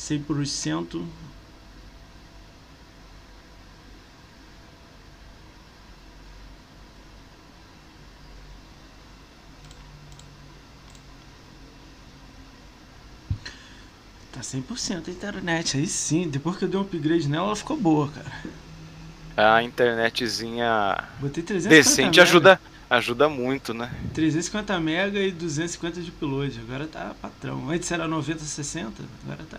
100%. Tá 100% a internet. Aí sim, depois que eu dei um upgrade nela, ela ficou boa, cara. A internetzinha Botei 350 decente mega. ajuda, ajuda muito, né? 350 mega e 250 de upload. Agora tá patrão. Antes era 90, 60, agora tá.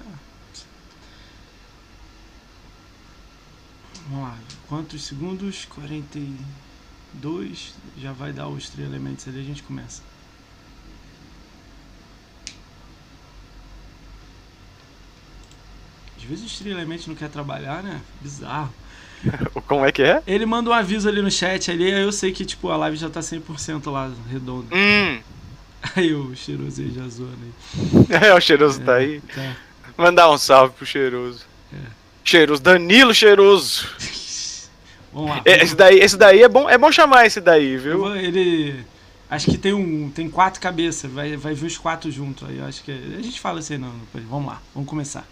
Vamos lá. Quantos segundos? 42. Já vai dar os três elementos ali, a gente começa. Às vezes os três elementos não quer trabalhar, né? Bizarro. Como é que é? Ele manda um aviso ali no chat ali, aí eu sei que tipo a live já tá 100% lá, redonda. Hum, Aí o cheiroso aí já zoando aí. é, o cheiroso tá aí. Tá. Mandar um salve pro cheiroso. Cheiroso, Danilo Cheiroso. Vamos lá. É, Esse daí, esse daí é bom, é bom chamar esse daí, viu? vou- Ele. Acho que tem um. Tem quatro cabeças. Vai, vai vir os quatro juntos. Aí acho que. A gente fala isso aí não. Depois. Vamos lá. Vamos começar.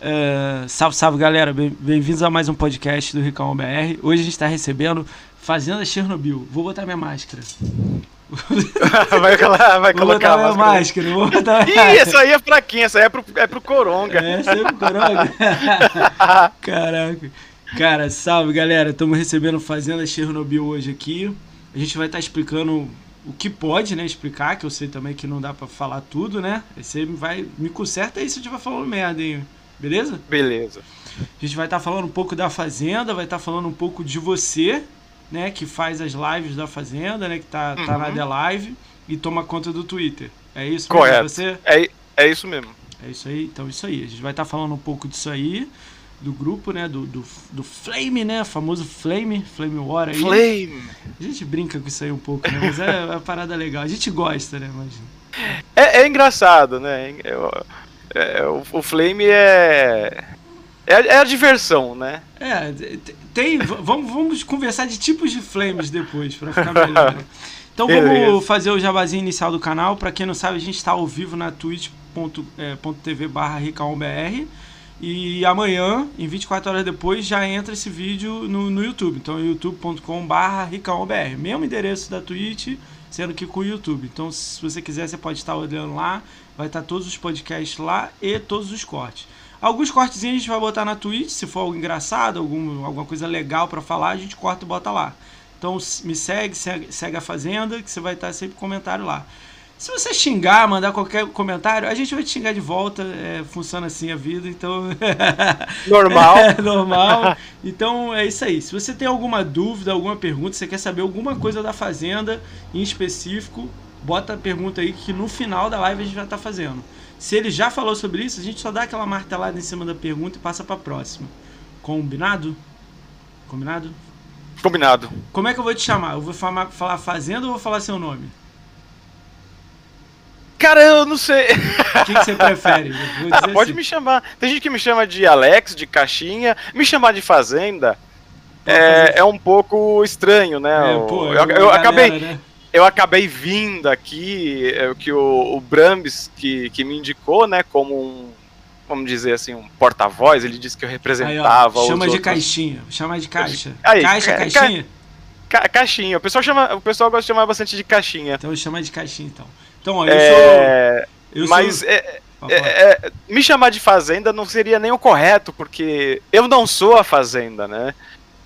É, salve, salve galera. Bem- Bem-vindos a mais um podcast do Ricão BR. Hoje a gente está recebendo Fazenda Chernobyl. Vou botar minha máscara. vai colocar, vai Vou colocar botar a minha máscara. máscara. Vou botar Ih, essa aí é pra quem? Essa aí é pro, é pro Coronga. É, sempre coronga. Caraca. Cara, salve galera. Estamos recebendo Fazenda Chernobyl hoje aqui. A gente vai estar explicando o que pode, né? Explicar, que eu sei também que não dá pra falar tudo, né? Aí você vai. Me conserta aí se eu estiver falando merda, hein? Beleza? Beleza. A gente vai estar falando um pouco da Fazenda, vai estar falando um pouco de você, né? Que faz as lives da Fazenda, né? Que tá, tá na Uhum. The Live e toma conta do Twitter. É isso? Correto. Você? É, é isso mesmo. É isso aí, então isso aí. A gente vai estar falando um pouco disso aí, do grupo, né? Do, do, do Flame, né? O famoso Flame, Flame War aí. Flame. A gente brinca com isso aí um pouco, né? Mas é uma parada legal. A gente gosta, né? Mas... É, é engraçado, né? Eu- é, o, o Flame é, é. É a diversão, né? É, tem. Vamos, vamos conversar de tipos de flames depois, pra ficar melhor. né? Então vamos Beleza. fazer o jabazinho inicial do canal. Pra quem não sabe, a gente está ao vivo na twitch.tv barra RicalBR. E amanhã, em 24 horas depois, já entra esse vídeo no, no YouTube. Então youtube.com barra RicalBR. Mesmo endereço da Twitch, sendo que com o YouTube. Então se você quiser, você pode estar olhando lá. Vai estar todos os podcasts lá e todos os cortes. Alguns cortezinhos a gente vai botar na Twitch, se for algo engraçado, algum, alguma coisa legal pra falar, a gente corta e bota lá. Então me segue, segue, segue a Fazenda, que você vai estar sempre com comentário lá. Se você xingar, mandar qualquer comentário, a gente vai te xingar de volta. é, funciona assim a vida, então. Normal. É normal. Então é isso aí. Se você tem alguma dúvida, alguma pergunta, você quer saber alguma coisa da Fazenda em específico, bota a pergunta aí que no final da live a gente vai estar fazendo. Se ele já falou sobre isso, a gente só dá aquela martelada em cima da pergunta e passa pra próxima. Combinado? Combinado? Combinado. Como é que eu vou te chamar? Eu vou falar, falar Fazenda ou vou falar seu nome? Cara, eu não sei. O que, que você prefere? Eu Ah, pode assim. me chamar. Tem gente que me chama de Alex, de Caixinha. Me chamar de Fazenda é, é um pouco estranho, né? É, pô, eu, é uma eu galera, acabei, né? eu acabei vindo aqui, é, que o, o Brambis que, que me indicou, né, como um, vamos dizer assim, um porta-voz, ele disse que eu Aí, representava ó, os chama de outros- caixinha. Chama de caixa. Aí, caixa, ca- caixinha? Ca- caixinha. O pessoal, chama, o pessoal gosta de chamar bastante de caixinha. Então chama de caixinha, então. Então, ó, eu É, sou. Eu mas sou... é, é, é, me chamar de fazenda não seria nem o correto, porque eu não sou a fazenda, né?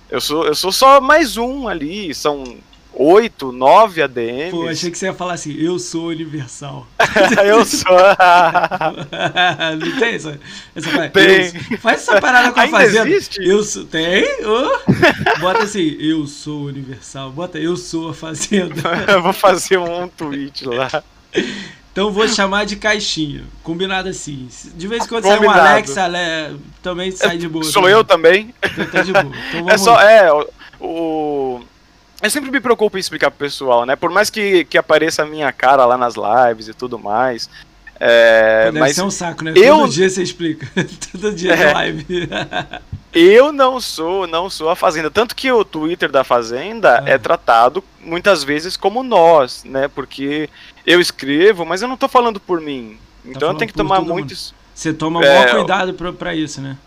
Eu sou, eu sou só mais um ali, são oito, nove ADMs. Pô, achei que você ia falar assim, eu sou universal. eu sou. não tem essa, essa parada? Tem. Eu- faz essa parada com a Ainda fazenda. existe? Eu sou. Tem? Ô. Bota assim, eu sou universal. Bota eu sou a fazenda. eu vou fazer um tweet lá. Então vou chamar de caixinha. Combinado assim. De vez em quando sai um Combinado. Alex, Ale... também sai de boa. Sou também. eu também. Então tá de boa. Então É só, é, o, o- Eu sempre me preocupo em explicar pro pessoal, né? Por mais que, que apareça a minha cara lá nas lives e tudo mais. É, Deve mas ser um saco, né? eu- Todo dia você explica. Todo dia É. live. eu não sou, não sou a Fazenda. Tanto que o Twitter da Fazenda Ah. é tratado muitas vezes como nós, né? Porque eu escrevo, mas eu não tô falando por mim. Então eu falando tenho que tomar mundo. muitos. Você toma É, maior cuidado pra, pra isso, né?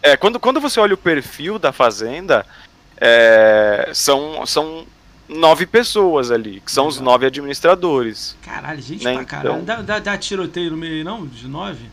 É, quando, quando você olha o perfil da Fazenda, é, são, são nove pessoas ali, que são os Legal. nove administradores. Caralho, gente Né, pra caralho. então- Dá, dá, dá tiroteio no meio aí, não? De nove?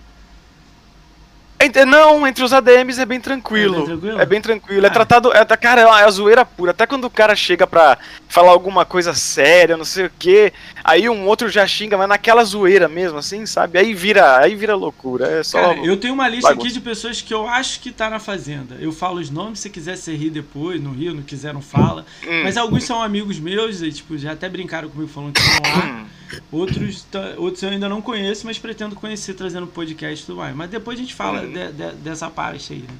Não, entre os ADMs é bem tranquilo. É bem tranquilo? É bem tranquilo. É Ah. tratado. É, cara, é a zoeira pura. Até quando o cara chega pra falar alguma coisa séria, não sei o quê, aí um outro já xinga, mas naquela zoeira mesmo, assim, sabe? Aí vira, aí vira loucura. É só. Cara, eu tenho uma lista bagunça. aqui de pessoas que eu acho que tá na fazenda. Eu falo os nomes, se quiser você rir depois, não rir, não quiser não fala. Hum. Mas alguns são amigos meus e, tipo, já até brincaram comigo falando que estão lá. Outros, tá- outros eu ainda não conheço, mas pretendo conhecer trazendo podcast e tudo mais. Mas depois a gente fala Uhum. de- de- dessa parte aí, né?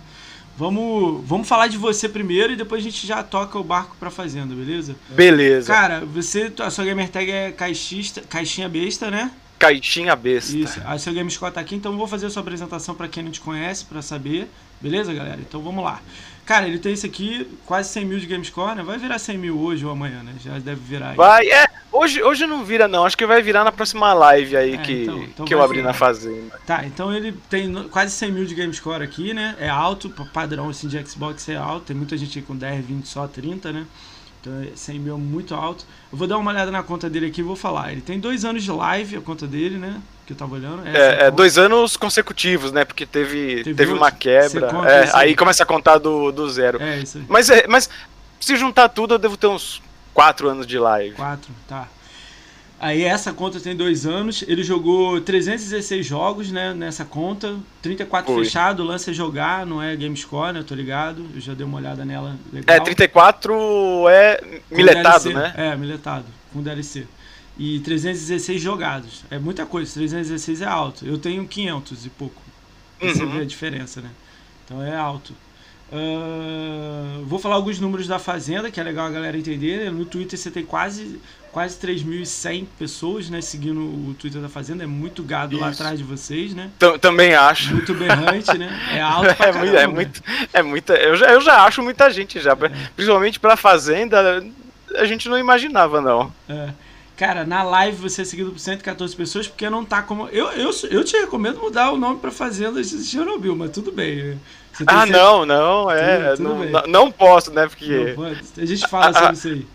Vamos, vamos falar de você primeiro e depois a gente já toca o barco pra fazenda, beleza? Beleza. Cara, você, a sua gamer tag é caixista, caixinha besta, né? Caixinha besta. Isso, a seu Gamescom tá aqui, então eu vou fazer a sua apresentação pra quem não te conhece, pra saber. Beleza, galera? Então vamos lá. Cara, ele tem isso aqui, quase 100 mil de Gamescore, né? Vai virar 100 mil hoje ou amanhã, né? Já deve virar aí. Vai, é. Hoje, hoje não vira, não. Acho que vai virar na próxima live aí É, que, então- então que eu abri virar. na fazenda. Tá, então ele tem quase 100 mil de Gamescore aqui, né? É alto, pa- padrão assim de Xbox é alto. Tem muita gente aí com 10, 20, só 30, né? Então é 100 mil é muito alto. Eu vou dar uma olhada na conta dele aqui e vou falar. Ele tem dois anos de live, a conta dele, né? Que eu tava olhando. É, é conta. dois anos consecutivos, né? Porque teve, Teve teve, uma quebra. É, aí? começa a contar do, do zero. É, isso aí. Mas, é, mas se juntar tudo, eu devo ter uns quatro anos de live. 4, tá. Aí essa conta tem dois anos. Ele jogou 316 jogos, né? Nessa conta. 34 Foi. fechado, lance é jogar, não é Gamescore, né? Eu tô ligado. Eu já dei uma olhada nela legal. É, 34 é miletado, né? É, miletado, com DLC. E 316 jogados. É muita coisa, 316 é alto. Eu tenho 500 e pouco. Pra Você Uhum. vê a diferença, né? Então é alto. Ah, vou falar alguns números da Fazenda, que é legal a galera entender. No Twitter você tem quase, quase 3.100 pessoas, né? Seguindo o Twitter da Fazenda. É muito gado lá Isso. atrás de vocês, né? Tam- Também acho. Muito berrante, né? É alto pra É muito, é muito, é muita. Eu já, eu já acho muita gente já. É. Principalmente pra fazenda, a gente não imaginava, não. É. Cara, na live você é seguido por 114 pessoas porque não tá como. Eu, eu, eu te recomendo mudar o nome pra Fazenda de Chernobyl, mas tudo bem. Ah, não, não, é. Tudo- tudo não, não, posso, né? Porque. Não. A gente fala Ah, ah. sobre isso aí.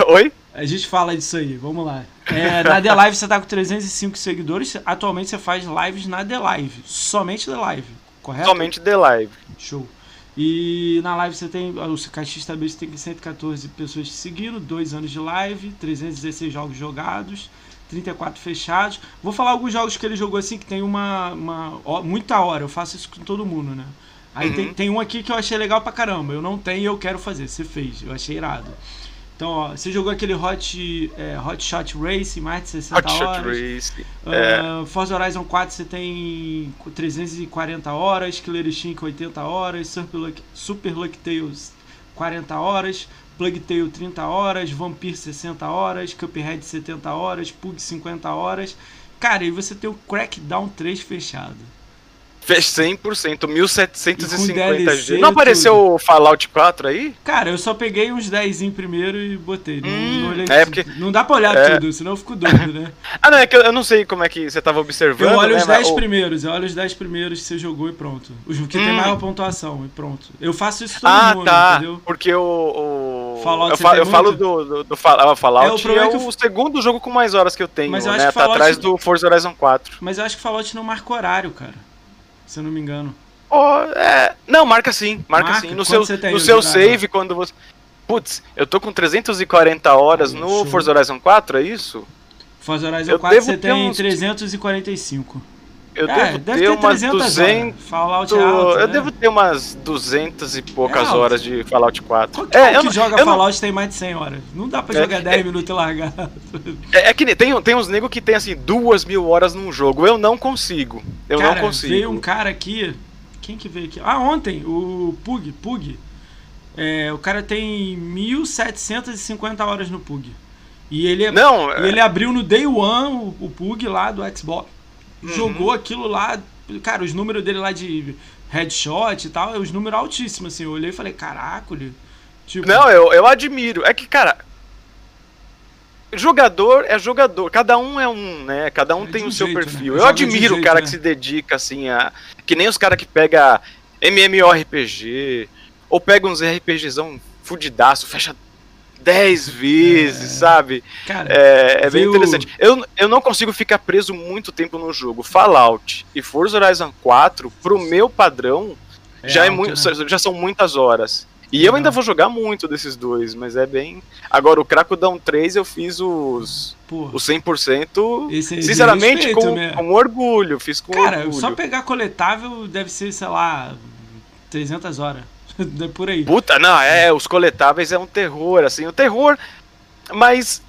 Oi? A gente fala disso aí, vamos lá. É, na The Live você tá com 305 seguidores. Atualmente você faz lives na The Live. Somente The Live, correto? Somente The Live. Show. E na live você tem. O Caixista Base tem 114 pessoas te seguindo, 2 anos de live, 316 jogos jogados, 34 fechados. Vou falar alguns jogos que ele jogou assim que tem uma. uma muita hora, eu faço isso com todo mundo, né? Aí Uhum. tem, tem um aqui que eu achei legal pra caramba. Eu não tenho e eu quero fazer. Você fez, eu achei irado. Então, ó, você jogou aquele Hot, é, Hot Shot Race, mais de 60 Hot Shot horas. Race. É. Uh, Forza Horizon 4 você tem 340 horas, Killer Instinct 80 horas, Super Luck, Super Lucky Tales 40 horas, Plague Tale 30 horas, Vampire 60 horas, Cuphead 70 horas, Pug 50 horas. Cara, e você tem o Crackdown 3 fechado. Fez 100%, 1750 DLC G. Não apareceu o Fallout 4 aí? Cara, eu só peguei uns 10 em primeiro e botei. Não, Hum, não, olhei é tudo. porque- não dá pra olhar é. tudo, senão eu fico doido, né? Ah, não, é que eu, eu não sei como é que você tava observando. Eu olho né, os mas 10 o- primeiros, eu olho os 10 primeiros que você jogou e pronto. Os que tem Hum. maior pontuação e pronto. Eu faço isso todo Ah, mundo, tá. entendeu? Porque o. o... Fallout eu você fa- tem eu falo do, do, do ah, Fallout. É, o É, problema é que o o- segundo jogo com mais horas que eu tenho, Mas eu acho né? que Tá Fallout- atrás do Forza Horizon 4. Mas eu acho que Fallout não marca horário, cara. Se eu não me engano. Oh, é... Não, marca sim, marca, Marca? sim. No seu, tem no seu horário? save, quando você. Putz, eu tô com 340 horas Ah, no show. Forza Horizon 4, é isso? Forza Horizon Eu 4 devo você tem uns- 345. Eu é, devo deve ter ter umas 300 200. agora. Fallout é alto, eu né? devo ter umas 200 e poucas É horas de Fallout 4. Qualquer um eu que não- joga eu não- Fallout tem mais de 100 horas. Não dá pra É, jogar é- 10 minutos e largar. É, é que tem, tem uns negros que tem assim duas mil horas num jogo. Eu não consigo. Eu cara, não consigo. veio um cara aqui. Quem que veio aqui? Ah, ontem, o Pug. Pug. É, o cara tem 1750 horas no Pug. E ele, é- Não, e ele abriu no Day One o, o Pug lá do Xbox. Uhum. Jogou aquilo lá. Cara, os números dele lá de headshot e tal, é os números altíssimos, assim. Eu olhei e falei, caraca, tipo, não eu, eu admiro. É que, cara. jogador é jogador, cada um é um, né? Cada um É tem o seu jeito, né? perfil. Eu de um admiro o cara né? que se dedica assim a que nem os caras que pega MMORPG ou pega uns RPGzão fudidaço, fecha 10 vezes, sabe? Cara, É, é bem interessante. Eu, eu não consigo ficar preso muito tempo no jogo. Fallout e Forza Horizon 4, pro meu padrão, já, é alto, muito, né? já são muitas horas. E eu ainda vou jogar muito desses dois, mas é bem. Agora, o Cracodão 3 eu fiz os, Pô, os 100%, esse aí de sinceramente, respeito, com, né? com orgulho. Fiz com Cara, orgulho. só pegar coletável deve ser, sei lá, 300 horas. É Por aí. Puta, não, é, os coletáveis é um terror, assim, o terror. Mas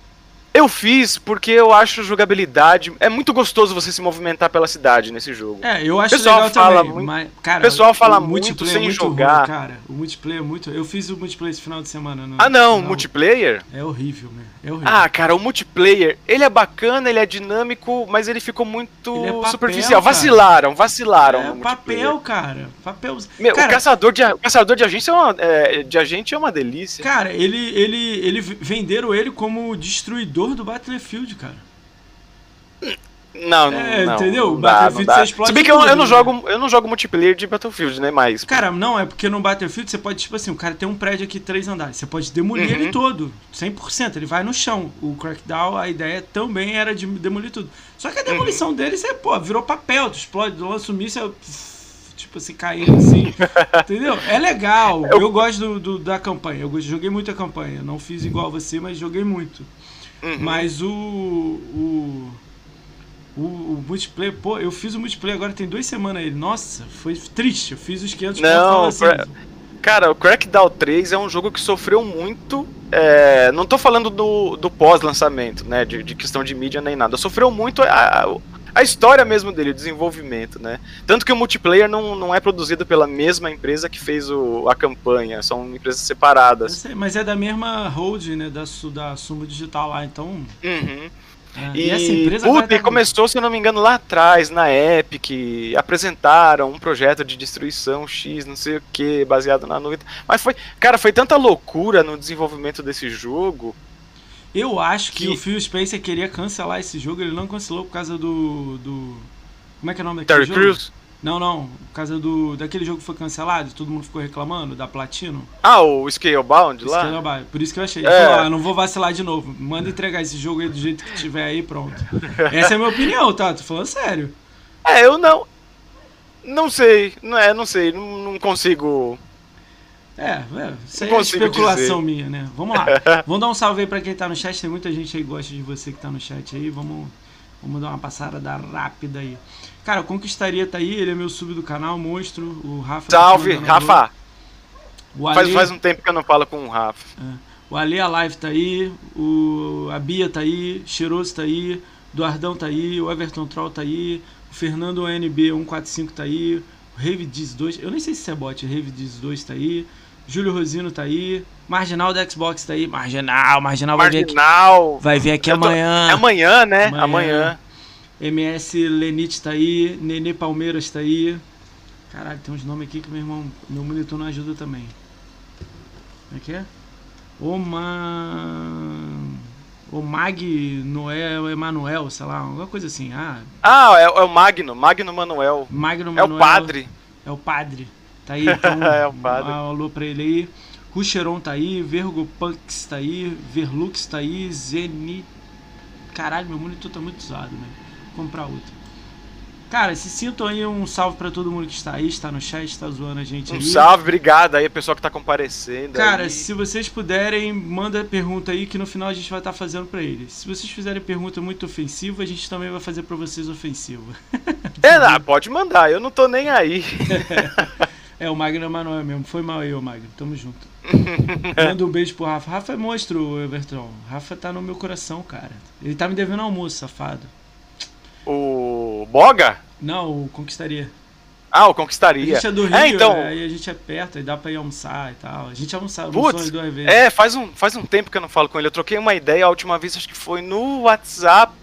eu fiz porque eu acho jogabilidade. É muito gostoso você se movimentar pela cidade nesse jogo. É, eu acho pessoal legal fala também. muito- mas, cara, o pessoal fala o muito multiplayer é sem muito jogar. ruim, cara, o multiplayer é muito. Eu fiz o multiplayer esse final de semana. No, Ah, não, no- multiplayer? É horrível, né? É horrível. Ah, cara, o multiplayer, ele é bacana, ele é dinâmico, mas ele ficou muito Ele é papel, superficial. cara. Vacilaram, vacilaram é papel, cara. Papel. Meu, cara, o caçador de, o caçador de agente é uma, é, de agente é uma delícia. cara, ele, ele, ele venderam ele como o do Battlefield, cara. Não, não, É, não, entendeu? não dá, Battlefield não dá. você explode Se bem que eu, eu não né? jogo, eu não jogo multiplayer de Battlefield, né, mas Cara, não, é porque no Battlefield você pode, tipo assim, o cara tem um prédio aqui, três andares. Você pode demolir Uhum. ele todo, 100%. Ele vai no chão. O Crackdown, a ideia também era de demolir tudo. Só que a demolição Uhum. dele, você, pô, virou papel. Tu explode, tu lança um míssil, tipo assim, caindo assim. entendeu? É legal. Eu, gosto do, do- da campanha. Eu joguei muito a campanha. Não fiz igual você, mas joguei muito. Uhum. Mas o, o. O, o multiplayer, pô, eu fiz o multiplayer agora tem duas semanas ele. Nossa, foi triste. Eu fiz os 500 Não, pra- Cara, o Crackdown 3 é um jogo que sofreu muito. é, não tô falando do, do pós-lançamento, né? De, de questão de mídia nem nada. Sofreu muito a, a história mesmo dele, o desenvolvimento, né? Tanto que o multiplayer não, não é produzido pela mesma empresa que fez o, a campanha, são empresas separadas. sei, mas é da mesma hold, né? Da, da Sumo Digital lá, então. Uhum. é, E, essa empresa puta, e tá- começou, se eu não me engano, lá atrás, na Epic, apresentaram um projeto de destruição X, não sei o que, baseado na nuvem. Mas foi, cara, foi tanta loucura no desenvolvimento desse jogo. Eu acho que, que- o Phil Spencer queria cancelar esse jogo, ele não cancelou por causa do. do... Como é que é o nome daquele Terry jogo? Crews. Não, não. Por causa do. daquele jogo que foi cancelado, todo mundo ficou reclamando, da Platino. Ah, o Scalebound lá? Scalable. Por isso que eu achei. É. Ah, não vou vacilar de novo. Manda entregar esse jogo aí do jeito que tiver aí, pronto. Essa é a minha opinião, tá? Tô falando sério. É, eu não. Não sei, não é, não sei, não, não consigo. É, é isso aí é consigo especulação minha, né? Vamos lá. Vamos dar um salve aí pra quem tá no chat. Tem muita gente aí que gosta de você que tá no chat aí. Vamos, vamos dar uma passada da rápida aí. Cara, o Conquistaria tá aí, ele é meu sub do canal, monstro. O Rafa. tá Salve. Rafa! O Ale, Faz, faz um tempo que eu não falo com o Rafa. o Ale a Live tá aí. O, a Bia tá aí. Cheiroso tá aí. Duardão tá aí. O Everton Troll tá aí. O Fernando NB145 tá aí. O Rave Diz 2. Eu nem sei se é bot. Rave Diz 2 tá aí. Júlio Rosino tá aí. Marginal da Xbox tá aí. Marginal, Marginal vai vir aqui. Vai vir aqui tô- amanhã. É amanhã, né? Amanhã. Amanhã. MS Lenite tá aí. Nenê Palmeiras tá aí. Caralho, tem uns nomes aqui que meu irmão. Meu monitor não ajuda também. Como é que é? Oma. O Mag Noel Emanuel, sei lá, alguma coisa assim. Ah, Ah, é, é o Magno, Magno Manuel. Magno É Manuel. o padre. É o padre. Tá aí, então. É. Um alô pra ele aí. Rucheron tá aí, Vergo Punks tá aí, Verlux tá aí, Zenit. Caralho, meu monitor tá muito usado, né? Vou comprar outro. Cara, se sintam aí um salve pra todo mundo que está aí, está no chat, está zoando a gente Um aí. salve, obrigado aí, pessoal que tá comparecendo. Cara, aí. se vocês puderem, manda pergunta aí que no final a gente vai estar fazendo pra eles. Se vocês fizerem pergunta muito ofensiva, a gente também vai fazer pra vocês ofensiva. É, não, pode mandar, eu não tô nem aí. É, o Magno Emanuel mesmo. Foi mal aí, ô Magno. Tamo junto. Manda um beijo pro Rafa. Rafa é monstro, Everton. Rafa tá no meu coração, cara. Ele tá me devendo almoço, safado. O Boga? Não, o Conquistaria. Ah, o A Conquistaria. gente é do Rio, É, então. aí a gente é perto, aí dá pra ir almoçar e tal. A gente almoçava Putz, almoçou duas vezes. É, faz um, faz um tempo que eu não falo com ele. Eu troquei uma ideia a última vez, acho que foi no WhatsApp.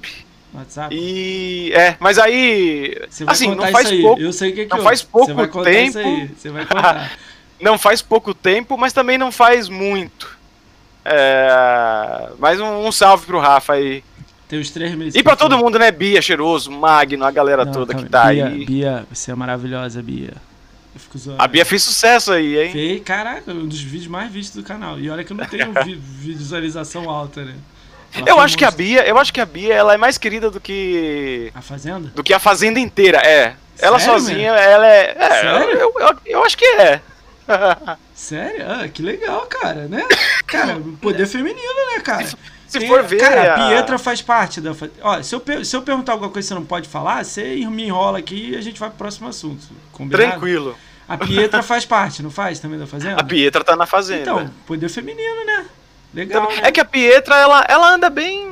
WhatsApp. E. É, mas aí. Você vai assim, contar não faz isso aí. pouco. Eu sei o que é que não eu- faz pouco Você vai contar isso tempo. aí. Você vai contar. Não faz pouco tempo, mas também não faz muito. É, mais um, um salve pro Rafa aí. Tem os três meses. E pra todo mundo, né? Bia, Cheiroso, Magno, a galera Não, toda calma, que tá Bia, aí. Bia, você é maravilhosa, Bia. A Bia fez sucesso aí, hein? Fez, caraca, um dos vídeos mais vistos do canal. E olha que eu não tenho vi- visualização alta, né? Ela Eu acho que a. Bia, eu acho que a Bia ela é mais querida do que A Fazenda? do que a fazenda inteira, é. Ela Sério, sozinha, ela é, é Sério? eu, eu, eu acho que é. Sério? Ah, que legal, cara, né? Cara, poder feminino, né, cara? Se Tem- for ver, Cara, a Pietra faz parte da. Ó, se eu, se eu perguntar alguma coisa que você não pode falar, você me enrola aqui e a gente vai pro próximo assunto. Combinado? tranquilo. A Pietra faz parte, não faz também da Fazenda? A Pietra tá na fazenda. Então, poder feminino, né? Legal. é que a Pietra ela, ela anda bem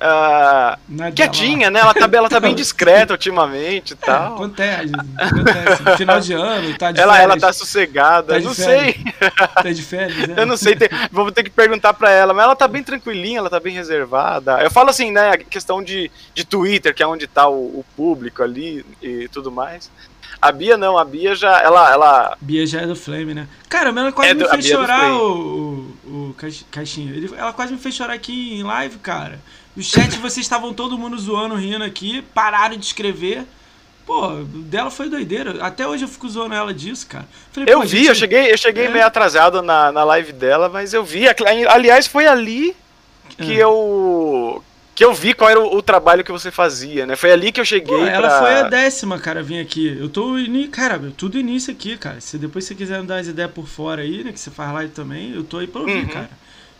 dela. quietinha, né? Ela tá, ela tá bem discreta ultimamente e É, tal. acontece, acontece. Final de ano, tá de Ela, férias. ela tá sossegada, Tá não férias. sei. tá de férias, né? Eu não sei, tem- vou ter que perguntar pra ela, mas ela tá bem tranquilinha, ela tá bem reservada. Eu falo assim, né, a questão de, de Twitter, que é onde tá o, o público ali e tudo mais. A Bia não, a Bia já, ela, ela... Bia já é do Flame, né? Cara, ela quase É me do- a fez é chorar, o, o, o Caix- Caixinha. Ele- ela quase me fez chorar aqui em live, cara. O chat, vocês estavam todo mundo zoando, rindo aqui, pararam de escrever. Pô, dela foi doideira. Até hoje eu fico zoando ela disso, cara. Falei, Eu vi, gente, eu cheguei, eu cheguei é. meio atrasado na, na live dela, mas eu vi. Aliás, foi ali que É. eu que eu vi qual era o, o trabalho que você fazia, né? Foi ali que eu cheguei Pô, ela pra- foi a décima, cara, vir aqui. Eu tô. Cara, tudo início aqui, cara. Se depois você quiser me dar as ideias por fora aí, né? Que você faz live também, eu tô aí pra ouvir, Uhum. cara.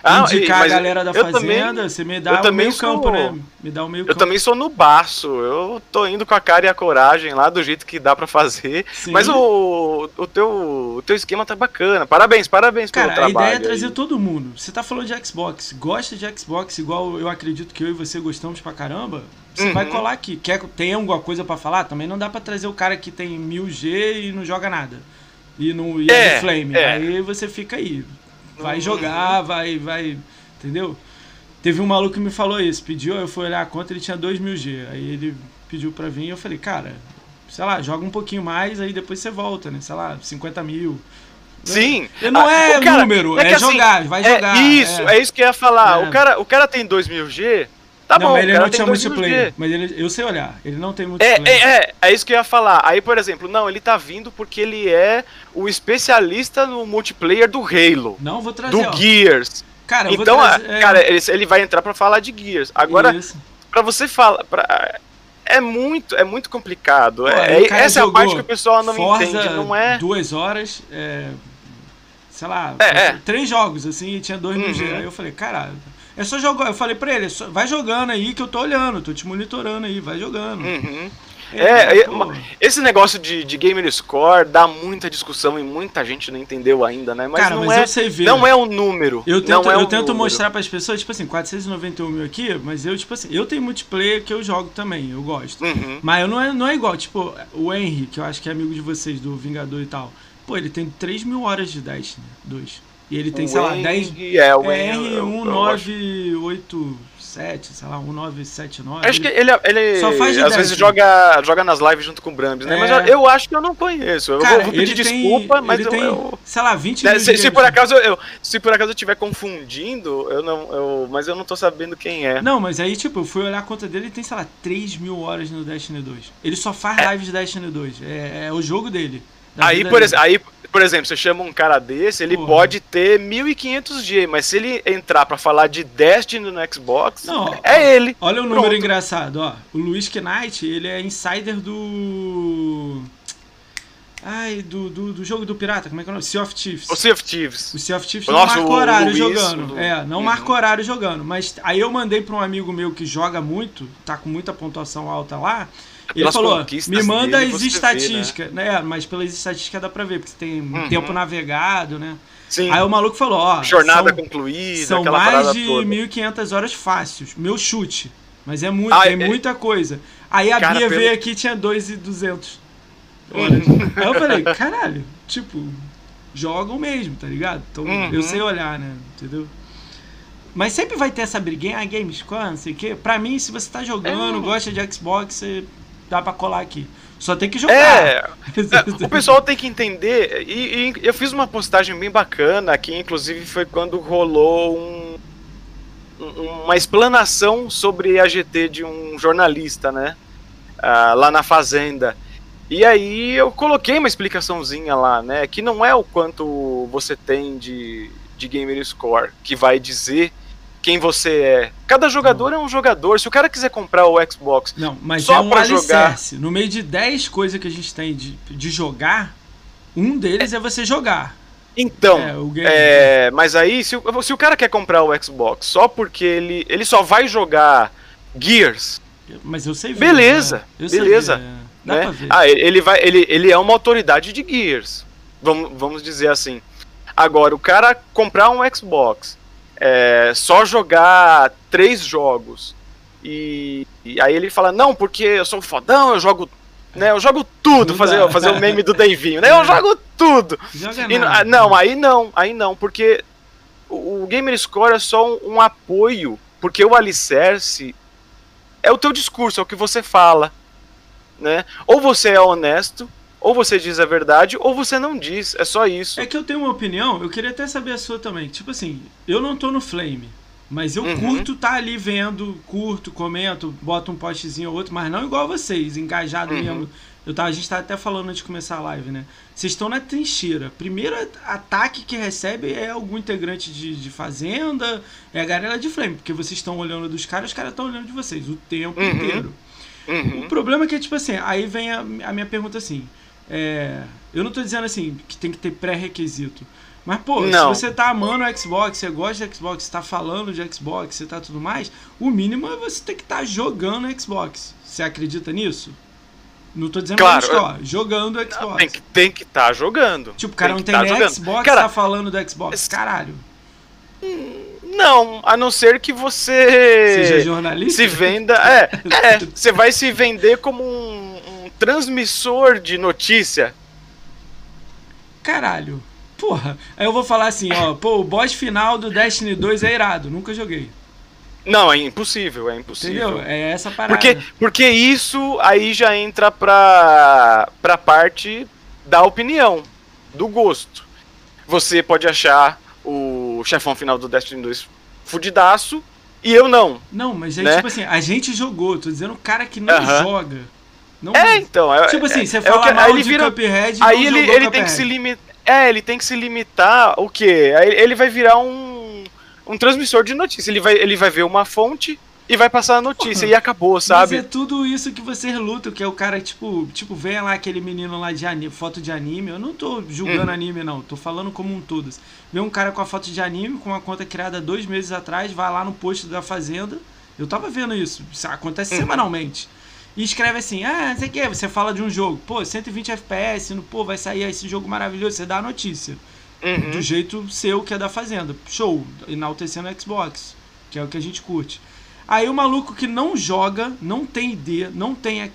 Ah, e- Indicar a mas galera da fazenda, também- você me dá o meio campo, sou- né? Me dá o meio Eu campo. também sou no baço, eu tô indo com a cara e a coragem lá do jeito que dá pra fazer. Sim. Mas o, o, teu, o teu esquema tá bacana. Parabéns, parabéns pelo Cara, a trabalho. ideia é trazer aí. todo mundo. Você tá falando de Xbox, gosta de Xbox igual eu acredito que eu e você gostamos pra caramba, você Uhum. vai colar aqui. Quer, tem alguma coisa pra falar? Também não dá pra trazer o cara que tem 1000G e não joga nada. E, não, e é, É, Flame. é. Aí você fica aí. Vai Uhum. jogar, vai, vai. Entendeu? Teve um maluco que me falou isso, pediu, eu fui olhar a conta, ele tinha 2000G. Aí ele pediu pra vir e eu falei, cara, sei lá, joga um pouquinho mais, aí depois você volta, né? Sei lá, 50 mil. Sim. Não Ah, é cara- número, é é, assim, jogar, vai É, jogar. isso, é. isso que eu ia falar. É. O, cara, o cara tem 2000G, tá não, bom, mas ele cara não tem tinha 2000G. multiplayer. Mas ele, eu sei olhar, ele não tem É, multiplayer. é, é, é isso que eu ia falar. Aí, por exemplo, não, ele tá vindo porque ele é o especialista no multiplayer do Halo, Não, vou trazer, do ó. Gears. Cara, Então, trazer, é, cara, ele, ele vai entrar pra falar de Gears. Agora, pra você falar, pra- é muito, é muito complicado. Pô, É- cara essa é a parte que o pessoal não Forza, entende, não é? duas horas, é, sei lá, É, é. três jogos, assim, e tinha dois mil. Uhum. Aí eu falei, caralho, é só jogar. Eu falei pra ele, é vai jogando aí que eu tô olhando, tô te monitorando aí, vai jogando. Uhum. É, É, é, esse negócio de, de gamer score dá muita discussão e muita gente não entendeu ainda, né? Mas cara, não mas é, eu sei ver. não é um número. Eu tento, é eu um tento número. mostrar pras pessoas, tipo assim, 491 mil aqui, mas eu, tipo assim, eu tenho multiplayer que eu jogo também, eu gosto. Uhum. Mas eu não é, não é igual, tipo, o Henry, que eu acho que é amigo de vocês, do Vingador e tal. Pô, ele tem 3 mil horas de Destiny 2. E ele tem, O sei lá, Henry- 10. É, o É Henry, eu- eu acho. R1987, sei lá, 1979. Acho que ele, ele Só faz às 10, vezes né? joga, joga nas lives junto com o Brambis, né? É. Mas eu, eu acho que eu não conheço. Eu Cara, vou, pedir ele tem, desculpa, mas ele eu, tem, eu- sei lá, 20 né, mil se, se por acaso eu, se por acaso eu estiver confundindo, eu não, eu, mas eu não tô sabendo quem é. Não, mas aí, tipo, eu fui olhar a conta dele e tem, sei lá, 3 mil horas no Destiny 2. Ele só faz lives de Destiny 2. É, é o jogo dele. Aí vida por, ex- aí, por exemplo, você chama um cara desse, ele Porra. pode ter 1500 G, mas se ele entrar pra falar de Destiny no Xbox, Não, é ele. Olha o número Pronto. engraçado, ó. O Luiz Knight, ele é insider do. Ai, do, do, do jogo do pirata, como é que é o nome? Sea of Thieves. O Sea of Thieves. O Sea of Thieves Nossa, não marca horário Luiz, jogando. o- É, não Uhum. marca horário jogando. Mas aí eu mandei pra um amigo meu que joga muito, tá com muita pontuação alta lá. Ele Pelas falou: me manda dele, as vê, estatísticas. né? Mas pelas estatísticas dá pra ver, porque tem Uhum. tempo navegado, né? Sim. Aí o maluco falou: ó. Jornada são, concluída, são mais de toda. 1.500 horas fáceis. Meu chute. Mas é muito, Ah, tem é- muita coisa. Aí a Cara, Bia pelo- veio aqui e tinha 2,200. Olha. Aí eu falei, caralho, tipo, jogam mesmo, tá ligado? Então Uhum. eu sei olhar, né? Entendeu? Mas sempre vai ter essa briguinha, ah, Gamescom, não sei o quê. Pra mim, se você tá jogando, É. gosta de Xbox, você dá pra colar aqui. Só tem que jogar. É, o pessoal tem que entender. E, e, eu fiz uma postagem bem bacana que, inclusive, foi quando rolou um, uma explanação sobre a GT de um jornalista, né? Uh, lá na Fazenda. E aí eu coloquei uma explicaçãozinha lá, né? Que não é o quanto você tem de, de gamer score que vai dizer quem você é. Cada jogador não. é um jogador. Se o cara quiser comprar o Xbox não, mas só é um pra jogar. No meio de 10 coisas que a gente tem de, de jogar, um deles é, é você jogar. Então, é, é, mas aí, se, se o cara quer comprar o Xbox só porque ele, ele só vai jogar Gears. Mas eu sei ver, Beleza, né? eu beleza. Sei né? Ah, ele, vai, ele, ele é uma autoridade de Gears. Vamos, vamos dizer assim. Agora, o cara comprar um Xbox é, só jogar três jogos. E, e, aí ele fala, não, porque eu sou fodão, eu jogo. Né, eu jogo tudo, fazer, fazer o meme do Davinho, né? Eu jogo tudo. E, ah, não, aí não, aí não, porque o, o Gamer Score é só um, um apoio, porque o alicerce é o teu discurso, é o que você fala. Né? Ou você é honesto, ou você diz a verdade, ou você não diz. É só isso. É que eu tenho uma opinião, eu queria até saber a sua também. Tipo assim, eu não tô no Flame. Mas eu uhum. curto tá ali vendo, curto, comento, boto um postzinho ou outro, mas não igual vocês, engajado uhum. mesmo. Eu tava, a gente tá até falando antes de começar a live, né? Vocês estão na trincheira. Primeiro ataque que recebe é algum integrante de, de Fazenda, é a galera de Flame, porque vocês estão olhando dos caras, os caras estão olhando de vocês o tempo uhum. inteiro. Uhum. O problema é que, tipo assim, aí vem a, a minha pergunta assim. É, eu não tô dizendo assim que tem que ter pré-requisito. Mas, pô, não. se você tá amando o Xbox, você gosta de Xbox, você tá falando de Xbox, você tá tudo mais, o mínimo é você ter que estar tá jogando Xbox. Você acredita nisso? Não tô dizendo claro, só, jogando Xbox. Não, tem que tem que estar tá jogando. Tipo, o cara tem não tem tá Xbox, cara, tá falando do Xbox. Caralho. Não, a não ser que você seja jornalista. Se venda, é, é, você vai se vender como um, um transmissor de notícia. Caralho. Porra, aí eu vou falar assim, ó, pô, o boss final do Destiny 2 é irado, nunca joguei. Não, é impossível, é impossível. Entendeu? É essa parada. Porque, porque isso aí já entra pra, pra parte da opinião, do gosto. Você pode achar o chefão final do Destiny 2 fudidaço e eu não. Não, mas é né? tipo assim, a gente jogou, tô dizendo o cara que não uh -huh. joga. Não é, então. É, tipo assim, é, você fala é mal ele de vira, Cuphead Aí ele, ele tem que se limitar. É, ele tem que se limitar o quê? Aí ele vai virar um, um transmissor de notícia. Ele vai, ele vai ver uma fonte e vai passar a notícia Porra, e acabou, sabe? Mas é tudo isso que vocês lutam, que é o cara, tipo, tipo, vem lá aquele menino lá de anime, foto de anime. Eu não tô julgando uhum. anime, não, tô falando como um todo. Vem um cara com a foto de anime, com uma conta criada dois meses atrás, vai lá no post da Fazenda. Eu tava vendo isso, isso acontece uhum. semanalmente. E escreve assim, ah, não sei o que, você fala de um jogo, pô, 120 FPS, no, pô, vai sair esse jogo maravilhoso, você dá a notícia. Uhum. Do jeito seu que é da Fazenda. Show, enaltecendo o Xbox, que é o que a gente curte. Aí o maluco que não joga, não tem ID, não tem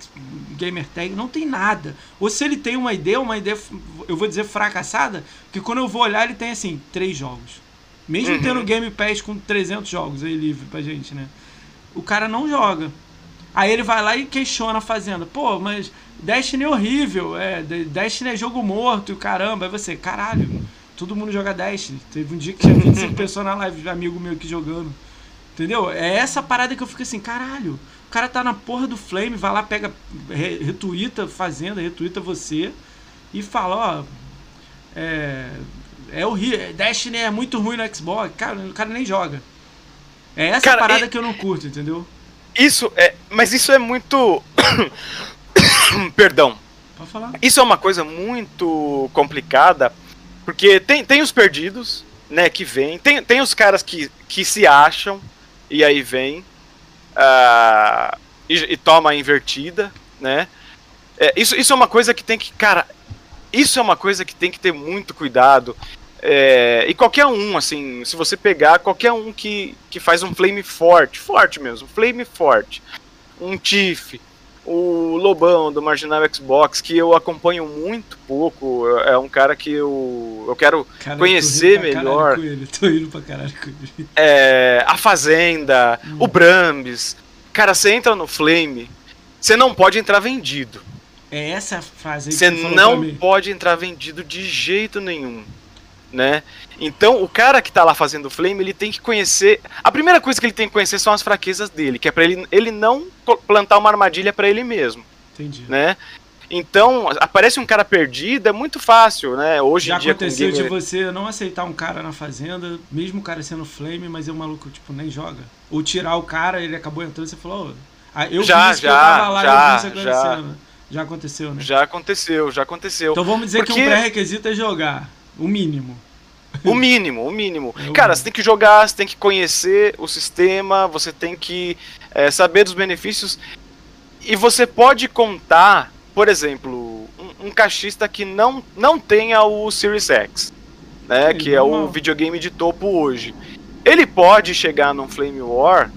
gamer tag, não tem nada. Ou se ele tem uma ideia, uma ideia, eu vou dizer fracassada, que quando eu vou olhar ele tem assim, três jogos. Mesmo uhum. tendo Game Pass com 300 jogos aí livre pra gente, né? O cara não joga. Aí ele vai lá e questiona a Fazenda. Pô, mas Destiny é horrível, é, Destiny é jogo morto e caramba. Aí você, caralho, todo mundo joga Destiny. Teve um dia que tinha 25 pessoas na live, amigo meu aqui jogando. Entendeu? É essa parada que eu fico assim, caralho. O cara tá na porra do Flame, vai lá, pega, re, retuita Fazenda, retuita você e fala, ó. É. É horrível. Destiny é muito ruim no Xbox. Cara, o cara nem joga. É essa cara, parada e... que eu não curto, entendeu? Isso é. Mas isso é muito. Perdão. Pode falar. Isso é uma coisa muito complicada. Porque tem, tem os perdidos, né, que vem. Tem, tem os caras que, que se acham e aí vem uh, e, e, toma a invertida, né? É, isso, isso é uma coisa que tem que, cara, isso é uma coisa que tem que ter muito cuidado. É, e qualquer um, assim, se você pegar qualquer um que, que faz um flame forte, forte mesmo, flame forte, um Tiff, o Lobão do Marginal Xbox, que eu acompanho muito pouco, é um cara que eu, eu quero cara, conhecer melhor. Ele, tô indo pra caralho com ele. É, a Fazenda, hum. o Brambis. Cara, você entra no Flame, você não pode entrar vendido. É essa frase aí Você não pode entrar vendido de jeito nenhum, né? Então, o cara que tá lá fazendo o flame, ele tem que conhecer. A primeira coisa que ele tem que conhecer são as fraquezas dele, que é para ele, ele não plantar uma armadilha pra ele mesmo, Entendi. né? Então, aparece um cara perdido, é muito fácil, né? Hoje Já em dia com aconteceu de você não aceitar um cara na fazenda, mesmo o cara sendo flame, mas o maluco, tipo, nem joga? Ou tirar o cara, ele acabou entrando e você falou, "Ô, ah, eu Já, vi isso que eu já, tava lá e eu já, já. Já aconteceu, né? Já aconteceu, já aconteceu. Então vamos dizer que Porque- um pré-requisito é jogar. O mínimo. O mínimo, o mínimo. É Cara, você tem que jogar, você tem que conhecer o sistema, você tem que é, saber dos benefícios. E você pode contar, por exemplo, um, um caixista que não, não tenha o Series X, né? Que é o videogame de topo hoje. Ele pode chegar num Flame War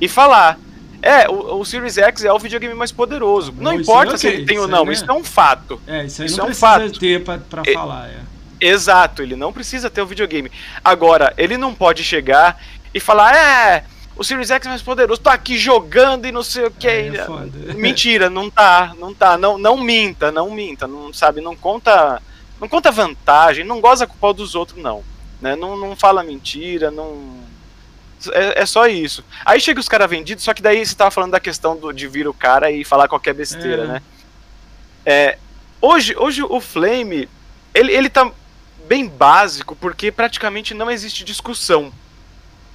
e falar. É, o, o Series X é o videogame mais poderoso. Não, importa aí, se ok, ele tem ou não, é- isso é um fato. É, isso aí Isso não é um fato. ter pra, pra falar, é. Exato, ele não precisa ter o videogame. Agora, ele não pode chegar e falar, é, o Series X é mais poderoso, tô aqui jogando e não sei o que. É foda. Mentira, não tá, não tá, não, não minta, não minta, não sabe, não conta, não conta vantagem, não goza com o pau dos outros, não. Né? Não, não fala mentira, não. É, é só isso. Aí chega os caras vendidos, só que daí você tava falando da questão do, de vir o cara e falar qualquer besteira, É. né? É, hoje, hoje o Flame, ele, ele tá bem básico porque praticamente não existe discussão,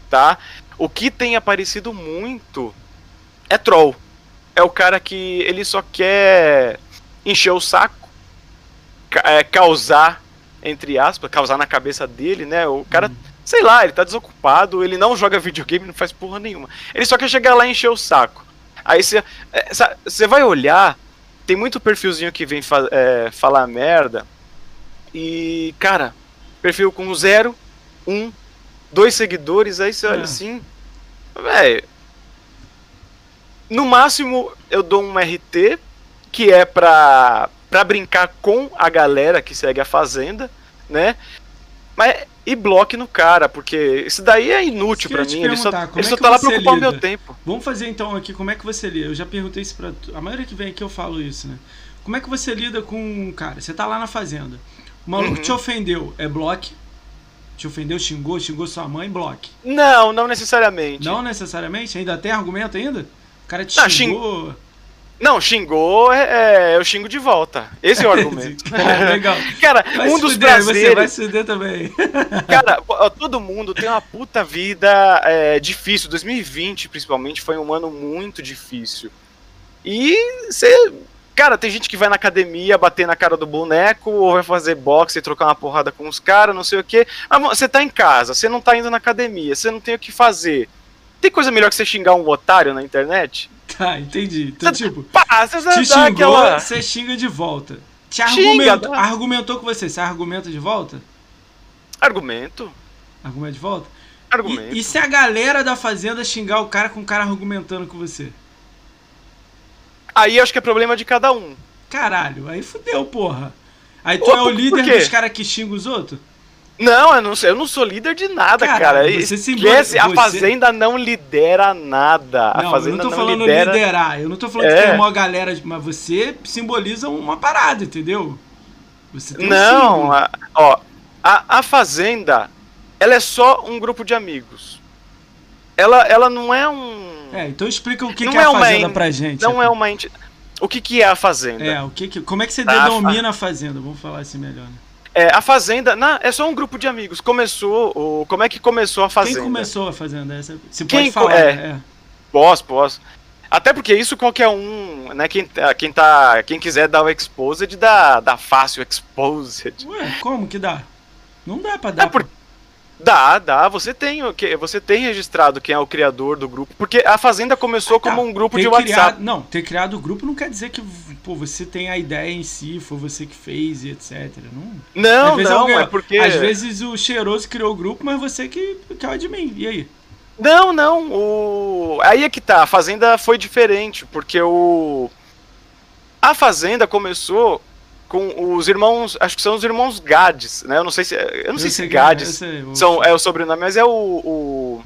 tá? O que tem aparecido muito é troll. É o cara que ele só quer encher o saco, é, causar, entre aspas, causar na cabeça dele, né? O cara, sei lá, ele tá desocupado, ele não joga videogame, não faz porra nenhuma. Ele só quer chegar lá e encher o saco. Aí você é, você vai olhar, tem muito perfilzinho que vem fa- é, falar merda. E, cara, perfil com zero, um, dois seguidores, aí você olha É. assim. Véi. No máximo eu dou um RT, que é pra, pra brincar com a galera que segue a Fazenda, né? Mas, e bloque no cara, porque isso daí é inútil te mim. Ele só, ele é só que tá lá pra ocupar o meu tempo. Vamos fazer então aqui, como é que você lida? Eu já perguntei isso pra. A maioria que vem aqui eu falo isso, né? Como é que você lida com um cara? Você tá lá na fazenda. O maluco Uhum. te ofendeu, é bloque. Te ofendeu, xingou, xingou sua mãe, bloque. Não, não necessariamente. Não necessariamente? Ainda tem argumento ainda? O cara te Não, xingou. Não, xingou, é, é, eu xingo de volta. Esse é o argumento. Legal. Cara, Vai um dos fuder, Você vai prazeres. se fuder também. Cara, todo mundo tem uma puta vida é, difícil. 2020, principalmente, foi um ano muito difícil. E você. Cara, tem gente que vai na academia bater na cara do boneco, ou vai fazer boxe e trocar uma porrada com os caras, não sei o quê. Mas você tá em casa, você não tá indo na academia, você não tem o que fazer. Tem coisa melhor que você xingar um otário na internet? Tá, entendi. Então, tipo, Pá, você te dá xingou, aquela. você xinga de volta. Te Xinga, argumentou, argumentou com você, você argumenta de volta? Argumento. Argumenta de volta? Argumento. E, e se a galera da fazenda xingar o cara com o cara argumentando com você? Aí eu acho que é problema de cada um. Caralho, aí fudeu, porra. Aí tu Ô, é o líder dos caras que xingam os outros? Não, eu não, eu não sou líder de nada, Caralho, cara. você se Esquece, embora- a você- fazenda não lidera nada. a não, eu fazenda não tô não falando lidera. liderar, eu não tô falando É. que tem uma galera, mas você simboliza uma parada, entendeu? Você tem um Não, símbolo. a, ó, a, a fazenda, ela é só um grupo de amigos. Ela, ela não é um. É, então explica o que, Não que é é a uma fazenda en- pra gente. Não é uma enti... O que, que é a fazenda? É, o que que, como é que você Tá, denomina a fazenda? Vamos falar assim melhor, né? É, a fazenda na, é só um grupo de amigos. Começou. O, como é que começou a fazenda? Quem começou a fazenda? Essa, se Quem pode co- falar, é. né? Posso, posso. Até porque isso qualquer um, né? Quem, tá- quem, tá, quem quiser dar o exposed, dá, dá fácil exposed. É. Ué, como que dá? Não dá pra dar. É por- Dá, dá. Você tem, o que- você tem registrado quem é o criador do grupo. Porque a Fazenda começou Tá, como um grupo ter de WhatsApp. criado- não, ter criado o grupo não quer dizer que pô, você tem a ideia em si, foi você que fez e etc. Não, Não, Às vezes não, alguém- é porque. Às vezes o cheiroso criou o grupo, mas você que, que é o admin. E aí? Não, não. O... Aí é que tá. A Fazenda foi diferente. Porque o. A Fazenda começou com os irmãos. Acho que são os irmãos Gades, né? Eu não sei se. Eu não sei se que- Gades sei, são, é o sobrenome, mas é o, o,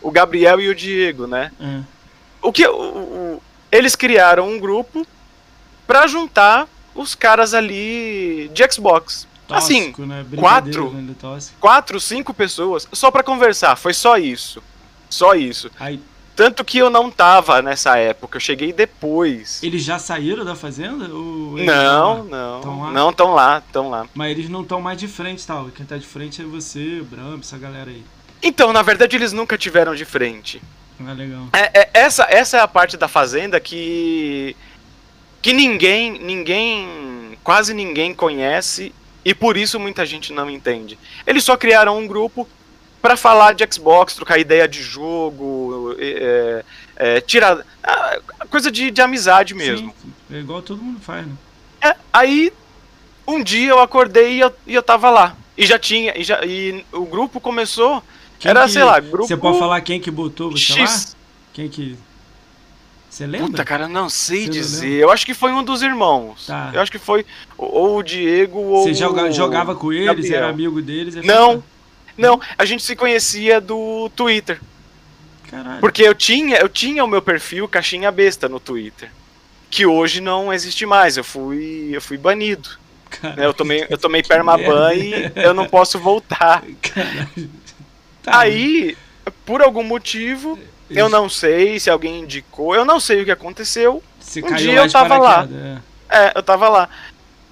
o Gabriel e o Diego, né? É. O que o- o- eles criaram um grupo pra juntar os caras ali de Xbox. assim, Tóxico, né? quatro. Brincadeira, né, tóxico. Quatro, cinco pessoas só pra conversar. Foi só isso. Só isso. Aí, Tanto que eu não tava nessa época, eu cheguei depois. eles já saíram da fazenda? Ou Não, não. Tão? Não, tão lá, tão lá. Mas eles não estão mais de frente, tal. Quem tá de frente é você, o Bram, essa galera aí. Então, na verdade, eles nunca tiveram de frente. Ah, legal. É, é- essa, essa é a parte da fazenda que que ninguém, ninguém, quase ninguém conhece e por isso muita gente não entende. Eles só criaram um grupo pra falar de Xbox, trocar ideia de jogo, é, é, tirar coisa de, de amizade mesmo. Sim, é igual todo mundo faz, né? É, aí um dia eu acordei e eu, e eu tava lá e já tinha e, já, e o grupo começou Quem era que- sei lá grupo Você pode falar quem que botou você lá? X. Quem que. Você lembra? Puta, cara, não sei Você não dizer. lembra? Eu acho que foi um dos irmãos. Tá. Eu acho que foi ou o Diego ou Você joga- o jogava com eles, Gabriel. era amigo deles? é Não. Não, a gente se conhecia do Twitter. Caralho. Porque eu tinha, eu tinha o meu perfil caixinha besta no Twitter. Que hoje não existe mais. Eu fui, eu fui banido. Caralho. Eu tomei, eu tomei permaban e eu não posso voltar. Tá, Aí, por algum motivo, eu não sei se alguém indicou, eu não sei o que aconteceu. Você um dia eu tava lá. é. É, eu tava lá.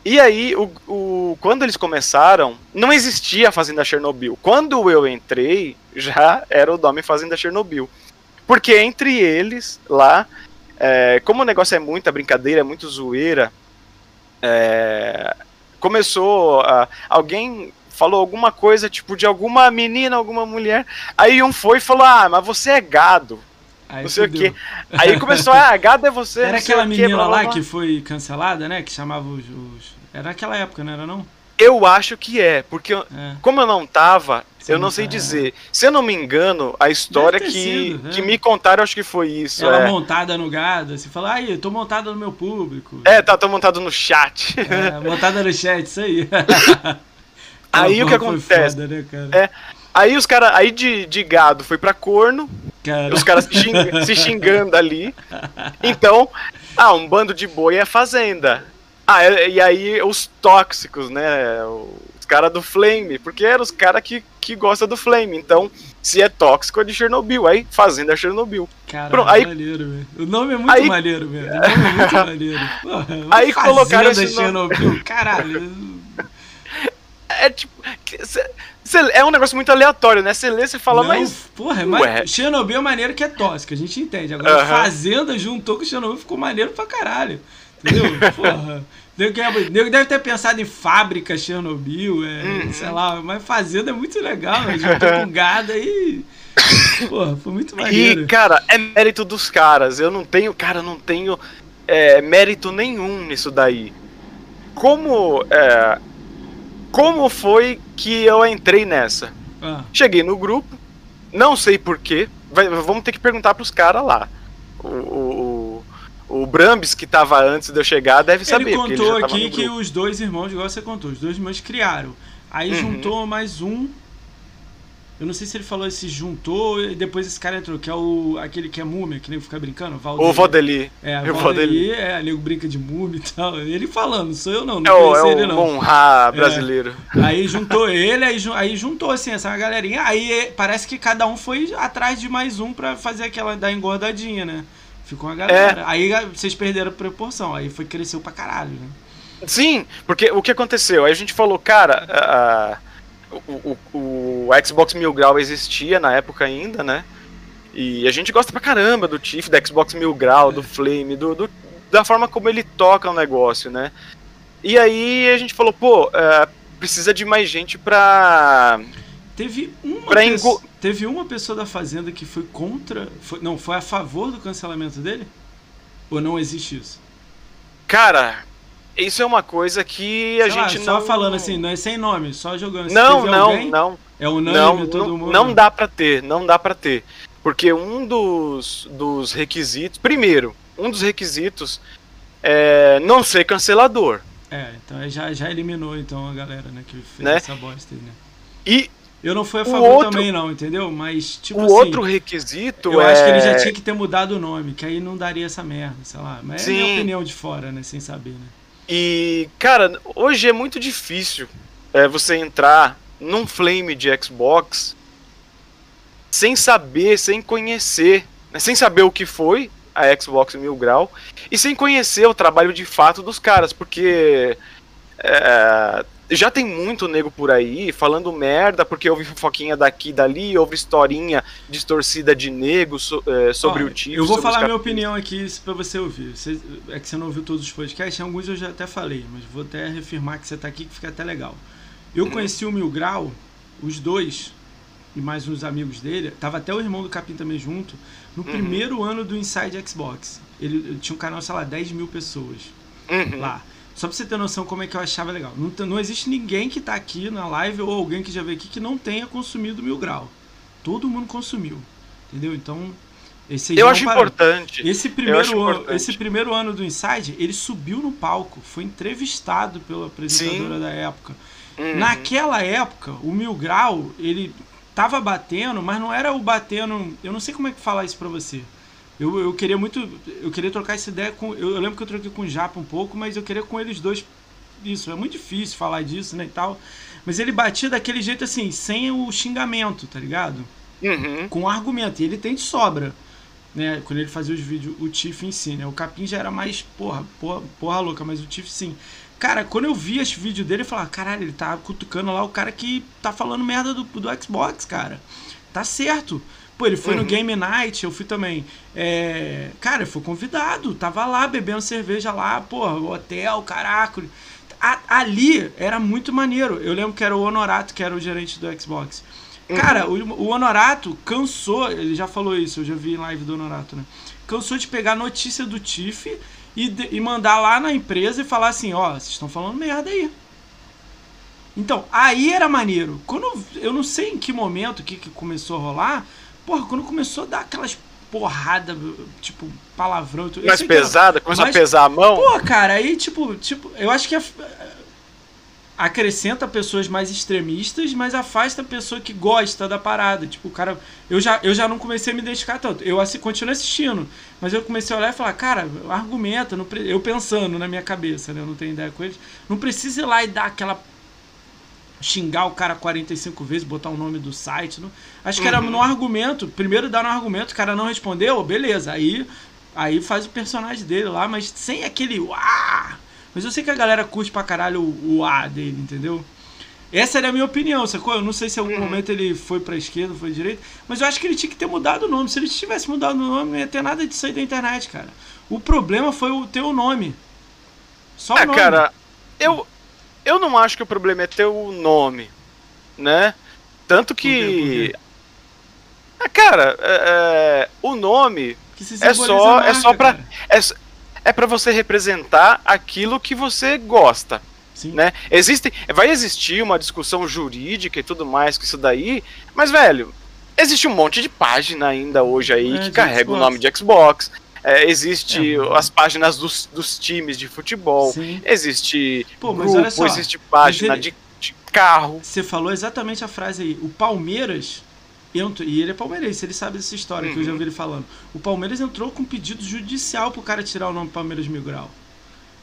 E aí, o, o, quando eles começaram, não existia a Fazenda Chernobyl. Quando eu entrei, já era o nome Fazenda Chernobyl. Porque entre eles, lá, é, como o negócio é muita brincadeira, é muito zoeira, é, começou. a- alguém falou alguma coisa, tipo, de alguma menina, alguma mulher. Aí um foi e falou: Ah, mas você é gado. Aí Não sei o fudeu. quê. Aí começou: Ah, gado é você. Era aquela o quê, menina blá, blá, lá blá." que foi cancelada, né? Que chamava os. os- Era aquela época, não era não? Eu acho que é, porque eu- É. como eu não tava, Você eu não não sei tá, dizer. Se eu não me engano, a história que, sido, é. que me contaram, eu acho que foi isso. Ela é. montada no gado, você fala, ai, eu tô montada no meu público. É, tá, tá montado no chat. É, montada no chat, isso aí. Aí o que acontece? foda, né, cara? É. Aí os caras, aí de, de gado foi pra corno, Cara, os caras se, xing- se xingando ali. Então, ah, um bando de boi é fazenda. Ah, e e aí os tóxicos, né? Os caras do Flame, porque eram os caras que, que gostam do Flame. Então, se é tóxico é de Chernobyl, aí fazenda é Chernobyl. Caralho, Pronto, aí- maneiro, velho. O nome é muito Aí- maneiro, velho. O nome é muito maneiro. Porra, Aí colocaram fazenda esse nome. Chernobyl, caralho. É tipo. cê- cê- é um negócio muito aleatório, né? Você lê, você fala, Não, mas. Porra, é Ué. mais... Chernobyl é maneiro que é tóxico, a gente entende. Agora, Aham. Fazenda juntou com Chernobyl ficou maneiro pra caralho. Entendeu? Porra. Nego que- nego deve ter pensado em fábrica Chernobyl, é, Uhum. sei lá, mas Fazenda é muito legal, né? juntou com gado aí. Porra, foi muito maneiro. E, cara, é mérito dos caras. Eu não tenho, cara, não tenho é, mérito nenhum nisso daí. Como. É, como foi que eu entrei nessa? Ah, Cheguei no grupo, não sei porquê. Vamos ter que perguntar pros caras lá. O, o, o, o Brambis, que tava antes de eu chegar, deve saber. ele porque contou já tava aqui que os dois irmãos, igual você contou, os dois irmãos criaram. Aí Uhum. juntou mais um. Eu não sei se ele falou se juntou e depois esse cara entrou, que é o aquele que é múmia, que nem fica brincando, Valdir. O Vodeli. É, o Valdeli. Valdeli, é, nego brinca de múmia e tal. Ele falando, não sou eu não, É não o, conheci é ele não. Monra brasileiro. Aí juntou ele, aí, aí juntou assim essa galerinha. Aí eh, parece que cada um foi atrás de mais um pra fazer aquela da engordadinha, né? Ficou uma É. galera. Aí a- vocês perderam a proporção, aí foi cresceu pra caralho, né? Sim, porque o que aconteceu? Aí a gente falou, cara, a- o, o- o Xbox Mil Grau existia na época ainda, né? E a gente gosta pra caramba do Tiff, do Xbox Mil Grau, do Flame, do, do- da forma como ele toca o negócio, né? E aí a gente falou, pô, é, precisa de mais gente pra. Teve uma, Pra pessoa, engo- teve uma pessoa da Fazenda que foi contra. foi- não, foi a favor do cancelamento dele? Ou não existe isso? Cara, isso é uma coisa que a Sei lá, gente só não. falando assim, não é sem nome, só jogando. Não, não, alguém, não. É unânime, Não, todo não, mundo. não dá pra ter, não dá pra ter. Porque um dos, dos requisitos. Primeiro, um dos requisitos é não ser cancelador. É, então já, já eliminou então a galera, né, que fez Né? essa bosta aí, né? E Eu não fui a favor outro, também, não, entendeu? Mas, tipo o assim, outro requisito Eu é... acho que ele já tinha que ter mudado o nome, que aí não daria essa merda, sei lá. Mas Sim. é minha opinião de fora, né? Sem saber, né? E, cara, hoje é muito difícil é, você entrar num flame de Xbox sem saber, sem conhecer, né? sem saber o que foi a Xbox Mil Grau e sem conhecer o trabalho de fato dos caras, porque é, já tem muito nego por aí falando merda, porque houve fofoquinha daqui e dali, houve historinha distorcida de nego so, é, sobre Olha, o tipo. Eu vou falar minha opinião aqui para você ouvir. Você, é que você não ouviu todos os podcasts, alguns eu já até falei, mas vou até reafirmar que você tá aqui, que fica até legal. Eu hum. conheci o Mil Grau, os dois, e mais uns amigos dele, tava até o irmão do Capim também junto, no uhum. primeiro ano do Inside Xbox. Ele, ele, tinha um canal, sei lá, 10 mil pessoas uhum. lá. Só pra você ter noção como é que eu achava legal. Não, não existe ninguém que tá aqui na live ou alguém que já veio aqui que não tenha consumido mil grau. Todo mundo consumiu. Entendeu? Então. Esse eu acho importante. Esse primeiro, ano, importante. esse primeiro ano do Inside, ele subiu no palco, foi entrevistado pela apresentadora Sim. da época. Uhum. Naquela época, o Mil Grau, ele tava batendo, mas não era o batendo. Eu não sei como é que falar isso pra você. Eu, eu queria muito. Eu queria trocar essa ideia com. Eu, eu lembro que eu troquei com o Japa um pouco, mas eu queria com eles dois. Isso, é muito difícil falar disso, né? E tal. Mas ele batia daquele jeito assim, sem o xingamento, tá ligado? Uhum. Com argumento. E ele tem de sobra. Né, quando ele fazia os vídeos, o Tiff em si, né? O Capim já era mais, porra, porra, porra louca, mas o Tiff sim. Cara, quando eu vi esse vídeo dele, eu falava, caralho, ele tá cutucando lá o cara que tá falando merda do, do Xbox, cara. Tá certo. Pô, ele foi uhum. no Game Night, eu fui também. É... Cara, eu fui convidado, tava lá bebendo cerveja lá, pô, hotel, caraca. A, ali era muito maneiro. Eu lembro que era o Honorato, que era o gerente do Xbox. Uhum. Cara, o, o Honorato cansou, ele já falou isso, eu já vi em live do Honorato, né? Cansou de pegar notícia do Tiff e, e mandar lá na empresa e falar assim: ó, vocês estão falando merda aí. Então, aí era maneiro. Quando eu não sei em que momento que, que começou a rolar, Porra, quando começou a dar aquelas porrada, tipo, palavrão. Tudo, mais pesada, começou a pesar a mão. Pô, cara, aí, tipo, tipo eu acho que a, acrescenta pessoas mais extremistas, mas afasta a pessoa que gosta da parada. Tipo, o cara. Eu já, eu já não comecei a me identificar tanto. Eu assim, continuo assistindo. Mas eu comecei a olhar e falar, cara, argumenta. Não, eu pensando na minha cabeça, né? Eu não tenho ideia com eles. Não precisa ir lá e dar aquela xingar o cara 45 vezes, botar o nome do site. Não? Acho que era uhum. no argumento. Primeiro dá no argumento, o cara não respondeu, beleza. Aí, aí faz o personagem dele lá, mas sem aquele uá. Mas eu sei que a galera curte pra caralho o uá dele, entendeu? Essa era a minha opinião, sacou? Eu não sei se em algum uhum. momento ele foi pra esquerda, foi direita, mas eu acho que ele tinha que ter mudado o nome. Se ele tivesse mudado o nome, não ia ter nada disso aí da internet, cara. O problema foi o teu nome. Só é, o nome. cara, eu, eu não acho que o problema é ter o nome, né? Tanto que. Ah, cara, é, é, o nome é só, marca, é só pra. É, é para você representar aquilo que você gosta. Sim. Né? Existe, vai existir uma discussão jurídica e tudo mais com isso daí, mas, velho, existe um monte de página ainda hoje aí é, que carrega Xbox. o nome de Xbox, é, existe é, as páginas dos, dos times de futebol, Sim. existe Pô, grupo, só, existe página ele, de, de, carro. Você falou exatamente a frase aí. O Palmeiras entrou, e ele é palmeirense, ele sabe dessa história uhum. que eu já uhum. ouvi ele falando. O Palmeiras entrou com pedido judicial pro cara tirar o nome Palmeiras Mil Grau.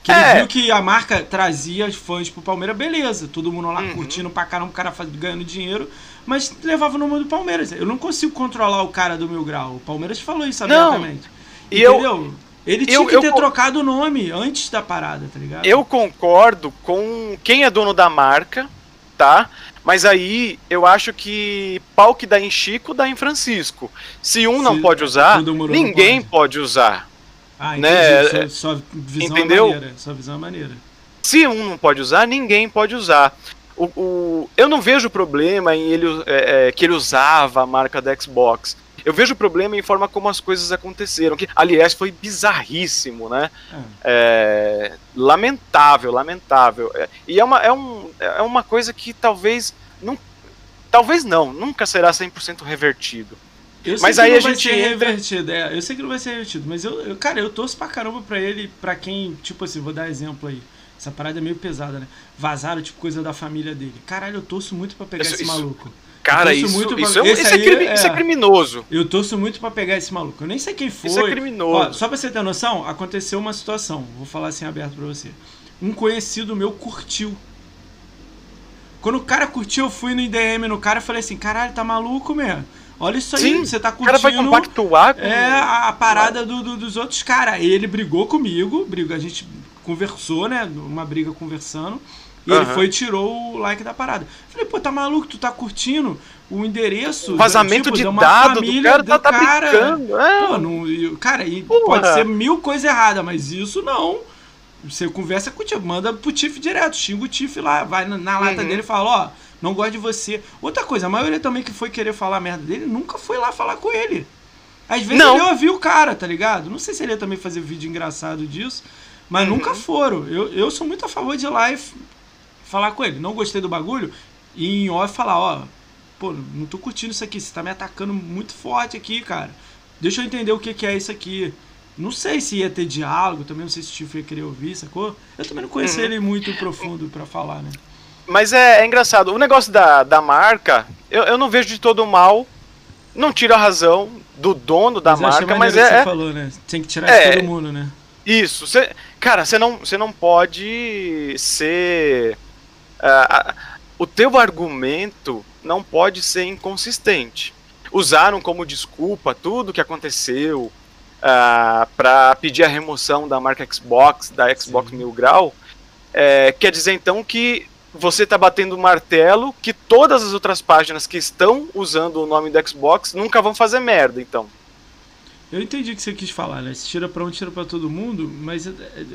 Que ele é. viu que a marca trazia fãs pro Palmeiras, beleza. Todo mundo lá uhum. curtindo pra caramba, o cara ganhando dinheiro, mas levava o nome do Palmeiras. Eu não consigo controlar o cara do Mil Grau. O Palmeiras falou isso abertamente. Não. E Entendeu? Eu, ele tinha eu, que ter eu, trocado o nome antes da parada, tá ligado? Eu concordo com quem é dono da marca, tá? Mas aí eu acho que pau que dá em Chico dá em Francisco. Se um Se não pode usar, ninguém pode. pode. usar. Ah, né? Sua, sua visão é Entendeu? é maneira. Sua visão é maneira. Se um não pode usar, ninguém pode usar. O, o, eu não vejo problema em ele é, é, que ele usava a marca da Xbox. Eu vejo o problema em forma como as coisas aconteceram, que, aliás, foi bizarríssimo, né? É. É, lamentável, lamentável. É, e é uma, é, um, é uma coisa que talvez não, talvez não, nunca será 100% revertido. Eu mas aí a gente entra... revertido, é, eu sei que não vai ser revertido, mas eu, eu, cara, eu torço pra caramba pra ele, pra quem, tipo assim, vou dar exemplo aí. Essa parada é meio pesada, né? Vazaram, tipo, coisa da família dele. Caralho, eu torço muito pra pegar isso, esse isso, maluco. Cara, isso, pra- isso, é, isso, é aí crime- é- isso é criminoso. Eu torço muito pra pegar esse maluco. Eu nem sei quem foi. Isso é criminoso. Ó, só pra você ter noção, aconteceu uma situação. Vou falar assim aberto pra você. Um conhecido meu curtiu. Quando o cara curtiu, eu fui no IDM no cara e falei assim: caralho, tá maluco mesmo? Olha isso aí, Sim, você tá O cara vai curtindo. compactuar com. É a, a parada do- do- dos outros caras. Ele brigou comigo, brigou, a gente conversou, né? Uma briga conversando. E ele Aham. foi e tirou o like da parada. Falei, pô, tá maluco? Tu tá curtindo o endereço? Vazamento tipo, de uma dado do cara, tá, tá brincando. É. Pô, não, cara, e Porra. pode ser mil coisas erradas, mas isso não. Você conversa com o Tiff, manda pro Tiff direto, xinga o Tiff lá, vai na, na lata Uhum. dele e fala, ó, não gosto de você. Outra coisa, a maioria também que foi querer falar merda dele, nunca foi lá falar com ele. Às vezes Não. ele ouviu o cara, tá ligado? Não sei se ele ia também fazer vídeo engraçado disso, mas Uhum. nunca foram. Eu, eu sou muito a favor de e f- falar com ele. Não gostei do bagulho, e em off falar, ó, pô, não tô curtindo isso aqui, você tá me atacando muito forte aqui, cara. Deixa eu entender o que, que é isso aqui. Não sei se ia ter diálogo, também não sei se o Tiff ia querer ouvir, sacou? Eu também não conheço Uhum. ele muito profundo pra falar, né? Mas é, é engraçado. O negócio da, da marca, eu, eu não vejo de todo mal. Não tira a razão do dono da Mas marca, mas o que é, você é falou, né? Tem que tirar É. de todo mundo, né? isso. Cê- cara, você não, você não pode ser. Ah, o teu argumento não pode ser inconsistente. Usaram como desculpa tudo que aconteceu ah, para pedir a remoção da marca Xbox, da Xbox Sim. Mil Grau. É, quer dizer então que você está batendo o martelo que todas as outras páginas que estão usando o nome do Xbox nunca vão fazer merda, então. Eu entendi o que você quis falar, né? Se tira pra um, tira pra todo mundo, mas é- é-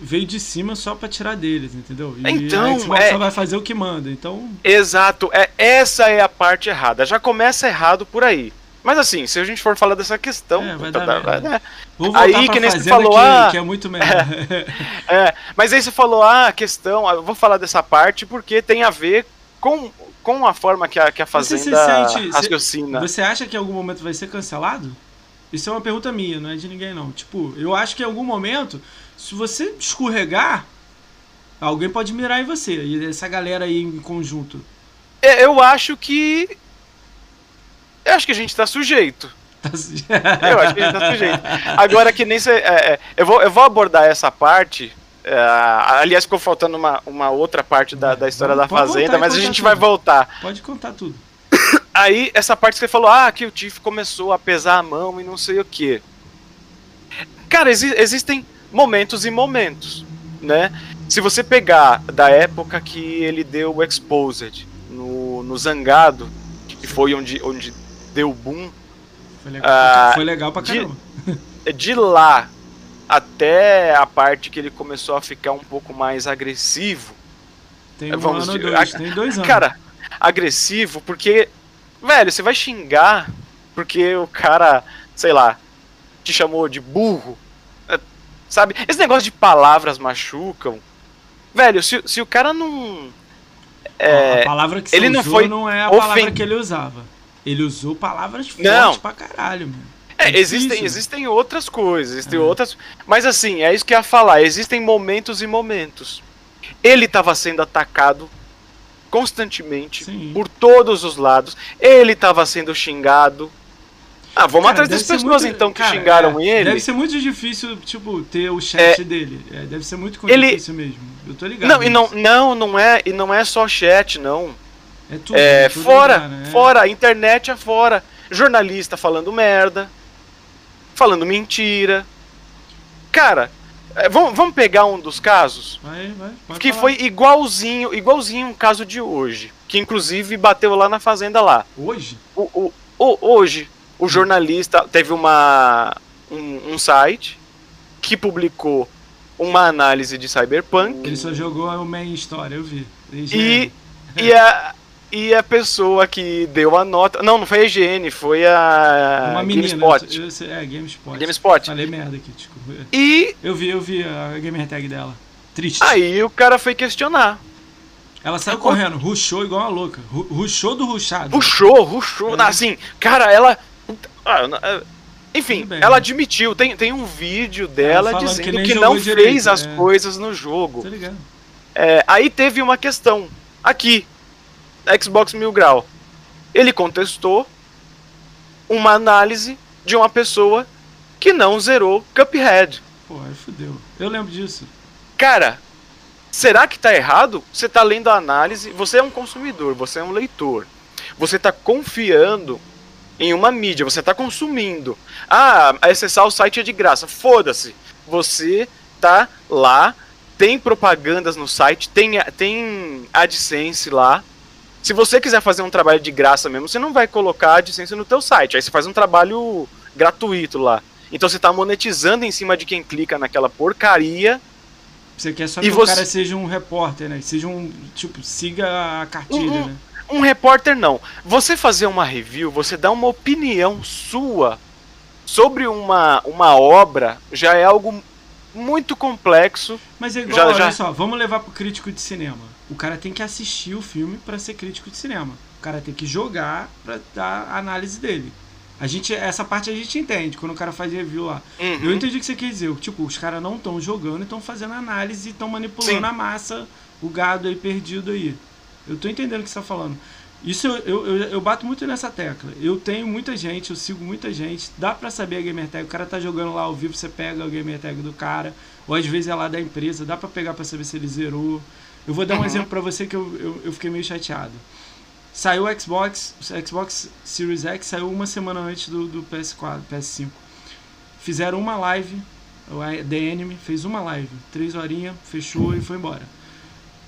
veio de cima só pra tirar deles, entendeu? E Então, a Xbox é- só vai fazer o que manda, então... Exato, é essa é a parte errada. Já começa errado por aí. Mas assim, se a gente for falar dessa questão, É, vai dar tá- merda. né? Vou Aí, que nem você Fazenda, falou, que, ah, que é muito melhor. É, mas aí você falou, ah, a questão, eu vou falar dessa parte porque tem a ver com, com a forma que a, que a Você se Fazenda sente- raciocina. Você acha que em algum momento vai ser cancelado? Isso é uma pergunta minha, não é de ninguém não. Tipo, eu acho que em algum momento, se você escorregar, alguém pode mirar em você. E essa galera aí em conjunto. É, Eu acho que. Eu acho que a gente tá sujeito. Tá se- Eu acho que a gente tá sujeito. Agora que nem você. é, é, eu, vou, eu vou abordar essa parte. é, aliás, ficou faltando uma, uma outra parte da, da história da Pode Fazenda, mas a gente tudo. vai voltar. Pode contar tudo. Aí, essa parte que você falou, ah, que o Tiff começou a pesar a mão e não sei o que. Cara, exi- existem momentos e momentos, né? Se você pegar da época que ele deu o Exposed no, no Zangado, que foi onde, onde deu o boom, Foi legal, Ah, foi legal pra de- caramba. de lá até a parte que ele começou a ficar um pouco mais agressivo, Tem um vamos ano dois, a- tem dois anos. Cara, agressivo, porque, velho, você vai xingar porque o cara, sei lá, te chamou de burro, sabe? Esse negócio de palavras machucam. Velho, se, se o cara não. É, a palavra que ele não foi não é a ofen- palavra que ele usava. Ele usou palavras fortes Não. pra caralho, mano. é, é existem, existem outras coisas, existem É. outras. Mas assim, é isso que eu ia falar. Existem momentos e momentos. Ele estava sendo atacado constantemente Sim. por todos os lados. Ele estava sendo xingado. Ah, vamos Cara, atrás das pessoas muito- então que cara, xingaram é, ele. Deve ser muito difícil, tipo, ter o chat dele. É, deve ser muito Ele- difícil mesmo. Eu tô ligado. Não, e não, não, não é, e não é só chat, não. É tudo. É, é tudo fora, lugar, né? fora, a internet é fora. Jornalista falando merda, falando mentira. Cara, é, vamos, vamos pegar um dos casos Vai, vai. pode que falar. foi igualzinho, igualzinho um caso de hoje, que inclusive bateu lá na fazenda lá. Hoje? O, o, o- hoje, o jornalista teve uma um, um site que publicou uma análise de Cyberpunk Ele só jogou o main história, eu vi. e, e, a, e a pessoa que deu a nota. Não, não foi a IGN, foi a Uma menina. GameSpot. eu sei- é, GameSpot. GameSpot. Falei merda aqui, desculpa. E Eu vi, eu vi a gamer tag dela. Triste. aí o cara foi questionar. Ela saiu correndo, rushou igual uma louca. Ru- Rushou do rushado. Puxou, ruxou. É. Assim, cara, ela. Ah, não- é, Enfim, bem, ela né? admitiu. Tem, tem um vídeo dela que dizendo que, jogou não direito, fez as é. coisas no jogo. Tá ligado? É, aí teve uma questão aqui, Xbox Mil Grau. Ele contestou uma análise de uma pessoa que não zerou Cuphead. Pô, aí fudeu. Eu lembro disso. Cara, será que tá errado? Você tá lendo a análise, você é um consumidor, você é um leitor. Você tá confiando em uma mídia, você tá consumindo. Ah, acessar o site é de graça. Foda-se. Você tá lá, tem propagandas no site, tem, tem AdSense lá. Se você quiser fazer um trabalho de graça mesmo, você não vai colocar AdSense no teu site. Aí você faz um trabalho gratuito lá. Então você está monetizando em cima de quem clica naquela porcaria. Você quer só que você... o cara seja um repórter, né? Seja um. Tipo, siga a cartilha, um, né? Um repórter não. Você fazer uma review, você dá uma opinião sua sobre uma, uma obra, já é algo muito complexo. Mas é igual, já, olha já... só, vamos levar pro crítico de cinema. O cara tem que assistir o filme para ser crítico de cinema. O cara tem que jogar para dar a análise dele. A gente, essa parte a gente entende quando o cara faz review lá. Uhum. Eu entendi o que você quer dizer. Tipo, os caras não estão jogando, estão fazendo análise e estão manipulando Sim. a massa, o gado aí perdido aí. Eu tô entendendo o que você tá falando. Isso eu, eu, eu, eu, bato muito nessa tecla. Eu tenho muita gente, eu sigo muita gente. Dá pra saber a gamer tag. O cara tá jogando lá ao vivo, você pega a gamer tag do cara. Ou às vezes é lá da empresa. Dá pra pegar pra saber se ele zerou. Eu vou dar um uhum. exemplo pra você que eu, eu, eu fiquei meio chateado. Saiu o Xbox, o Xbox Series X saiu uma semana antes do, do PS4, PS5. Fizeram uma live, o The Enemy fez uma live, três horinhas, fechou e foi embora.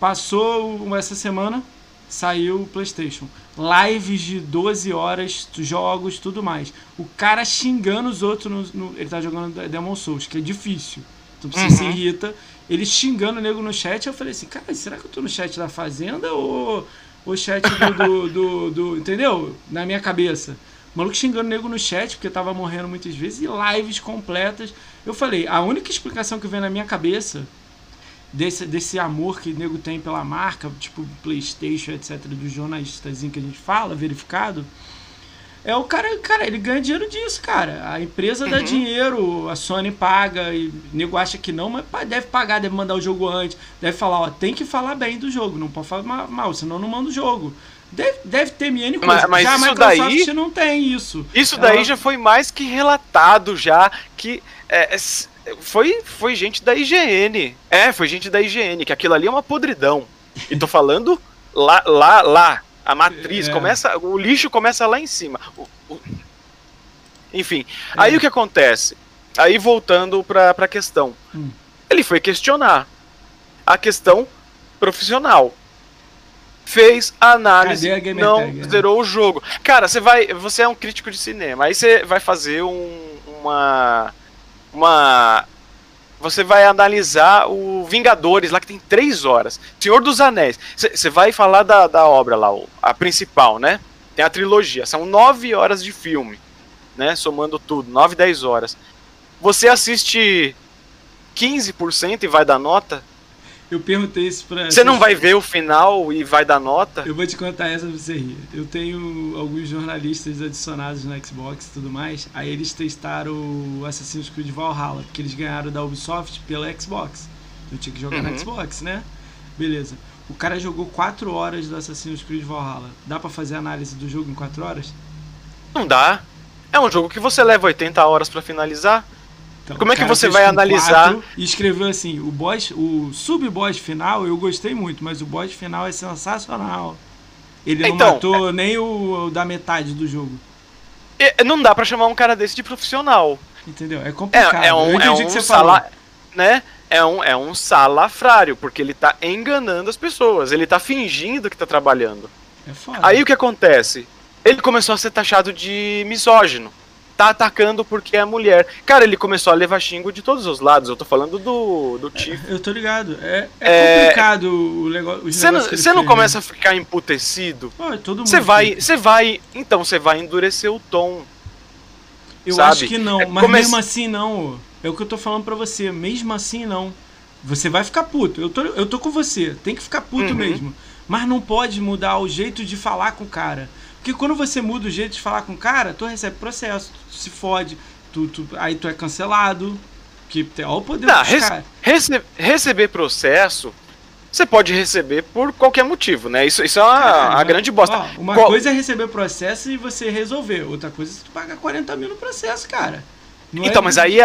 Passou essa semana, saiu o PlayStation. Lives de 12 horas, jogos, tudo mais. O cara xingando os outros, no, no ele tá jogando Demon Souls, que é difícil. Então você uhum. se irrita. Ele xingando o nego no chat. Eu falei assim, cara, será que eu tô no chat da Fazenda ou o chat do, do, do, do, Entendeu? Na minha cabeça. O maluco xingando o nego no chat, porque tava morrendo muitas vezes, e lives completas. Eu falei, a única explicação que vem na minha cabeça desse, desse amor que o nego tem pela marca, tipo Playstation, etc., do jornalistas que a gente fala, verificado, é o cara, cara, ele ganha dinheiro disso, cara. A empresa uhum. dá dinheiro, a Sony paga, e o nego acha que não, mas deve pagar, deve mandar o jogo antes, deve falar, ó, tem que falar bem do jogo, não pode falar mal, senão não manda o jogo. Deve, deve ter N coisa. Mas, mas já a Microsoft daí, não tem isso. Isso Ela... daí já foi mais que relatado já, que é, é foi, foi gente da IGN. É, foi gente da IGN, que aquilo ali é uma podridão. E tô falando lá, lá, lá, a matriz, é. começa, o lixo começa lá em cima. O, o... Enfim, é. aí o que acontece? Aí voltando para a questão. Hum. Ele foi questionar a questão profissional. Fez a análise, a não tag, é? zerou o jogo. Cara, você vai, você é um crítico de cinema, aí você vai fazer um, uma uma você vai analisar o Vingadores, lá que tem três horas. Senhor dos Anéis. Você vai falar da, da obra lá, a principal, né? Tem a trilogia. São nove horas de filme, né? Somando tudo, nove, dez horas. Você assiste 15% e vai dar nota? Eu perguntei isso pra. Você não vai ver o final e vai dar nota? Eu vou te contar essa pra você rir. Eu tenho alguns jornalistas adicionados no Xbox e tudo mais. Aí eles testaram o Assassin's Creed Valhalla, porque eles ganharam da Ubisoft pela Xbox. Eu tinha que jogar uhum. no Xbox, né? Beleza. O cara jogou 4 horas do Assassin's Creed Valhalla. Dá para fazer análise do jogo em 4 horas? Não dá. É um jogo que você leva 80 horas para finalizar. Então, Como é que você vai analisar? E escreveu assim: o boss, o sub-boss final eu gostei muito, mas o boss final é sensacional. Ele não então, matou é... nem o, o, da metade do jogo. É, não dá para chamar um cara desse de profissional. Entendeu? É complicado. É, é um, é um sala, né? É um, é um salafrário, porque ele tá enganando as pessoas. Ele tá fingindo que tá trabalhando. É foda. Aí o que acontece? Ele começou a ser taxado de misógino tá atacando porque é mulher. Cara, ele começou a levar xingo de todos os lados. Eu tô falando do, do Tiff. É, eu tô ligado. É, é, é complicado o negócio. Você não, você não começa né? a ficar emputecido? Você vai, você vai. Então você vai endurecer o tom. Eu sabe? acho que não, é, mas mesmo assim não. É o que eu tô falando pra você. Mesmo assim não. Você vai ficar puto. Eu tô, eu tô com você. Tem que ficar puto uhum. mesmo. Mas não pode mudar o jeito de falar com o cara. Porque quando você muda o jeito de falar com o cara, tu recebe processo, tu se fode, tu, tu, aí tu é cancelado. Que olha o poder Não, rece rece receber processo você pode receber por qualquer motivo, né? Isso, isso é uma, a grande bosta. Ó, uma Qual... coisa é receber processo e você resolver, outra coisa é você pagar 40 mil no processo, cara. Não então, é mas aí,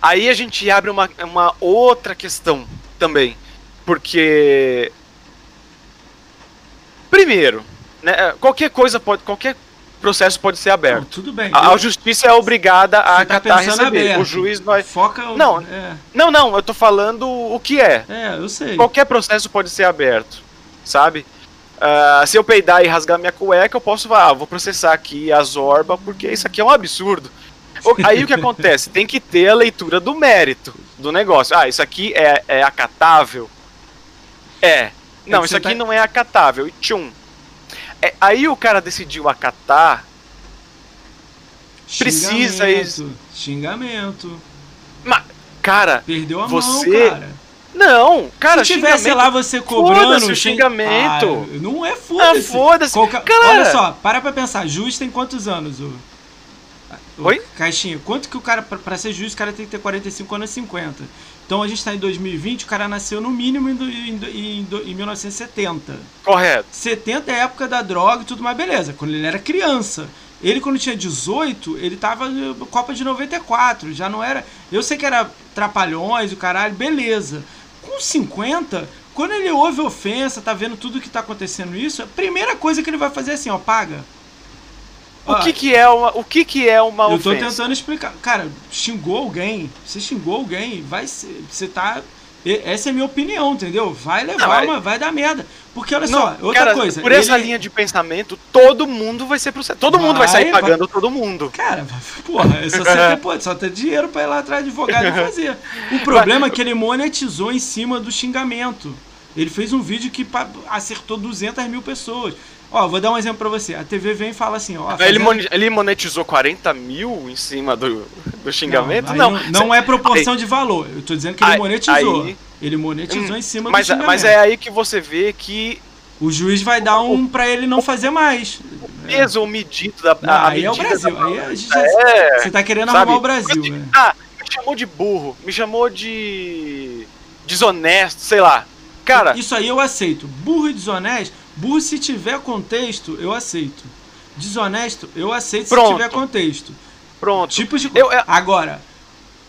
aí a gente abre uma, uma outra questão também. Porque. Primeiro, né, qualquer coisa pode. Qualquer processo pode ser aberto. Não, tudo bem. A, a, justiça é obrigada a tá acatar receber. Aberto. O juiz vai. Foca. Não, é. não, não. Eu tô falando o que é. É, eu sei. Qualquer processo pode ser aberto, sabe? Uh, se eu peidar e rasgar minha cueca, eu posso falar, ah, vou processar aqui a Zorba porque isso aqui é um absurdo. Aí o que acontece? Tem que ter a leitura do mérito do negócio. Ah, isso aqui é, é acatável? É. Não, isso aqui tá... não é acatável. E tchum. É, aí o cara decidiu acatar. Precisa isso. Xingamento. Mas, cara. Perdeu a você... mão, cara. Não, cara, Se tivesse lá você cobrando o xingamento. Ah, não é foda-se. Ah, foda-se. Qualquer... Olha só, para pra pensar. Juiz tem quantos anos? O... Oi? Caixinha, quanto que o cara, para ser juiz, o cara tem que ter 45 anos 50. Então a gente está em 2020, o cara nasceu no mínimo em, em, em, em 1970. Correto. 70 é a época da droga e tudo mais, beleza. Quando ele era criança. Ele, quando tinha 18, ele tava Copa de 94, já não era. Eu sei que era trapalhões, o caralho, beleza. Com 50, quando ele ouve ofensa, tá vendo tudo que tá acontecendo isso, a primeira coisa que ele vai fazer é assim, ó, paga. O que que é uma, o que que é uma eu ofensa? Eu tô tentando explicar. Cara, xingou alguém, você xingou alguém, vai ser, você tá essa é a minha opinião, entendeu? Vai levar, não, uma, vai dar merda. Porque olha não, só, outra cara, coisa. Por essa linha de pensamento, todo mundo vai ser processado. Todo vai, mundo vai sair pagando vai... todo mundo. Cara, porra, é só você pô, só ter dinheiro pra ir lá atrás de advogado e fazer. O problema é que ele monetizou em cima do xingamento. Ele fez um vídeo que acertou 200 mil pessoas. Ó, vou dar um exemplo pra você. A TV vem e fala assim, ó. Ele, ele monetizou 40 mil em cima do, do xingamento? Não, não, não, é proporção aí, de valor. Eu tô dizendo que ele monetizou. Aí, ele monetizou hum, em cima mas, do xingamento. Mas é aí que você vê que. O juiz vai dar um para ele não fazer mais. O peso medido da. Não, aí é o Brasil. Da... Aí a gente já, é, você tá querendo sabe? arrumar o Brasil, né? Ah, me chamou de burro. Me chamou de. desonesto, sei lá. Cara. Isso aí eu aceito. Burro e desonesto Burro, se tiver contexto, eu aceito. Desonesto, eu aceito Pronto. se tiver contexto. Pronto. Tipos de eu, eu... Agora,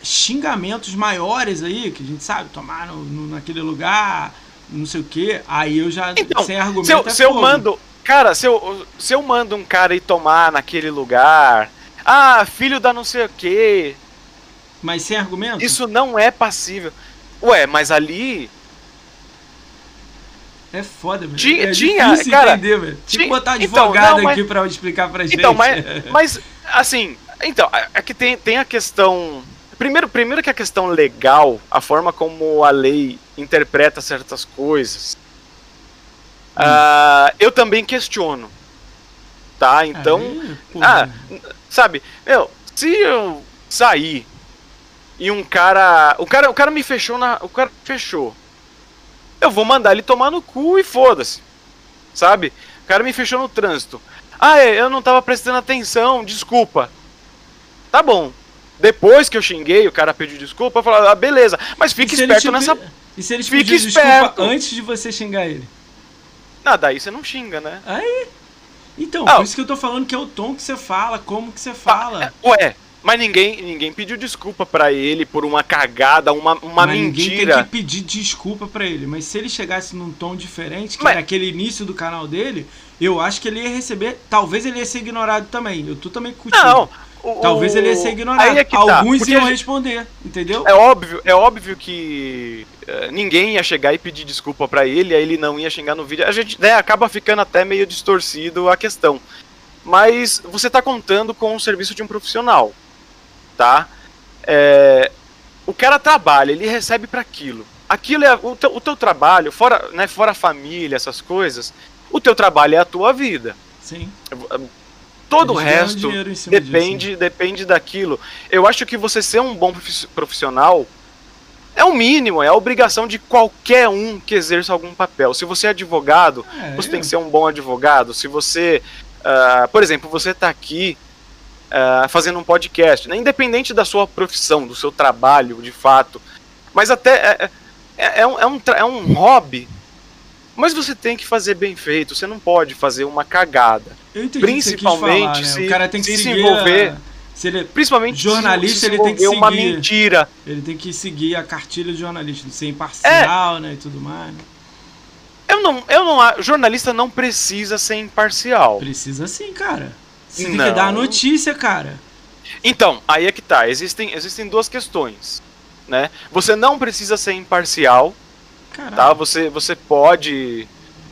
xingamentos maiores aí, que a gente sabe, tomar no, no naquele lugar, não sei o que, aí eu já, então, sem argumento, se eu, é se eu mando, cara, se eu, se eu mando um cara ir tomar naquele lugar, ah, filho da não sei o que... Mas sem argumento? Isso não é passível. Ué, mas ali é foda, velho. Tinha, é tinha cara. Entender, velho. Tinha que botar então, advogado então, não, aqui pra explicar pra gente. Então, mas, mas assim, então, é que tem, tem a questão. Primeiro, primeiro que a questão legal, a forma como a lei interpreta certas coisas, hum. uh, eu também questiono. Tá? Então. Aí, ah, sabe, meu, se eu sair e um cara. O cara, o cara me fechou na. O cara fechou eu vou mandar ele tomar no cu e foda-se. Sabe? O cara me fechou no trânsito. Ah, é, eu não tava prestando atenção, desculpa. Tá bom. Depois que eu xinguei, o cara pediu desculpa, eu falei, ah, beleza. Mas fique esperto nessa. E se ele te fique esperto antes de você xingar ele? Ah, daí você não xinga, né? Aí. Então, ah, por isso que eu tô falando que é o tom que você fala, como que você fala. Ah, é, ué, mas ninguém, ninguém pediu desculpa para ele por uma cagada, uma, uma mas mentira. Ninguém tem que pedir desculpa para ele. Mas se ele chegasse num tom diferente, que mas... era aquele início do canal dele, eu acho que ele ia receber. Talvez ele ia ser ignorado também. Eu tô também contigo. Não. O, Talvez ele ia ser ignorado. É tá, Alguns iam gente... responder, entendeu? É óbvio, é óbvio que uh, ninguém ia chegar e pedir desculpa para ele, aí ele não ia xingar no vídeo. A gente né, acaba ficando até meio distorcido a questão. Mas você tá contando com o serviço de um profissional tá? É, o cara trabalha, ele recebe para aquilo. Aquilo é o teu, o teu, trabalho, fora, né, fora a família, essas coisas. O teu trabalho é a tua vida. Sim. Todo Eles o resto depende, disso, depende daquilo. Eu acho que você ser um bom profissional é o mínimo, é a obrigação de qualquer um que exerça algum papel. Se você é advogado, é, você eu... tem que ser um bom advogado. Se você, uh, por exemplo, você está aqui uh, fazendo um podcast, né? independente da sua profissão, do seu trabalho, de fato. Mas até é, é, é, um, é, um, é um hobby Mas você tem que fazer bem feito, você não pode fazer uma cagada. Eu entendi Principalmente falar, né? se- o cara tem que se seguir envolver- a- se ele, Principalmente Jornalista, se, ele tem que envolver uma seguir. mentira. ele tem que seguir a cartilha do jornalista, de ser imparcial, né, e tudo mais. né? Eu não, eu não, jornalista não precisa ser imparcial. Precisa sim, cara. Você tem Não. que dar a notícia, cara. Então, aí é que tá. Existem, existem duas questões, né? Você não precisa ser imparcial, Caralho. tá? Você, você pode,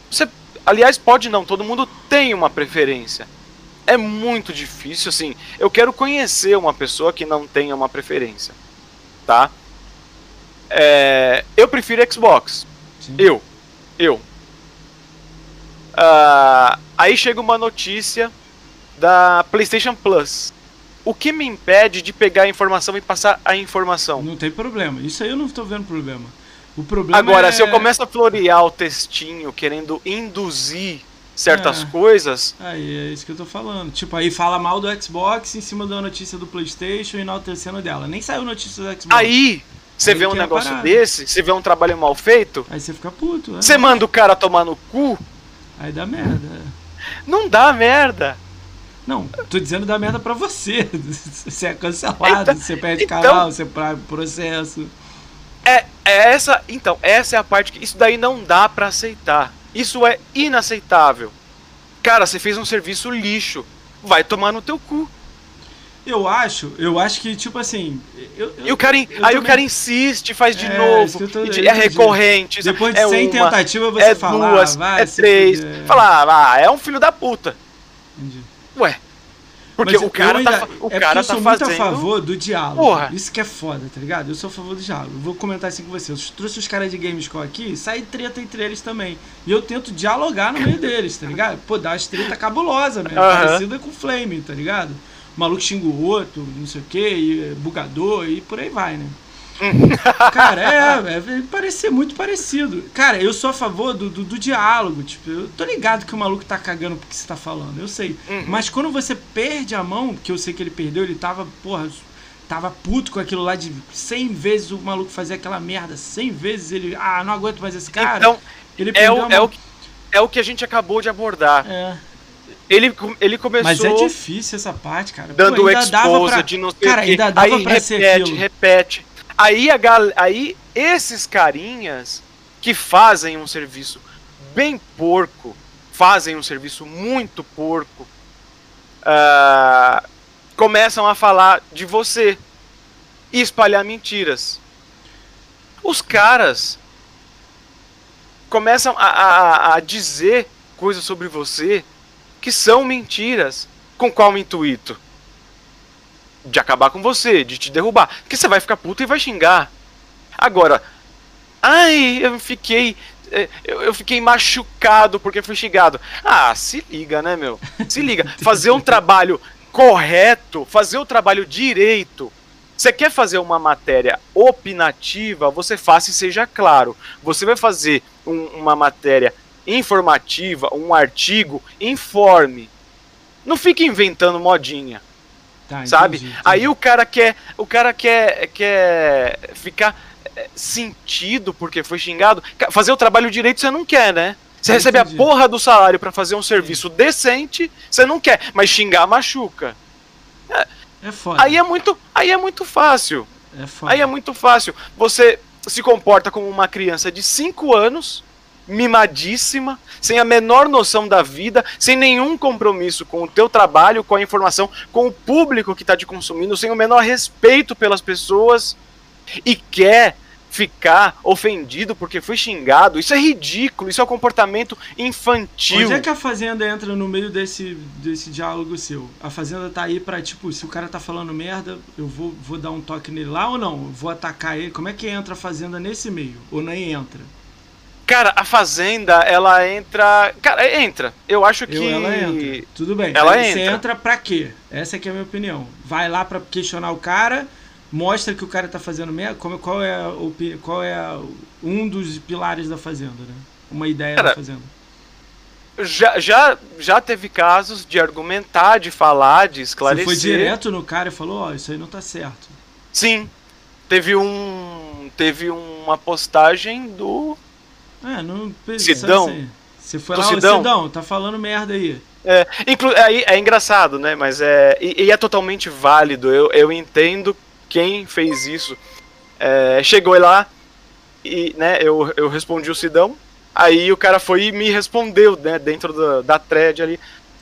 você, aliás, pode não. Todo mundo tem uma preferência. É muito difícil, assim. Eu quero conhecer uma pessoa que não tenha uma preferência, tá? É, eu prefiro Xbox. Sim. Eu. Eu. Ah, aí chega uma notícia da PlayStation Plus. O que me impede de pegar a informação e passar a informação? Não tem problema. Isso aí eu não tô vendo problema. O problema Agora, é... se eu começo a florear o textinho querendo induzir certas É. coisas, Aí, é isso que eu tô falando. Tipo, aí fala mal do Xbox em cima da notícia do Playstation e enaltecendo dela. Nem saiu notícia do Xbox. aí você Aí vê um é negócio parada. desse, você vê um trabalho mal feito, Aí você fica puto, né? você manda o cara tomar no cu, Aí dá merda. não dá merda. Não, tô dizendo dá merda pra você. Você é cancelado, Então- você perde então- canal, você paga processo. É, é essa, então, essa é a parte que isso daí não dá pra aceitar. Isso é inaceitável. Cara, você fez um serviço lixo, vai tomar no teu cu. Eu acho, eu acho que, tipo assim. Eu, eu- E o cara, in- aí o também- cara insiste, faz de É, novo, tô- é recorrente. Depois de é 100 uma, tentativas você é fala, duas, ah, vai é três. Falar, ah, é um filho da puta. Entendi. Ué. Porque Mas o cara ainda- tá, o é cara eu tá sou fazendo. muito a favor do diálogo. Porra. Isso que é foda, tá ligado? Eu sou a favor do diálogo. Vou comentar assim com você. Eu trouxe os caras de Gamescom aqui, sai treta entre eles também. E eu tento dialogar no meio deles, tá ligado? Pô, dá umas treta cabulosa mesmo, parecida com Flame, tá ligado? O maluco xinga o outro, não sei o que, é bugador e por aí vai, né? Cara, é, é, parece ser muito parecido. Cara, eu sou a favor do, do, do diálogo. Tipo, eu tô ligado que o maluco tá cagando porque você tá falando, eu sei. Uhum. Mas quando você perde a mão, que eu sei que ele perdeu, ele tava, porra, tava puto com aquilo lá de 100 vezes o maluco fazia aquela merda, 100 vezes ele, ah, não aguento mais esse cara. Então, ele é perdeu o, a é, mão. o, que- é o que a gente acabou de abordar. É, Ele, ele começou mas é difícil essa parte, cara. Pô, dando ainda dava exposa pra- de não sei Cara, ainda dava aí pra ser repete, aquilo. repete. Aí, a gal... aí esses carinhas que fazem um serviço bem porco, fazem um serviço muito porco, ah, começam a falar de você e espalhar mentiras. Os caras começam a, a- a dizer coisas sobre você que são mentiras. Com qual intuito? De acabar com você, de te derrubar. Porque você vai ficar puto e vai xingar. Agora, ai, eu fiquei. Eu, eu fiquei machucado porque fui xingado. Ah, se liga, né, meu? Se liga. Fazer um trabalho correto, fazer o trabalho direito. Você quer fazer uma matéria opinativa, você faça e seja claro. Você vai fazer um- uma matéria informativa, um artigo, informe. Não fique inventando modinha, Tá, sabe? entendi, entendi. Aí o cara quer, o cara quer, quer ficar eh, sentido porque foi xingado. Fazer o trabalho direito você não quer, né? Você Eu recebe a entendi. porra do salário pra fazer um serviço decente, você não quer, mas xingar machuca. É foda. Aí é muito, aí é muito fácil. é foda. Aí é muito fácil. Você se comporta como uma criança de 5 anos, mimadíssima, sem a menor noção da vida, sem nenhum compromisso com o teu trabalho, com a informação, com o público que está te consumindo, sem o menor respeito pelas pessoas e quer ficar ofendido porque foi xingado. Isso é ridículo, isso é um comportamento infantil. Onde é que a Fazenda entra no meio desse, desse diálogo seu? A Fazenda tá aí pra, tipo, se o cara tá falando merda, eu vou, vou dar um toque nele lá ou não? Vou atacar ele? Como é que entra a Fazenda nesse meio? Ou nem entra? Cara, a Fazenda, ela entra. Cara, entra. Eu acho que. Eu, ela entra. Tudo bem. Ela Aí Você entra. entra pra quê? Essa aqui é a minha opinião. Vai lá pra questionar o cara, mostra que o cara tá fazendo merda. Como, qual é, opi- qual é um dos pilares da Fazenda, né? Uma ideia Cara, da Fazenda. Já, já, já teve casos de argumentar, de falar, de Você esclarecer. foi direto no cara e falou, ó, isso aí não tá certo. Sim. Teve um. Teve uma postagem do. É, não Sidão. Assim. Você foi Do lá, Sidão. Sidão, tá falando merda aí. É, inclu é, é engraçado, né? Mas é. E, e é totalmente válido. Eu, eu entendo quem fez isso. É, chegou lá e, né, eu, eu respondi o Sidão. Aí o cara foi e me respondeu, né, dentro da, da thread ali.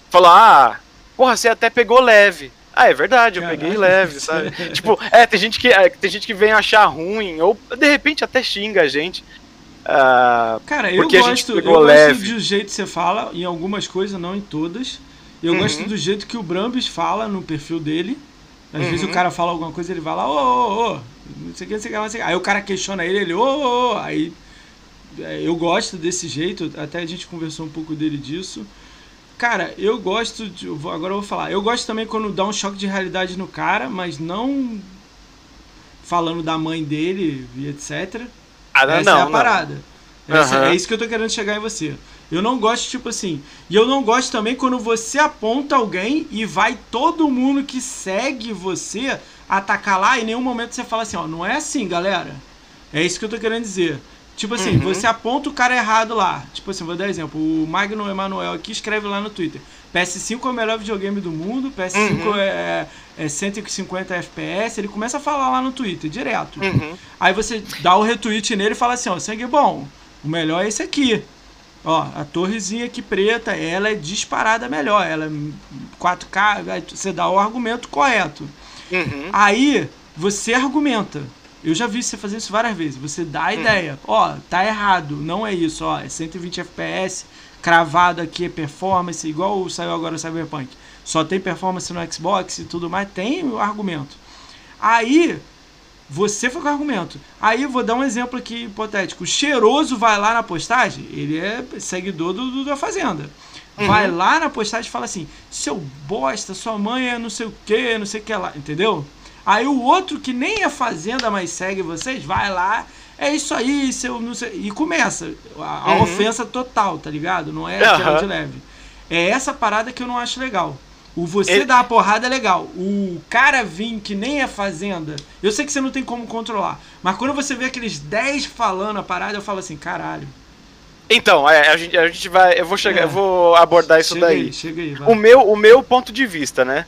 Falou, ah, porra, você até pegou leve. Ah, é verdade, eu Caralho. peguei leve, sabe? tipo, é, tem gente que é, tem gente que vem achar ruim, ou de repente até xinga a gente. Ah, Cara, eu gosto, eu gosto leve. do jeito que você fala, em algumas coisas, não em todas. Eu Uhum. gosto do jeito que o Brambis fala no perfil dele. Às Uhum. vezes o cara fala alguma coisa, ele vai lá, ô, ô, ô, não sei o que, não sei o que, não sei o que. Aí o cara questiona ele, ele, ô, ô, ô. Aí é, eu gosto desse jeito, até a gente conversou um pouco dele disso. Cara, eu gosto de. Agora eu vou falar. Eu gosto também quando dá um choque de realidade no cara, mas não falando da mãe dele e etc. ah, não, Essa não, é a não. parada. Essa- Aham. É isso que eu tô querendo chegar em você. Eu não gosto, tipo assim. E eu não gosto também quando você aponta alguém e vai todo mundo que segue você atacar lá e em nenhum momento você fala assim, ó, não é assim, galera. É isso que eu tô querendo dizer. Tipo assim, Uhum. você aponta o cara errado lá. Tipo assim, vou dar exemplo. O Magno Emanuel aqui escreve lá no Twitter. PS5 é o melhor videogame do mundo, PS5 Uhum. é, é 150 FPS. Ele começa a falar lá no Twitter, direto. Uhum. Aí você dá o retweet nele e fala assim, ó, sangue bom, o melhor é esse aqui. Ó, a torrezinha aqui preta, ela é disparada melhor, ela é 4K, aí você dá o argumento correto. Uhum. Aí você argumenta. Eu já vi você fazer isso várias vezes. Você dá a ideia. Ó, tá errado, não é isso, ó, é 120 FPS, cravado aqui é performance, igual saiu agora o Cyberpunk. Só tem performance no Xbox e tudo mais, tem o argumento. Aí você foi com o argumento. Aí eu vou dar um exemplo aqui hipotético. O cheiroso vai lá na postagem, ele é seguidor do, do- da Fazenda. Vai lá na postagem e fala assim: seu bosta, sua mãe é não sei o que, não sei o que lá, entendeu? Aí o outro que nem é Fazenda, mas segue vocês, vai lá, é isso aí, seu não sei. E começa a, a Uhum. ofensa total, tá ligado? Não é Aham. de leve. É essa parada que eu não acho legal. O você Ele- dar a porrada é legal. O cara vir que nem é fazenda, eu sei que você não tem como controlar. Mas quando você vê aqueles 10 falando a parada, eu falo assim, caralho. Então, é, a, gente, a gente vai. Eu vou chegar, É. eu vou abordar isso chega daí. aí, chega aí, vai. O meu, o meu ponto de vista, né?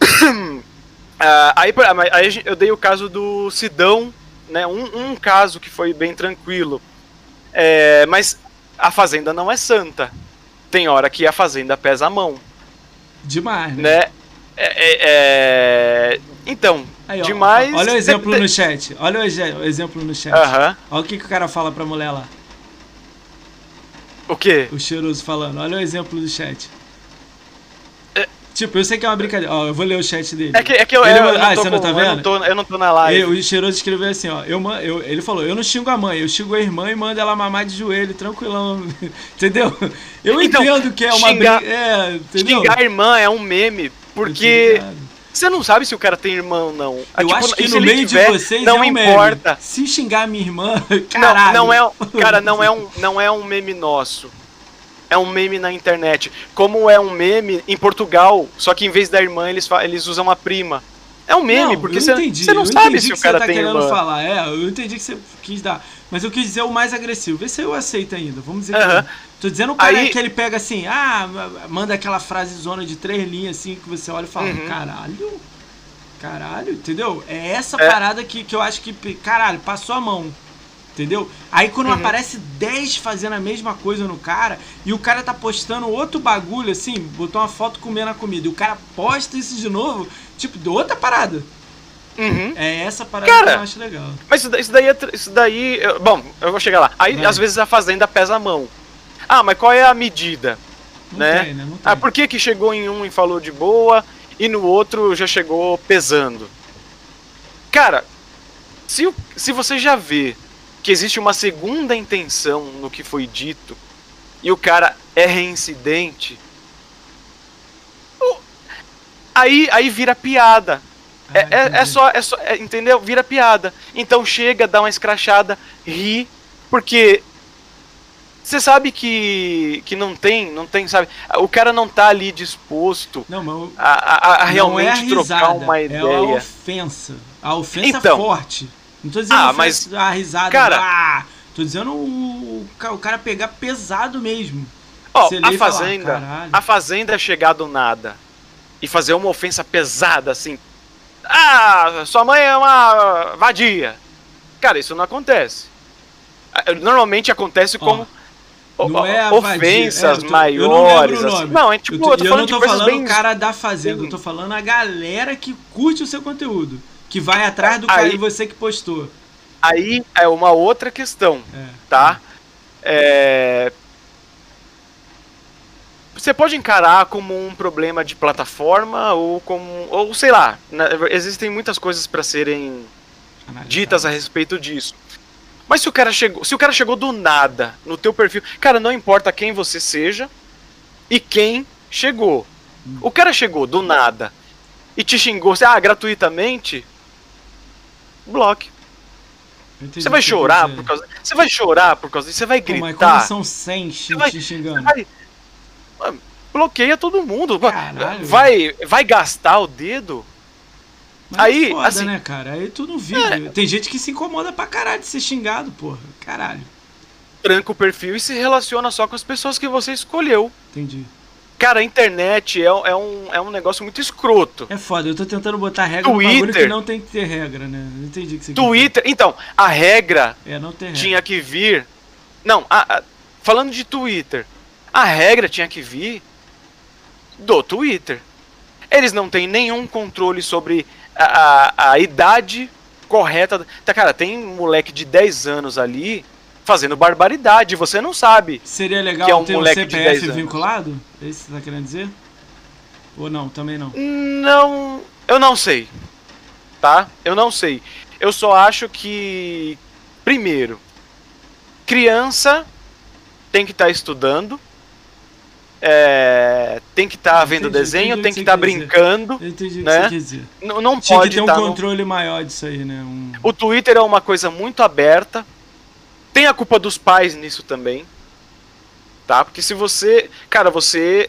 Ah, aí, aí eu dei o caso do Sidão, né? Um, um caso que foi bem tranquilo. É, mas a fazenda não é santa. Tem hora que a fazenda pesa a mão, Demais, né? né? É, é- é- Então, Aí, ó, demais. Olha o exemplo no chat. Olha o exe- o exemplo no chat. Aham. Olha o que, que o cara fala pra mulher lá. O quê? O cheiroso falando. Olha o exemplo do chat. É. Tipo, eu sei que é uma brincadeira. Ó, eu vou ler o chat dele. É que, é que eu, Ele- eu, eu ah, você não tá eu vendo? não tô, eu não tô na live. Eu, o cheiroso escreveu assim, ó. Eu, eu, ele falou, eu não xingo a mãe, eu xingo a irmã e mando ela mamar de joelho, tranquilão. entendeu? Eu Então, entendo que é uma xingar- brin- É, entendeu? Xingar a irmã é um meme, Eu porque você não sabe se o cara tem irmão ou não. Ah, Eu tipo, acho que no ele meio tiver, de vocês não é um meme. importa. Se xingar minha irmã, Não, caralho. não é, um- cara, não é um, não é um meme nosso. É um meme na internet. Como é um meme em Portugal, só que em vez da irmã eles, eles usam a prima. É um meme, Não, porque você não eu sabe se que o cara você tá tem querendo irmã. falar. É, eu entendi que você quis dar. Mas eu quis dizer o mais agressivo. Vê se eu aceito ainda. Vamos dizer Aham. que. Tô dizendo o cara Aí- que ele pega assim, ah, manda aquela frase zona de três linhas assim que você olha e fala, Uhum. caralho. Caralho, entendeu? É essa É. parada que, que eu acho que, caralho, passou a mão. Entendeu? Aí quando Uhum. aparece 10 fazendo a mesma coisa no cara e o cara tá postando outro bagulho assim, botou uma foto comendo a comida e o cara posta isso de novo, tipo, de outra parada. Uhum. É essa parada Cara, que eu acho legal. Mas isso daí, isso daí, é bom, eu vou chegar lá. Aí Vai. às vezes a fazenda pesa a mão. Ah, mas qual é a medida? Não né? tem, né? Não tem. Ah, por que que chegou em um e falou de boa e no outro já chegou pesando? Cara, se, se você já vê que existe uma segunda intenção no que foi dito e o cara é reincidente, aí, aí vira piada. É, Ah, é, é entendi. só, é só é, entendeu? Vira piada. Então chega, dá uma escrachada, ri, porque você sabe que, que não tem, não tem, sabe? O cara não tá ali disposto Não, o- a, a- a não realmente é a trocar risada, uma É a ideia. ofensa. A ofensa Então. forte. Não tô dizendo Ah, ofensa, a risada. cara- ah, tô dizendo o, o cara pegar pesado mesmo. Ó, a Fazenda. Falar, a Fazenda é chegar do nada e fazer uma ofensa pesada assim. Ah, sua mãe é uma vadia. Cara, isso não acontece. É, normalmente acontece como. Não é ofensas é, tô, maiores. Não, assim. não, é tipo, eu, tô, eu tô eu não tô falando bem... o cara da fazenda, eu tô falando a galera que curte o seu conteúdo. Que vai atrás do cara e você que postou. Aí é uma outra questão, é. tá? É... Você pode encarar como um problema de plataforma ou como. Ou sei lá, existem muitas coisas para serem ditas a respeito disso. Mas se o cara chegou, se o cara chegou do nada no teu perfil, cara, não importa quem você seja e quem chegou. Hum. O cara chegou do nada e te xingou, ah, gratuitamente, bloque. Você vai chorar por causa. Você vai chorar por causa disso, você vai gritar. Pô, mas como são 100 te, vai, xingando? Vai, bloqueia todo mundo. Caralho. Vai, vai gastar o dedo mas aí, é foda, assim, né, cara? Aí tu não vive. É... Tem gente que se incomoda pra caralho de ser xingado, porra. Caralho. Tranca o perfil e se relaciona só com as pessoas que você escolheu. Entendi. Cara, a internet é, é, um, é um negócio muito escroto. É foda, eu tô tentando botar regra Twitter, no que não tem que ter regra, né? Não entendi o que você Twitter, quer. então, a regra é, regra. tinha que vir. Não, a, a, falando de Twitter, a regra tinha que vir do Twitter. Eles não têm nenhum controle sobre a, a, idade correta. Tá, cara, tem um moleque de 10 anos ali fazendo barbaridade, você não sabe. Seria legal que é um ter um CPF vinculado? É isso que você tá querendo dizer? Ou não, também não? Não, eu não sei. Tá? Eu não sei. Eu só acho que primeiro, criança tem que estar tá estudando é, tem que estar tá vendo desenho, tem que estar tá brincando. Entendi né? Não, não Tinha pode que ter um tá controle no... maior disso aí, né? Um... O Twitter é uma coisa muito aberta. Tem a culpa dos pais nisso também. Tá? Porque se você. Cara, você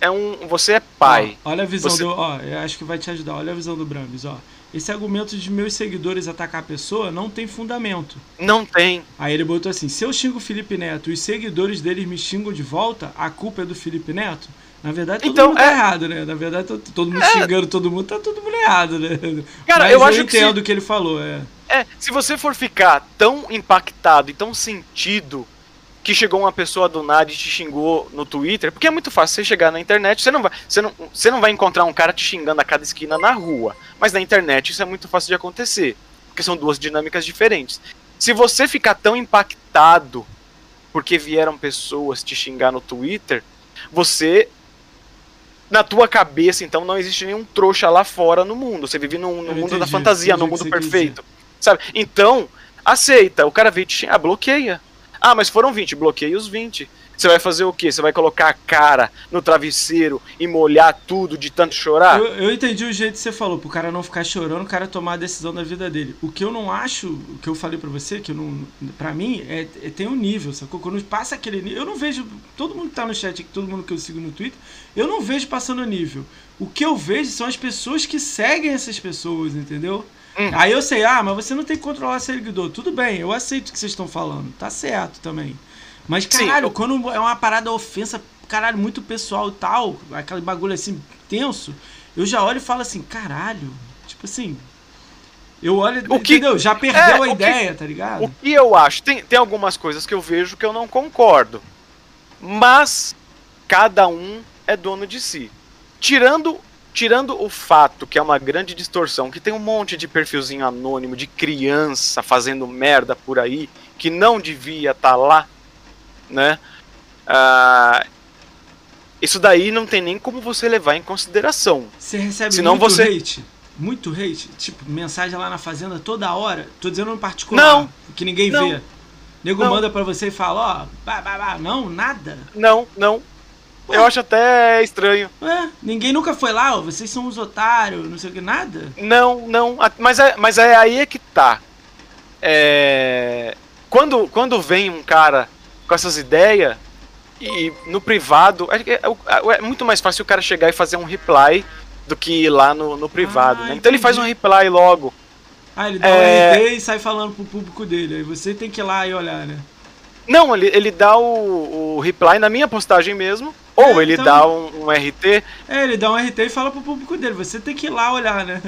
é um. Você é pai. Ó, olha a visão você... do. Ó, eu acho que vai te ajudar. Olha a visão do Brambis, ó. Esse argumento de meus seguidores atacar a pessoa não tem fundamento. Não tem. Aí ele botou assim: se eu xingo o Felipe Neto e os seguidores deles me xingam de volta, a culpa é do Felipe Neto? Na verdade, todo então, mundo tá é... errado, né? Na verdade, todo, mundo é... xingando todo mundo, tá todo mundo errado, né? Cara, Mas eu, eu acho entendo que o que ele falou, é. É, se você for ficar tão impactado e tão sentido que chegou uma pessoa do nada e te xingou no Twitter, porque é muito fácil você chegar na internet, você não vai, você não, você não vai encontrar um cara te xingando a cada esquina na rua, mas na internet isso é muito fácil de acontecer, porque são duas dinâmicas diferentes. Se você ficar tão impactado porque vieram pessoas te xingar no Twitter, você na tua cabeça, então, não existe nenhum trouxa lá fora no mundo. Você vive no, no mundo entendi, da fantasia, no mundo perfeito. Sabe? Então, aceita. O cara veio te xingar, bloqueia. Ah, mas foram 20, bloqueei os 20. Você vai fazer o quê? Você vai colocar a cara no travesseiro e molhar tudo de tanto chorar? Eu, eu, entendi o jeito que você falou, pro cara não ficar chorando, o cara tomar a decisão da vida dele. O que eu não acho, o que eu falei para você, que eu não. Pra mim, é, é, tem um nível, sacou? Quando passa aquele nível. Eu não vejo. Todo mundo que tá no chat todo mundo que eu sigo no Twitter, eu não vejo passando nível. O que eu vejo são as pessoas que seguem essas pessoas, entendeu? Hum. Aí eu sei, ah, mas você não tem que controlar seguidor. Tudo bem, eu aceito o que vocês estão falando. Tá certo também. Mas, caralho, Sim. quando é uma parada ofensa, caralho, muito pessoal e tal, aquele bagulho assim, tenso, eu já olho e falo assim, caralho, tipo assim. Eu olho, o que, entendeu? Já perdeu é, a ideia, que, tá ligado? O que eu acho, tem, tem algumas coisas que eu vejo que eu não concordo. Mas cada um é dono de si. Tirando tirando o fato que é uma grande distorção, que tem um monte de perfilzinho anônimo de criança fazendo merda por aí, que não devia estar tá lá, né? Uh, isso daí não tem nem como você levar em consideração. Você recebe Senão muito você... hate? Muito hate? Tipo, mensagem lá na fazenda toda hora? Tô dizendo em particular, não, que ninguém não, vê. Nego não. manda pra você e fala, ó, oh, não, nada. Não, não. Eu acho até estranho. Ué, ninguém nunca foi lá, ó, vocês são os otários, não sei o que, nada? Não, não, mas é, mas é aí é que tá. É... Quando, quando vem um cara com essas ideias, e no privado, é, é, é, muito mais fácil o cara chegar e fazer um reply do que ir lá no, no privado, ah, né? Então ele faz um reply logo. Ah, ele dá é... um RT e sai falando pro público dele. Aí você tem que ir lá e olhar, né? Não, ele, ele dá o, o reply na minha postagem mesmo. É, ou ele então... dá um, um, RT. É, ele dá um RT e fala pro público dele. Você tem que ir lá olhar, né?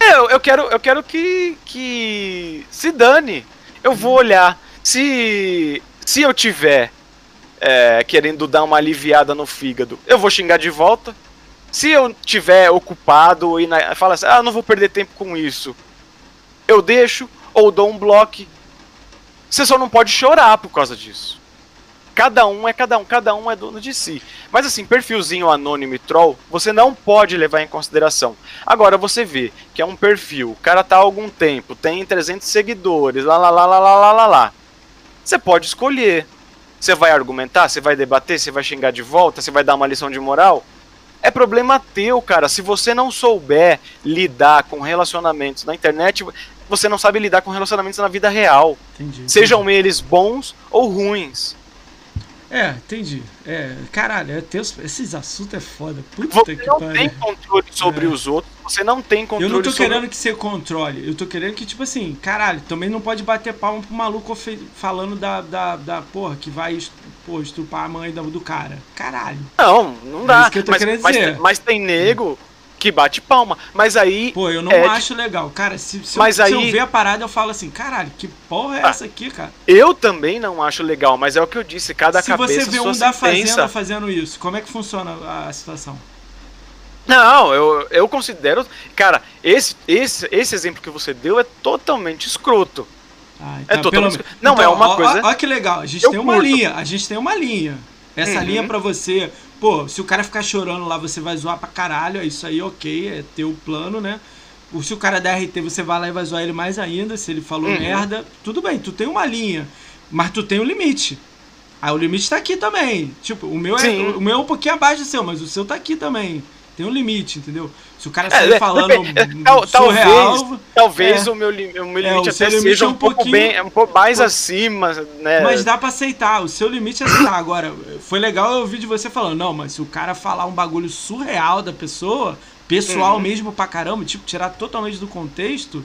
É, eu, eu quero, eu quero que, que se dane. Eu vou olhar. Se, se eu tiver é, querendo dar uma aliviada no fígado, eu vou xingar de volta. Se eu tiver ocupado e na, fala assim, ah, não vou perder tempo com isso, eu deixo ou dou um bloco. Você só não pode chorar por causa disso. Cada um é cada um, cada um é dono de si. Mas assim, perfilzinho anônimo e troll, você não pode levar em consideração. Agora você vê que é um perfil, o cara tá há algum tempo, tem 300 seguidores, lá lá lá lá lá lá lá. Você pode escolher. Você vai argumentar, você vai debater, você vai xingar de volta, você vai dar uma lição de moral? É problema teu, cara. Se você não souber lidar com relacionamentos na internet, você não sabe lidar com relacionamentos na vida real. Entendi, Sejam entendi. eles bons ou ruins. É, entendi. É, caralho, é ter, esses assuntos é foda. Puta você que não tem controle sobre é. os outros, você não tem controle Eu não tô sobre... querendo que você controle, eu tô querendo que, tipo assim, caralho, também não pode bater palma pro maluco falando da, da, da porra, que vai pô, estupar a mãe do cara. Caralho. Não, não dá. É mas, mas, mas, tem nego que bate palma. Mas aí. Pô, eu não é acho de... legal. Cara, se, se, mas eu, aí... se eu ver a parada, eu falo assim, caralho, que porra é ah, essa aqui, cara? Eu também não acho legal, mas é o que eu disse, cada se cabeça. Se você vê um da fazenda fazendo isso, como é que funciona a, a situação? Não, eu, eu considero. Cara, esse, esse, esse exemplo que você deu é totalmente escroto. Ah, então, é totalmente pelo... Não, é então, é uma coisa. Olha que legal, a gente tem uma curto. linha, a gente tem uma linha. Essa uhum. linha para você Pô, se o cara ficar chorando lá, você vai zoar pra caralho, é isso aí, ok, é teu plano, né? Se o cara der RT, você vai lá e vai zoar ele mais ainda, se ele falou uhum. merda, tudo bem, tu tem uma linha, mas tu tem um limite. Aí o limite tá aqui também. Tipo, o meu, é, o meu é um pouquinho abaixo do seu, mas o seu tá aqui também. Tem um limite, entendeu? Se o cara sair é, falando é, surreal, talvez, talvez é, o meu, o meu é, limite até seja um, um pouco bem, um pouco mais acima, né? Mas dá para aceitar. O seu limite é aceitar. Agora, foi legal eu ouvir de você falando, não, mas se o cara falar um bagulho surreal da pessoa, pessoal uhum. mesmo pra caramba, tipo, tirar totalmente do contexto,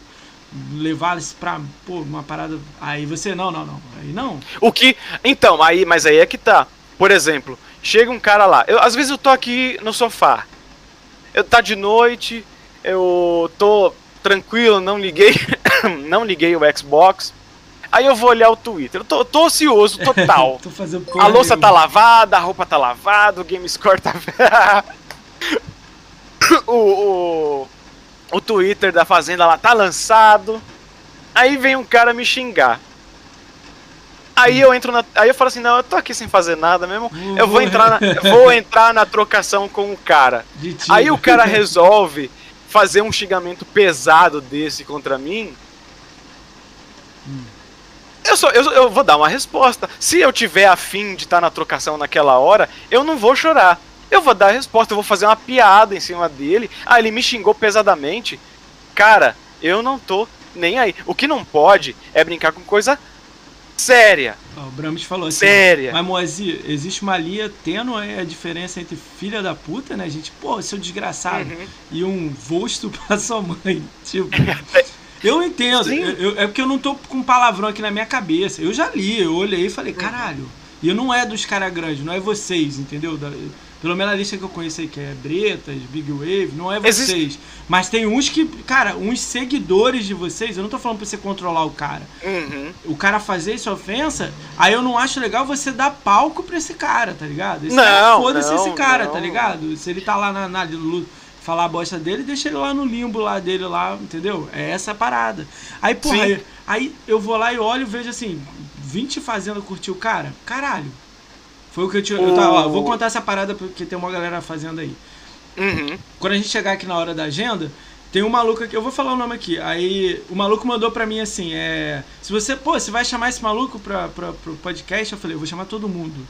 levar isso pra pô, uma parada. Aí você, não, não, não. Aí não. O que. Então, aí, mas aí é que tá. Por exemplo, chega um cara lá. Eu, às vezes eu tô aqui no sofá eu tá de noite, eu tô tranquilo, não liguei, não liguei o Xbox. Aí eu vou olhar o Twitter. Eu tô, tô ocioso total. tô a louça tá lavada, a roupa tá lavada, o game score tá. o, o, o Twitter da Fazenda lá tá lançado. Aí vem um cara me xingar. Aí eu entro na. Aí eu falo assim, não, eu tô aqui sem fazer nada mesmo. Eu vou entrar na, vou entrar na trocação com o cara. Aí o cara resolve fazer um xingamento pesado desse contra mim. Hum. Eu, só, eu, eu vou dar uma resposta. Se eu tiver afim de estar tá na trocação naquela hora, eu não vou chorar. Eu vou dar a resposta, eu vou fazer uma piada em cima dele. Ah, ele me xingou pesadamente. Cara, eu não tô nem aí. O que não pode é brincar com coisa séria. o Brahms falou assim. Séria. Mas, Moazia, existe uma linha tênue a diferença entre filha da puta, né, gente? Pô, seu desgraçado. Uhum. E um vosto pra sua mãe. Tipo. Eu entendo. Eu, eu, é porque eu não tô com palavrão aqui na minha cabeça. Eu já li, eu olhei e falei, caralho. E eu não é dos caras grandes, não é vocês, entendeu? Pelo menos a lista que eu conheço aí, que é Bretas, Big Wave, não é vocês. Existe... Mas tem uns que, cara, uns seguidores de vocês, eu não tô falando pra você controlar o cara. Uhum. O cara fazer essa ofensa, aí eu não acho legal você dar palco pra esse cara, tá ligado? Esse não, foda-se esse cara, não. tá ligado? Se ele tá lá na, na falar a bosta dele, deixa ele lá no limbo lá dele lá, entendeu? É essa a parada. Aí, porra, aí, aí, eu vou lá e olho e vejo assim, 20 fazendo curtir o cara? Caralho. Foi o que eu tinha. Eu tava, ó, vou contar essa parada porque tem uma galera fazendo aí. Uhum. Quando a gente chegar aqui na hora da agenda, tem um maluco aqui, eu vou falar o nome aqui. Aí o maluco mandou pra mim assim: é. Se você, pô, você vai chamar esse maluco pra, pra, pro podcast? Eu falei: eu vou chamar todo mundo.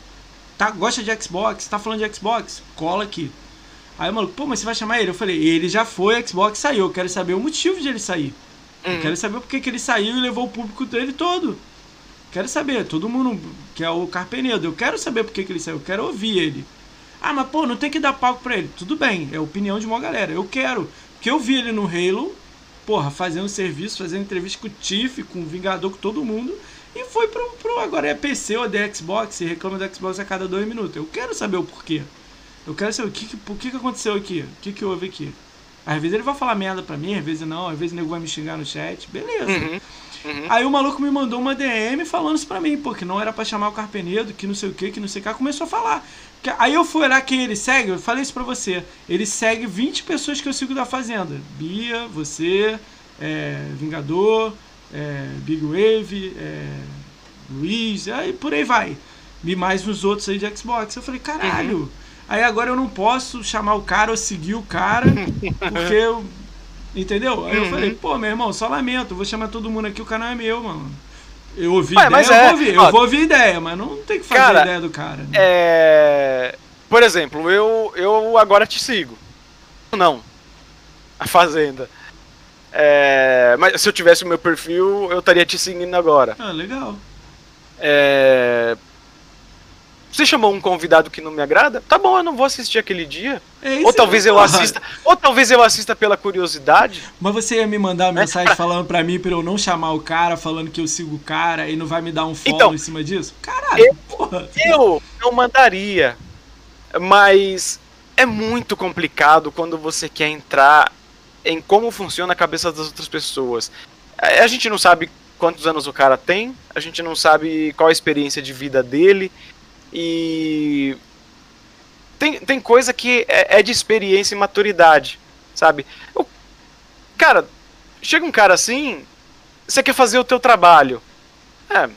Tá, gosta de Xbox? Tá falando de Xbox? Cola aqui. Aí o maluco, pô, mas você vai chamar ele? Eu falei: ele já foi, Xbox saiu. Eu quero saber o motivo de ele sair. Uhum. Eu quero saber por que ele saiu e levou o público dele todo. Quero saber, todo mundo que é o Carpenedo, eu quero saber por que, que ele saiu, eu quero ouvir ele. Ah, mas pô, não tem que dar palco pra ele. Tudo bem, é opinião de uma galera. Eu quero. Porque eu vi ele no Halo porra, fazendo serviço, fazendo entrevista com o Tiff, com o Vingador, com todo mundo. E foi pro, pro. Agora é PC ou é Xbox, e reclama do Xbox a cada dois minutos. Eu quero saber o porquê. Eu quero saber o que, o que, que aconteceu aqui, o que, que houve aqui. Às vezes ele vai falar merda pra mim, às vezes não, às vezes o nego vai me xingar no chat, beleza. Uhum, uhum. Aí o maluco me mandou uma DM falando isso pra mim, porque não era pra chamar o Carpenedo, que não sei o que, que não sei o que, começou a falar. Aí eu fui olhar quem ele segue, eu falei isso pra você. Ele segue 20 pessoas que eu sigo da Fazenda. Bia, você, é, Vingador, é, Big Wave, é, Luiz, aí por aí vai. E mais uns outros aí de Xbox. Eu falei, caralho. Uhum. Aí agora eu não posso chamar o cara ou seguir o cara, porque eu. Entendeu? Aí uhum. eu falei, pô, meu irmão, só lamento, vou chamar todo mundo aqui, o canal é meu, mano. Eu ouvi Ué, ideia, eu é, vou ouvir, ó, eu vou ouvir ideia, mas não tem que fazer cara, a ideia do cara. Né? É. Por exemplo, eu, eu agora te sigo. Não. A Fazenda. É, mas se eu tivesse o meu perfil, eu estaria te seguindo agora. Ah, legal. É, você chamou um convidado que não me agrada? Tá bom, eu não vou assistir aquele dia. É ou talvez eu assista, ou talvez eu assista pela curiosidade. Mas você ia me mandar uma mensagem falando para mim para eu não chamar o cara, falando que eu sigo o cara e não vai me dar um follow então, em cima disso? Caralho, eu, porra. Eu não mandaria. Mas é muito complicado quando você quer entrar em como funciona a cabeça das outras pessoas. A gente não sabe quantos anos o cara tem, a gente não sabe qual a experiência de vida dele. E tem, tem coisa que é, é de experiência e maturidade, sabe? Eu, cara, chega um cara assim, você quer fazer o teu trabalho. É,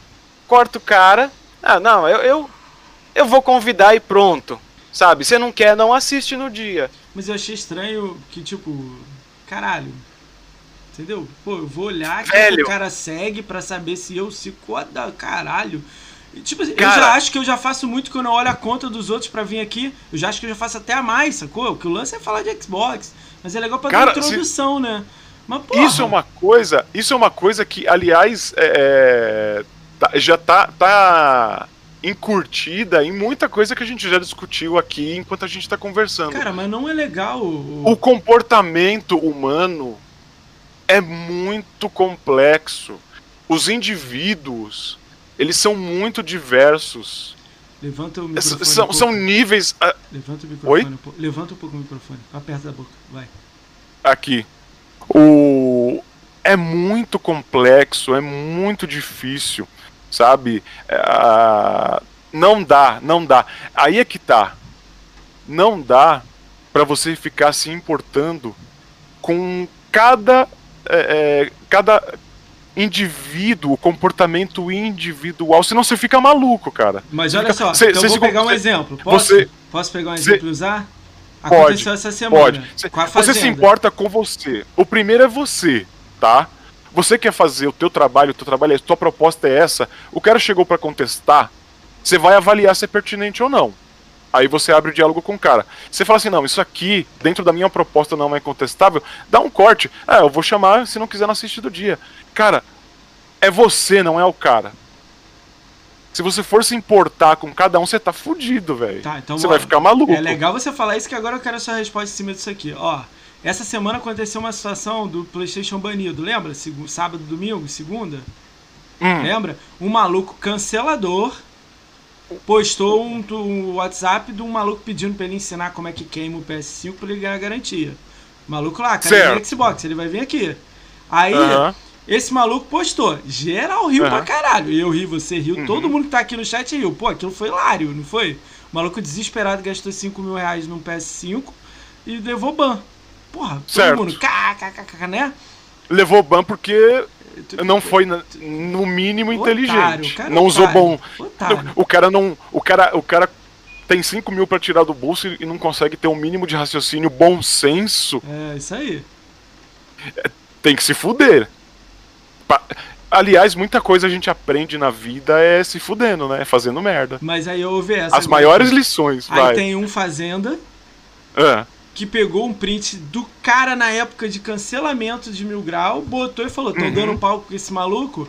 corta o cara. Ah, não, eu, eu, eu vou convidar e pronto. Sabe? Você não quer, não assiste no dia. Mas eu achei estranho que, tipo, caralho. Entendeu? Pô, eu vou olhar que o cara segue para saber se eu sigo. Caralho. Tipo assim, Cara, eu já acho que eu já faço muito quando eu olho a conta dos outros para vir aqui. Eu já acho que eu já faço até a mais, sacou? O que o lance é falar de Xbox. Mas é legal pra cara, dar introdução, se... né? Mas, isso é uma coisa. Isso é uma coisa que, aliás, é, é, tá, já tá, tá encurtida em muita coisa que a gente já discutiu aqui enquanto a gente tá conversando. Cara, mas não é legal. O, o comportamento humano é muito complexo. Os indivíduos eles são muito diversos. Levanta o microfone. São, um são níveis. Uh... Levanta o microfone. Oi? Um Levanta um pouco o microfone. Perto da boca. Vai. Aqui. O. É muito complexo, é muito difícil, sabe? Uh... Não dá, não dá. Aí é que tá. Não dá para você ficar se importando com cada. É, cada indivíduo, comportamento individual, senão você fica maluco, cara. Mas olha só, cê, então cê vou pegar um exemplo. Posso, você, posso pegar um exemplo e usar? Aconteceu pode, essa semana. Pode. Você se importa com você. O primeiro é você, tá? Você quer fazer o teu trabalho, o teu trabalho, a tua proposta é essa. O cara chegou para contestar, você vai avaliar se é pertinente ou não. Aí você abre o diálogo com o cara. Você fala assim, não, isso aqui, dentro da minha proposta não é contestável, dá um corte. Ah, eu vou chamar, se não quiser não assistir do dia. Cara, é você, não é o cara. Se você for se importar com cada um, você tá fudido, velho. Tá, então, você ó, vai ficar maluco. É legal você falar isso que agora eu quero a sua resposta em cima disso aqui. Ó, essa semana aconteceu uma situação do PlayStation banido, lembra? Sábado, domingo, segunda? Hum. Lembra? Um maluco cancelador postou um, um, WhatsApp de um maluco pedindo pra ele ensinar como é que queima o PS5 pra ele ganhar garantia. O maluco lá, cara, Xbox, ele vai vir aqui. Aí, esse maluco postou. Geral riu uhum. pra caralho. Eu ri, você riu, uhum. todo mundo que tá aqui no chat riu. Pô, aquilo foi hilário, não foi? O maluco desesperado gastou 5 mil reais num PS5 e levou ban. Porra, todo certo. mundo, kkkk, né? Levou ban porque não foi no mínimo otário, inteligente. não otário, usou bom. Otário. O cara não. O cara, o cara tem 5 mil pra tirar do bolso e não consegue ter um mínimo de raciocínio bom senso. É, isso aí. Tem que se fuder. Aliás, muita coisa a gente aprende na vida é se fudendo, né? Fazendo merda. Mas aí eu ouvi essa. As maiores lições, aí vai. tem um Fazenda. É. Que pegou um print do cara na época de cancelamento de Mil Grau, botou e falou: tô uhum. dando um palco com esse maluco.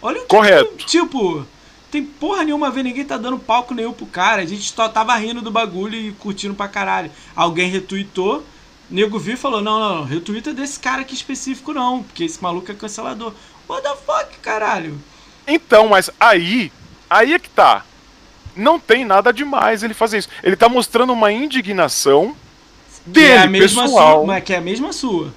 Olha o Correto. Tipo, tem porra nenhuma a ver, ninguém tá dando palco nenhum pro cara. A gente só tava rindo do bagulho e curtindo pra caralho. Alguém retuitou nego viu e falou: não, não, não, retweeta desse cara aqui específico, não, porque esse maluco é cancelador. What the fuck, caralho? Então, mas aí, aí é que tá. Não tem nada demais ele fazer isso. Ele tá mostrando uma indignação dele, que é a mesma pessoal. Sua, mas que é a mesma sua.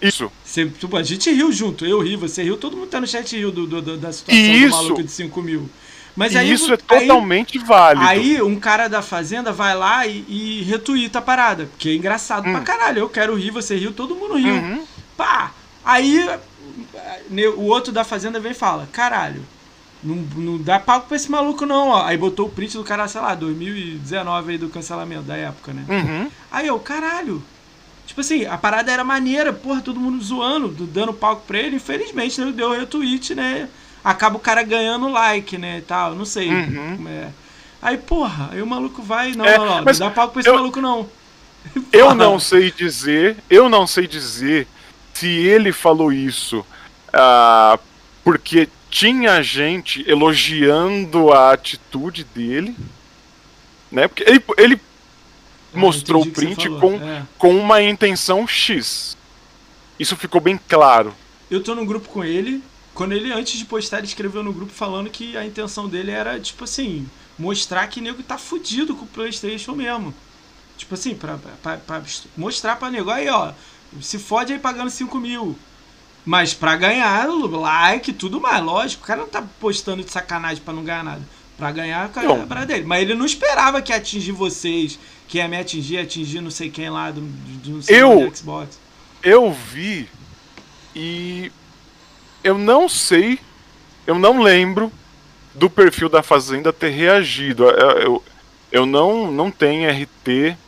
Isso. Você, tipo, a gente riu junto, eu ri, você riu, todo mundo tá no chat riu do, do, da situação isso. do maluco de 5 mil. Mas aí, isso é totalmente aí, válido. Aí um cara da fazenda vai lá e, e retuita a parada, porque é engraçado hum. pra caralho. Eu quero rir, você riu, todo mundo riu. Uhum. Pá! Aí o outro da fazenda vem e fala: caralho, não, não dá palco pra esse maluco não, ó. Aí botou o print do cara, sei lá, 2019 aí do cancelamento da época, né? Uhum. Aí eu, caralho. Tipo assim, a parada era maneira, porra, todo mundo zoando, dando palco pra ele. Infelizmente, né, deu retweet, né? Acaba o cara ganhando like, né, e tal, não sei. Uhum. É. Aí, porra, aí o maluco vai, não, é, não, não, não dá palco pra esse eu, maluco não. Eu não sei dizer, eu não sei dizer se ele falou isso uh, porque tinha gente elogiando a atitude dele, né? Porque ele, ele ah, mostrou o print com, é. com uma intenção X. Isso ficou bem claro. Eu tô no grupo com ele. Quando ele, antes de postar, ele escreveu no grupo falando que a intenção dele era, tipo assim, mostrar que nego tá fudido com o Playstation mesmo. Tipo assim, pra, pra, pra mostrar pra nego, aí ó, se fode aí pagando 5 mil. Mas pra ganhar like tudo mais, lógico, o cara não tá postando de sacanagem pra não ganhar nada. Pra ganhar, o cara é dele. Mas ele não esperava que atingir vocês, que ia me atingir, atingir não sei quem lá do, do, do eu, Xbox. Eu vi e eu não sei, eu não lembro do perfil da Fazenda ter reagido. Eu, eu, eu não, não tenho RT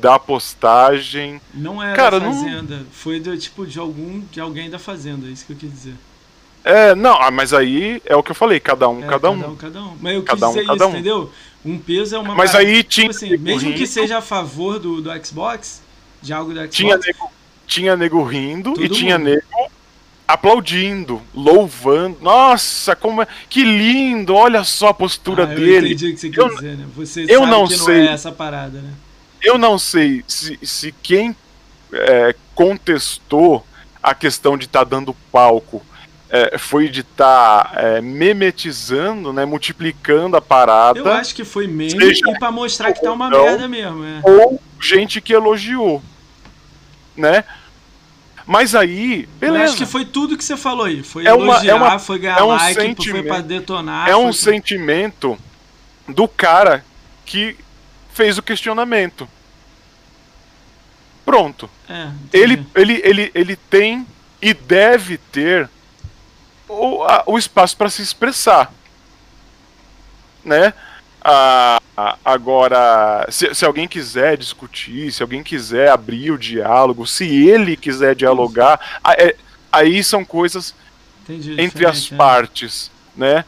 da postagem. Não era Cara, da Fazenda, não... foi do, tipo de algum de alguém da Fazenda, é isso que eu quis dizer. É, não, ah, mas aí é o que eu falei, cada um, é, cada, cada um. um. Cada um, Mas eu quis cada dizer um, isso, um. entendeu? Um peso é uma Mas parada, aí tipo tinha assim, mesmo que seja a favor do, do Xbox, de algo do Xbox. Tinha nego, tinha nego rindo e tinha nego aplaudindo, louvando. Nossa, como é, que lindo! Olha só a postura ah, dele. Eu entendi o que você quer dizer, né? Você eu não sei. não é essa parada, né? Eu não sei se, se quem é, contestou a questão de estar tá dando palco é, foi de estar tá, é, memetizando, né, multiplicando a parada. Eu acho que foi meme seja, e para mostrar que tá uma não, merda mesmo. É. Ou gente que elogiou, né? Mas aí, beleza. Eu acho que foi tudo que você falou aí. Foi é uma, elogiar, é uma, foi ganhar é um like, foi pra detonar. É um sentimento do cara que fez o questionamento. Pronto. É, ele, ele, ele, ele tem e deve ter o, a, o espaço para se expressar. Né? Ah, agora, se, se alguém quiser discutir, se alguém quiser abrir o diálogo, se ele quiser dialogar, é, aí são coisas Entendi, entre as é. partes, né?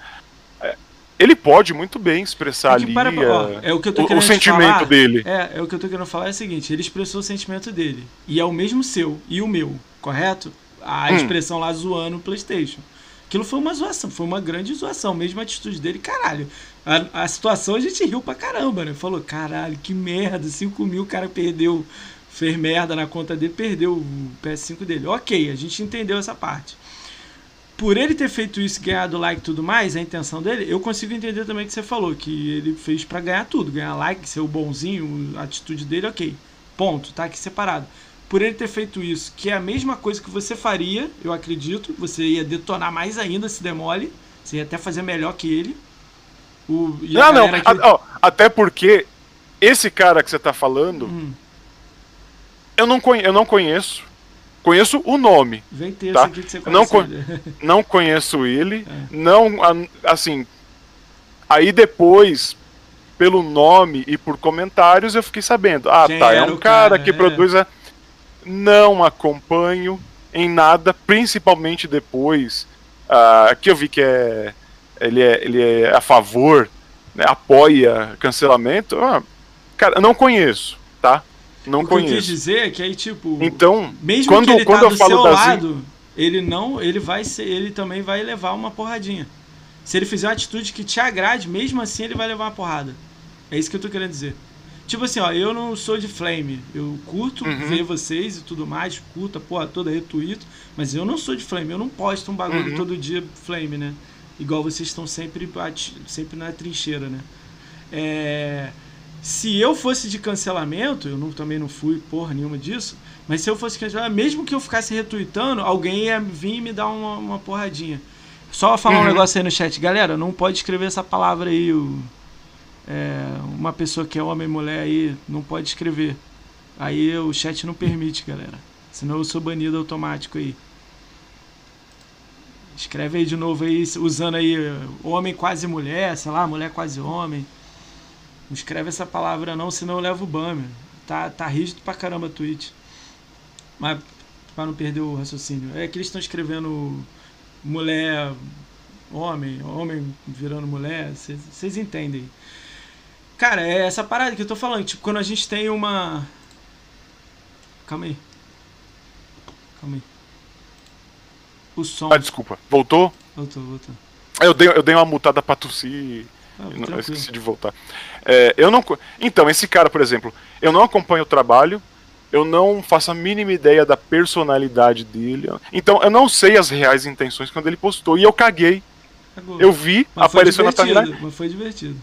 Ele pode muito bem expressar é ali para, ó, é o, que eu tô o, o sentimento falar, dele. É, é o que eu tô querendo falar é o seguinte, ele expressou o sentimento dele. E é o mesmo seu e o meu, correto? A hum. expressão lá zoando o Playstation. Aquilo foi uma zoação, foi uma grande zoação, mesmo a atitude dele, caralho. A, a situação a gente riu pra caramba, né? Falou, caralho, que merda, 5 mil o cara perdeu, fez merda na conta dele, perdeu o PS5 dele. Ok, a gente entendeu essa parte por ele ter feito isso, ganhado like e tudo mais, a intenção dele, eu consigo entender também que você falou, que ele fez para ganhar tudo, ganhar like, ser o bonzinho, a atitude dele, ok. Ponto, tá aqui separado. Por ele ter feito isso, que é a mesma coisa que você faria, eu acredito, você ia detonar mais ainda se demole, você ia até fazer melhor que ele. O, não, não, que... a, ó, até porque esse cara que você tá falando, hum. eu, não eu não conheço, Conheço o nome. Vem ter tá? que você não, con não conheço ele. É. Não, assim. Aí depois, pelo nome e por comentários, eu fiquei sabendo. Ah, Quem tá. É um cara, cara que é. produz. A... Não acompanho em nada, principalmente depois uh, que eu vi que é ele é, ele é a favor, né, apoia cancelamento. Ah, cara, eu não conheço, tá? Não o conheço. que eu quis dizer é que aí, tipo. Então, mesmo quando, que ele quando tá do eu falo seu lado, ele não. Ele vai ser. Ele também vai levar uma porradinha. Se ele fizer uma atitude que te agrade, mesmo assim ele vai levar uma porrada. É isso que eu tô querendo dizer. Tipo assim, ó, eu não sou de flame. Eu curto uhum. ver vocês e tudo mais, curto a porra toda, retuito, mas eu não sou de flame. Eu não posto um bagulho uhum. todo dia flame, né? Igual vocês estão sempre, sempre na trincheira, né? É, se eu fosse de cancelamento, eu não, também não fui porra nenhuma disso, mas se eu fosse cancelamento, mesmo que eu ficasse retweetando, alguém ia vir e me dar uma, uma porradinha. Só falar uhum. um negócio aí no chat. Galera, não pode escrever essa palavra aí. O, é, uma pessoa que é homem e mulher aí não pode escrever. Aí o chat não permite, galera. Senão eu sou banido automático aí. Escreve aí de novo aí, usando aí homem quase mulher, sei lá, mulher quase homem. Não escreve essa palavra não, senão eu levo o banner. Tá, tá rígido pra caramba o tweet. Mas pra não perder o raciocínio. É que eles estão escrevendo mulher, homem, homem virando mulher, vocês entendem. Cara, é essa parada que eu tô falando, tipo, quando a gente tem uma. Calma aí. Calma aí. O som. Ah, desculpa. Voltou? Voltou, voltou. Eu dei, eu dei uma mutada pra tossir ah, não, eu esqueci de voltar. É, eu não. Então, esse cara, por exemplo, eu não acompanho o trabalho, eu não faço a mínima ideia da personalidade dele. Então, eu não sei as reais intenções quando ele postou. E eu caguei. Cagou. Eu vi, mas apareceu na timeline. Mas foi divertido.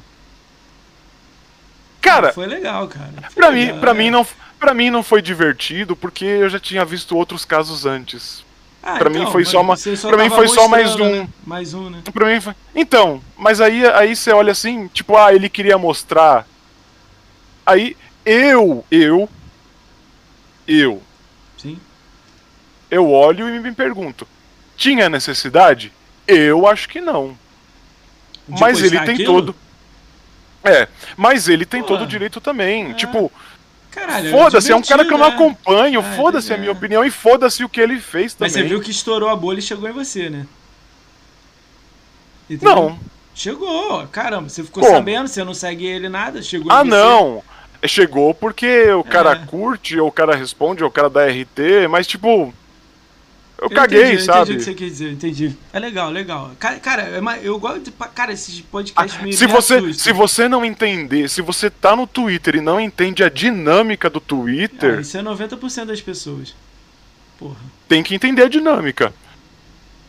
Cara. Foi legal, cara. Foi pra, legal, mim, pra, é. mim não, pra mim não foi divertido, porque eu já tinha visto outros casos antes. Ah, pra então, mim foi só uma. Só pra mim foi só mais um. Né? Mais um, né? Pra mim foi... Então, mas aí, aí você olha assim, tipo, ah, ele queria mostrar. Aí eu, eu eu. Sim. Eu olho e me pergunto: tinha necessidade? Eu acho que não. De mas ele tem aquilo? todo. É, mas ele tem Pô. todo o direito também. É. Tipo, foda-se, é um cara que eu não né? acompanho, ah, foda-se a minha opinião e foda-se o que ele fez também. Mas você viu que estourou a bolha e chegou em você, né? Entendeu? Não. Chegou, caramba, você ficou Como? sabendo, você não segue ele nada, chegou Ah, não. Chegou porque o cara é. curte, ou o cara responde, ou o cara dá RT, mas tipo. Eu, eu caguei, entendi, sabe? entendi o que você quer dizer, entendi. É legal, legal. Cara, é eu gosto de. Cara, esses podcasts ah, meio. Se você, se você não entender, se você tá no Twitter e não entende a dinâmica do Twitter. Ah, isso é 90% das pessoas. Porra. Tem que entender a dinâmica.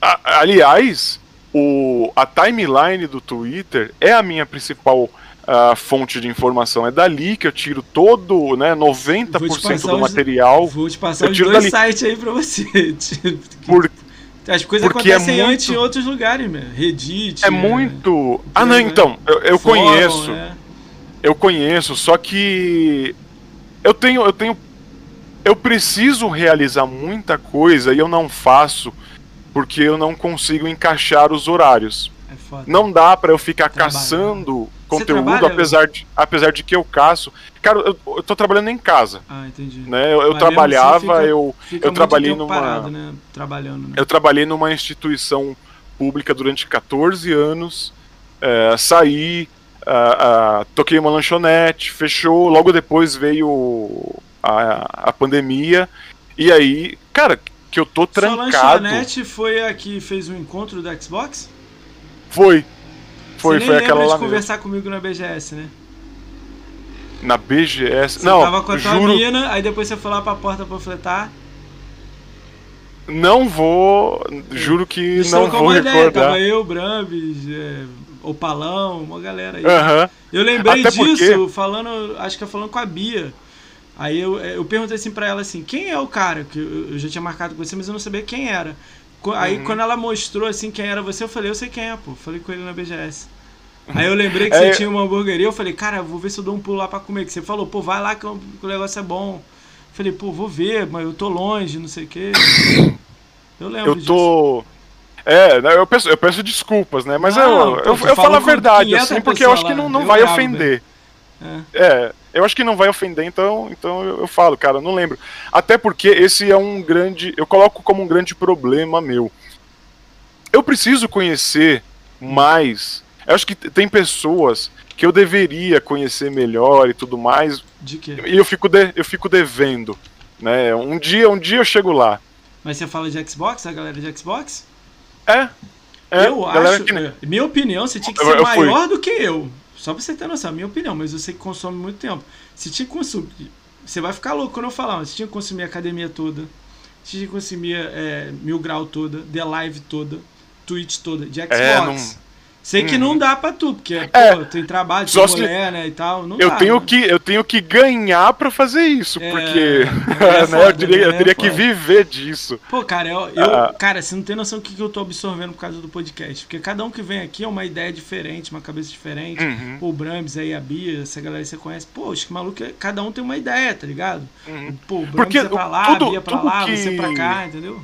A, aliás, o, a timeline do Twitter é a minha principal a fonte de informação. É dali que eu tiro todo, né, 90% do material. Vou te passar eu os dois dali. sites aí pra você. Por, As coisas é acontecem é muito, antes em outros lugares, meu. Reddit. É, é muito. Ah, não, então. Eu, eu Fórum, conheço. É. Eu conheço, só que. Eu tenho. Eu tenho. Eu preciso realizar muita coisa e eu não faço porque eu não consigo encaixar os horários. É não dá para eu ficar Trabalho. caçando conteúdo, apesar de, apesar de que eu caço. Cara, eu, eu tô trabalhando em casa. Ah, entendi. Né? Eu, eu assim trabalhava, fica, eu, fica eu trabalhei numa. Parado, né? Trabalhando, né? Eu trabalhei numa instituição pública durante 14 anos. É, saí, uh, uh, toquei uma lanchonete, fechou. Logo depois veio a, a pandemia. E aí, cara, que eu tô trancado. Sua lanchonete foi a que fez o encontro do Xbox? Foi. Foi, Você foi aquela lá. de conversar mesmo. comigo na BGS, né? Na BGS? Você não, tava com a tua juro... mina, aí depois você foi lá pra porta panfletar. Não vou. Juro que não vou recordar. Ideia, tava eu, Brambis, é, o Palão, uma galera aí. Uh -huh. Eu lembrei Até disso, porque... falando. Acho que é falando com a Bia. Aí eu, eu perguntei assim pra ela assim, quem é o cara? Que eu, eu já tinha marcado com você, mas eu não sabia quem era. Aí uhum. quando ela mostrou assim quem era você, eu falei, eu sei quem é, pô. Falei com ele na BGS. Aí eu lembrei que é, você tinha uma hamburgueria, eu falei, cara, vou ver se eu dou um pulo lá pra comer. Que você falou, pô, vai lá que o negócio é bom. falei, pô, vou ver, mas eu tô longe, não sei o quê. Eu lembro Eu tô. Disso. É, né, eu peço, eu peço desculpas, né? Mas não, eu, eu, eu falo a verdade, assim, porque eu acho que não, não vai ofender. É. é. Eu acho que não vai ofender, então, então eu, eu, falo, cara, não lembro. Até porque esse é um grande. Eu coloco como um grande problema meu. Eu preciso conhecer mais. Eu acho que tem pessoas que eu deveria conhecer melhor e tudo mais. De quê? E eu fico, de, eu fico devendo. Né? Um dia, um dia eu chego lá. Mas você fala de Xbox, a galera de Xbox? É. é eu acho. Que... Minha opinião, você tinha que ser eu, eu maior fui. do que eu. Só pra você ter noção, a minha opinião, mas eu sei que consome muito tempo. Se tinha que consumir. Você vai ficar louco quando eu falar, mas você tinha que consumir a academia toda. Você tinha que consumir é, Mil Grau toda, The Live toda, Twitch toda, de Xbox. É, não Sei que não uhum. dá pra tu, porque é, pô, tem trabalho, tem mulher, né, e tal. Não eu, dá, tenho né? que, eu tenho que ganhar pra fazer isso, é, porque é né, eu, eu né, teria que viver disso. Pô, cara, eu, eu ah. cara, você não tem noção do que, que eu tô absorvendo por causa do podcast. Porque cada um que vem aqui é uma ideia diferente, uma cabeça diferente. Uhum. O Brams aí, a Bia, essa galera que você conhece. Pô, acho que maluco, cada um tem uma ideia, tá ligado? Uhum. Pô, o Brams porque, é pra lá, tudo, a Bia pra lá, que... você pra cá, entendeu?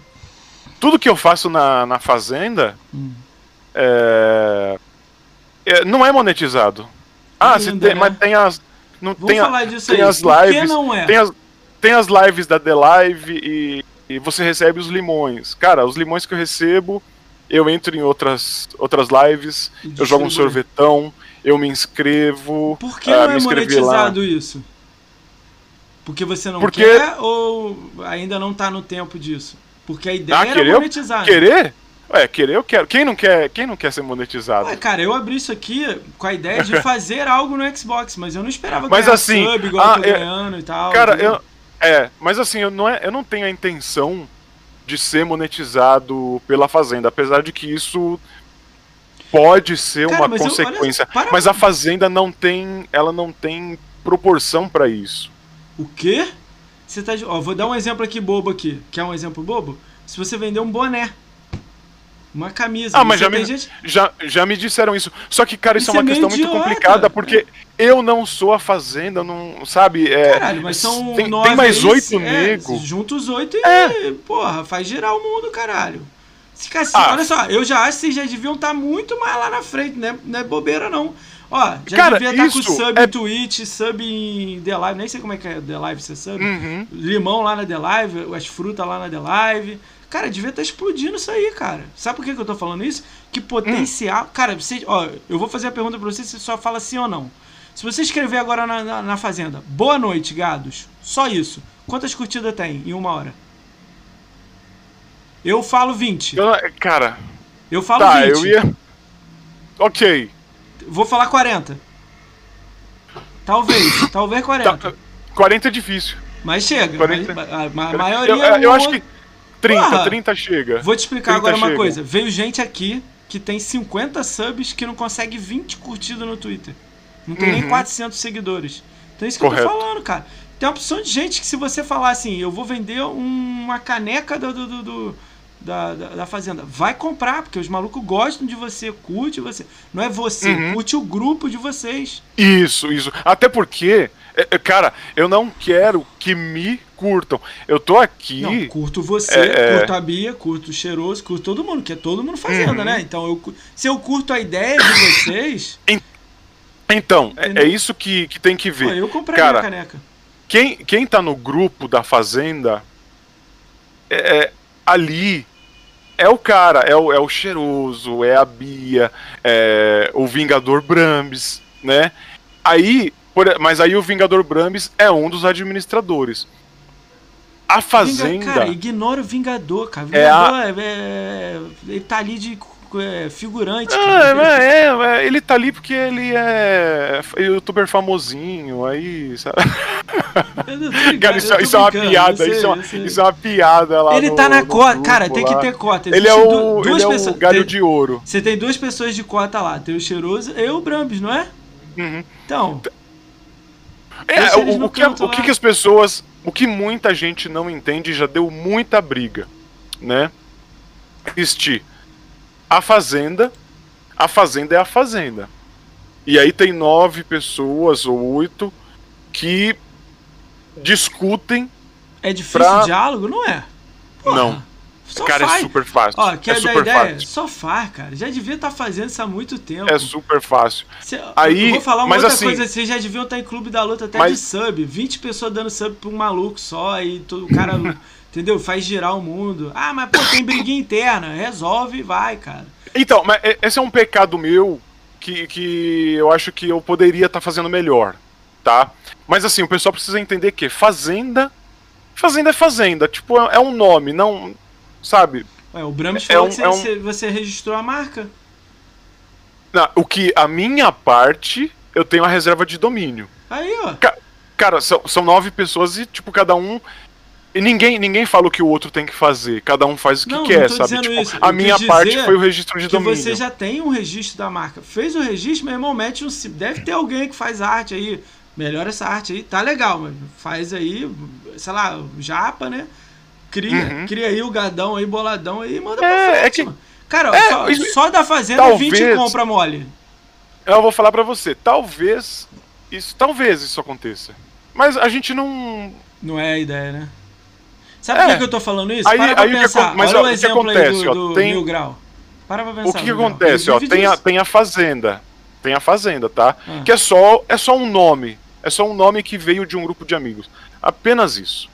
Tudo que eu faço na, na Fazenda. Hum. É é, não é monetizado. Ah, Ainda, tem, né? mas tem as. Não, Vamos tem falar disso tem aí. as lives. não é? Tem as, tem as lives da The Live e, e você recebe os limões. Cara, os limões que eu recebo, eu entro em outras, outras lives, eu jogo um sorvetão, eu me inscrevo. Por que uh, não é monetizado lá. isso? Porque você não Porque... quer ou ainda não tá no tempo disso? Porque a ideia ah, era monetizar. Querer? Ué, querer eu quero. Quem não quer, quem não quer ser monetizado? Ué, cara, eu abri isso aqui com a ideia de fazer algo no Xbox, mas eu não esperava mas assim, sub igual ah, eu tô ganhando e tal. Cara, eu, é, mas assim, eu não, é, eu não tenho a intenção de ser monetizado pela Fazenda, apesar de que isso pode ser cara, uma mas consequência. Eu, olha, mas a Fazenda não tem, ela não tem proporção para isso. O quê? Você tá, ó, vou dar um exemplo aqui bobo aqui. Quer um exemplo bobo? Se você vender um boné uma camisa. Ah, mas já me, gente... já, já me disseram isso. Só que, cara, isso, isso é uma é questão idiota. muito complicada, porque eu não sou a Fazenda, não. Sabe? É, Caralho, mas são tem, tem mais oito é, negros. Juntos os oito e, é. porra, faz girar o mundo, caralho. Assim, ah. Olha só, eu já acho que vocês já deviam estar tá muito mais lá na frente, né? Não é bobeira, não. Ó, já cara, devia estar tá com sub é... em Twitch, sub em The Live, nem sei como é que é The Live, você sabe. Uhum. Limão lá na The Live, as frutas lá na The Live. Cara, devia estar tá explodindo isso aí, cara. Sabe por que, que eu tô falando isso? Que potencial. Hum. Cara, você, ó, eu vou fazer a pergunta pra você, você só fala sim ou não. Se você escrever agora na, na, na Fazenda, boa noite, gados. Só isso. Quantas curtidas tem em uma hora? Eu falo 20. Eu, cara. Eu falo tá, 20. Eu ia. Ok. Vou falar 40. Talvez. talvez 40. Tá, 40 é difícil. Mas chega. 40... A, a, a maioria. Eu, eu, eu acho que 30, Porra, 30 chega. Vou te explicar agora uma chega. coisa. Veio gente aqui que tem 50 subs que não consegue 20 curtidas no Twitter. Não tem uhum. nem 400 seguidores. Então é isso que Correto. eu tô falando, cara. Tem uma opção de gente que se você falar assim, eu vou vender uma caneca do, do, do da, da, da, fazenda, vai comprar, porque os malucos gostam de você, curte você. Não é você, uhum. curte o grupo de vocês. Isso, isso. Até porque é, é, cara, eu não quero que me curtam. Eu tô aqui. Não, curto você, é, é, curto a Bia, curto o Cheiroso, curto todo mundo, que é todo mundo fazendo, uhum. né? Então, eu, se eu curto a ideia de vocês. Então, é, é, isso que, que tem que ver. Eu comprei cara, minha caneca. Quem, quem tá no grupo da Fazenda, é, ali é o cara, é o, é o Cheiroso, é a Bia, é o Vingador Brambis, né? Aí por, mas aí o Vingador Brambis é um dos administradores. A Fazenda. Vinga, cara, ignora o Vingador, cara. O Vingador é, a... é, é, ele tá ali de é, figurante. Ah, é, é, ele tá ali porque ele é youtuber famosinho, aí, sabe? cara, isso, isso é uma piada, sei, isso, é uma, isso, é uma, piada lá. Ele no, tá na cota, cara, tem que ter cota. Ele é o, duas ele pessoas, é o galho tem, de ouro. Você tem duas pessoas de cota lá, tem o Cheiroso e o Brambis, não é? Uhum. Então. É, o, o, que, o que, que as pessoas. O que muita gente não entende já deu muita briga, né? Existe a Fazenda. A Fazenda é a Fazenda. E aí tem nove pessoas ou oito que discutem. É difícil pra... o diálogo? Não é? Porra. Não. Só cara, é faz. é super fácil. Ó, quer é super ideia? Fácil. Só faz, cara. Já devia estar tá fazendo isso há muito tempo. É super fácil. Cê, Aí, eu vou falar uma outra assim, coisa. Vocês já deviam estar tá em clube da luta até mas... de sub. 20 pessoas dando sub pra um maluco só. E todo, o cara, entendeu? Faz girar o mundo. Ah, mas pô, tem briguinha interna. Resolve e vai, cara. Então, mas esse é um pecado meu que, que eu acho que eu poderia estar tá fazendo melhor, tá? Mas assim, o pessoal precisa entender que fazenda. Fazenda é fazenda. Tipo, é, é um nome, não. Sabe? Ué, o Brahms é falou um, que você, é um... você registrou a marca. Não, o que a minha parte eu tenho a reserva de domínio. Aí, ó. Ca cara, são, são nove pessoas e, tipo, cada um. E ninguém, ninguém fala o que o outro tem que fazer. Cada um faz o que não, quer, não sabe? Tipo, a minha parte foi o registro de que domínio. Você já tem um registro da marca. Fez o registro, meu irmão, mete um. Deve ter alguém que faz arte aí. Melhora essa arte aí. Tá legal, mas faz aí, sei lá, japa, né? Cria, uhum. cria aí o gadão aí, boladão aí e manda é, pra frente, é que... Cara, é, só, isso... só, da fazenda talvez, 20 compra mole. Eu vou falar para você, talvez isso, talvez isso aconteça. Mas a gente não não é a ideia, né? Sabe por é. que eu tô falando isso? Aí, Para pra aí pensar. Que, mas Olha ó, o exemplo acontece, aí do, do ó, tem... Mil Grau. Para pra pensar. O que, que acontece, ó? Tem a, tem a Fazenda. Tem a Fazenda, tá? Ah. Que é só, é só um nome. É só um nome que veio de um grupo de amigos. Apenas isso.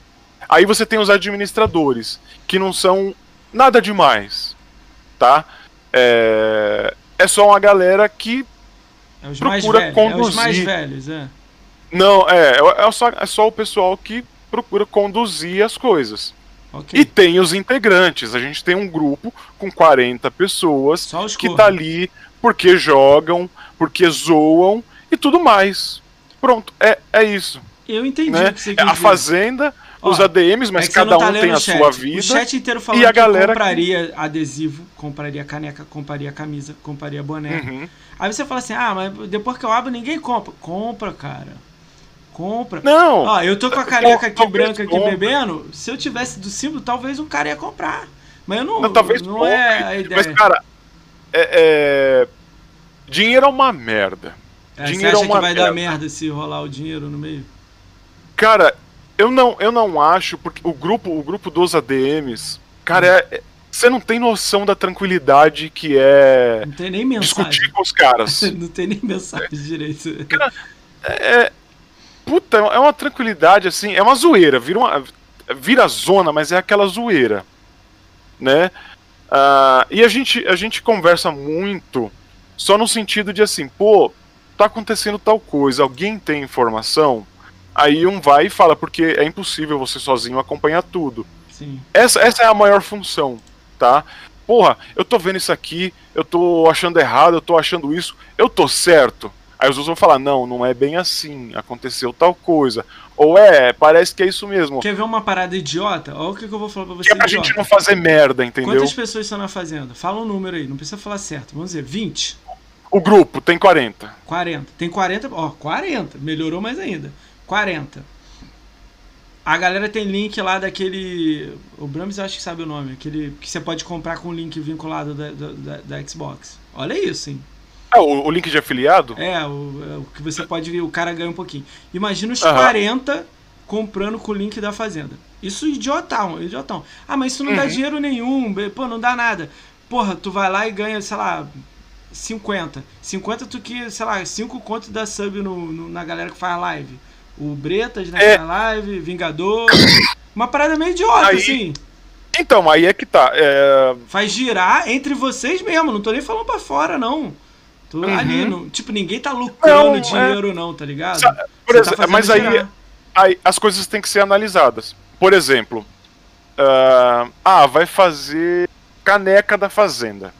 Aí você tem os administradores, que não são nada demais, tá? É, é só uma galera que é os procura mais velhos, conduzir. É os mais velhos, é. Não, é, é, é, só, é só o pessoal que procura conduzir as coisas. Okay. E tem os integrantes. A gente tem um grupo com 40 pessoas que tá ali porque jogam, porque zoam e tudo mais. Pronto, é, é isso. Eu entendi né? que você quis A Fazenda, Ó, os ADMs, mas é cada tá um tem a chat. sua vida. O chat inteiro falando e a galera compraria adesivo, compraria caneca, compraria camisa, compraria boné. Uhum. Aí você fala assim, ah, mas depois que eu abro ninguém compra. Compra, cara. Compra. Não! Ó, eu tô com a caneca aqui branca aqui bebendo. Se eu tivesse do símbolo, talvez um cara ia comprar. Mas eu não. não talvez não é a ideia. Mas, cara, é, é... dinheiro é uma merda. É, dinheiro você acha é uma que vai merda. dar merda se rolar o dinheiro no meio? Cara, eu não, eu não acho, porque o grupo, o grupo dos ADMs, cara, é, você não tem noção da tranquilidade que é não tem nem mensagem. discutir com os caras. não tem nem mensagem direito. Cara, é, puta, é uma tranquilidade assim, é uma zoeira, vira uma vira zona, mas é aquela zoeira, né? Uh, e a gente a gente conversa muito só no sentido de assim, pô, tá acontecendo tal coisa, alguém tem informação? Aí um vai e fala, porque é impossível você sozinho acompanhar tudo. Sim. Essa, essa é a maior função, tá? Porra, eu tô vendo isso aqui, eu tô achando errado, eu tô achando isso, eu tô certo. Aí os outros vão falar, não, não é bem assim, aconteceu tal coisa. Ou é, parece que é isso mesmo. Quer ver uma parada idiota? Olha o que, eu vou falar pra você. Que é pra idiota. gente não fazer merda, entendeu? Quantas pessoas estão na fazenda? Fala um número aí, não precisa falar certo. Vamos dizer, 20. O grupo tem 40. 40. Tem 40, ó, 40. Melhorou mais ainda. 40. A galera tem link lá daquele. O Brams eu acho que sabe o nome. Aquele que você pode comprar com link vinculado da, da, da Xbox. Olha isso, hein? Ah, o, o, link de afiliado? É, o, é, o, que você pode. O cara ganha um pouquinho. Imagina os uhum. 40 comprando com o link da Fazenda. Isso idiotão, idiotão. Ah, mas isso não uhum. dá dinheiro nenhum, pô, não dá nada. Porra, tu vai lá e ganha, sei lá, 50. 50 tu que, sei lá, 5 contos da sub no, no, na galera que faz live. O Bretas na é... live, Vingador. Uma parada meio idiota, aí... assim. Então, aí é que tá. É... Faz girar entre vocês mesmo, não tô nem falando pra fora, não. Tô uhum. ali, não, tipo, ninguém tá lucrando não, é. dinheiro, é... não, tá ligado? Por tá mas aí, aí, as coisas têm que ser analisadas. Por exemplo, uh, ah, vai fazer caneca da fazenda.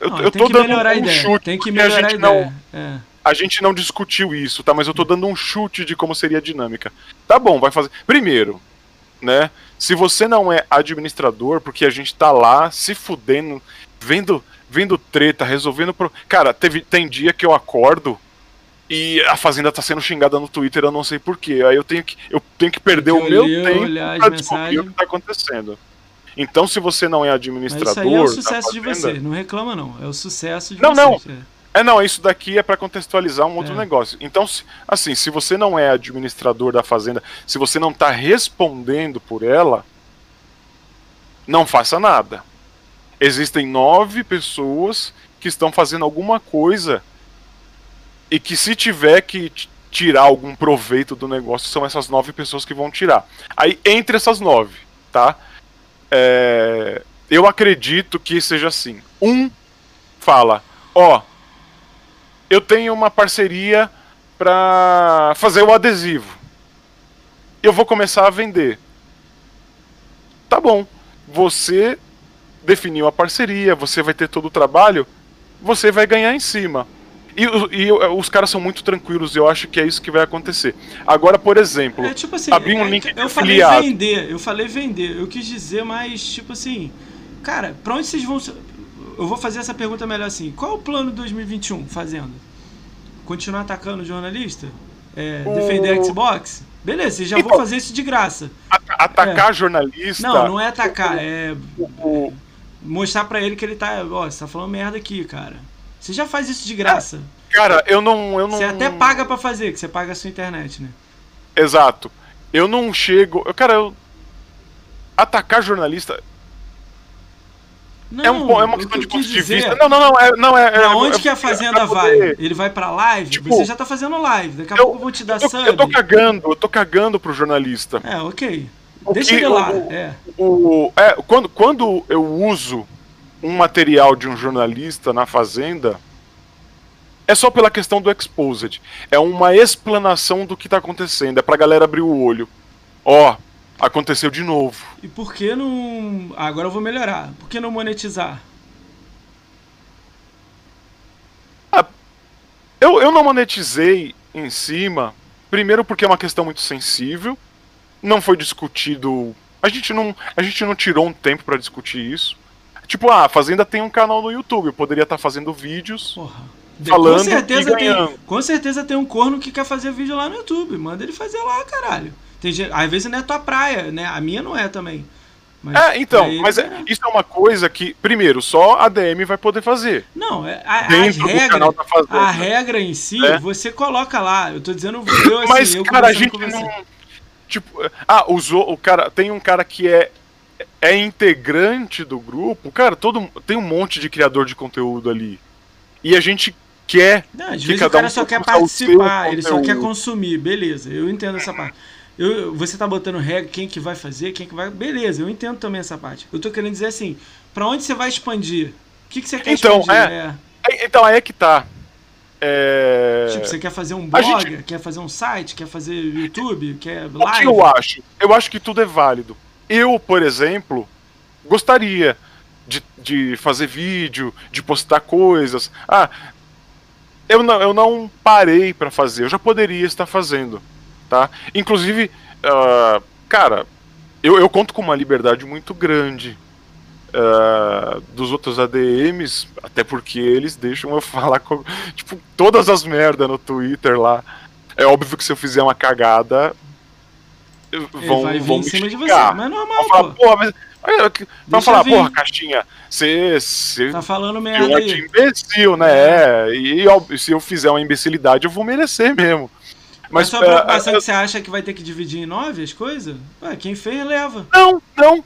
Eu, não, eu tô dando um chute. Tem que melhorar a, gente a não, é. A gente não discutiu isso, tá? Mas eu tô dando um chute de como seria a dinâmica. Tá bom, vai fazer. Primeiro, né? Se você não é administrador, porque a gente tá lá se fudendo, vendo vendo treta, resolvendo. Pro... Cara, teve, tem dia que eu acordo e a Fazenda tá sendo xingada no Twitter, eu não sei porquê. Aí eu tenho que, eu tenho que perder o meu tempo pra descobrir o que tá acontecendo. Então, se você não é administrador. Mas isso aí é o sucesso Fazenda, de você, não reclama não. É o sucesso de não, vocês. Não, não. É. não, isso daqui é para contextualizar um outro é. negócio. Então, se, assim, se você não é administrador da fazenda, se você não tá respondendo por ela, não faça nada existem nove pessoas que estão fazendo alguma coisa e que se tiver que tirar algum proveito do negócio, são essas nove pessoas que vão tirar. Aí, entre essas nove, tá? É, eu acredito que seja assim. Um fala, ó, oh, eu tenho uma parceria para fazer o adesivo. Eu vou começar a vender. Tá bom. Você definiu a parceria, você vai ter todo o trabalho, você vai ganhar em cima. E, e, os caras são muito tranquilos, eu acho que é isso que vai acontecer. Agora, por exemplo, é, tipo assim, abrir um é, link eu falei vender, eu falei vender, eu quis dizer, mas tipo assim, cara, pra onde vocês vão. Eu vou fazer essa pergunta melhor assim: qual é o plano de 2021 fazendo? Continuar atacando o jornalista? É, defender a Xbox? Beleza, vocês já então, vão fazer isso de graça. Atacar é. jornalista? Não, não é atacar, é. é mostrar para ele que ele tá. Ó, você tá falando merda aqui, cara. Você já faz isso de graça. Cara, eu não. Eu não... Você até paga para fazer, que você paga a sua internet, né? Exato. Eu não chego. Cara, eu. Atacar jornalista. Não, é, um, é uma questão de ponto de vista. Não, não, não. É, não é, pra onde é, que a Fazenda vai? Ele vai pra live? Tipo, você já tá fazendo live. Daqui a eu, pouco eu vou te dar eu tô, sub. Eu tô cagando, eu tô cagando pro jornalista. É, ok. Deixa ele lá. O, é. O, é, quando, quando eu uso um material de um jornalista na Fazenda, é só pela questão do exposed. É uma explanação do que tá acontecendo. É pra galera abrir o olho. Ó, aconteceu de novo. E por que não. Ah, agora eu vou melhorar. Por que não monetizar? Ah, eu, eu não monetizei em cima. Primeiro porque é uma questão muito sensível não foi discutido. A gente não, a gente não tirou um tempo para discutir isso. Tipo, ah, a Fazenda tem um canal no YouTube, eu poderia estar tá fazendo vídeos. Porra. Falando com certeza, tem, com certeza tem um corno que quer fazer vídeo lá no YouTube. Manda ele fazer lá, caralho. Tem, às vezes não é tua praia, né? A minha não é também. Mas é, então, mas é, é, isso é uma coisa que, primeiro, só a DM vai poder fazer. Não, é, a, Dentro a regra, a regra em si, é. você coloca lá. Eu tô dizendo, eu, assim, mas, eu cara, a gente não Tipo, ah, usou o cara. Tem um cara que é é integrante do grupo. Cara, todo tem um monte de criador de conteúdo ali. E a gente quer Não, às vezes o cara um só quer participar, ele só quer consumir. Beleza, eu entendo essa parte. Eu, você tá botando regra, quem que vai fazer, quem que vai. Beleza, eu entendo também essa parte. Eu tô querendo dizer assim, para onde você vai expandir? O que, que você quer então, expandir? É, é... Então, aí é que tá. É... Tipo, você quer fazer um blog, gente... quer fazer um site, quer fazer YouTube, quer live? O que eu acho? Eu acho que tudo é válido. Eu, por exemplo, gostaria de, de fazer vídeo, de postar coisas. Ah, eu não, eu não parei para fazer, eu já poderia estar fazendo, tá? Inclusive, uh, cara, eu, eu conto com uma liberdade muito grande uh, dos outros ADMs, até porque eles deixam eu falar com, tipo, todas as merdas no Twitter lá. É óbvio que se eu fizer uma cagada, vão, vai vão me cima de você, mas é normal, falar, pô. Porra, mas, Vamos falar, vir. porra, Caixinha, você. Tá falando merda aí. imbecil, né? É. E, e, se eu fizer uma imbecilidade, eu vou merecer mesmo. Mas, mas sua preocupação é, é, que você acha que vai ter que dividir em nove as coisas? Ué, quem fez, leva. Não, não.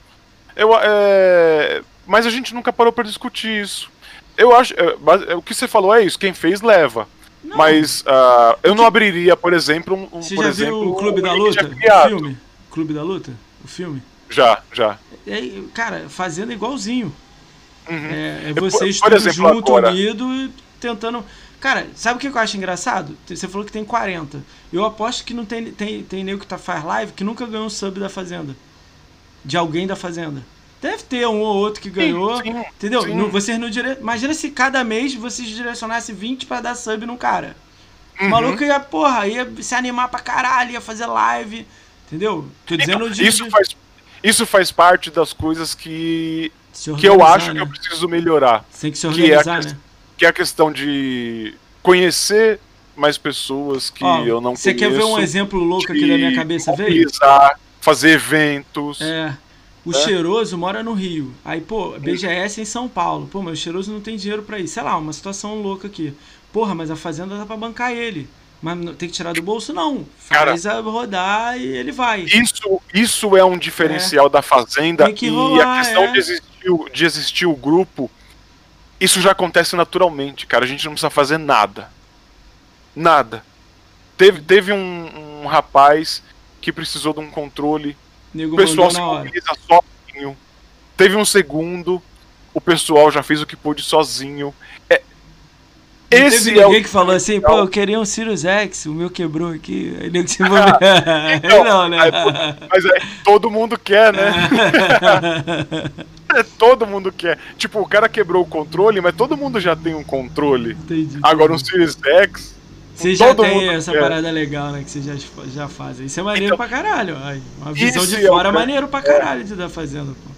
Eu, é... Mas a gente nunca parou para discutir isso. Eu acho. É, é, o que você falou é isso, quem fez leva. Não. Mas uh, eu não abriria, por exemplo, um. Você por já exemplo, viu o Clube da Luta? O filme? Clube da Luta? O filme? Já, já. É, cara, fazendo igualzinho. Uhum. É, é vocês por, por exemplo, junto, agora... unido, tentando. Cara, sabe o que eu acho engraçado? Você falou que tem 40. Eu aposto que não tem, tem, tem nego que tá faz live que nunca ganhou um sub da Fazenda de alguém da Fazenda. Deve ter um ou outro que ganhou, sim, sim, entendeu? Sim. Vocês não dire... Imagina se cada mês vocês direcionassem 20 para dar sub num cara. Uhum. O maluco ia, porra, ia se animar pra caralho, ia fazer live, entendeu? Tô dizendo então, de, isso, faz, isso faz parte das coisas que, que eu acho né? que eu preciso melhorar. Tem que se organizar, que é a, né? Que é a questão de conhecer mais pessoas que Ó, eu não Você quer ver um exemplo louco aqui da minha cabeça, veio? fazer eventos. É. O é? cheiroso mora no Rio. Aí, pô, BGS em São Paulo. Pô, mas o cheiroso não tem dinheiro para ir. Sei lá, uma situação louca aqui. Porra, mas a fazenda dá pra bancar ele. Mas tem que tirar do bolso? Não. Faz Cara, a rodar e ele vai. Isso, isso é um diferencial é. da fazenda. Rolar, e a questão é. de, existir, de existir o grupo, isso já acontece naturalmente, cara. A gente não precisa fazer nada. Nada. Teve, teve um, um rapaz que precisou de um controle. Nego o pessoal se mobiliza sozinho. Teve um segundo, o pessoal já fez o que pôde sozinho. É, esse teve é ninguém o... que falou assim, pô, eu queria um Sirius X, o meu quebrou aqui. Aí nego se então, Não, né? Aí, mas é, todo mundo quer, né? É, todo mundo quer. Tipo, o cara quebrou o controle, mas todo mundo já tem um controle. Entendi. Agora um Series X. Você já tem essa quer. parada legal, né? Que você já, já fazem. Isso é maneiro então, pra caralho. Ai, uma visão de fora é maneiro pra caralho de estar fazendo, pô.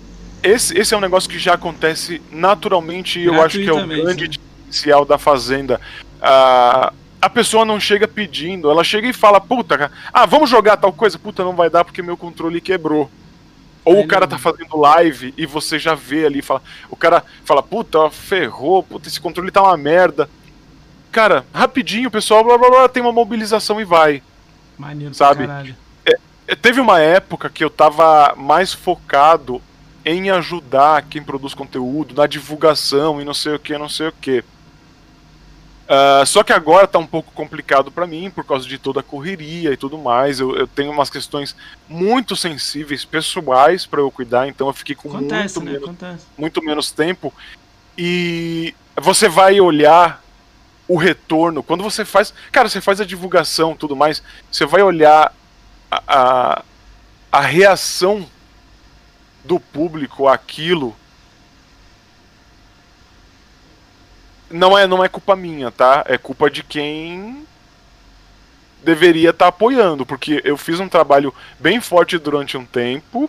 Esse, esse é um negócio que já acontece naturalmente e eu acho que é o grande né? Diferencial da Fazenda. Ah, a pessoa não chega pedindo, ela chega e fala, puta, ah, vamos jogar tal coisa, puta, não vai dar porque meu controle quebrou. Ou o cara tá fazendo live e você já vê ali, fala, o cara fala, puta, ferrou, puta, esse controle tá uma merda. Cara, rapidinho o pessoal blá, blá, blá, tem uma mobilização e vai. Maneiro sabe? É, é, teve uma época que eu tava mais focado em ajudar quem produz conteúdo, na divulgação e não sei o que, não sei o que. Uh, só que agora tá um pouco complicado para mim por causa de toda a correria e tudo mais. Eu, eu tenho umas questões muito sensíveis, pessoais para eu cuidar, então eu fiquei com Acontece, muito, né? menos, Acontece. muito menos tempo. E você vai olhar o retorno quando você faz. Cara, você faz a divulgação tudo mais, você vai olhar a, a, a reação do público àquilo não é não é culpa minha, tá? É culpa de quem deveria estar tá apoiando, porque eu fiz um trabalho bem forte durante um tempo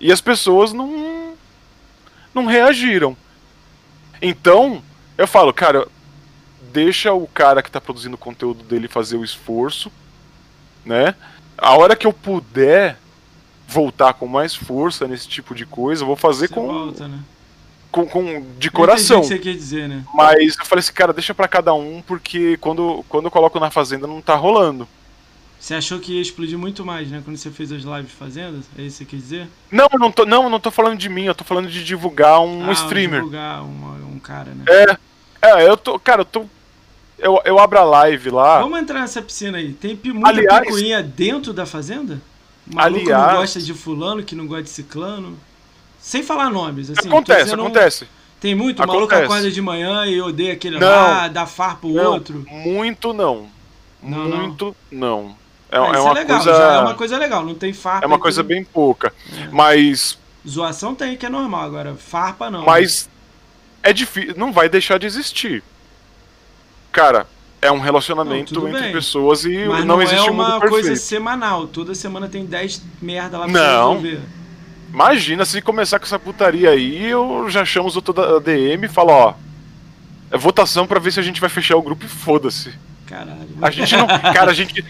e as pessoas não não reagiram. Então, eu falo, cara, deixa o cara que está produzindo o conteúdo dele fazer o esforço, né? A hora que eu puder voltar com mais força nesse tipo de coisa, eu vou fazer Você com volta, né? Com, com de coração. Que você quer dizer, né? Mas eu falei assim, cara, deixa para cada um, porque quando, quando eu coloco na fazenda não tá rolando. Você achou que ia explodir muito mais, né? Quando você fez as lives fazendo? É isso que você quer dizer? Não, não tô, não, não tô falando de mim, eu tô falando de divulgar um ah, streamer. Divulgar um, um cara, né? É. É, eu tô. Cara, eu tô. Eu, eu abro a live lá. Vamos entrar nessa piscina aí. Tem muita aliás, picuinha dentro da fazenda? Maluco aliás, não gosta de fulano, que não gosta de ciclano. Sem falar nomes, assim. Acontece, acontece. Tem muito, acontece. maluco acorda de manhã e odeia aquele não, lá, dá farpa o outro. Muito não. não muito não. não. É, é, é uma legal, coisa... é uma coisa legal, não tem farpa. É uma coisa bem pouca. É. Mas. Zoação tem, que é normal, agora farpa não. Mas é difícil. Não vai deixar de existir. Cara, é um relacionamento não, entre bem. pessoas e Mas não, não existe é uma um coisa semanal. Toda semana tem 10 merda lá pra não. resolver. Imagina se começar com essa putaria aí, eu já chamo os outros da DM e falo, ó. É votação para ver se a gente vai fechar o grupo e foda-se. Caralho. A gente não. Cara, a gente.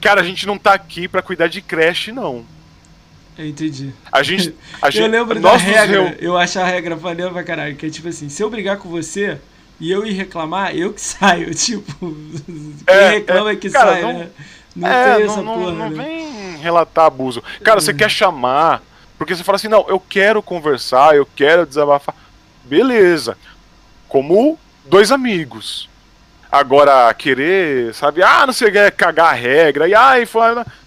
Cara, a gente não tá aqui para cuidar de Crash, não. Eu entendi. A gente. A eu gente, lembro da regra. Eu acho a regra valendo pra caralho. Que é tipo assim, se eu brigar com você e eu ir reclamar, eu que saio. Tipo, quem é, reclama é, é que cara, sai, não, né? Não é, tem essa não, porra. Não, não né? vem relatar abuso. Cara, você quer chamar porque você fala assim, não, eu quero conversar, eu quero desabafar. Beleza. Como dois amigos. Agora, querer, sabe, ah, não sei, é cagar a regra, e ai,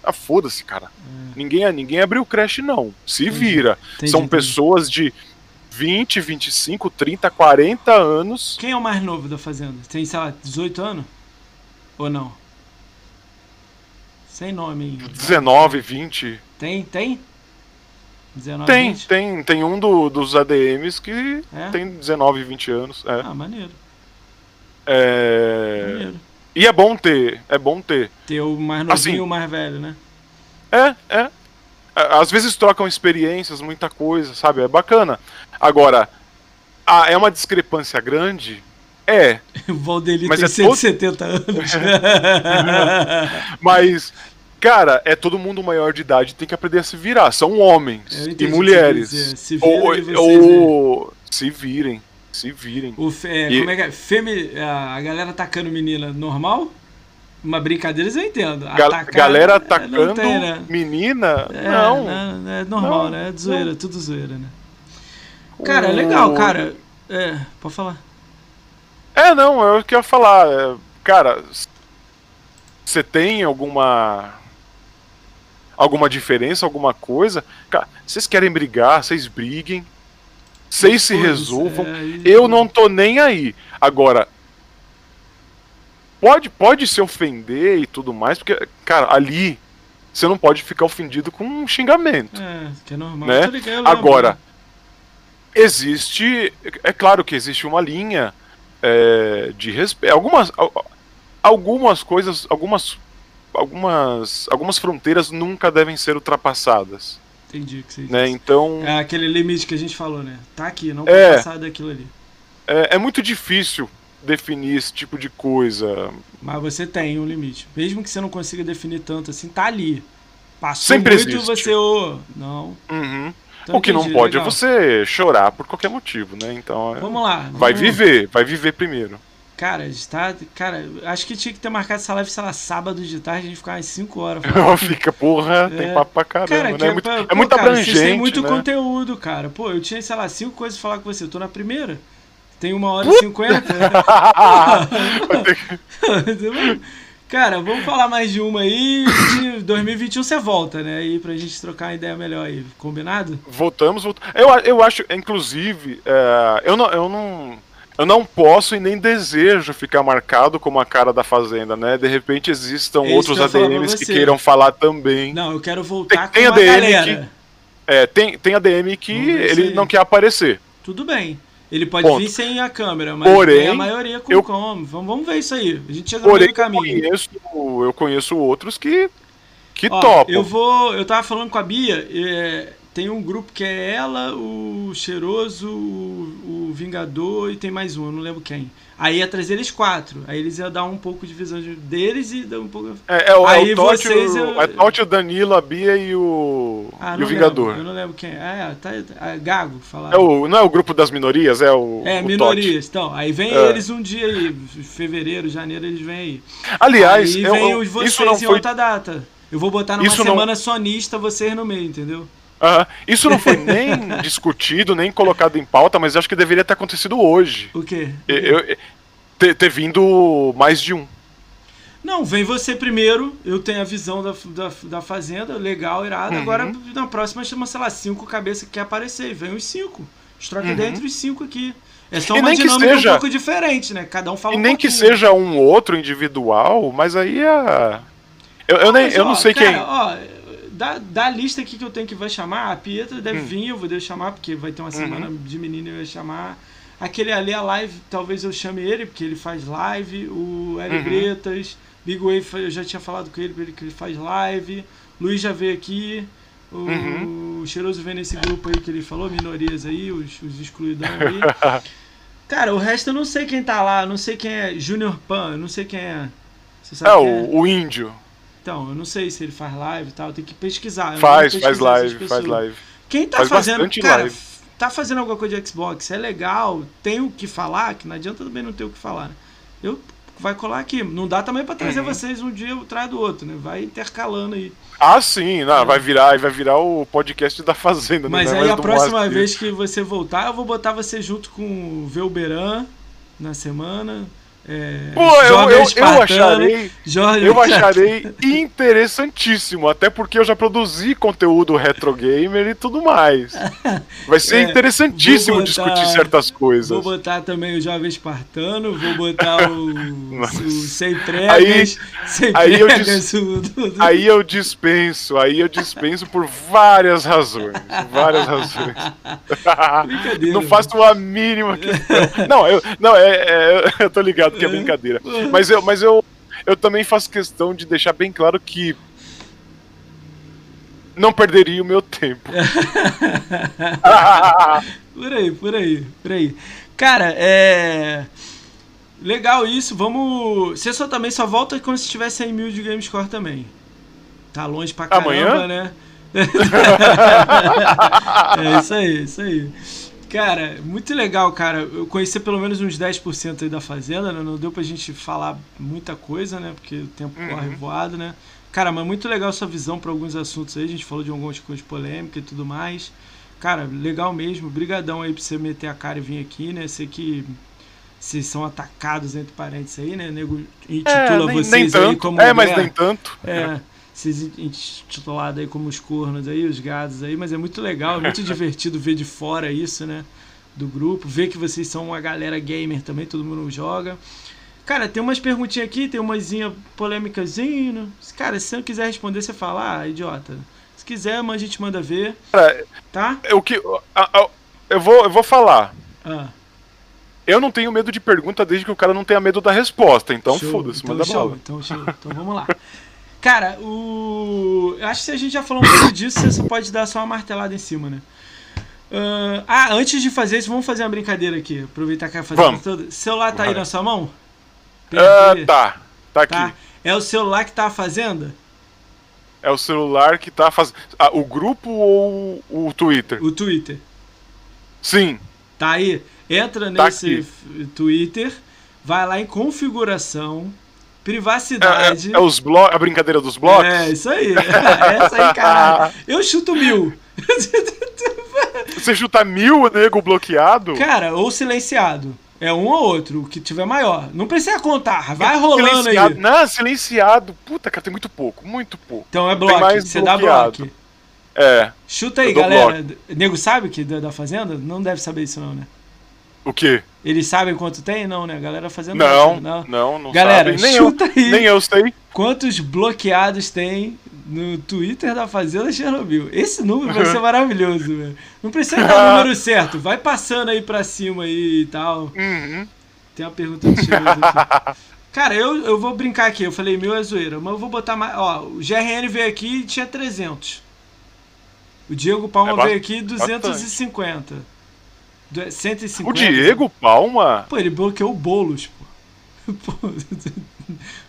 ah, foda-se, cara. Hum. Ninguém, ninguém abriu o creche, não. Se entendi. vira. Entendi, São entendi. pessoas de 20, 25, 30, 40 anos. Quem é o mais novo da Fazenda? Tem, sei lá, 18 anos? Ou não? Sem nome. 19, 20. Tem, tem? 19, tem, 20? tem, tem um do, dos ADMs que é? tem 19, 20 anos. É. Ah, maneiro. É... Maneiro. E é bom ter, é bom ter. Ter o mais novinho assim, e o mais velho, né? É, é. Às vezes trocam experiências, muita coisa, sabe? É bacana. Agora, ah, é uma discrepância grande? É. o Valdeli tem é 170 todo... anos. mas Cara, é todo mundo maior de idade tem que aprender a se virar. São homens e mulheres. Se virem, ou, ou se virem. Se virem. O é, e... Como é que é? Femi, a galera atacando menina normal? Uma brincadeira eu entendo. Atacar, galera é, atacando tem, né? menina? É, não. É, é normal, não, né? É de zoeira, não. tudo zoeira, né? Cara, é legal, cara. É, pode falar. É, não, eu queria falar. É, cara, você tem alguma alguma diferença, alguma coisa, cara, vocês querem brigar, vocês briguem, vocês se resolvam. É, eu não tô nem aí. Agora, pode, pode se ofender e tudo mais, porque, cara, ali você não pode ficar ofendido com um xingamento. É, que é normal. Né? Agora, existe. É claro que existe uma linha é, de respeito. Algumas, algumas coisas, algumas, algumas, algumas fronteiras nunca devem ser ultrapassadas. Entendi que você né? Então é aquele limite que a gente falou, né? Tá aqui, não pode é, passar daquilo ali. É, é muito difícil definir esse tipo de coisa. Mas você tem um limite. Mesmo que você não consiga definir tanto assim, tá ali. Passou Sempre muito existe. você. Oh, não. Uhum. Então, o que entendi, não pode é legal. é você chorar por qualquer motivo, né? Então. É, vamos lá. Vamos vai viver, vai viver primeiro. Cara, está. Cara, acho que tinha que ter marcado essa live, sei lá, sábado de tarde, a gente ficar umas 5 horas. Fica, porra, é, tem papo pra caramba, cara, né? É, muito, é, é muito cara, abrangente. Vocês têm muito né? conteúdo, cara. Pô, eu tinha, sei lá, 5 coisas pra falar com você. Eu tô na primeira. Tem uma hora e cinquenta. Cara, vamos falar mais de uma aí. De 2021 você volta, né? Aí pra gente trocar uma ideia melhor aí. Combinado? Voltamos, voltamos. Eu, eu acho, inclusive, é, eu, não, eu não. Eu não posso e nem desejo ficar marcado como a cara da Fazenda, né? De repente existam é outros ADMs que queiram falar também. Não, eu quero voltar tem, com tem ADM galera. Que, é, tem, tem ADM que ele não quer aparecer. Tudo bem. Ele pode Ponto. vir sem a câmera, mas Porém, a maioria com eu, como. Vamos, vamos ver isso aí. A gente chega no meio do caminho. Eu conheço, eu conheço outros que, que Ó, topam. Eu vou. Eu tava falando com a Bia. É, tem um grupo que é ela, o Cheiroso, o, o Vingador e tem mais um, eu não lembro quem. Aí ia trazer eles quatro. Aí eles iam dar um pouco de visão deles e dar um pouco. É, é o, aí é o Totti, vocês, eu... é Totti, o Danilo, a Bia e o, ah, e o Vingador. Lembro, eu não lembro quem. É, tá, é Gago falar. É o, não é o grupo das minorias, é o. É, o minorias. Totti. Então, aí vem é. eles um dia aí. Fevereiro, janeiro, eles vêm aí. Aliás, aí eu, vem os vocês isso não em foi... outra data. Eu vou botar numa isso semana não... sonista vocês no meio, entendeu? Isso não foi nem discutido, nem colocado em pauta, mas acho que deveria ter acontecido hoje. O quê? Eu, eu, ter, ter, vindo mais de um. Não, vem você primeiro, eu tenho a visão da, da, da fazenda, legal, irado. Uhum. Agora, na próxima, chama, sei lá, cinco cabeças que quer aparecer. E vem os cinco. Troca uhum. entre os cinco aqui. É só uma dinâmica seja... um pouco diferente, né? Cada um fala E um nem pouquinho. que seja um outro individual, mas aí é. Eu, eu, nem, eu não sei cara, quem. Ó, da, da lista aqui que eu tenho que vai chamar, a Pietra deve hum. vir, eu vou chamar, porque vai ter uma semana uhum. de menino eu ia chamar. Aquele ali, a live, talvez eu chame ele, porque ele faz live. O Eric uhum. Bretas, Big Wave, eu já tinha falado com ele, que ele faz live. Luiz já veio aqui. O, uhum. o Cheiroso vem nesse grupo aí que ele falou, minorias aí, os, os excluidão aí. Cara, o resto eu não sei quem tá lá, não sei quem é Junior Pan, eu não sei quem é. Você sabe é, o, é? o índio. Então, eu não sei se ele faz live e tal, tem que pesquisar. Faz, faz live, faz live. Quem tá faz fazendo, cara, live. tá fazendo alguma coisa de Xbox, é legal, tem o que falar, que não adianta também não ter o que falar. Né? Eu vai colar aqui. Não dá também para trazer uhum. vocês um dia atrás do outro, né? Vai intercalando aí. Ah, sim, não, é. vai virar, vai virar o podcast da Fazenda. Mas aí a próxima vez que você voltar, eu vou botar você junto com o Velberan na semana. É, Pô, eu, eu, eu, acharei, Jorge eu acharei interessantíssimo, até porque eu já produzi conteúdo retro gamer e tudo mais. Vai ser é, interessantíssimo botar, discutir certas coisas. Vou botar também o Jovem Espartano, vou botar o, o Sem Pregas, aí, sem aí, eu dis, o, aí eu dispenso, aí eu dispenso por várias razões, várias razões. Não faço a mínima questão. Não, eu, não é, é eu tô ligado que é brincadeira. Mas eu, mas eu, eu também faço questão de deixar bem claro que não perderia o meu tempo. por aí, por aí, por aí. Cara, é. Legal isso, vamos. Você só também só volta quando você tiver 100 mil de Gamescore também. Tá longe pra caramba, Amanhã? né? é isso aí, isso aí. Cara, muito legal, cara. Eu conheci pelo menos uns 10% aí da Fazenda, né? Não deu pra gente falar muita coisa, né? Porque o tempo uhum. corre voado, né? Cara, mas muito legal sua visão para alguns assuntos aí. A gente falou de algumas coisas polêmicas e tudo mais. Cara, legal mesmo. Brigadão aí pra você meter a cara e vir aqui, né? Sei que vocês são atacados entre parentes aí, né? Nego intitula é, nem, vocês nem aí como. É, mas nem tanto. É vocês intitulados aí como os cornos aí, os gados aí, mas é muito legal, é muito divertido ver de fora isso, né? Do grupo, ver que vocês são uma galera gamer também, todo mundo joga. Cara, tem umas perguntinhas aqui, tem umazinha polêmicazinha. Né? Cara, se você não quiser responder, você fala, ah, idiota. Se quiser, a gente manda ver. Cara, tá? O que. A, a, eu vou, eu vou falar. Ah. Eu não tenho medo de pergunta desde que o cara não tenha medo da resposta. Então foda-se, então, manda show, Então, show. então vamos lá. Cara, o. Eu acho que a gente já falou um pouco disso, você só pode dar só uma martelada em cima, né? Uh... Ah, antes de fazer isso, vamos fazer uma brincadeira aqui. Aproveitar que a fazenda toda. Celular tá aí na sua mão? Uh, tá. Tá aqui. Tá. É o celular que tá a fazenda? É o celular que tá fazendo. Ah, o grupo ou o Twitter? O Twitter. Sim. Tá aí. Entra tá nesse aqui. Twitter, vai lá em configuração, privacidade. É, é, é os blo a brincadeira dos blocos? É, isso aí. Essa aí, cara. Eu chuto mil. Você chuta mil, nego bloqueado? Cara, ou silenciado. É um ou outro, o que tiver maior. Não precisa contar, vai rolando aí. Não, silenciado. Puta, cara, tem muito pouco, muito pouco. Então é bloco, você dá bloco. É. Chuta aí, galera. Bloco. Nego sabe que da, da Fazenda? Não deve saber isso não, né? O quê? Eles sabem quanto tem? Não, né? A galera fazendo não, não, não, não Galera, Nem chuta eu, aí. Nem eu sei. Quantos bloqueados tem no Twitter da Fazenda Chernobyl? Esse número vai ser maravilhoso, velho. Não precisa dar o número certo. Vai passando aí pra cima aí e tal. Uhum. Tem uma pergunta do Cheiroso aqui. Cara, eu, eu vou brincar aqui. Eu falei mil é zoeira, mas eu vou botar mais. Ó, o GRN veio aqui e tinha 300. O Diego Palma é veio aqui 250. Bastante. 150. O Diego Palma? Pô, ele bloqueou o Boulos, pô. pô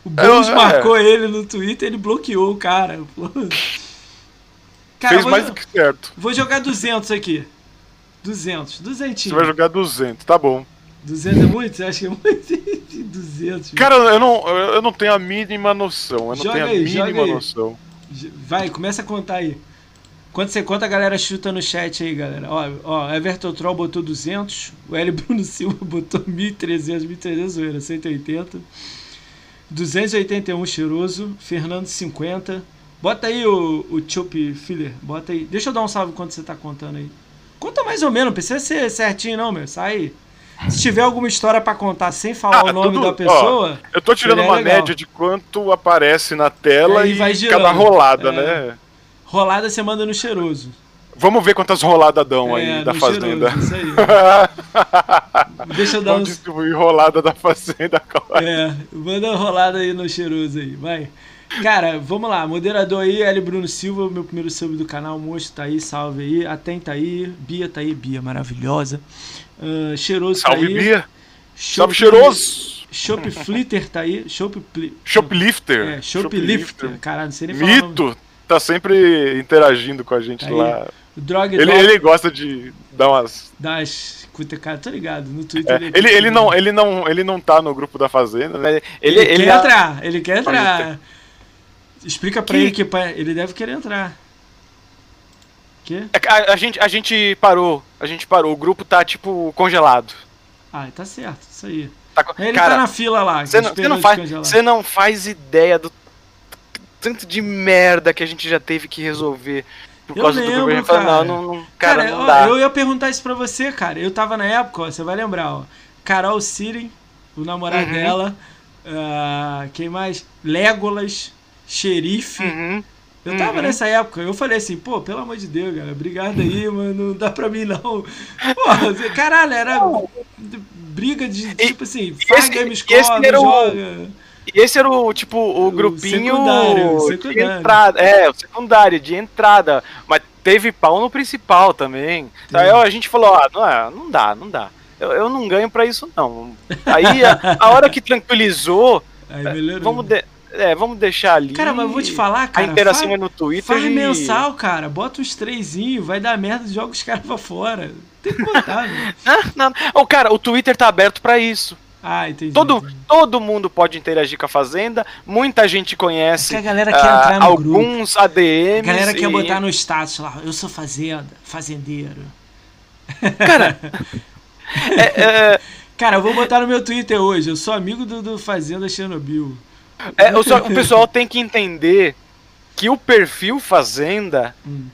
o Boulos é, marcou é. ele no Twitter, ele bloqueou o cara. Pô. Cara, Fez mais do que certo. Vou jogar 200 aqui. 200. 200. Você vai jogar 200, tá bom. 200 é muito? Você acha que é muito? 200. Cara, eu não, eu não tenho a mínima noção. Eu não joga tenho aí, a mínima noção. Vai, começa a contar aí. Quando você conta, a galera chuta no chat aí, galera. Ó, ó Everton Troll botou 200, o L. Bruno Silva botou 1.300, 1.300, zoeira, 180. 281 cheiroso, Fernando 50. Bota aí o, o Chup Filler, bota aí. Deixa eu dar um salve quando você tá contando aí. Conta mais ou menos, não precisa ser certinho não, meu. Sai. Se tiver alguma história para contar sem falar ah, o nome tudo, da pessoa. Ó, eu tô tirando uma legal. média de quanto aparece na tela e, e vai girando. cada rolada, é. né? Rolada você manda no cheiroso. Vamos ver quantas roladas dão é, aí da fazenda. Cheiroso, isso aí. Deixa eu dar Vamos uns... distribuir rolada da fazenda, cara. É, manda rolada aí no cheiroso aí, vai. Cara, vamos lá, moderador aí, L. Bruno Silva, meu primeiro sub do canal, monstro tá aí, salve aí, Atenta aí, Bia tá aí, Bia maravilhosa. Uh, cheiroso salve, tá aí. Salve, Bia. Shop, salve, cheiroso. Shop Flitter tá aí. Shop, Shoplifter. É, Shoplifter. Caralho, não sei nem falar. Mito tá sempre interagindo com a gente Aí, lá. O Drog ele, ele gosta de dar umas. Das cutucadas, tô ligado. No Twitter. É, ele, ele, não, ele, não, ele não tá no grupo da Fazenda, né? Ele, ele, ele quer entrar, ele quer entrar. Explica pra que... ele que ele deve querer entrar. Que? É a, a, gente, a gente parou. A gente parou. O grupo tá, tipo, congelado. Ah, tá certo, isso aí. Tá, ele tá cara, tá na fila lá. Você não, não, faz, não faz ideia do tanto de merda que a gente já teve que resolver por causa lembro, do governo. Cara. Não, não, não, cara, cara não dá. Eu, ia perguntar isso pra você, cara. Eu tava na época, ó, você vai lembrar, ó. Carol Siri, o namorado uhum. dela. Uh, quem mais? Legolas, xerife. Uhum. Eu tava uhum. nessa época, eu falei assim, pô, pelo amor de Deus, cara, obrigado aí, mano, não dá pra mim não. Pô, caralho, era briga de, tipo assim, faz game score, joga... E esse era o, tipo, o, o grupinho secundário, secundário. de entrada. É, o secundário, de entrada. Mas teve pau no principal também. Aí a gente falou, ah, não, é, não dá, não dá. Eu, eu não ganho pra isso, não. Aí a, a hora que tranquilizou, Aí vamos, de, é, vamos deixar ali. Cara, mas eu vou te falar, cara. A interação é no Twitter. Faz e... mensal, cara. Bota os trezinhos, vai dar merda, joga os caras pra fora. Tem que botar, velho. Não, não. Oh, cara, o Twitter tá aberto pra isso. Ah, entendi. Todo, todo mundo pode interagir com a Fazenda. Muita gente conhece. É a galera quer uh, entrar no alguns grupo. ADMs. A galera e... quer botar no status lá. Eu sou fazenda, fazendeiro. Cara. é, é... Cara, eu vou botar no meu Twitter hoje. Eu sou amigo do, do Fazenda Chernobyl. É, o, o pessoal tem que entender que o perfil Fazenda hum.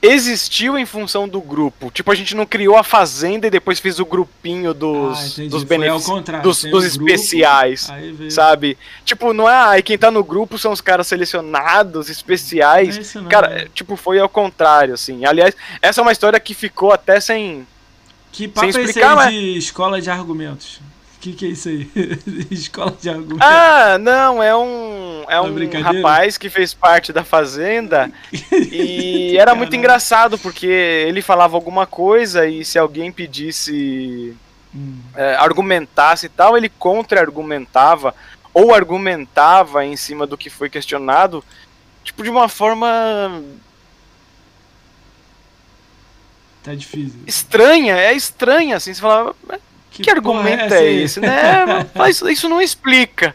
Existiu em função do grupo. Tipo, a gente não criou a fazenda e depois fez o grupinho dos, ah, dos benefícios. Dos, dos especiais. Grupo, sabe? Tipo, não é. Aí quem tá no grupo são os caras selecionados, especiais. É Cara, é. tipo, foi ao contrário, assim. Aliás, essa é uma história que ficou até sem. Que papo sem explicar, é esse aí mas... de escola de argumentos? O que, que é isso aí? Escola de argumento. Ah, não, é um, é um rapaz que fez parte da Fazenda e era muito engraçado porque ele falava alguma coisa e se alguém pedisse, hum. é, argumentasse e tal, ele contra-argumentava ou argumentava em cima do que foi questionado, tipo, de uma forma Tá difícil. Estranha, é estranha, assim, você falava, que, que argumento é, é esse, né? Mas isso não explica.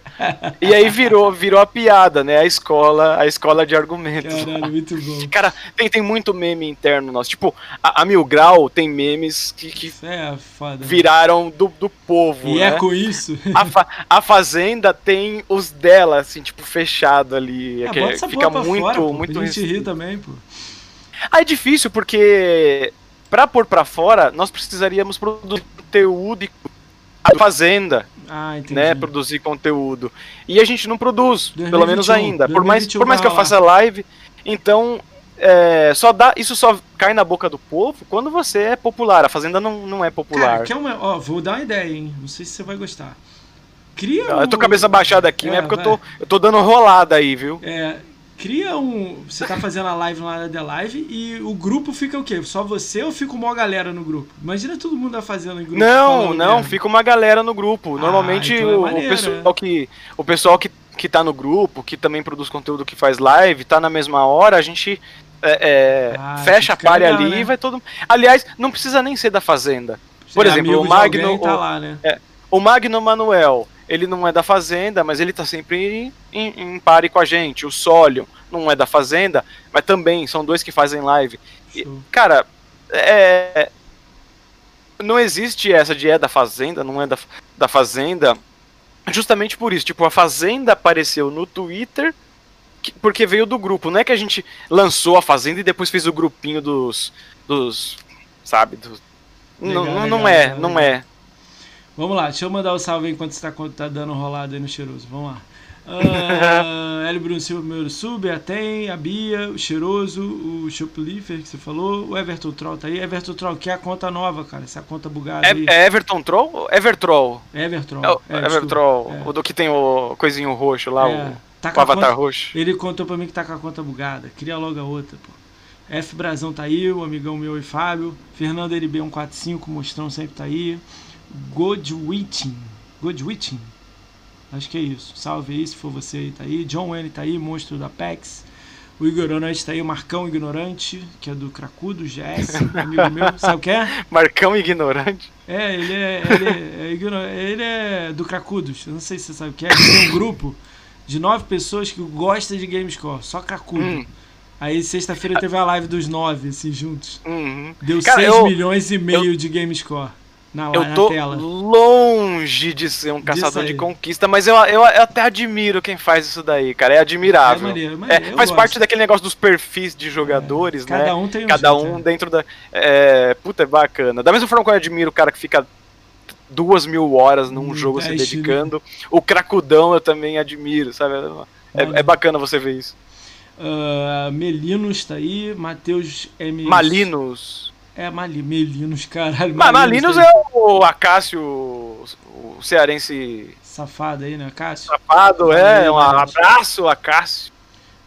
E aí virou, virou a piada, né? A escola, a escola de argumentos. Caralho, muito bom. Cara, tem, tem muito meme interno nosso. Tipo, a, a Mil Grau tem memes que, que é foda, viraram do, do povo. E é né? é com isso. A, fa, a Fazenda tem os dela, assim, tipo, fechado ali. Ah, que, fica muito, fora, muito. A gente rir também, pô. Ah, é difícil, porque para pôr para fora, nós precisaríamos produzir conteúdo e a fazenda, ah, né, produzir conteúdo. E a gente não produz, 2021, pelo menos ainda. Por mais, por mais que eu faça live, então é, só dá, isso só cai na boca do povo quando você é popular. A fazenda não, não é popular. Cara, uma, ó, vou dar uma ideia, hein? Não sei se você vai gostar. Cria um... Eu tô cabeça baixada aqui, é, mas é porque eu tô, eu tô dando rolada aí, viu? É, cria um. Você tá fazendo a live lá da live e o grupo fica o quê? Só você ou fica uma galera no grupo? Imagina todo mundo fazendo em grupo. Não, não, mesmo. fica uma galera no grupo. Ah, Normalmente então é o, maneiro, o, pessoal é. que. O pessoal que, que tá no grupo, que também produz conteúdo que faz live, tá na mesma hora, a gente. É, é, ah, fecha a palha ali né? e vai todo. Aliás, não precisa nem ser da Fazenda. Por exemplo, o Magno. Tá lá, né? É, o Magno Manuel ele não é da Fazenda, mas ele tá sempre em, em, em pare com a gente. O Sólio não é da Fazenda, mas também são dois que fazem live. E, cara, é, não existe essa de é da Fazenda, não é da, da Fazenda, justamente por isso. Tipo, a Fazenda apareceu no Twitter porque veio do grupo. Não é que a gente lançou a Fazenda e depois fez o grupinho dos. dos. sabe? Dos, legal, não, não legal, é, legal. não é. Vamos lá, deixa eu mandar o um salve enquanto você tá, dando rolada aí no cheiroso. Vamos lá. Uh, Hélio Bruno Silva, primeiro sub, a Tem, a Bia, o Cheiroso, o Shoplifter que você falou, o Everton Troll tá aí. Everton Troll, que é a conta nova, cara, essa conta bugada é, aí. É Everton Troll Evertroll? Evertroll. É, é, Evertroll, é. o do que tem o coisinho roxo lá, é, o, tá o avatar conta, roxo. Ele contou pra mim que tá com a conta bugada, cria logo a outra, pô. F Brazão tá aí, o amigão meu e Fábio. Fernando LB145, Mostrão sempre tá aí. Godwitting. Godwitting. Acho que é isso. Salve aí se for você aí, tá aí. John Wayne tá aí, monstro da PEX. O Ignorante tá aí, o Marcão Ignorante, que é do Cracudo GS, amigo meu. Sabe o que é? Marcão Ignorante? É, ele é, ele é, é ele é do Cracudos. Eu não sei se você sabe o que é. Tem um grupo de nove pessoas que gosta de Gamescore, só Cracudo. Hum. Aí sexta-feira teve a live dos nove, assim, juntos. Uhum. Deu Cara, 6 eu, milhões e meio eu, de Gamescore na, eu tô longe de ser um caçador de conquista, mas eu, eu, eu, até admiro quem faz isso daí, cara. É admirável. É maneiro, maneiro, é, faz gosto. parte daquele negócio dos perfis de jogadores, é, cada né? Cada um tem um Cada jeito, um é. dentro da. É, puta, é bacana. Da mesma forma que eu admiro o cara que fica duas mil horas num hum, jogo se né? dedicando. O cracudão eu também admiro, sabe? É, é bacana você ver isso. Uh, Melinos tá aí, Matheus M. Malinos. É, Mali, Melinos, caralho. Mas Malinos é o Acácio, o cearense. Safado aí, né, Acácio? Safado, é. Um abraço, Acácio.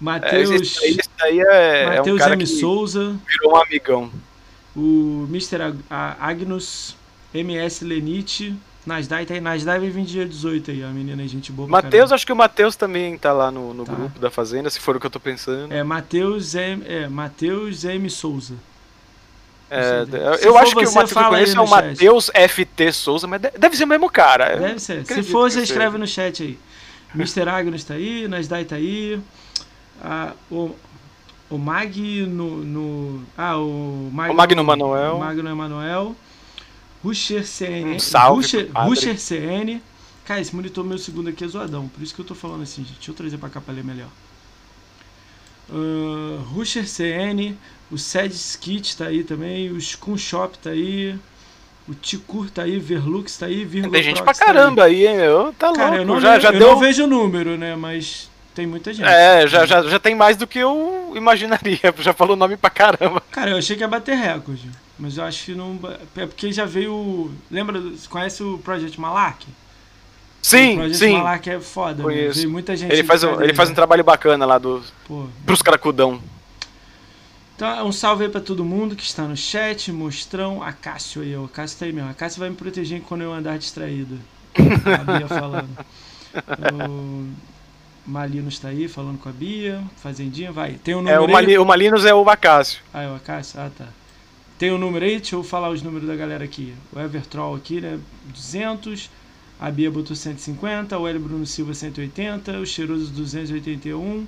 Matheus. É, esse, esse aí é, Mateus é um cara M. Souza. Virou um amigão. O Mr. Agnus, MS Lenite. Nasdai tá aí, Nasdai vai vir dia 18 aí, a menina é gente boa. Matheus, acho que o Matheus também tá lá no, no tá. grupo da Fazenda, se for o que eu tô pensando. É, Matheus M, é, Matheus M. Souza. É, eu acho que o Matheus que eu conheço é o Matheus FT Souza, mas deve ser o mesmo cara. Deve ser. Se for, você escreve no chat aí. Mr. Agnes tá aí, Nasdai tá aí. Ah, o, o Mag no, no. Ah, o Magno, o Magno Manuel. Magno Emanuel. Rusher CN. Um salve Rusher, Rusher CN. Cara, esse monitor meu segundo aqui é zoadão. Por isso que eu tô falando assim, gente. Deixa eu trazer pra cá pra ler melhor. Uh, Rusher CN, O Sad Skit tá aí também. O Skun Shop tá aí. O Ticur tá aí, Verlux tá aí, Vírgula Tem gente pra caramba tá aí, hein, meu? Tá Cara, louco. Eu não, já, já eu deu... não vejo o número, né? Mas tem muita gente. É, já, já, já tem mais do que eu imaginaria. Já falou o nome pra caramba. Cara, eu achei que ia bater recorde. Mas eu acho que não. É porque já veio. Lembra? Você conhece o Project Malak? Sim, o Project sim. Malak é foda. Conheço. Veio muita gente. Ele faz, um, ele faz um trabalho bacana lá do. Pô. Pros caracudão. Então, um salve aí pra todo mundo que está no chat, Mostrão, Acácio aí, o Acácio tá aí mesmo. Acácio vai me proteger quando eu andar distraído. A Bia falando. O Malinos está aí falando com a Bia. Fazendinha, vai. Tem um número é, o, Mali, o Malinos é o Acácio. Ah, é o Acácio? Ah, tá. Tem um número aí? Deixa eu falar os números da galera aqui. O Evertroll aqui, né? 200. A Bia botou 150. O Hélio Bruno Silva 180. O Cheiroso 281.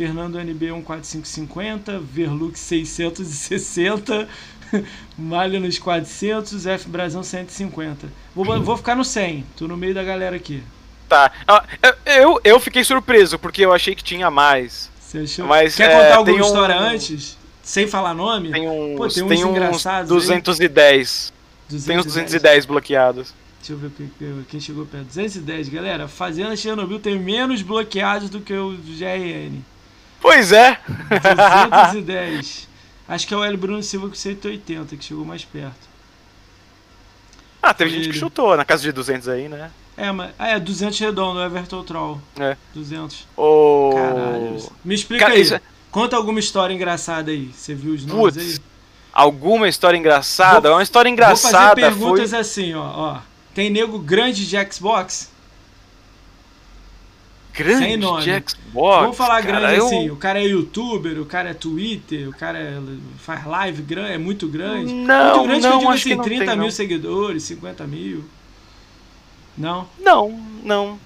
Fernando NB 14550, Verlux 660, Malha nos 400, F Brasão 150. Vou, vou ficar no 100, tô no meio da galera aqui. Tá. Ah, eu, eu fiquei surpreso, porque eu achei que tinha mais. Você achou? Mas, Quer é, contar alguma história um... antes? Sem falar nome? Tem uns, Pô, tem uns, tem engraçados 210. 210. Tem uns 210 bloqueados. Deixa eu ver quem chegou perto. 210, galera. Fazenda Chernobyl tem menos bloqueados do que o GRN. Pois é. 210. Acho que é o Hélio Bruno Silva com 180, que chegou mais perto. Ah, teve Ele... gente que chutou na casa de 200 aí, né? É, mas. Ah, é 200 redondo, Everton Troll. É. 200. Oh... Caralho. Me explica Cara, aí. Isso... É- Conta alguma história engraçada aí. Você viu os nomes Putz, aí? Alguma história engraçada? Vou, uma história engraçada. Vou fazer perguntas foi... assim, ó, ó. Tem nego grande de Xbox? Grande Sem nome. de Xbox. Vamos falar cara, grande eu... assim, o cara é youtuber, o cara é Twitter, o cara é, faz live grande, é muito grande. Não, muito grande não, que eu digo assim, não 30 tem, mil não. seguidores, 50 mil. Não? Não, não.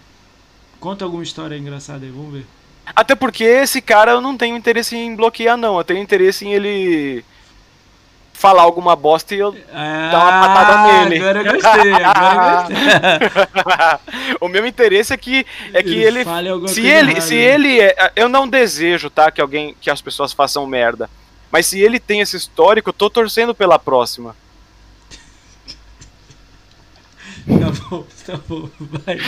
Conta alguma história engraçada aí, vamos ver. Até porque esse cara eu não tenho interesse em bloquear, não. Eu tenho interesse em ele falar alguma bosta e eu ah, dar uma patada nele. Agora eu gostei, agora eu gostei. o meu interesse é que é que ele, ele se ele errado, se né? ele é, eu não desejo, tá, que alguém que as pessoas façam merda. Mas se ele tem esse histórico, eu tô torcendo pela próxima. Tá bom, tá bom, vai.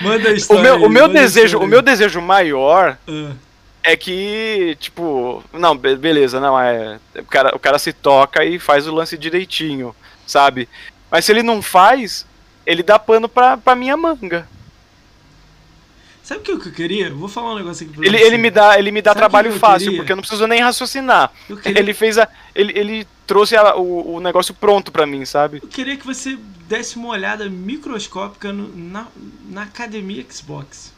Manda a história. O meu, aí, o meu desejo, o meu desejo maior uh é que, tipo, não, beleza, não, é. O cara, o cara se toca e faz o lance direitinho, sabe? Mas se ele não faz, ele dá pano pra, pra minha manga. Sabe o que eu queria? Vou falar um negócio aqui pra ele, você. Ele me dá, ele me dá trabalho fácil, queria? porque eu não preciso nem raciocinar. Ele fez a. Ele, ele trouxe a, o, o negócio pronto pra mim, sabe? Eu queria que você desse uma olhada microscópica no, na, na academia Xbox.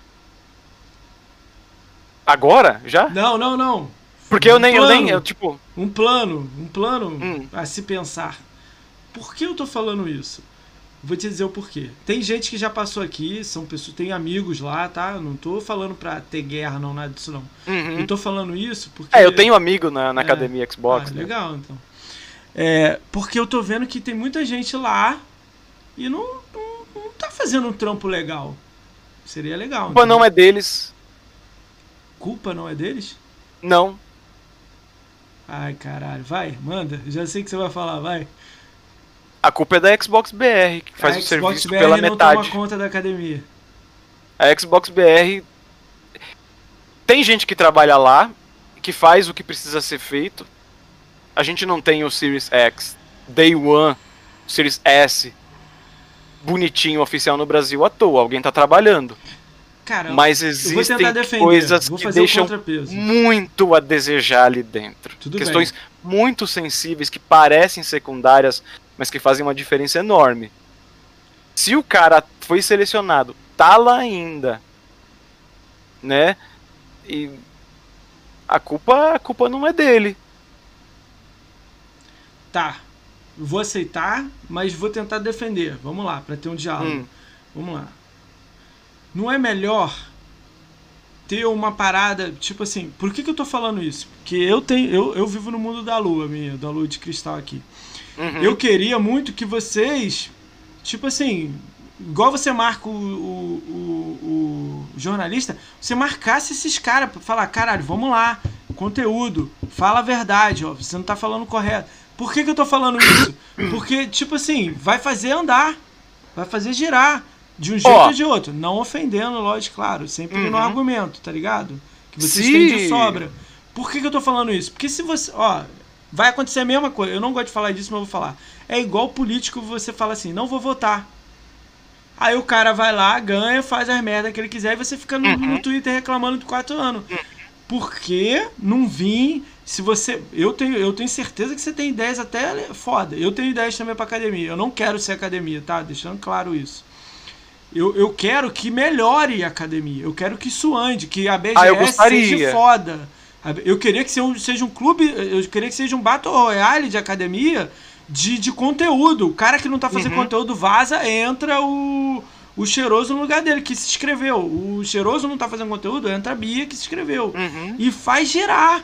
Agora? Já? Não, não, não. Porque um eu nem, plano, eu nem, eu, tipo. Um plano, um plano hum. a se pensar. Por que eu tô falando isso? Vou te dizer o porquê. Tem gente que já passou aqui, são pessoas, tem amigos lá, tá? Não tô falando pra ter guerra, não, nada disso não. Uhum. Eu tô falando isso porque. É, eu tenho amigo na, na é, academia Xbox. Ah, né? Legal, então. É, porque eu tô vendo que tem muita gente lá e não, não, não tá fazendo um trampo legal. Seria legal. Pô, não é deles culpa não é deles? Não. Ai, caralho. Vai, manda. Já sei que você vai falar, vai. A culpa é da Xbox BR, que faz a o Xbox serviço BR pela não metade. Toma conta da academia. A Xbox BR tem gente que trabalha lá, que faz o que precisa ser feito. A gente não tem o Series X, Day One, Series S bonitinho oficial no Brasil à toa. Alguém tá trabalhando. Cara, mas existem coisas que deixam muito a desejar ali dentro. Tudo Questões bem. muito sensíveis que parecem secundárias, mas que fazem uma diferença enorme. Se o cara foi selecionado, tá lá ainda, né? E a culpa, a culpa não é dele. Tá. Vou aceitar, mas vou tentar defender. Vamos lá, para ter um diálogo. Hum. Vamos lá. Não é melhor ter uma parada, tipo assim, por que, que eu tô falando isso? Porque eu tenho, eu, eu vivo no mundo da lua, minha, da lua de cristal aqui. Uhum. Eu queria muito que vocês, tipo assim, igual você marca o, o, o, o jornalista, você marcasse esses caras pra falar, caralho, vamos lá, conteúdo, fala a verdade, ó, você não tá falando correto. Por que, que eu tô falando isso? Porque, tipo assim, vai fazer andar, vai fazer girar, de um jeito oh. ou de outro. Não ofendendo, lógico, claro, sempre uhum. no argumento, tá ligado? Que vocês Sim. têm de sobra. Por que, que eu tô falando isso? Porque se você, ó, vai acontecer a mesma coisa, eu não gosto de falar disso, mas eu vou falar. É igual político você fala assim, não vou votar. Aí o cara vai lá, ganha, faz as merdas que ele quiser e você fica no, uhum. no Twitter reclamando de quatro anos. Uhum. Porque não vim. Se você. Eu tenho, eu tenho certeza que você tem ideias até foda. Eu tenho ideias também pra academia. Eu não quero ser academia, tá? Deixando claro isso. Eu, eu quero que melhore a academia. Eu quero que isso ande, que a BGS ah, seja foda. Eu queria que seja um clube. Eu queria que seja um Battle Royale de academia de, de conteúdo. O cara que não tá fazendo uhum. conteúdo vaza, entra o, o cheiroso no lugar dele, que se inscreveu. O cheiroso não tá fazendo conteúdo, entra a Bia que se inscreveu. Uhum. E faz girar.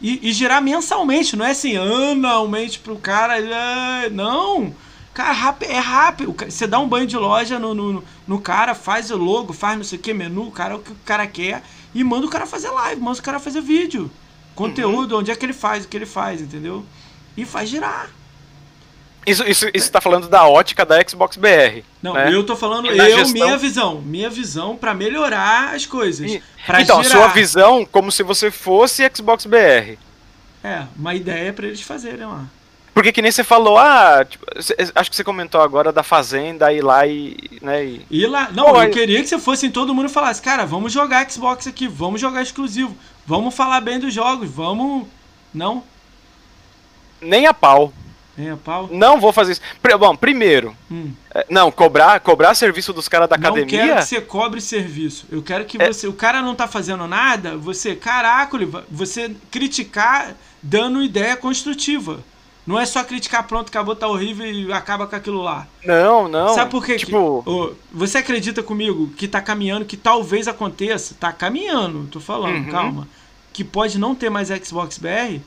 E, e girar mensalmente, não é assim, anualmente pro cara. É, não. Cara, é rápido. Você dá um banho de loja no, no, no cara, faz o logo, faz não sei o que, menu, o cara o que o cara quer. E manda o cara fazer live, manda o cara fazer vídeo. Conteúdo, uhum. onde é que ele faz, o que ele faz, entendeu? E faz girar. Isso, isso, isso tá falando da ótica da Xbox BR. Não, né? eu tô falando eu, gestão... minha visão. Minha visão para melhorar as coisas. E, então, girar. sua visão como se você fosse Xbox BR. É, uma ideia para eles fazerem lá. Porque que nem você falou, ah, tipo, acho que você comentou agora da Fazenda ir lá e. Né, e... Ir lá. Não, Pô, eu queria que você fosse em todo mundo e falasse, cara, vamos jogar Xbox aqui, vamos jogar exclusivo, vamos falar bem dos jogos, vamos. Não? Nem a pau. Nem a pau? Não vou fazer isso. Bom, primeiro. Hum. É, não, cobrar, cobrar serviço dos caras da não academia. Eu quero que você cobre serviço. Eu quero que é... você. O cara não tá fazendo nada, você, caraca, você criticar dando ideia construtiva. Não é só criticar, pronto, acabou, tá horrível e acaba com aquilo lá. Não, não. Sabe por quê? Tipo... Que, você acredita comigo que tá caminhando, que talvez aconteça? Tá caminhando, tô falando, uhum. calma. Que pode não ter mais Xbox BR?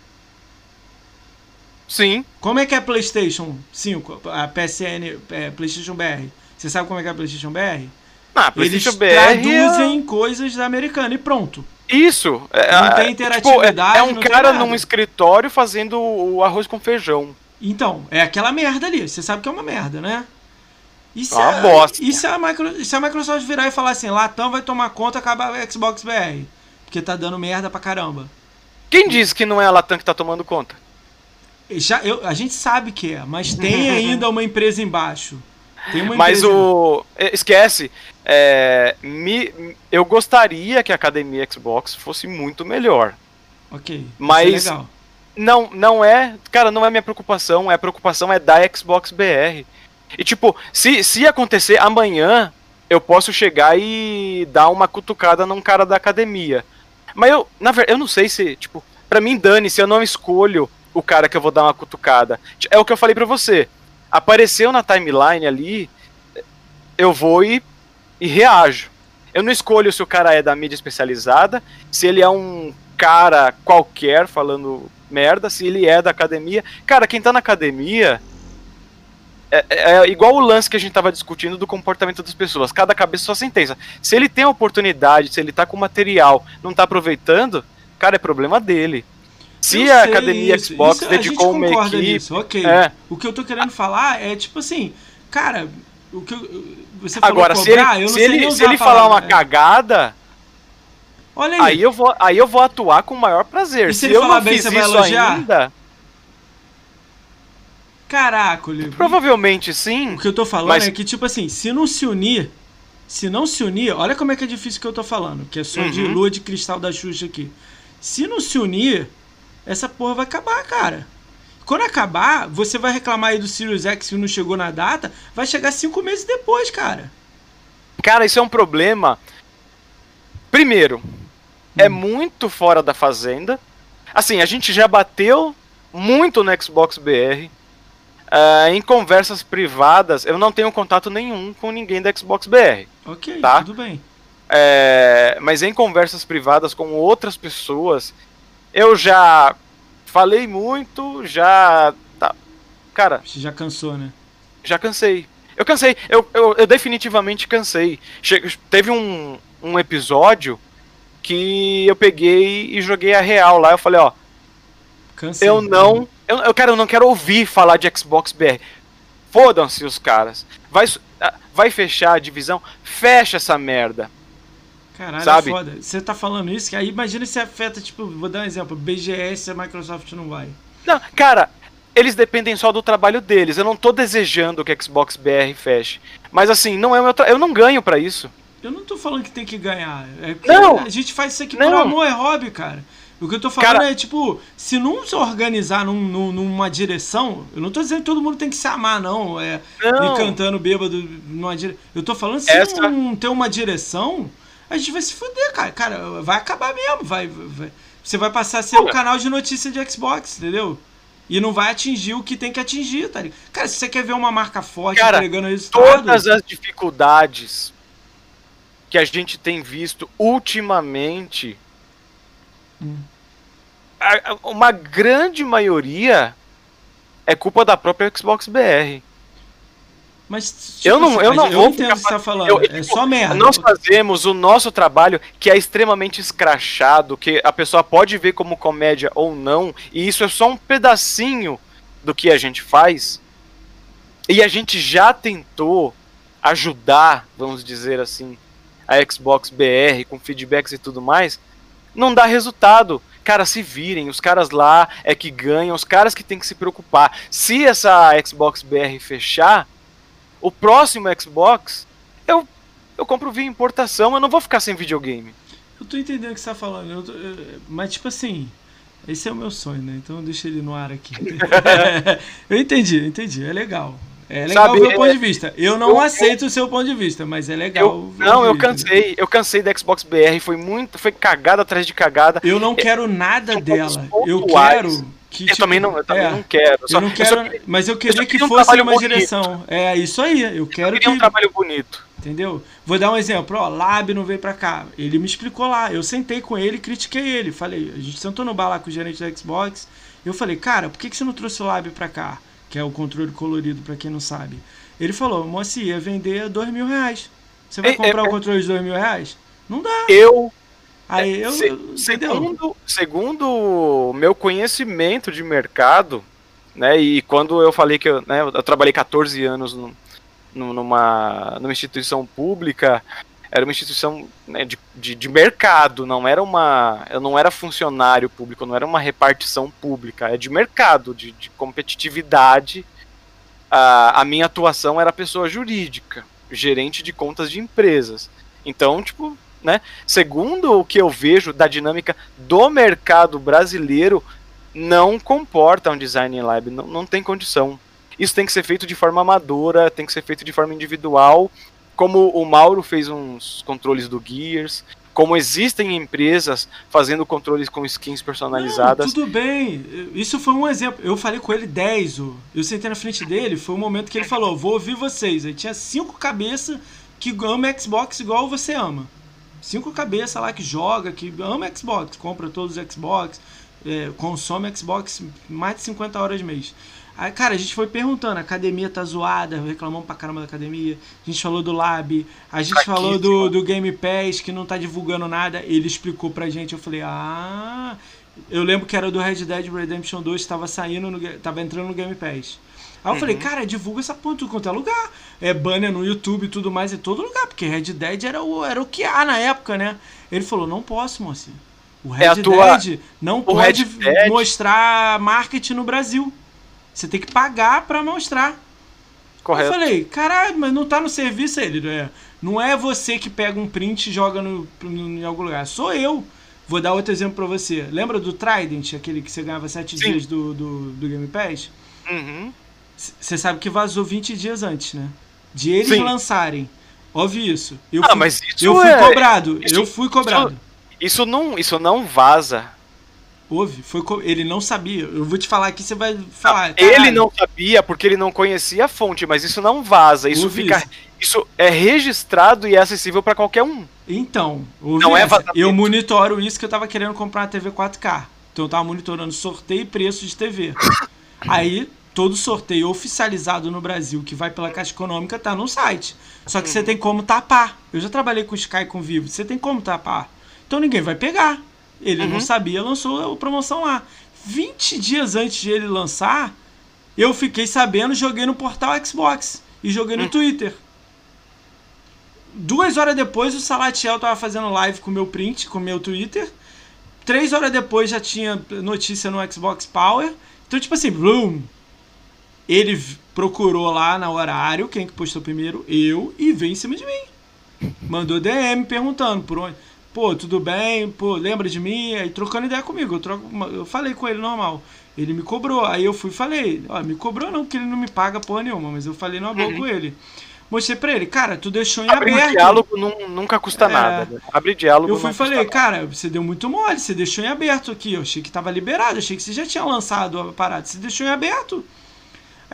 Sim. Como é que é PlayStation 5, a PSN, é, PlayStation BR? Você sabe como é que é a PlayStation BR? Ah, PlayStation Eles BR traduzem é... coisas da americana e pronto. Isso. É, não tem interatividade. Tipo, é, é, um cara num escritório fazendo o arroz com feijão. Então, é aquela merda ali. Você sabe que é uma merda, né? E se, uma a, bosta. E se, a Micro, se a Microsoft virar e falar assim, Latão vai tomar conta acaba a Xbox BR? Porque tá dando merda pra caramba. Quem disse que não é a Latam que tá tomando conta? Já, eu, a gente sabe que é, mas tem ainda uma empresa embaixo. Mas o. É, esquece. É, me, eu gostaria que a academia Xbox fosse muito melhor. Ok. Mas. É não, não é. Cara, não é minha preocupação. É a preocupação é da Xbox BR. E tipo, se, se acontecer amanhã, eu posso chegar e dar uma cutucada num cara da academia. Mas eu, na verdade, eu não sei se, tipo, pra mim, dane se eu não escolho o cara que eu vou dar uma cutucada. É o que eu falei pra você apareceu na timeline ali, eu vou e, e reajo. Eu não escolho se o cara é da mídia especializada, se ele é um cara qualquer falando merda, se ele é da academia. Cara, quem tá na academia é, é, é igual o lance que a gente tava discutindo do comportamento das pessoas. Cada cabeça sua sentença. Se ele tem a oportunidade, se ele tá com material, não tá aproveitando, cara, é problema dele. Se a Academia isso. Xbox isso, dedicou uma equipe. Nisso, ok. É. O que eu tô querendo falar é tipo assim, cara, o que eu, você Agora, cobrar, se ele, se ele, se ele falar uma é. cagada. Olha aí. aí. eu vou, aí eu vou atuar com o maior prazer. E se, se eu não bem, fiz isso ainda. Caraca, Provavelmente sim. O que eu tô falando mas... é que, tipo assim, se não se unir. Se não se unir, olha como é que é difícil que eu tô falando, que é só uhum. de lua de cristal da Xuxa aqui. Se não se unir, essa porra vai acabar, cara. Quando acabar, você vai reclamar aí do Sirius X que não chegou na data, vai chegar cinco meses depois, cara. Cara, isso é um problema. Primeiro, é hum. é muito fora da fazenda. Assim, a gente já bateu muito no Xbox BR. Uh, em conversas privadas, eu não tenho contato nenhum com ninguém da Xbox BR. Ok, tá? tudo bem. É, mas em conversas privadas com outras pessoas, eu já falei muito, já. Tá. Cara. Você já cansou, né? Já cansei. Eu cansei, eu, eu, eu definitivamente cansei. Che teve um, um episódio que eu peguei e joguei a real lá. Eu falei, ó. Cansei. Eu não. Eu, eu, quero, eu não quero ouvir falar de Xbox BR. Fodam-se os caras. Vai, ah, vai fechar a divisão? Fecha essa merda. Caralho, sabe? é foda. Você tá falando isso, que aí imagina se afeta, tipo, vou dar um exemplo, BGS a Microsoft não vai. Não, cara, eles dependem só do trabalho deles. Eu não tô desejando que a Xbox BR feche. Mas assim, não é meu tra... eu não ganho para isso. Eu não tô falando que tem que ganhar. É não! A gente faz isso aqui não. por amor, é hobby, cara. O que eu tô falando cara... é, tipo, se não se organizar num, num, numa direção, eu não tô dizendo que todo mundo tem que se amar, não. É não. ir cantando bêbado numa direção. Eu tô falando se Essa... não ter uma direção, a gente vai se fuder, cara. Cara, vai acabar mesmo. Vai, vai. Você vai passar a ser o um canal de notícia de Xbox, entendeu? E não vai atingir o que tem que atingir, tá ligado? Cara, se você quer ver uma marca forte Cara, entregando resultado... todas as dificuldades que a gente tem visto ultimamente, hum. uma grande maioria é culpa da própria Xbox BR. Mas tipo, eu não, eu não eu vou entendo o que você tá falando. Eu, é só merda. Nós fazemos o nosso trabalho que é extremamente escrachado, que a pessoa pode ver como comédia ou não, e isso é só um pedacinho do que a gente faz. E a gente já tentou ajudar, vamos dizer assim, a Xbox BR com feedbacks e tudo mais. Não dá resultado. Cara, se virem, os caras lá é que ganham, os caras que tem que se preocupar. Se essa Xbox BR fechar, o próximo Xbox, eu, eu compro via importação, eu não vou ficar sem videogame. Eu tô entendendo o que você tá falando, eu tô, eu, mas tipo assim, esse é o meu sonho, né? Então deixa ele no ar aqui. eu entendi, eu entendi, é legal. É legal Sabe, o meu ponto de vista. Eu não eu, aceito eu, o seu ponto de vista, mas é legal. Eu, não, eu cansei. Eu cansei da Xbox BR. Foi muito. Foi cagada atrás de cagada. Eu não quero nada dela. Eu quero que, eu tipo, também não, eu também é, não quero. Só, eu não quero, eu mas eu queria que fosse um uma bonito. direção. É isso aí. Eu quero eu que um trabalho bonito. Entendeu? Vou dar um exemplo. Ó, Lab não veio pra cá. Ele me explicou lá. Eu sentei com ele, critiquei ele. Falei, a gente sentou no bar lá com o gerente da Xbox. Eu falei, cara, por que, que você não trouxe o Lab pra cá? Que é o controle colorido, pra quem não sabe. Ele falou, moça, ia vender dois mil reais. Você vai é, comprar é, o controle de dois mil reais? Não dá. Eu Aí eu, Se, segundo, segundo meu conhecimento de mercado, né, e quando eu falei que eu, né, eu trabalhei 14 anos no, numa, numa instituição pública, era uma instituição né, de, de, de, mercado, não era uma. Eu não era funcionário público, não era uma repartição pública, é de mercado, de, de competitividade. A, a minha atuação era pessoa jurídica, gerente de contas de empresas. Então, tipo, né? Segundo o que eu vejo da dinâmica do mercado brasileiro, não comporta um design lab, não, não tem condição. Isso tem que ser feito de forma amadora, tem que ser feito de forma individual, como o Mauro fez uns controles do Gears, como existem empresas fazendo controles com skins personalizadas. Não, tudo bem, isso foi um exemplo. Eu falei com ele 10, eu sentei na frente dele, foi o um momento que ele falou: Vou ouvir vocês. Aí tinha cinco cabeças que ama Xbox igual você ama cinco cabeças lá que joga, que ama Xbox, compra todos os Xbox, é, consome Xbox mais de 50 horas mês. Aí, cara, a gente foi perguntando, a academia tá zoada, reclamamos pra caramba da academia. A gente falou do Lab, a gente falou do, do Game Pass, que não tá divulgando nada. Ele explicou pra gente, eu falei, ah. Eu lembro que era do Red Dead Redemption 2, estava saindo, no, tava entrando no Game Pass. Aí eu uhum. falei, cara, divulga essa porra tudo quanto é lugar. É banner no YouTube e tudo mais em todo lugar, porque Red Dead era o, era o que há na época, né? Ele falou, não posso, moça. O é Red é tua... Dead não o pode Dead... mostrar marketing no Brasil. Você tem que pagar para mostrar. Correto. Eu falei, caralho, mas não tá no serviço ele, né? Não é você que pega um print e joga no, no, em algum lugar. Sou eu. Vou dar outro exemplo para você. Lembra do Trident, aquele que você ganhava 7 dias do, do, do Game Pass? Uhum. Você sabe que vazou 20 dias antes, né? De eles Sim. lançarem. Ouve isso. Eu ah, fui, mas isso eu fui é... cobrado. Isso, eu fui cobrado. Isso, não, isso não vaza. Houve, foi co... ele não sabia. Eu vou te falar aqui, você vai falar. Não, ele não sabia porque ele não conhecia a fonte, mas isso não vaza. Isso fica. Isso. isso. é registrado e é acessível para qualquer um. Então, não é eu monitoro isso que eu tava querendo comprar uma TV 4K. Então eu tava monitorando sorteio e preço de TV. Aí todo sorteio oficializado no Brasil que vai pela Caixa Econômica tá no site. Só que você tem como tapar. Eu já trabalhei com Sky com Vivo. Você tem como tapar. Então ninguém vai pegar. Ele uhum. não sabia, lançou a promoção lá. 20 dias antes de ele lançar, eu fiquei sabendo, joguei no portal Xbox e joguei no uhum. Twitter. Duas horas depois, o Salatiel tava fazendo live com o meu print, com o meu Twitter. Três horas depois já tinha notícia no Xbox Power. Então, tipo assim, bloom. Ele procurou lá no horário, quem que postou primeiro? Eu, e veio em cima de mim. Mandou DM perguntando por onde. Pô, tudo bem? Pô, lembra de mim? Aí trocando ideia comigo. Eu, troco, eu falei com ele normal. Ele me cobrou. Aí eu fui e falei. Ó, me cobrou não, porque ele não me paga porra nenhuma. Mas eu falei numa boa uhum. com ele. Mostrei pra ele, cara, tu deixou em Abrir aberto. diálogo nunca custa é, nada. Né? Abre diálogo. Eu fui e falei, cara, você deu muito mole, você deixou em aberto aqui. Eu achei que tava liberado, achei que você já tinha lançado a parada. Você deixou em aberto.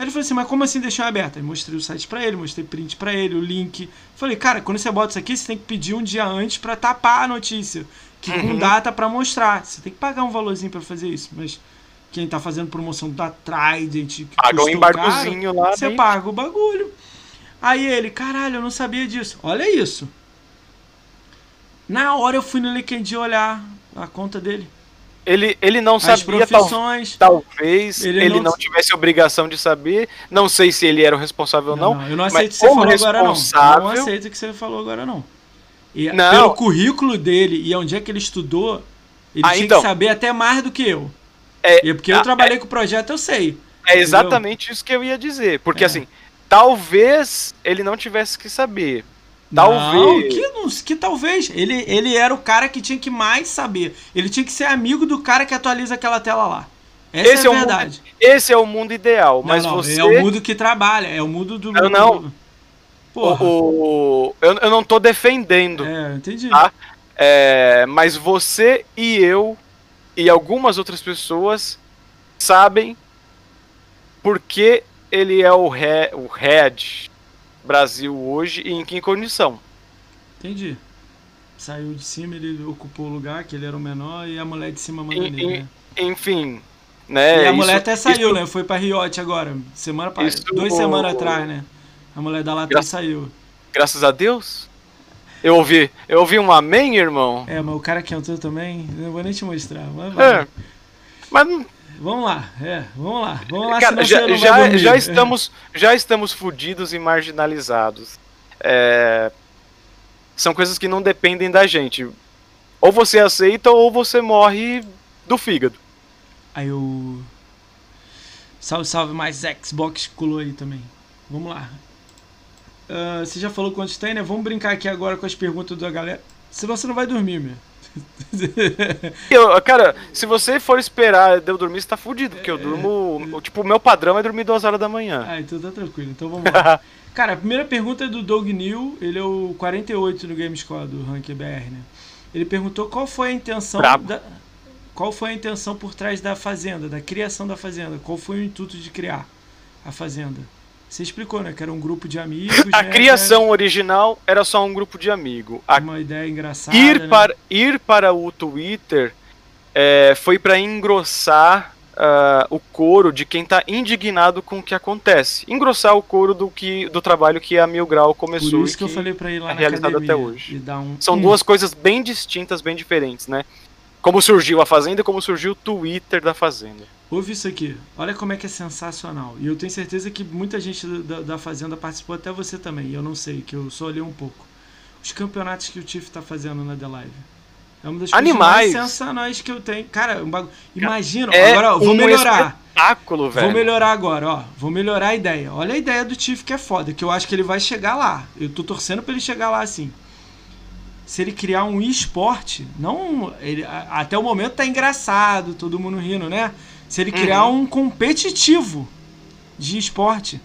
Aí ele falou assim, mas como assim deixou em aberto? Aí mostrei o site pra ele, mostrei print pra ele, o link. Falei, cara, quando você bota isso aqui, você tem que pedir um dia antes pra tapar a notícia. Que uhum. com data pra mostrar. Você tem que pagar um valorzinho pra fazer isso. Mas quem tá fazendo promoção da Trident. Paga um embargozinho lá. Você paga o bagulho. Aí ele, caralho, eu não sabia disso. Olha isso. Na hora eu fui no LinkedIn olhar a conta dele. Ele, ele não sabia, profissões, tal, talvez ele, ele não... não... tivesse obrigação de saber. Não sei se ele era o responsável ou não. não. Eu não aceito o que você falou agora, não. Eu não aceito o que você falou agora, não. E, não. Pelo currículo dele e onde é que ele estudou, ele ah, tinha então, que saber até mais do que eu. É, e porque eu trabalhei é, com o projeto, eu sei. É exatamente entendeu? isso que eu ia dizer. Porque é. assim, Talvez ele não tivesse que saber. Talvez. Não, que, que talvez. Ele, ele era o cara que tinha que mais saber. Ele tinha que ser amigo do cara que atualiza aquela tela lá. Essa esse é a verdade. É mundo, esse é o mundo ideal, mas não, você. É o mundo que trabalha, é o mundo do. Eu não. Porra. O, eu, eu não tô defendendo. É, entendi. Tá? É, mas você e eu e algumas outras pessoas sabem porque ele é o, re, o head Brasil hoje e em que condição. Entendi. Saiu de cima, ele ocupou o lugar, que ele era o menor, e a mulher de cima manda nele, né? Enfim, né? E a mulher isso, até saiu, isso, né? Foi pra Riot agora, semana. Isso, duas semanas atrás, né? A mulher da Latam saiu. Graças a Deus. Eu ouvi, eu ouvi um amém, irmão. É, mas o cara que entrou também, não vou nem te mostrar. Mas, é, mas Vamos lá, é, vamos lá, vamos lá. Cara, já, já, já, estamos, já estamos fudidos e marginalizados. É, são coisas que não dependem da gente. Ou você aceita ou você morre do fígado. Aí o. Salve, salve, mais Xbox colou aí também. Vamos lá. Uh, você já falou quantos tem, né? Vamos brincar aqui agora com as perguntas da galera. Senão você não vai dormir, meu. eu, cara, se você for esperar eu dormir, você tá fudido, porque eu durmo. Tipo, o meu padrão é dormir duas horas da manhã. Ah, então tá tranquilo. Então vamos lá. cara, a primeira pergunta é do Doug New, ele é o 48 no GameScore do Rank BR, né? Ele perguntou qual foi a intenção da, qual foi a intenção por trás da fazenda, da criação da fazenda, qual foi o intuito de criar a fazenda. Você explicou, né? Que era um grupo de amigos. A né, criação era... original era só um grupo de amigos. Uma ideia engraçada. Ir, né? para, ir para o Twitter é, foi para engrossar uh, o coro de quem está indignado com o que acontece. Engrossar o coro do, que, do trabalho que a Mil Grau começou. Por isso que, eu falei para ir lá é realizado até hoje. Um... São hum. duas coisas bem distintas, bem diferentes, né? Como surgiu a Fazenda e como surgiu o Twitter da Fazenda. Ouve isso aqui. Olha como é que é sensacional. E eu tenho certeza que muita gente da, da Fazenda participou, até você também. E eu não sei, que eu só olhei um pouco. Os campeonatos que o Tiff está fazendo na The Live. É uma das Animais. coisas mais sensacionais que eu tenho. Cara, um bagu... imagina. É agora, ó, vou um melhorar. Espetáculo, velho. Vou melhorar agora, ó. Vou melhorar a ideia. Olha a ideia do Tiff que é foda, que eu acho que ele vai chegar lá. Eu tô torcendo para ele chegar lá assim. Se ele criar um esporte, não. Ele, até o momento tá engraçado, todo mundo rindo, né? Se ele criar uhum. um competitivo de esporte.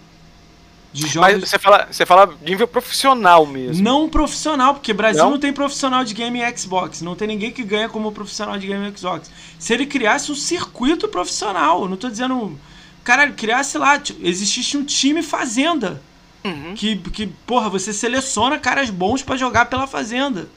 De jogos. Mas você fala, você fala nível profissional mesmo. Não profissional, porque Brasil não? não tem profissional de game Xbox. Não tem ninguém que ganha como profissional de game Xbox. Se ele criasse um circuito profissional, não tô dizendo. Caralho, criasse lá, existisse um time fazenda. Uhum. Que, que, porra, você seleciona caras bons para jogar pela fazenda.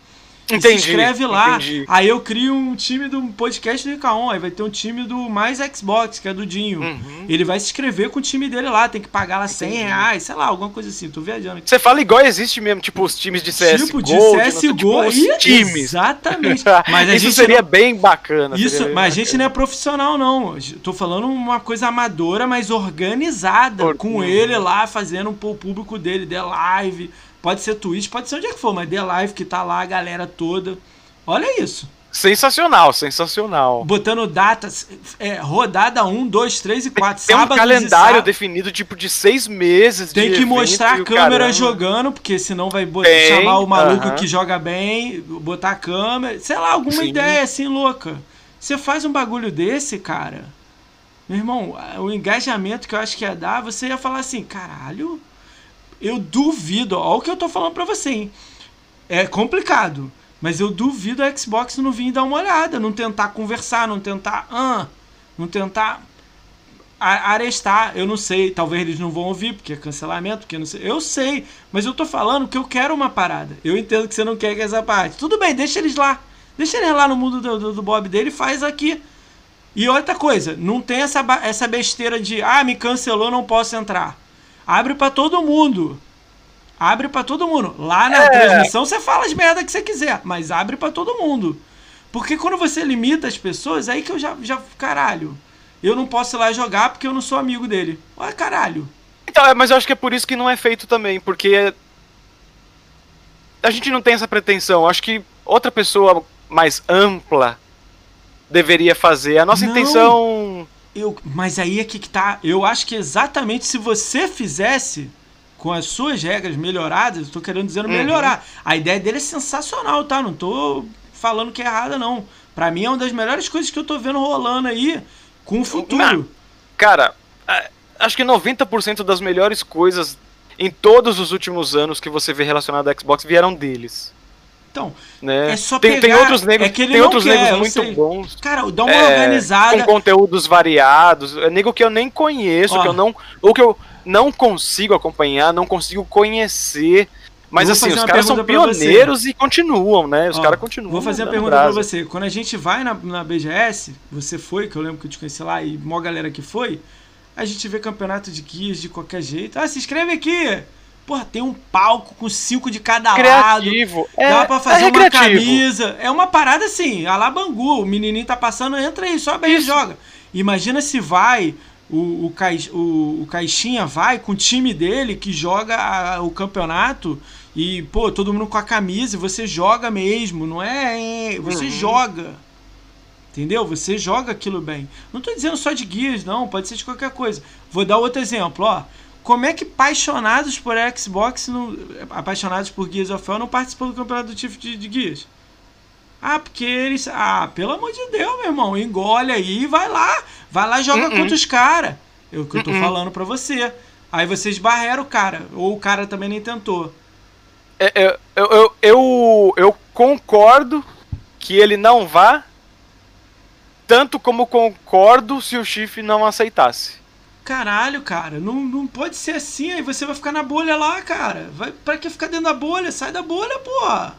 Entendi, se inscreve lá. Entendi. Aí eu crio um time do podcast do Ricaon. Aí vai ter um time do Mais Xbox, que é do Dinho. Uhum. Ele vai se inscrever com o time dele lá. Tem que pagar lá 100 entendi. reais, sei lá, alguma coisa assim. Tô viajando aqui. Você fala igual existe mesmo, tipo os times de CSGO. Tipo de CSGO. Tipo, os times. Exatamente. Mas Isso seria não... bem bacana. Isso, bem mas a gente não é profissional, não. Tô falando uma coisa amadora, mas organizada. Por... Com ele lá, fazendo o público dele, de live Pode ser Twitch, pode ser onde é que for, mas The Live que tá lá, a galera toda. Olha isso. Sensacional, sensacional. Botando datas, é, rodada 1, 2, 3 e 4. Tem um calendário definido, tipo, de seis meses. Tem que mostrar a câmera jogando, porque senão vai botar, chamar o maluco uh -huh. que joga bem, botar a câmera. Sei lá, alguma Sim. ideia assim louca. Você faz um bagulho desse, cara. Meu irmão, o engajamento que eu acho que ia dar, você ia falar assim, caralho, eu duvido, olha o que eu tô falando pra você, hein? É complicado. Mas eu duvido a Xbox não vir dar uma olhada, não tentar conversar, não tentar. Ah, não tentar arestar. Eu não sei, talvez eles não vão ouvir, porque é cancelamento, porque não sei. Eu sei, mas eu tô falando que eu quero uma parada. Eu entendo que você não quer que essa parte. Tudo bem, deixa eles lá. Deixa eles lá no mundo do, do, do Bob dele e faz aqui. E outra coisa, não tem essa, essa besteira de ah, me cancelou, não posso entrar. Abre para todo mundo. Abre para todo mundo. Lá na é. transmissão você fala as merda que você quiser, mas abre para todo mundo. Porque quando você limita as pessoas, aí que eu já, já. Caralho. Eu não posso ir lá jogar porque eu não sou amigo dele. Ué, caralho. Então, é, mas eu acho que é por isso que não é feito também, porque. A gente não tem essa pretensão. Acho que outra pessoa mais ampla deveria fazer. A nossa não. intenção eu, mas aí é que, tá. Eu acho que exatamente se você fizesse com as suas regras melhoradas, eu tô querendo dizer uhum. melhorar. A ideia dele é sensacional, tá? Não tô falando que é errada, não. Pra mim é uma das melhores coisas que eu tô vendo rolando aí com o futuro. Cara, acho que 90% das melhores coisas em todos os últimos anos que você vê relacionado ao Xbox vieram deles. Então, né? é só tem, pegar... Tem outros negros, é tem outros quer, negros muito sei. bons. Cara, dá uma é, organizada. Com conteúdos variados. É nego que eu nem conheço, Ó, que eu não... Ou que eu não consigo acompanhar, não consigo conhecer. Mas assim, os caras são pioneiros e continuam, né? Os caras continuam. Vou fazer uma pergunta brasa. pra você. Quando a gente vai na, na BGS, você foi, que eu lembro que eu te conheci lá, e mó galera que foi, a gente vê campeonato de guias de qualquer jeito. Ah, se inscreve aqui! Porra, tem um palco com cinco de cada Criativo. lado. É, dá pra fazer é uma camisa. É uma parada assim, a la Bangu. O menininho tá passando, entra aí, sobe aí e joga. Imagina se vai, o, o, Cai, o, o Caixinha vai com o time dele que joga a, o campeonato e, pô, todo mundo com a camisa e você joga mesmo, não é? Você uhum. joga. Entendeu? Você joga aquilo bem. Não tô dizendo só de guias, não, pode ser de qualquer coisa. Vou dar outro exemplo, ó. Como é que apaixonados por Xbox, não, apaixonados por Gears of War, não participam do campeonato do tipo de, de Gears? Ah, porque eles. Ah, pelo amor de Deus, meu irmão. Engole aí e vai lá. Vai lá e joga uh -uh. contra os caras. É o que eu tô uh falando pra você. Aí vocês barreram o cara. Ou o cara também nem tentou. É, é, eu, eu, eu, eu concordo que ele não vá. Tanto como concordo se o Chifre não aceitasse. Caralho, cara, não, não pode ser assim, aí você vai ficar na bolha lá, cara. Vai, pra que ficar dentro da bolha? Sai da bolha, porra.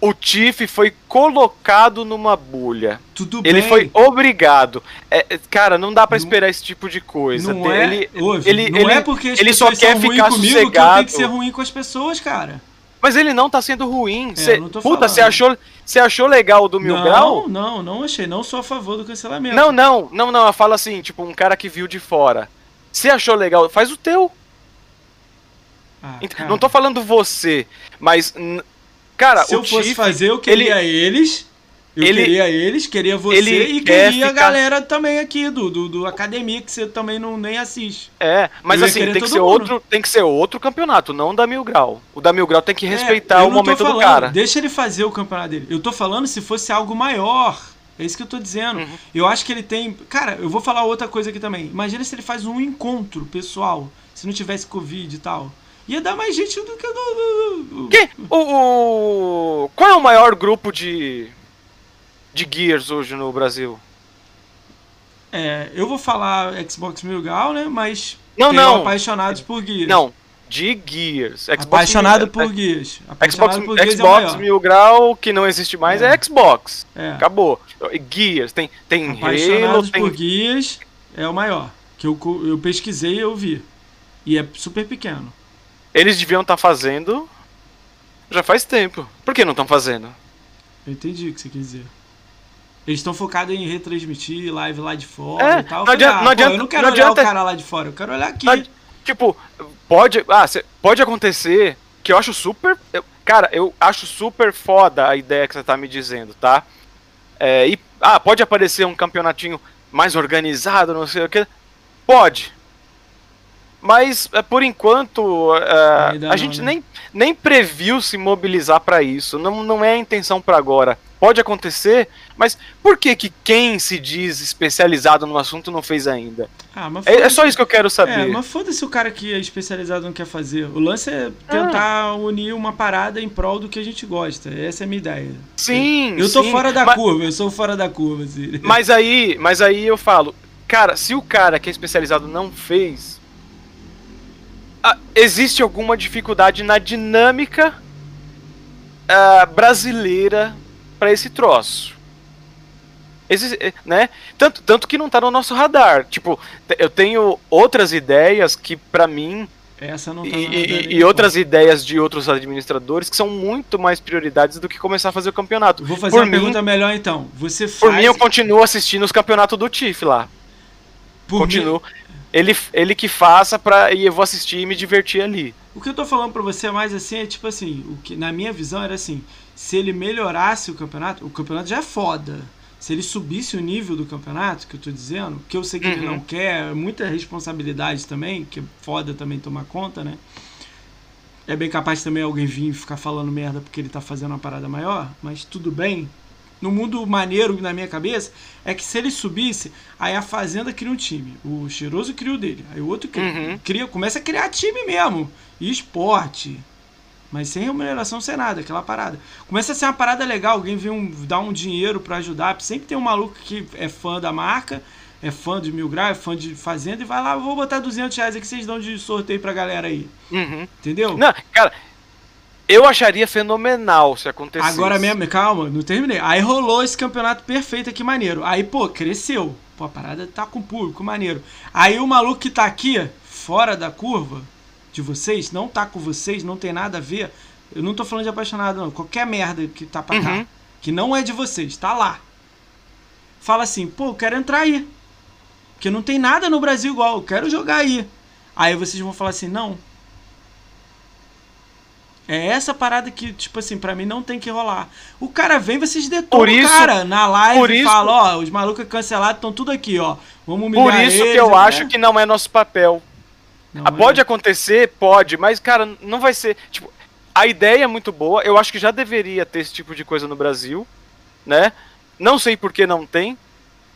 O Tiff foi colocado numa bolha. Tudo ele bem. Ele foi obrigado. É, é cara, não dá para esperar esse tipo de coisa. Não é, ele, ouve, ele, não ele, é porque ele só quer ficar comigo sossegado. que eu tenho que ser ruim com as pessoas, cara. Mas ele não tá sendo ruim. É, cê, puta, você achou, você achou legal do Mil não, Grau? Não, não achei. Não sou a favor do cancelamento. Não, não, não, não. Eu falo assim, tipo, um cara que viu de fora. Você achou legal? Faz o teu. Ah, não tô falando você, mas. Cara, se eu fosse fazer, eu queria ele, eles. Eu ele, queria eles, queria você e queria a galera também aqui do, do, do, academia que você também não nem assiste. É, mas assim, tem que ser outro, tem que ser outro campeonato, não da Mil Grau. O da Mil Grau tem que é, respeitar é, o momento falando, do cara. Deixa ele fazer o campeonato dele. Eu tô falando se fosse algo maior. É isso que eu tô dizendo. Uhum. Eu acho que ele tem. Cara, eu vou falar outra coisa aqui também. Imagina se ele faz um encontro pessoal, se não tivesse Covid e tal. Ia dar mais gente do que do. do... Quem? O, o. Qual é o maior grupo de de Gears hoje no Brasil? É, eu vou falar Xbox Mil Grau, né? Mas não, não. apaixonados por Gears. Não, de Gears. Xbox Apaixonado mil, por Gears. Apaixonado Xbox, por Gears é Xbox é Mil Grau, que não existe mais, é, é Xbox. É. Acabou. Gears, tem, tem Halo, tem... por Gears é o maior. Que eu, eu pesquisei e eu vi. E é super pequeno. Eles deviam estar tá fazendo já faz tempo. Por que não estão fazendo? Eu entendi o que você quer dizer. Eles estão focados em retransmitir live lá de fora é, e tal. Não adianta, ah, não, adianta, eu não quero não olhar adianta, o cara lá de fora, eu quero olhar aqui. Não, tipo, pode, ah, cê, pode acontecer que eu acho super. Eu, cara, eu acho super foda a ideia que você tá me dizendo, tá? É, e, ah, pode aparecer um campeonatinho mais organizado, não sei o que. Pode. Mas, é, por enquanto, é, a gente né? nem, nem previu se mobilizar para isso. Não, não é a intenção para agora. Pode acontecer, mas por que, que quem se diz especializado no assunto não fez ainda? Ah, é, é, só isso que eu quero saber. É, mas foda-se o cara que é especializado não quer fazer. O lance é tentar ah. unir uma parada em prol do que a gente gosta. Essa é a minha ideia. Sim, Eu tô sim, fora da mas... curva, eu sou fora da curva. Assim. Mas aí, mas aí eu falo, cara, se o cara que é especializado não fez, ah, existe alguma dificuldade na dinâmica uh, brasileira para esse troço. Esse, eh, né? Tanto, tanto que não tá no nosso radar. Tipo, eu tenho outras ideias que para mim essa não tá e, e outras ideias de outros administradores que são muito mais prioridades do que começar a fazer o campeonato. Vou fazer por uma mim, pergunta melhor então. Você faz... Por mim, eu continuo assistindo os campeonatos do TIF lá. Por continuo. Mim... Ele, ele que faça pra, e eu vou assistir e me divertir ali. O que eu tô falando pra você mais assim é tipo assim, o que na minha visão era assim, se ele melhorasse o campeonato, o campeonato já é foda. Se ele subisse o nível do campeonato, que eu tô dizendo, que eu sei que uhum. ele não quer, é muita responsabilidade também, que é foda também tomar conta, né? É bem capaz também alguém vir e ficar falando merda porque ele tá fazendo uma parada maior, mas tudo bem. No mundo maneiro na minha cabeça é que se ele subisse, aí a Fazenda cria um time. O Cheiroso cria o dele. Aí o outro cria, uhum. cria começa a criar time mesmo. E esporte, mas sem remuneração, sem nada, aquela parada. Começa a ser uma parada legal, alguém vem um, dar um dinheiro para ajudar. Sempre tem um maluco que é fã da marca, é fã de Mil Grau, é fã de Fazenda e vai lá, vou botar 200 reais aqui, vocês dão de sorteio pra galera aí. Uhum. Entendeu? Não, cara, eu acharia fenomenal se acontecesse. Agora mesmo, calma, não terminei. Aí rolou esse campeonato perfeito aqui, maneiro. Aí, pô, cresceu. Pô, a parada tá com público, maneiro. Aí o maluco que tá aqui, fora da curva, de vocês, não tá com vocês, não tem nada a ver. Eu não tô falando de apaixonado, não. Qualquer merda que tá pra uhum. cá, que não é de vocês, tá lá. Fala assim, pô, eu quero entrar aí. Porque não tem nada no Brasil igual, eu quero jogar aí. Aí vocês vão falar assim, não. É essa parada que, tipo assim, para mim não tem que rolar. O cara vem, vocês detonam o cara na live e fala, ó, os malucos cancelados estão tudo aqui, ó. Vamos humilhar Por isso eles, que eu né? acho que não é nosso papel. Não, ah, pode é. acontecer, pode, mas, cara, não vai ser. Tipo, a ideia é muito boa. Eu acho que já deveria ter esse tipo de coisa no Brasil, né? Não sei por que não tem,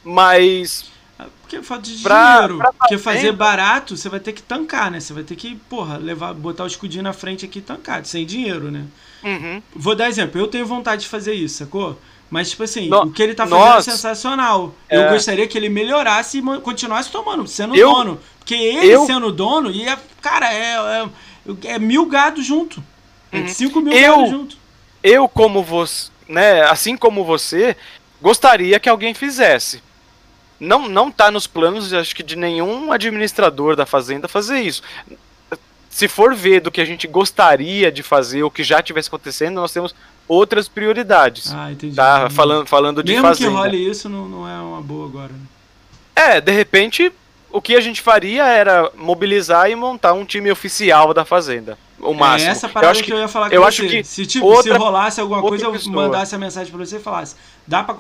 mas. Ah, porque falta de pra, dinheiro. Pra Porque fazer barato, você vai ter que tancar, né? Você vai ter que, porra, levar, botar o escudinho na frente aqui e tancar, sem dinheiro, né? Uhum. Vou dar exemplo, eu tenho vontade de fazer isso, sacou? Mas, tipo assim, no, o que ele tá fazendo é nós, é sensacional. É... Eu gostaria que ele melhorasse e continuasse tomando, sendo eu, dono. Porque ele eu... sendo dono, ia. Cara, é, é, é mil gados junto. É uhum. cinco mil eu, gados junto. Eu, como você, né, assim como você, gostaria que alguém fizesse. Não, não tá nos planos, acho que, de nenhum administrador da fazenda fazer isso se for ver do que a gente gostaria de fazer, o que já tivesse acontecendo, nós temos outras prioridades. Ah, entendi. Tá? Falando, falando de Mesmo fazenda. que role isso, não, não é uma boa agora. Né? É, de repente, o que a gente faria era mobilizar e montar um time oficial da fazenda. O é máximo. É essa parada eu acho que, que eu ia falar com eu você. Acho que se, tipo, outra, se rolasse alguma coisa, eu pessoa. mandasse a mensagem para você e falasse: dá para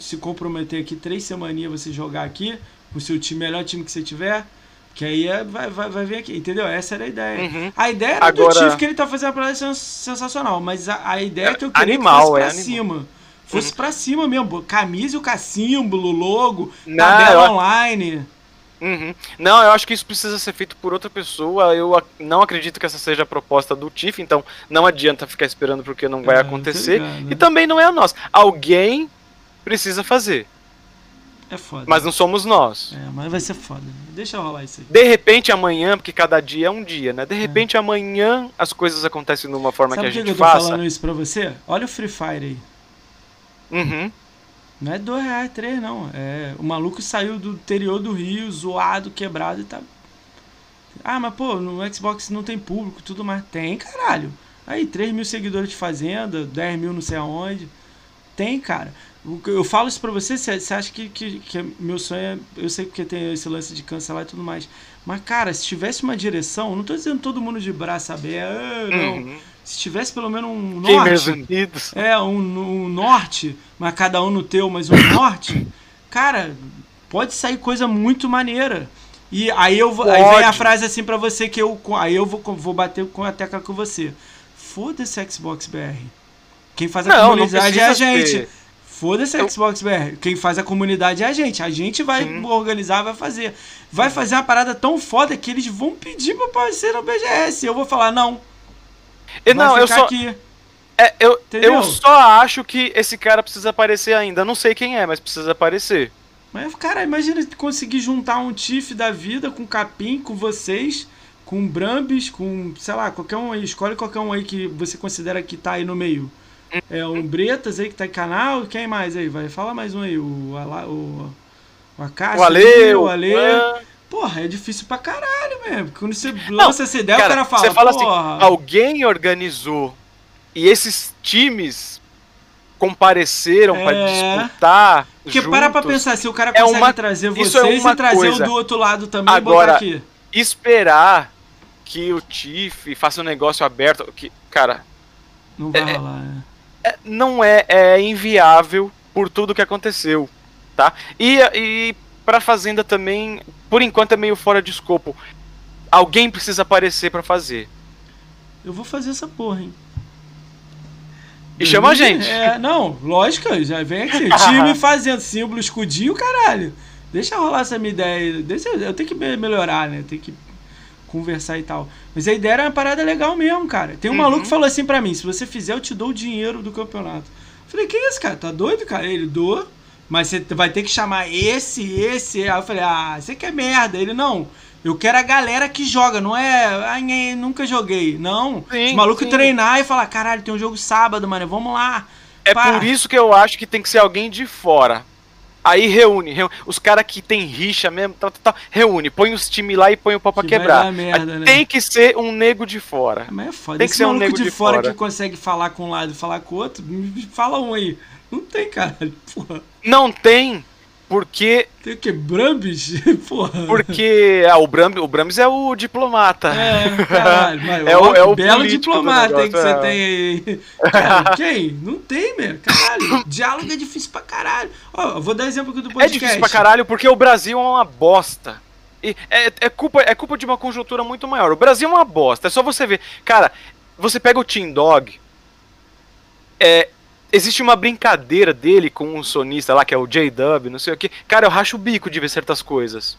se comprometer aqui três semaninhas você jogar aqui, o seu time, melhor time que você tiver que aí é, vai, vai, vai vir aqui, entendeu? Essa era a ideia. Uhum. A ideia era Agora... do Tiff que ele tá fazendo a parada sensacional, mas a, a ideia é que eu queria animal, que fosse pra é cima. Animal. Fosse uhum. pra cima mesmo. Camisa e o cassímbolo, logo, Não, tabela eu... online. Uhum. Não, eu acho que isso precisa ser feito por outra pessoa. Eu não acredito que essa seja a proposta do Tiff, então não adianta ficar esperando porque não vai é, acontecer. Ligado, né? E também não é a nossa. Alguém precisa fazer. É foda. Mas não somos nós. É, mas vai ser foda. Deixa eu rolar isso aí. De repente amanhã, porque cada dia é um dia, né? De repente é. amanhã as coisas acontecem de uma forma Sabe que a gente que eu tô faça. falando isso pra você? Olha o Free Fire aí. Uhum. Não é dois reais, três, não. É, o maluco saiu do interior do Rio, zoado, quebrado e tá. Ah, mas pô, no Xbox não tem público, tudo mais. Tem, caralho. Aí, 3 mil seguidores de Fazenda, 10 mil não sei aonde. Tem, cara. Eu falo isso pra você, você acha que, que, que é meu sonho é. Eu sei porque tem esse lance de cancelar e tudo mais. Mas, cara, se tivesse uma direção, não tô dizendo todo mundo de braço aberto, não. Uhum. Se tivesse pelo menos um norte. Unidos. É, um, um norte, mas cada um no teu, mas um norte, cara, pode sair coisa muito maneira. E aí eu vou, aí vem a frase assim para você que eu aí eu vou, vou bater com a tecla com você. Foda-se Xbox BR. Quem faz a não, comunidade não é a gente. Ter. Foda-se eu... Xbox BR. Quem faz a comunidade é a gente. A gente vai Sim. organizar, vai fazer. Vai fazer uma parada tão foda que eles vão pedir pra aparecer no BGS. Eu vou falar, não. E não, eu só. Aqui. É, eu, eu só acho que esse cara precisa aparecer ainda. Não sei quem é, mas precisa aparecer. Mas, cara, imagina conseguir juntar um Tiff da vida com Capim, com vocês, com Brambis, com, sei lá, qualquer um aí. Escolhe qualquer um aí que você considera que tá aí no meio. É o Bretas aí que tá em canal. Quem mais aí? Vai, fala mais um aí. O, Ala, o, o Acácio. O Ale. O Ale. Porra, é difícil pra caralho mesmo. Quando você lança essa ideia, cara, o cara fala. Você fala assim, porra. assim, alguém organizou e esses times compareceram é... para disputar. Porque juntos, para pra pensar, se o cara consegue é uma... trazer é vocês é e trazer coisa. o do outro lado também Agora, aqui. Esperar que o Tiff faça um negócio aberto. Que, cara. Não vai é, rolar, é é, não é, é inviável por tudo que aconteceu, tá? E, e para Fazenda também, por enquanto é meio fora de escopo. Alguém precisa aparecer para fazer. Eu vou fazer essa porra, hein? E chama a gente. É, não, lógico, já vem aqui. Time fazendo símbolo, escudinho, caralho. Deixa rolar essa minha ideia. Deixa, eu tenho que melhorar, né? Tem que conversar e tal. Mas a ideia era uma parada legal mesmo, cara. Tem um uhum. maluco que falou assim pra mim: se você fizer, eu te dou o dinheiro do campeonato. Eu falei, que isso, cara? Tá doido, cara? Ele doa, mas você vai ter que chamar esse, esse. Aí eu falei, ah, você quer merda. Ele, não. Eu quero a galera que joga, não é. Ai, nunca joguei. Não. Sim, Os malucos treinar e falar, caralho, tem um jogo sábado, mano. Vamos lá. É Pá. por isso que eu acho que tem que ser alguém de fora. Aí reúne, reúne. os caras que tem rixa mesmo, tal, tal, tal, reúne, põe os times lá e põe o pau pra que quebrar. Merda, né? Tem que ser um nego de fora. Mas é foda. Tem Esse que ser um nego de, de fora, fora que consegue falar com um lado e falar com o outro, fala um aí. Não tem, cara. Porra. Não tem, porque. Tem o que? Brambis? Porra. Porque. Ah, o, Bram, o Brambis é o diplomata. É, caralho. Mas, é, o, é o belo diplomata que você é. tem aí. Cara, quem? Não tem, meu. Caralho. Diálogo é difícil pra caralho. Ó, eu vou dar exemplo aqui do podcast. É difícil pra caralho porque o Brasil é uma bosta. E é, é, culpa, é culpa de uma conjuntura muito maior. O Brasil é uma bosta. É só você ver. Cara, você pega o Team Dog. É, existe uma brincadeira dele com um sonista lá, que é o J-Dub, não sei o que. Cara, eu racho o bico de ver certas coisas.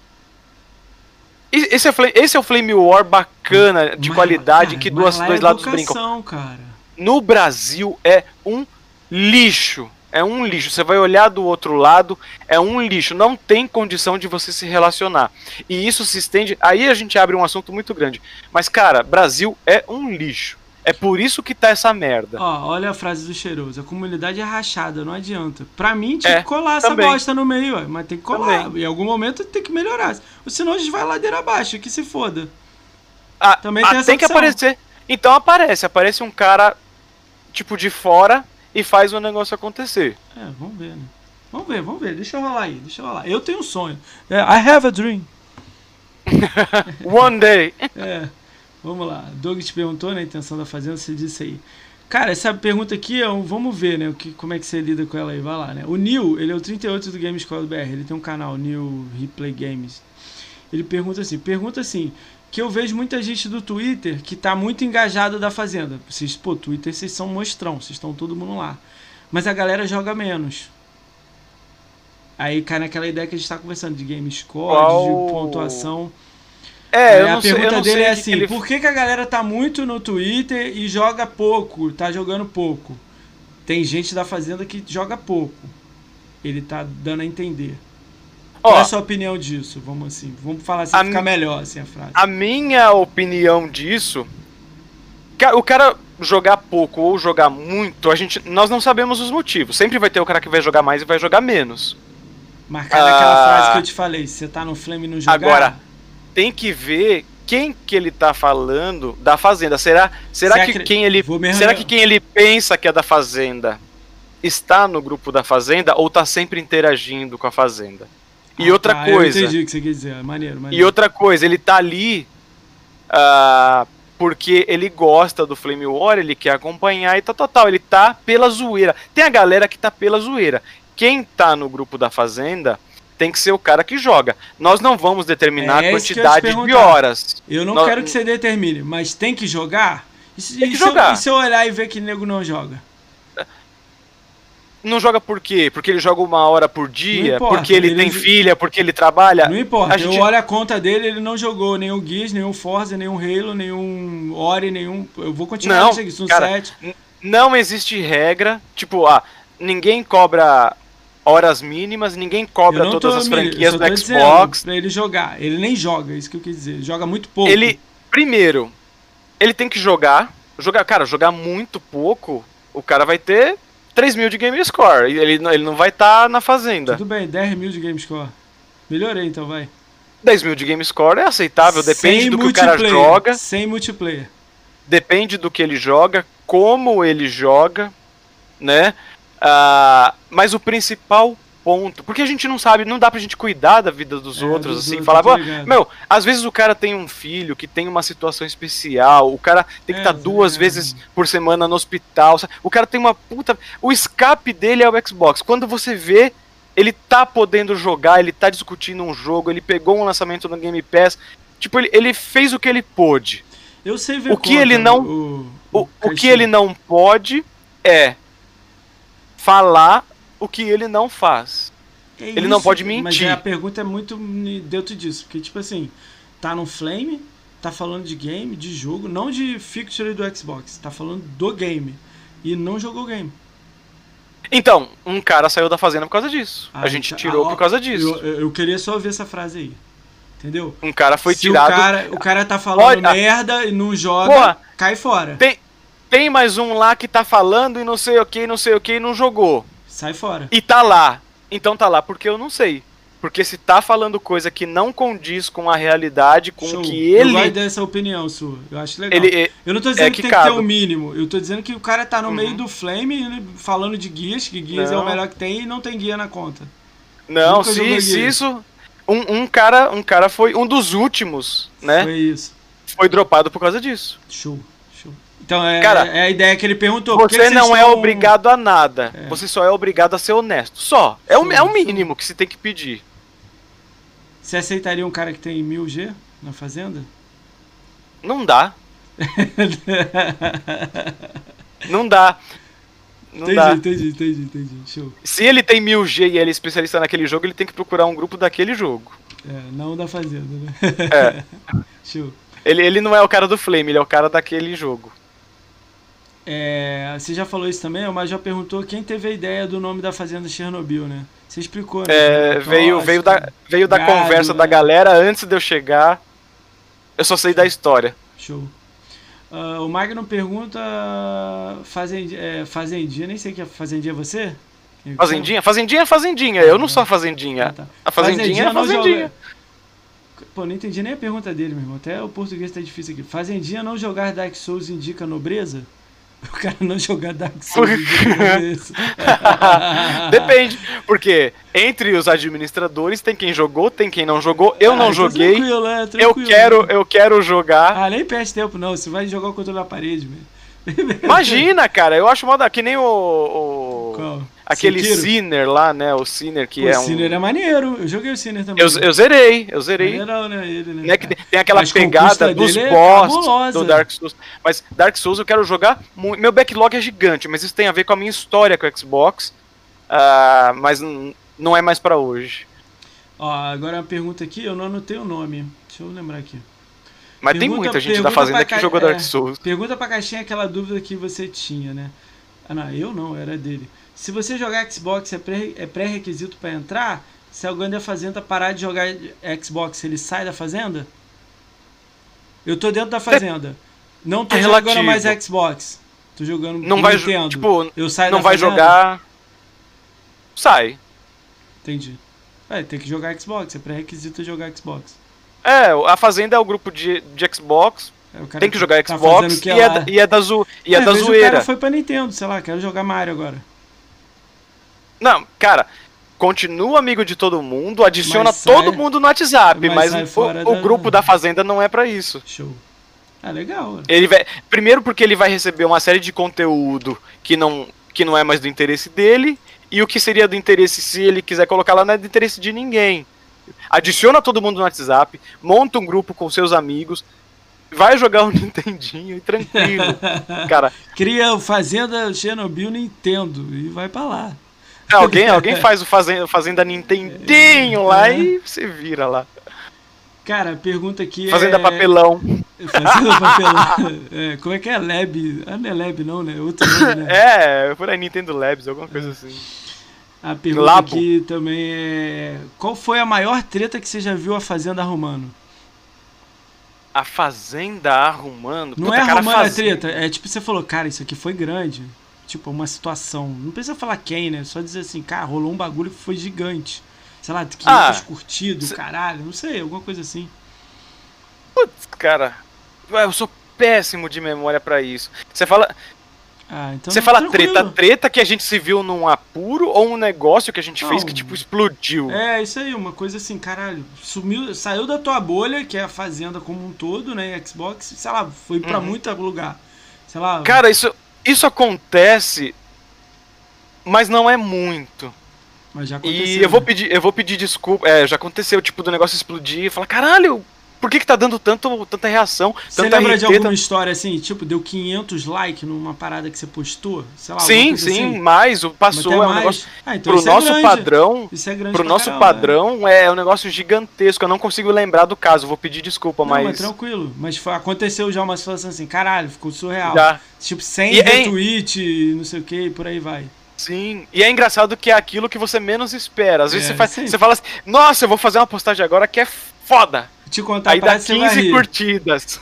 Esse é, esse é o Flame War bacana, de mas, qualidade, cara, que duas, dois é lados brincam. Cara. No Brasil é um lixo. É um lixo. Você vai olhar do outro lado, é um lixo. Não tem condição de você se relacionar. E isso se estende. Aí a gente abre um assunto muito grande. Mas, cara, Brasil é um lixo. É por isso que tá essa merda. Ó, olha a frase do cheiroso. A comunidade é rachada, não adianta. Pra mim, tinha é, que colar também. essa bosta no meio, ué, mas tem que colar. Também. Em algum momento tem que melhorar. Senão a gente vai ladeira abaixo, que se foda. Ah, também tem ah, essa Tem que aparecer. Então aparece. Aparece um cara, tipo, de fora e faz o negócio acontecer. É, vamos ver, né? Vamos ver, vamos ver. Deixa eu rolar aí, deixa eu rolar. Eu tenho um sonho. É, I have a dream. One day. é. Vamos lá. Doug te perguntou, né? A intenção da fazenda, você disse aí. Cara, essa pergunta aqui é um, vamos ver, né? O que, como é que você lida com ela aí? Vai lá, né? O Neil, ele é o 38 do Games Squad BR. Ele tem um canal, Neil Replay Games. Ele pergunta assim: pergunta assim, que eu vejo muita gente do Twitter que tá muito engajado da Fazenda. Vocês, pô, Twitter, vocês são mostrão, vocês estão todo mundo lá. Mas a galera joga menos. Aí cai naquela ideia que a gente tá conversando de game score, oh. de pontuação. É, eu a pergunta sei, dele é assim: ele... por que, que a galera tá muito no Twitter e joga pouco, tá jogando pouco? Tem gente da Fazenda que joga pouco. Ele tá dando a entender. Qual é a sua opinião disso? Vamos assim, vamos falar assim, ficar melhor assim a frase. A minha opinião disso, o cara jogar pouco ou jogar muito, a gente, nós não sabemos os motivos. Sempre vai ter o cara que vai jogar mais e vai jogar menos. Marcar aquela ah, frase que eu te falei, você tá no flame e não jogar. Agora, tem que ver quem que ele tá falando da fazenda. Será, será que quem ele, será que quem ele pensa que é da fazenda está no grupo da fazenda ou tá sempre interagindo com a fazenda? E ah, outra tá, coisa. Eu entendi o que você quer dizer. Maneiro, maneiro. E outra coisa, ele tá ali uh, porque ele gosta do Flame War, ele quer acompanhar e tá total. Ele tá pela zoeira. Tem a galera que tá pela zoeira. Quem tá no grupo da Fazenda tem que ser o cara que joga. Nós não vamos determinar é a quantidade de horas. Eu não Nós... quero que você determine, mas tem que jogar? E se, tem que e jogar. Se eu, e se eu olhar e ver que nego não joga? Não joga por quê? Porque ele joga uma hora por dia? Importa, porque ele, ele, tem filha? Porque ele trabalha? Não importa. A gente... Eu olho a conta dele, ele não jogou nenhum Gears, nenhum Forza, nenhum Halo, nenhum Ori, nenhum. Eu vou continuar não, Sunset. Cara, não existe regra. Tipo, ah, ninguém cobra horas mínimas, ninguém cobra todas as franquias do Xbox. Pra ele jogar. Ele nem joga, é isso que eu quis dizer. Ele joga muito pouco. Ele, primeiro, ele tem que jogar. Jogar, cara, jogar muito pouco, o cara vai ter 3 mil de game score. Ele, ele não vai estar tá na fazenda. Tudo bem, 10 mil de game score. Melhorei então, vai. 10 mil de game score é aceitável, depende Sem do que o cara joga. Sem multiplayer. Depende do que ele joga, como ele joga, né? Uh, mas o principal ponto. Porque a gente não sabe, não dá pra gente cuidar da vida dos é, outros, dos assim, outros, falar, meu, às vezes o cara tem um filho que tem uma situação especial, o cara tem que estar é, tá duas é. vezes por semana no hospital, o cara tem uma puta. O escape dele é o Xbox. Quando você vê, ele tá podendo jogar, ele tá discutindo um jogo, ele pegou um lançamento no Game Pass. Tipo, ele, ele fez o que ele pôde. Eu sei ver o que ele não. O, o, o, o que ele não pode é falar o que ele não faz. É ele isso, não pode mentir. Mas a pergunta é muito dentro disso, porque tipo assim, tá no Flame, tá falando de game, de jogo, não de fixture do Xbox, tá falando do game e não jogou o game. Então, um cara saiu da fazenda por causa disso. Ah, a gente tirou ah, por causa disso. Eu, eu, queria só ver essa frase aí. Entendeu? Um cara foi Se tirado. O cara, o cara tá falando Olha, merda e não joga, porra, cai fora. Tem, tem mais um lá que tá falando e não sei o que, não sei o que, e não jogou. Sai fora. E tá lá. Então tá lá porque eu não sei. Porque se tá falando coisa que não condiz com a realidade, com o que ele. Eu gosto dessa opinião sua. Eu acho legal. Ele, eu não tô dizendo é que, que, tem cabe. que ter o um mínimo. Eu tô dizendo que o cara tá no uhum. meio do Flame falando de guias, que guias não. é o melhor que tem e não tem guia na conta. Não, se, se isso. Um, um, cara, um cara foi um dos últimos, né? Foi isso. Foi dropado por causa disso. Show. Então é, Cara, é a ideia que ele perguntou. Você que não é obrigado a nada. É. Você só é obrigado a ser honesto. Só. É o, é o mínimo que você tem que pedir. Você aceitaria um cara que tem 1000G na fazenda? Não dá. não dá. Não entendi, dá. entendi, entendi, entendi. Show. Se ele tem 1000G e ele é especialista naquele jogo, ele tem que procurar um grupo daquele jogo. É, não da fazenda, né? É. Show. Ele, ele não é o cara do Flame, ele é o cara daquele jogo. É, você já falou isso também, mas já perguntou quem teve a ideia do nome da fazenda Chernobyl, né? Você explicou, né? É, veio, veio da, veio da gado, conversa né? da galera antes de eu chegar. Eu só sei da história. Show. Uh, o Magno pergunta. Fazend, é, fazendinha, nem sei o que é. Fazendinha é você? Fazendinha? Fazendinha é fazendinha. Eu não sou a fazendinha. Ah, tá. A fazendinha, fazendinha é a fazendinha. Pô, não entendi nem a pergunta dele, meu irmão. Até o português tá difícil aqui. Fazendinha não jogar Dark Souls indica nobreza? O cara não jogar Dark Souls. Depende, porque entre os administradores tem quem jogou, tem quem não jogou. Eu ah, não joguei. Tranquilo, é, tranquilo, eu quero, eu quero jogar. Ah, nem perde tempo não. Você vai jogar o controle da parede, velho. Imagina, cara. Eu acho moda que nem o, o... Qual? Aquele Sinner lá, né? O Sinner que Pô, é um. O Sinner é maneiro. Eu joguei o Sinner também. Eu, eu zerei, eu zerei. Maneirão, né? Ele, né? Que tem aquela Mas pegada dos é boss do Dark Souls. Mas Dark Souls eu quero jogar. Muito... Meu backlog é gigante, mas isso tem a ver com a minha história com o Xbox. Uh, mas não é mais para hoje. Ó, agora a pergunta aqui, eu não anotei o nome. Deixa eu lembrar aqui. Mas pergunta, tem muita gente da Fazenda que jogou Dark é, Souls. Pergunta pra caixinha aquela dúvida que você tinha, né? Ah, não, eu não, era dele. Se você jogar Xbox é, é pré-requisito para entrar, se alguém da Fazenda parar de jogar Xbox, ele sai da Fazenda? Eu tô dentro da Fazenda. Não tô é jogando mais Xbox. Tô jogando não vai, Nintendo. Tipo, eu saio não vai fazenda? jogar. Sai. Entendi. É, tem que jogar Xbox, é pré-requisito jogar Xbox. É, a Fazenda é o grupo de, de Xbox. É, tem que jogar tá Xbox que e, é, e, é, da, zo, e é, é da zoeira. O cara foi pra Nintendo, sei lá, quero jogar Mario agora. Não, cara, continua amigo de todo mundo, adiciona sai, todo mundo no WhatsApp, mas, mas o, o da... grupo da Fazenda não é para isso. Show. Ah, legal. Ele vai, primeiro porque ele vai receber uma série de conteúdo que não, que não é mais do interesse dele, e o que seria do interesse se ele quiser colocar lá não é do interesse de ninguém. Adiciona todo mundo no WhatsApp, monta um grupo com seus amigos, vai jogar o Nintendinho e tranquilo. cara. Cria o Fazenda Chernobyl Nintendo e vai para lá. Alguém, alguém faz o Fazenda, fazenda Nintendinho lá é. e você vira lá. Cara, pergunta aqui Fazenda é... Papelão. Fazenda Papelão. É, como é que é? Lab? Ah, não é Lab não, né? Outro nome, né? É, por aí Nintendo Labs, alguma coisa é. assim. A pergunta Labo. aqui também é... Qual foi a maior treta que você já viu a Fazenda arrumando? A Fazenda arrumando? Não Puta, é arrumando a treta, é tipo, você falou, cara, isso aqui foi grande. Tipo, uma situação. Não precisa falar quem, né? Só dizer assim, cara, rolou um bagulho que foi gigante sei lá, 500 ah, caralho, não sei, alguma coisa assim. Putz, cara, eu sou péssimo de memória para isso. Você fala. Ah, então Você fala tranquilo. treta, treta que a gente se viu num apuro ou um negócio que a gente não, fez que tipo explodiu? É, isso aí, uma coisa assim, caralho, sumiu, saiu da tua bolha, que é a fazenda como um todo, né, Xbox, sei lá, foi para uhum. muito lugar. Sei lá. Cara, isso isso acontece, mas não é muito. Mas já aconteceu. E eu vou né? pedir, eu vou pedir desculpa. É, já aconteceu, tipo, do negócio explodir e falar, caralho, por que que tá dando tanto, tanta reação? Você lembra de alguma história assim, tipo, deu 500 likes numa parada que você postou? Sei lá, sim, sim, assim? mais, passou, é um negócio... Ah, então pro é nosso é padrão, isso é grande pro nosso caramba, padrão é. é um negócio gigantesco, eu não consigo lembrar do caso, vou pedir desculpa, não, mas... mas tranquilo, mas foi, aconteceu já uma situação assim, caralho, ficou surreal. Já. Tipo, sem e, retweet, não sei o que, por aí vai. Sim, e é engraçado que é aquilo que você menos espera. Às vezes é, você, faz, você fala assim, nossa, eu vou fazer uma postagem agora que é foda. Te contar, Aí dá 15 curtidas.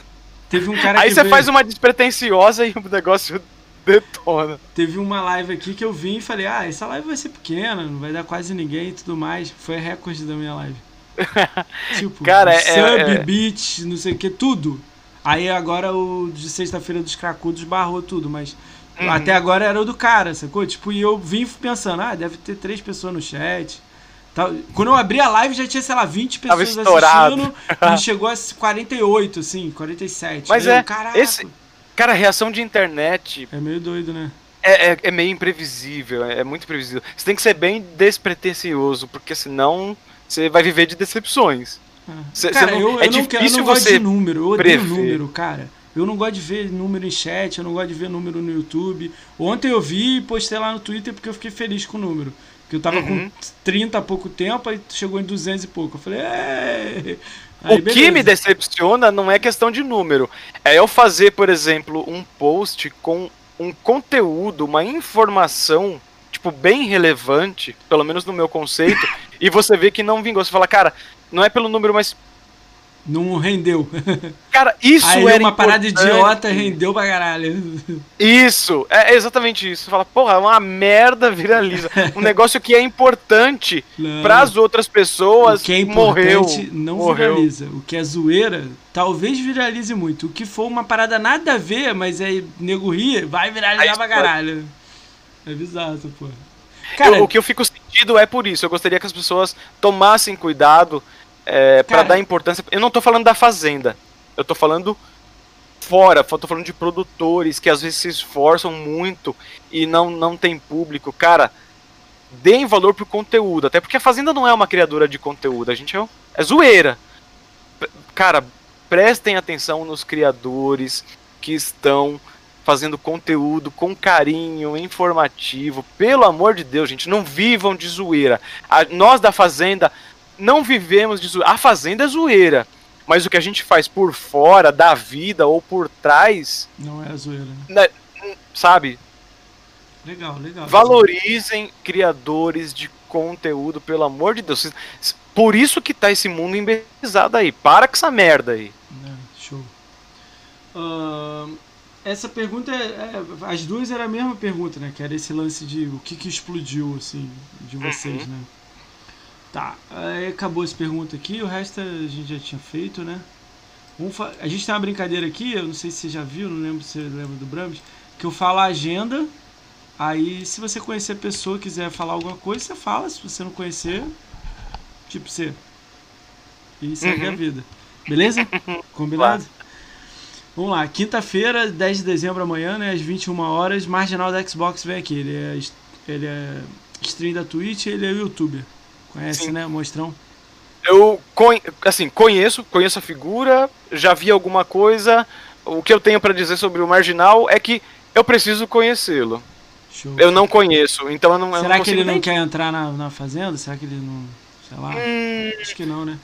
Teve um cara Aí você veio... faz uma despretensiosa e o negócio detona. Teve uma live aqui que eu vim e falei, ah, essa live vai ser pequena, não vai dar quase ninguém e tudo mais. Foi recorde da minha live. tipo, cara, é, sub, é, beat, não sei o que, tudo. Aí agora o de sexta-feira dos cracudos barrou tudo, mas Uhum. Até agora era o do cara, sacou? Tipo, e eu vim pensando, ah, deve ter três pessoas no chat. Quando eu abri a live já tinha, sei lá, 20 pessoas assistindo e chegou a 48, assim, 47. Mas é, esse, cara, a reação de internet... É meio doido, né? É, é, é, meio imprevisível, é, é muito imprevisível. Você tem que ser bem despretensioso, porque senão você vai viver de decepções. Cê, cara, não, eu, é eu eu não gosto de número, eu odeio prever. número, cara. Eu não gosto de ver número em chat, eu não gosto de ver número no YouTube. Ontem eu vi e postei lá no Twitter porque eu fiquei feliz com o número. Porque eu tava uhum. com 30 há pouco tempo, aí chegou em 200 e pouco. Eu falei, é. o que me decepciona não é questão de número. É eu fazer, por exemplo, um post com um conteúdo, uma informação, tipo, bem relevante, pelo menos no meu conceito, e você vê que não vingou. Você fala, cara, não é pelo número, mas não rendeu. Cara, isso Aí era uma parada idiota rendeu pra caralho. Isso, é exatamente isso. Você fala, porra, é uma merda viraliza. um negócio que é importante para as outras pessoas. O que é importante morreu, não morreu. viraliza. O que é zoeira, talvez viralize muito. O que for uma parada nada a ver, mas é nego rir, vai viralizar pra caralho. É bizarro, pô. Cara, eu, o que eu fico sentido é por isso. Eu gostaria que as pessoas tomassem cuidado é, para dar importância. Eu não tô falando da fazenda. Eu tô falando fora, tô falando de produtores que às vezes se esforçam muito e não, não tem público. Cara, deem valor pro conteúdo, até porque a Fazenda não é uma criadora de conteúdo, a gente é, é zoeira. Cara, prestem atenção nos criadores que estão fazendo conteúdo com carinho, informativo. Pelo amor de Deus, gente, não vivam de zoeira. A, nós da Fazenda não vivemos de zoeira. A fazenda é zoeira. Mas o que a gente faz por fora da vida ou por trás. Não é zoeira. Né, sabe? Legal, legal. Valorizem criadores de conteúdo, pelo amor de Deus. Por isso que tá esse mundo embelezado aí. Para com essa merda aí. É, show. Uh, essa pergunta, é, é, as duas era a mesma pergunta, né? Que era esse lance de o que, que explodiu, assim, de vocês, uhum. né? Tá, aí acabou essa pergunta aqui, o resto a gente já tinha feito, né? A gente tem uma brincadeira aqui, eu não sei se você já viu, não lembro se você lembra do Brams, que eu falo a agenda, aí se você conhecer a pessoa quiser falar alguma coisa, você fala, se você não conhecer, tipo você. E segue uhum. a vida. Beleza? Combinado? Claro. Vamos lá, quinta-feira, 10 de dezembro amanhã, né, às 21 horas, Marginal da Xbox vem aqui. Ele é, ele é stream da Twitch ele é youtuber. Conhece, Sim. né, Mostrão? Eu assim, conheço, conheço a figura, já vi alguma coisa. O que eu tenho para dizer sobre o Marginal é que eu preciso conhecê-lo. Eu não conheço, então eu não. Será eu não que ele nem... não quer entrar na, na fazenda? Será que ele não. Sei lá. Hum... Acho que não, né?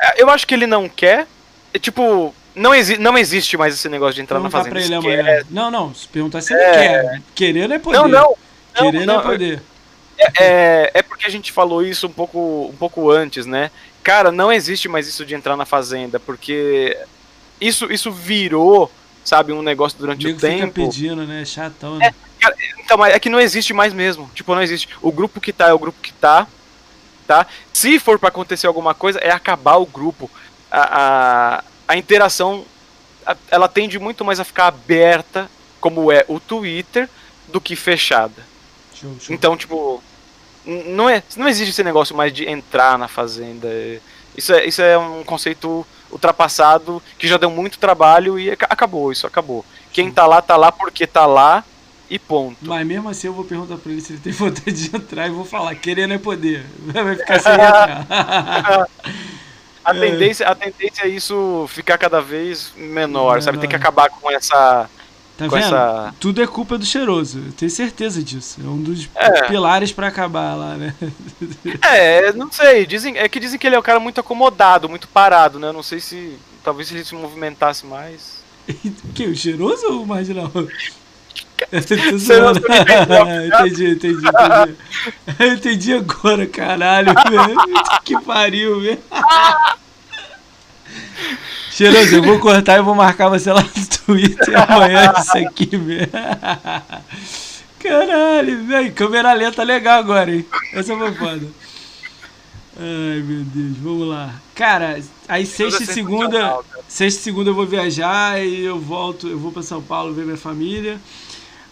É, eu acho que ele não quer. É, tipo, não, exi não existe mais esse negócio de entrar na fazenda. Pra ele amanhã. Não, não. Se perguntar se ele é... quer. Querer não é poder. Não, não. Querer não, não é poder. É, é, é, porque a gente falou isso um pouco, um pouco antes, né? Cara, não existe mais isso de entrar na fazenda, porque isso, isso virou, sabe, um negócio durante o, o tempo. Fica pedindo, né? Chatão. Né? É, cara, então, é que não existe mais mesmo. Tipo, não existe. O grupo que tá é o grupo que tá, tá? Se for para acontecer alguma coisa, é acabar o grupo. A, a, a interação, a, ela tende muito mais a ficar aberta, como é o Twitter, do que fechada. Show, show. Então, tipo, não, é, não existe esse negócio mais de entrar na fazenda. Isso é, isso é um conceito ultrapassado que já deu muito trabalho e acabou, isso acabou. Quem tá lá, tá lá porque tá lá e ponto. Mas mesmo assim eu vou perguntar pra ele se ele tem vontade de entrar e vou falar, querendo é poder. Vai ficar sem entrar. a, tendência, a tendência é isso ficar cada vez menor, menor. sabe? Tem que acabar com essa Tá vendo? Essa... Tudo é culpa do cheiroso. Eu tenho certeza disso. É um dos é. pilares para acabar lá, né? É, não sei. Dizem, é que dizem que ele é um cara muito acomodado, muito parado, né? Não sei se. Talvez se ele se movimentasse mais. que? O cheiroso ou o marginal? entendi, entendi, entendi. entendi agora, caralho, velho. Que pariu, velho. Cheiroso, eu vou cortar e vou marcar você lá no Twitter amanhã isso aqui, velho. Caralho, velho. Câmera lenta legal agora, hein? Essa foi foda. Ai, meu Deus, vamos lá. Cara, aí sexta e segunda. Sexta e segunda eu vou viajar e eu volto, eu vou para São Paulo ver minha família.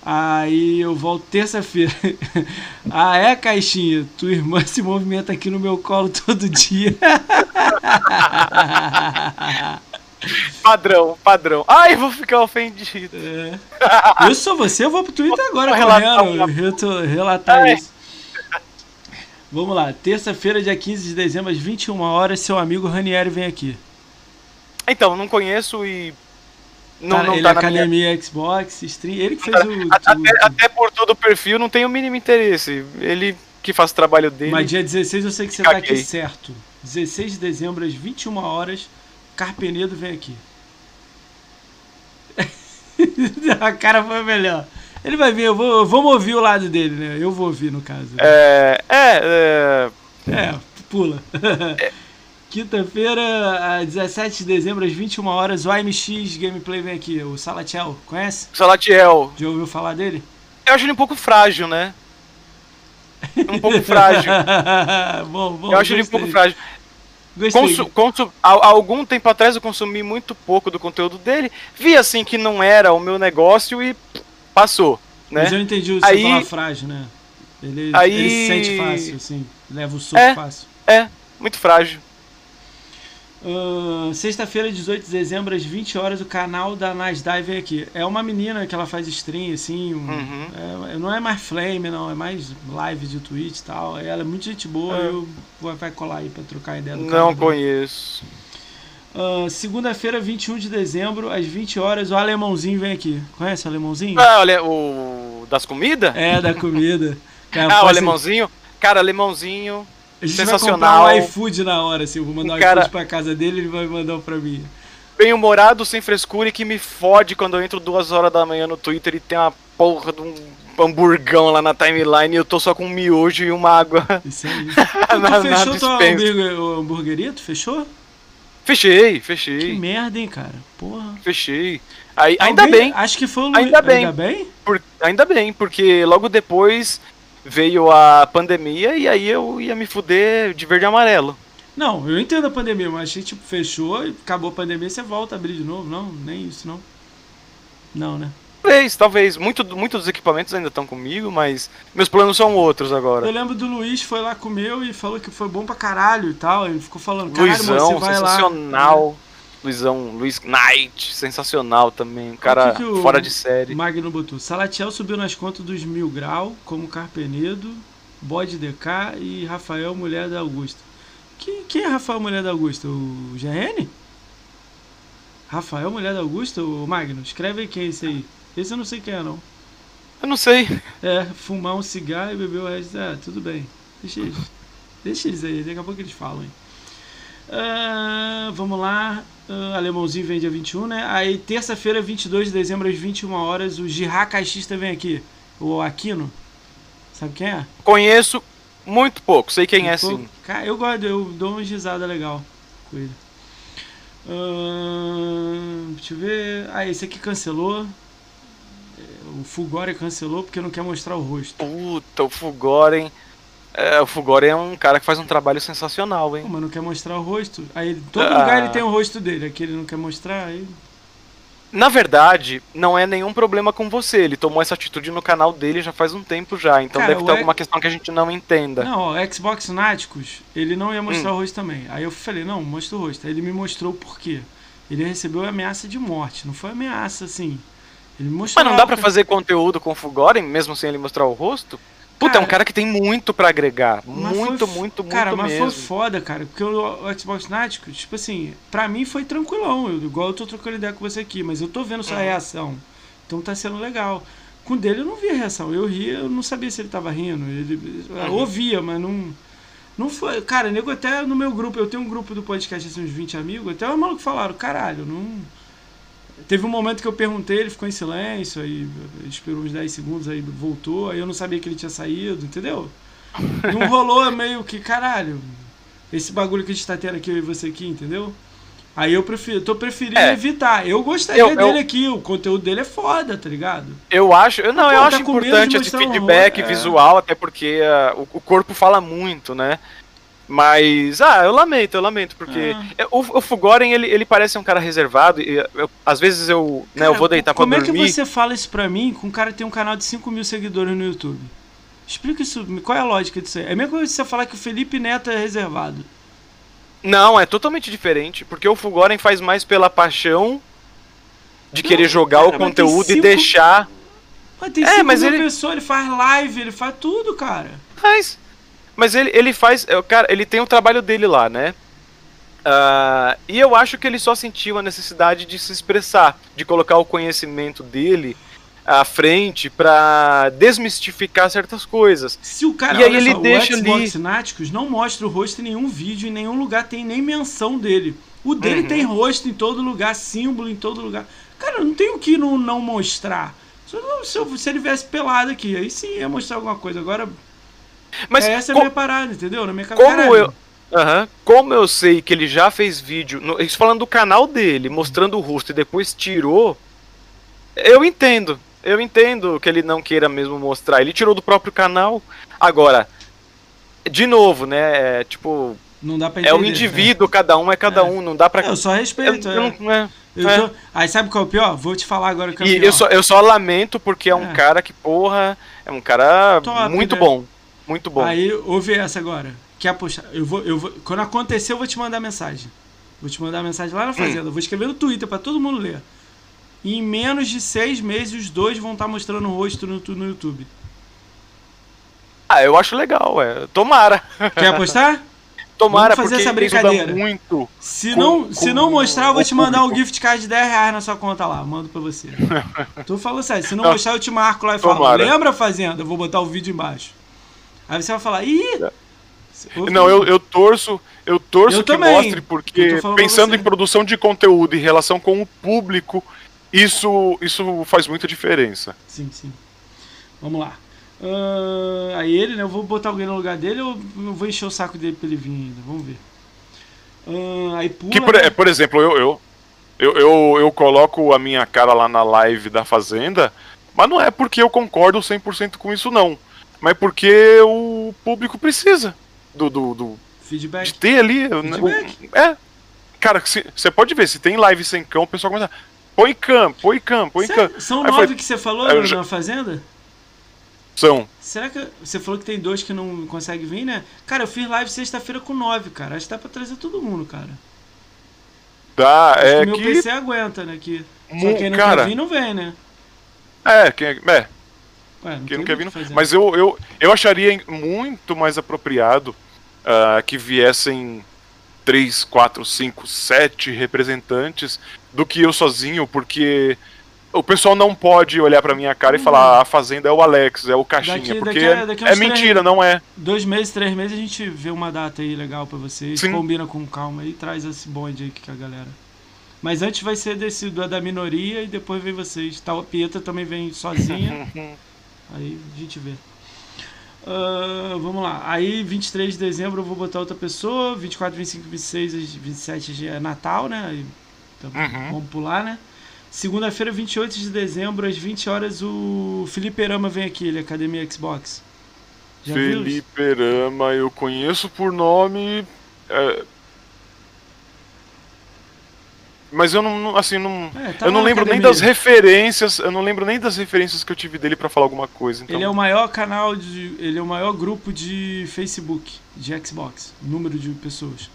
Aí eu volto terça-feira. ah, é, Caixinha? Tua irmã se movimenta aqui no meu colo todo dia. Padrão, padrão. Ai, vou ficar ofendido. É. Eu sou você, eu vou pro Twitter agora correndo, relatar é. isso. Vamos lá, terça-feira, dia 15 de dezembro, às 21 horas, seu amigo Ranieri vem aqui. Então, não conheço e. Não, Cara, não ele tá é academia minha... Xbox, stream, ele que fez o. Até, até, por todo o perfil, não tenho o mínimo interesse. Ele que faz o trabalho dele. Mas dia 16 eu sei que você Caguei. tá aqui certo. 16 de dezembro, às 21 horas, Carpenedo vem aqui. a cara foi melhor. Ele vai vir, eu vou, vamos ouvir o lado dele, né? Eu vou ouvir, no caso. É. É. É, é pula. É. Quinta-feira, 17 de dezembro, às 21 horas, o AMX Gameplay vem aqui. O Salatiel, conhece? Salatiel. Já ouviu falar dele? Eu acho ele um pouco frágil, né? Um pouco frágil. bom, bom, eu acho gostei. ele um pouco frágil. Consu, consu, há, algum tempo atrás eu consumi muito pouco do conteúdo dele, vi assim que não era o meu negócio e passou. Né? Mas eu entendi o aí, falar frágil, né? Ele, aí, ele se sente fácil, assim, leva o soco é, fácil. É, muito frágil. Uh, Sexta-feira, 18 de dezembro, às 20 horas, o canal da Nasdaq vem aqui. É uma menina que ela faz stream, assim. Um, uhum. é, não é mais flame, não, é mais live de Twitch e tal. Ela é muito gente boa, é. eu vai colar aí pra trocar ideia do Não conheço. Uh, Segunda-feira, 21 de dezembro, às 20 horas, o Alemãozinho vem aqui. Conhece o Alemãozinho? Ah, olha, o das comidas? É, da comida. ah, o Alemãozinho? Cara, Alemãozinho a gente Sensacional. vai comprar um iFood na hora, assim. Eu vou mandar um cara... iFood pra casa dele ele vai mandar um pra mim. Bem-humorado, sem frescura e que me fode quando eu entro duas horas da manhã no Twitter e tem uma porra de um hamburgão lá na timeline e eu tô só com um miojo e uma água. Isso aí. tu, na, fechou na tua hamburgueria? Tu fechou? Fechei, fechei. Que merda, hein, cara. Porra. Fechei. Aí, ainda bem. Acho que foi o Luiz. Ainda bem. Ainda bem? Por, ainda bem, porque logo depois veio a pandemia e aí eu ia me fuder de verde e amarelo. Não, eu entendo a pandemia, mas a gente tipo, fechou e acabou a pandemia, você volta a abrir de novo. Não, nem isso, não. Não, né? Talvez, talvez. Muito, muitos dos equipamentos ainda estão comigo, mas meus planos são outros agora. Eu lembro do Luiz, foi lá comeu e falou que foi bom pra caralho e tal. Ele ficou falando, caralho, Luizão, você vai sensacional. lá. Luizão, Luiz Knight, sensacional também, um cara que fora de série. Magno botou. Salatiel subiu nas contas dos Mil Grau, como Carpenedo, Bode DK e Rafael, mulher da Augusta. Que, quem é Rafael, mulher da Augusta? O GN? Rafael, mulher da Augusta? O Magno? Escreve aí quem é esse aí. Esse eu não sei quem é, não. Eu não sei. É, fumar um cigarro e beber o resto. Ah, tudo bem. Deixa eles. Deixa eles aí, daqui a pouco eles falam, hein. Uh, vamos lá. Uh, Alemãozinho vem dia 21, né? Aí, terça-feira, 22 de dezembro, às 21 horas, o Girá Caixista vem aqui. O Aquino. Sabe quem é? Conheço muito pouco, sei quem muito é pouco. sim. Cara, eu gosto, eu dou uma risada legal com ele. Uh, deixa eu ver. Ah, esse aqui cancelou. É, o Fulgore cancelou porque não quer mostrar o rosto. Puta, o Fulgore. É, o Fugori é um cara que faz um trabalho sensacional, hein? Pô, mas não quer mostrar o rosto. Aí todo ah. lugar ele tem o rosto dele, aqui ele não quer mostrar, aí. Na verdade, não é nenhum problema com você. Ele tomou essa atitude no canal dele já faz um tempo já. Então cara, deve ter alguma questão que a gente não entenda. Não, o Xbox Náticos, ele não ia mostrar hum. o rosto também. Aí eu falei, não, mostra o rosto. Aí ele me mostrou o porquê. Ele recebeu ameaça de morte. Não foi ameaça assim. Ele mostrou. Mas não dá para fazer conteúdo com o Fugoren mesmo sem ele mostrar o rosto? Puta, cara, é um cara que tem muito para agregar. Muito, foi, muito, muito, cara, mas mesmo. foi foda, cara. Porque o, o Xbox Nático, tipo assim, pra mim foi tranquilão. Eu, igual eu tô trocando ideia com você aqui, mas eu tô vendo sua uhum. reação. Então tá sendo legal. Com o dele eu não vi a reação. Eu ria, eu não sabia se ele tava rindo. Ele uhum. ouvia, mas não. Não foi. Cara, nego até no meu grupo, eu tenho um grupo do podcast, assim, uns 20 amigos, até os malucos falaram, caralho, não Teve um momento que eu perguntei, ele ficou em silêncio, aí esperou uns 10 segundos, aí voltou, aí eu não sabia que ele tinha saído, entendeu? Não rolou meio que, caralho, esse bagulho que a gente tá tendo aqui, eu e você aqui, entendeu? Aí eu prefiro, tô preferindo é. evitar. Eu gostaria eu, dele eu, aqui, o conteúdo dele é foda, tá ligado? Eu acho, eu, não, Pô, eu tá acho importante esse feedback um visual, é. até porque uh, o, o corpo fala muito, né? Mas, ah, eu lamento, eu lamento, porque ah. o, o Fugoren, ele, ele parece um cara reservado, e eu, às vezes eu, cara, né, eu vou deitar pra dormir... Como é que você fala isso pra mim com um cara que tem um canal de 5 mil seguidores no YouTube? Explica isso, qual é a lógica disso aí? É a mesma coisa você falar que o Felipe Neto é reservado. Não, é totalmente diferente, porque o Fugoren faz mais pela paixão de Não, querer jogar cara, o conteúdo cinco... e deixar... Mas tem 5 é, mas mil ele... pessoas, ele faz live, ele faz tudo, cara. Faz... Mas ele, ele faz. Cara, ele tem o trabalho dele lá, né? Uh, e eu acho que ele só sentiu a necessidade de se expressar, de colocar o conhecimento dele à frente para desmistificar certas coisas. Se o cara, e aí ele só, deixa o Xbox ali... Náticos não mostra o rosto em nenhum vídeo, em nenhum lugar tem nem menção dele. O dele uhum. tem rosto em todo lugar, símbolo em todo lugar. Cara, não tem o que não, não mostrar. Se, se, se ele viesse pelado aqui, aí sim ia mostrar alguma coisa. Agora, mas é essa é a minha parada, entendeu? Na minha Como caralho. eu. Uhum. Como eu sei que ele já fez vídeo, no, isso falando do canal dele, mostrando o rosto e depois tirou, eu entendo. Eu entendo que ele não queira mesmo mostrar. Ele tirou do próprio canal. Agora, de novo, né? É, tipo. Não dá pra entender, é o indivíduo, né? cada um é cada é. um. Não dá pra. Eu só respeito. Eu, é. eu é. Aí sabe qual é o pior? Vou te falar agora que é o pior. E eu só, eu só lamento porque é um é. cara que, porra, é um cara Top, muito né? bom. Muito bom. Aí, ouve essa agora. Quer puxar? Eu vou, eu vou, quando acontecer, eu vou te mandar mensagem. Vou te mandar mensagem lá na hum. fazenda. Hum. Vou escrever no Twitter para todo mundo ler. E em menos de seis meses, os dois vão estar tá mostrando o rosto no, no YouTube. Ah, eu acho legal, é. Tomara. Quer apostar? Tomara, Vamos fazer essa brincadeira. muito. Se com, não, se não mostrar, eu vou te mandar um gift card de 10 reais na sua conta lá. Mando pra você. tu falou sério. Se não, não mostrar, eu te marco lá e falo. Lembra, Fazenda? Eu vou botar o vídeo embaixo. Aí você vai falar, ih! Não, eu, eu torço, eu torço eu que também. mostre, porque pensando em produção de conteúdo em relação com o público, isso, isso faz muita diferença. Sim, sim. Vamos lá. Uh, aí ele, né? Eu vou botar alguém no lugar dele ou eu vou encher o saco dele pra ele vir ainda? Vamos ver. Uh, aí pula. Que, por, né? por exemplo, eu, eu, eu, eu, eu coloco a minha cara lá na live da Fazenda, mas não é porque eu concordo 100% com isso, não. Mas porque o público precisa do, do, do feedback. De ter ali. Feedback. É. Cara, você pode ver, se tem live sem cão, o pessoal começa. Põe cam, põe cam, põe cam. São Aí nove foi, que você falou na já... Fazenda? São. Será que. Você falou que tem dois que não consegue vir, né? Cara, eu fiz live sexta-feira com nove, cara. Acho que dá pra trazer todo mundo, cara. Dá, Acho é. Que o meu que... PC aguenta, né? Que... Só quem não cara... quer vir, não vem, né? É, quem é. É. Ué, não quem não quer vir, não... Mas eu, eu, eu acharia muito mais apropriado uh, que viessem três, quatro, cinco, sete representantes do que eu sozinho, porque o pessoal não pode olhar pra minha cara e falar ah, a Fazenda é o Alex, é o Caixinha, daqui, porque daqui, daqui é mentira, três, não é. Dois meses, três meses a gente vê uma data aí legal pra vocês, Sim. combina com calma e traz esse bonde aí com a galera. Mas antes vai ser desse da minoria e depois vem vocês. Tá, a Pieta também vem sozinha. aí a gente vê. Uh, vamos lá. Aí, 23 de dezembro eu vou botar outra pessoa. 24, 25, 26, 27 é Natal, né? Então, uhum. Vamos pular, né? Segunda-feira, 28 de dezembro, às 20 horas, o Felipe Rama vem aqui, ele é Academia Xbox. Já Felipe Rama, eu conheço por nome. É, mas eu não, assim, não. É, tá eu não lembro academia. nem das referências. Eu não lembro nem das referências que eu tive dele para falar alguma coisa. Então... Ele é o maior canal de. Ele é o maior grupo de Facebook, de Xbox. Número de pessoas.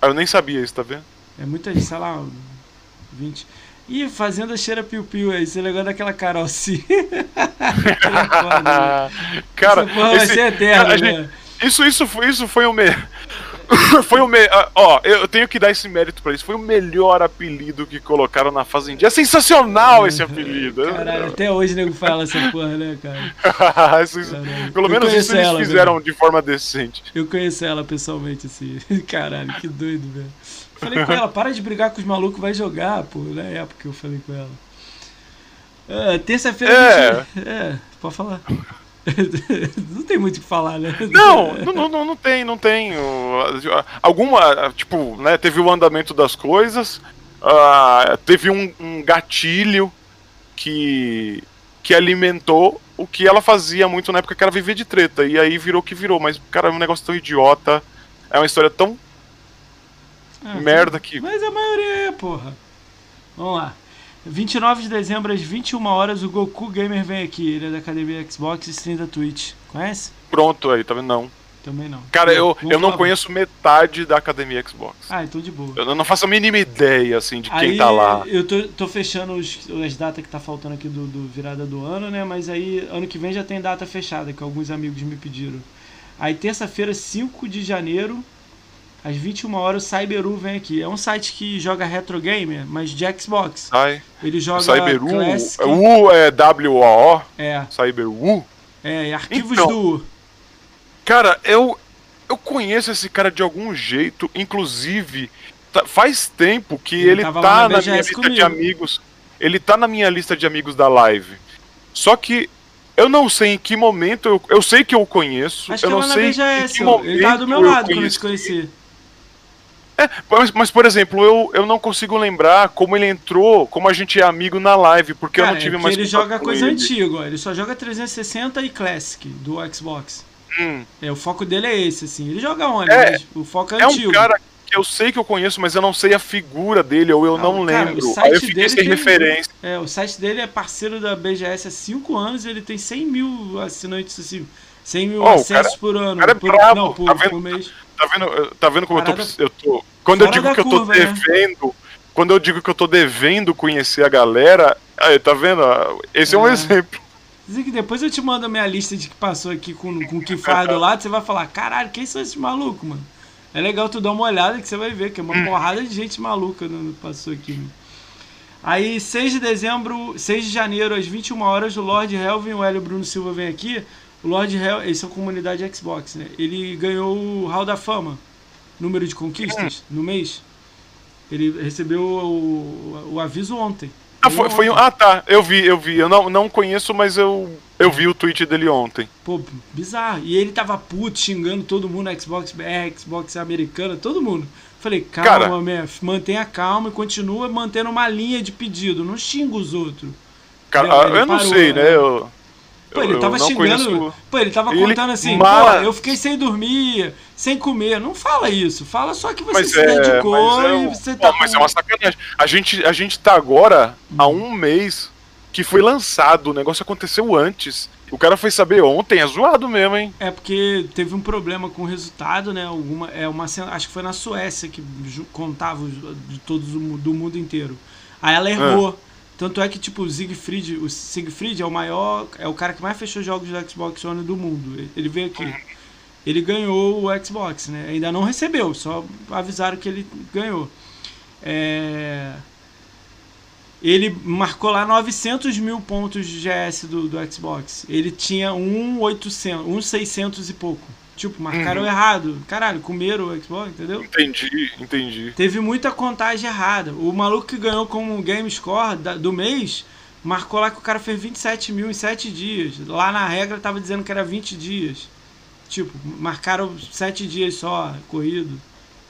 Ah, eu nem sabia isso, tá vendo? É muita gente, sei lá, 20. Ih, Fazenda cheira piu-piu aí. Você negócio daquela Carol C. cara, porra esse, vai ser eterno, né? Isso, isso, foi, isso foi o meu. foi o me... Ah, ó, eu tenho que dar esse mérito para isso. Foi o melhor apelido que colocaram na Fazendinha. É sensacional esse apelido. Caralho, até hoje o nego fala essa porra, né, cara? pelo menos isso eles ela, fizeram velho. de forma decente. Eu conheço ela pessoalmente, assim. Caralho, que doido, velho. Falei com ela, para de brigar com os malucos, vai jogar, pô. Na época que eu falei com ela. Uh, Terça-feira. É. Gente... é, pode falar. não tem muito o que falar, né? Não, não, não, não tem, não tem. Alguma, tipo, né, teve o andamento das coisas, uh, teve um, um, gatilho que, que alimentou o que ela fazia muito na época que era viver de treta, e aí virou o que virou, mas, cara, é um negócio tão idiota, é uma história tão ah, merda que... Mas a maioria é, porra. Vamos lá. 29 de dezembro, às 21 horas, o Goku Gamer vem aqui. Ele é da Academia Xbox e stream da Twitch. Conhece? Pronto aí, vendo? Não. Também não. Cara, eu, eu não conheço metade da Academia Xbox. Ah, então de boa. Eu não faço a mínima ideia, assim, de quem aí, tá lá. Eu tô, tô fechando os, as datas que tá faltando aqui do, do virada do ano, né? Mas aí, ano que vem já tem data fechada, que alguns amigos me pediram. Aí, terça-feira, 5 de janeiro, às 21 horas o Cyberu vem aqui. É um site que joga retro gamer, mas de Xbox. Ai. Ele joga Cyberu, Classic. U é W-O-O? É. Cyberu? É, arquivos então, do... Cara, eu, eu conheço esse cara de algum jeito, inclusive tá, faz tempo que ele, ele tá na, na minha lista comigo. de amigos. Ele tá na minha lista de amigos da live. Só que eu não sei em que momento eu, eu sei que eu conheço. Acho eu não sei em que momento ele tá do meu lado quando eu te conheci. É, mas, mas, por exemplo, eu, eu não consigo lembrar como ele entrou, como a gente é amigo na live, porque Cara, eu não tive é mais. Ele joga coisa ele. antiga, ele só joga 360 e Classic do Xbox. Hum. É, o foco dele é esse, assim. Ele joga onde? É, o foco é, é antigo. um cara que eu sei que eu conheço, mas eu não sei a figura dele, ou eu ah, não cara, lembro. O site Aí eu fiquei dele sem referência. É, o site dele é parceiro da BGS há 5 anos, ele tem 100 mil assinantes, assim. 100 mil oh, acessos cara, por ano. Cara é por, brabo, não, por, tá por mês. Tá vendo, tá vendo como eu tô, eu tô. Quando eu digo que eu tô né? devendo. Né? Quando eu digo que eu tô devendo conhecer a galera, aí, tá vendo? Esse é, é um exemplo. Que depois eu te mando a minha lista de que passou aqui com, com o que faz do lado, você vai falar, caralho, quem são esses malucos, mano? É legal tu dar uma olhada que você vai ver que é uma hum. porrada de gente maluca no, passou aqui. Mano. Aí, 6 de dezembro, 6 de janeiro, às 21 horas, o Lord Helvin, o Hélio Bruno Silva vem aqui o Lord Hell, eles são comunidade Xbox, né? Ele ganhou o Hall da Fama, número de conquistas, no mês. Ele recebeu o, o aviso ontem. Ah, foi, foi, ah, tá. Eu vi, eu vi. Eu não, não conheço, mas eu Eu vi o tweet dele ontem. Pô, bizarro. E ele tava puto, xingando todo mundo, Xbox BR, Xbox americana, todo mundo. Falei, calma, Cara, mantenha calma e continua mantendo uma linha de pedido, não xinga os outros. Cara, eu não sei, né? né? Eu, Pô, ele tava xingando. Conheço... Pô, ele tava ele... contando assim, pô, eu fiquei sem dormir, sem comer. Não fala isso. Fala só que você mas se é, dedicou é, e você tá. mas é uma sacanagem. A gente, a gente tá agora há um mês que foi lançado, o negócio aconteceu antes. O cara foi saber ontem, é zoado mesmo, hein? É porque teve um problema com o resultado, né? Alguma, é uma, acho que foi na Suécia que contava de todos do mundo inteiro. Aí ela errou. Ah. Tanto é que, tipo, o Siegfried, o Siegfried é o maior, é o cara que mais fechou jogos do Xbox One do mundo. Ele veio aqui. Ele ganhou o Xbox, né? Ainda não recebeu, só avisaram que ele ganhou. É... Ele marcou lá 900 mil pontos de GS do, do Xbox. Ele tinha um 800, um 600 e pouco. Tipo, marcaram uhum. errado. Caralho, comeram o Xbox, entendeu? Entendi, entendi. Teve muita contagem errada. O maluco que ganhou como Game Score da, do mês marcou lá que o cara fez 27 mil em 7 dias. Lá na regra tava dizendo que era 20 dias. Tipo, marcaram 7 dias só, corrido.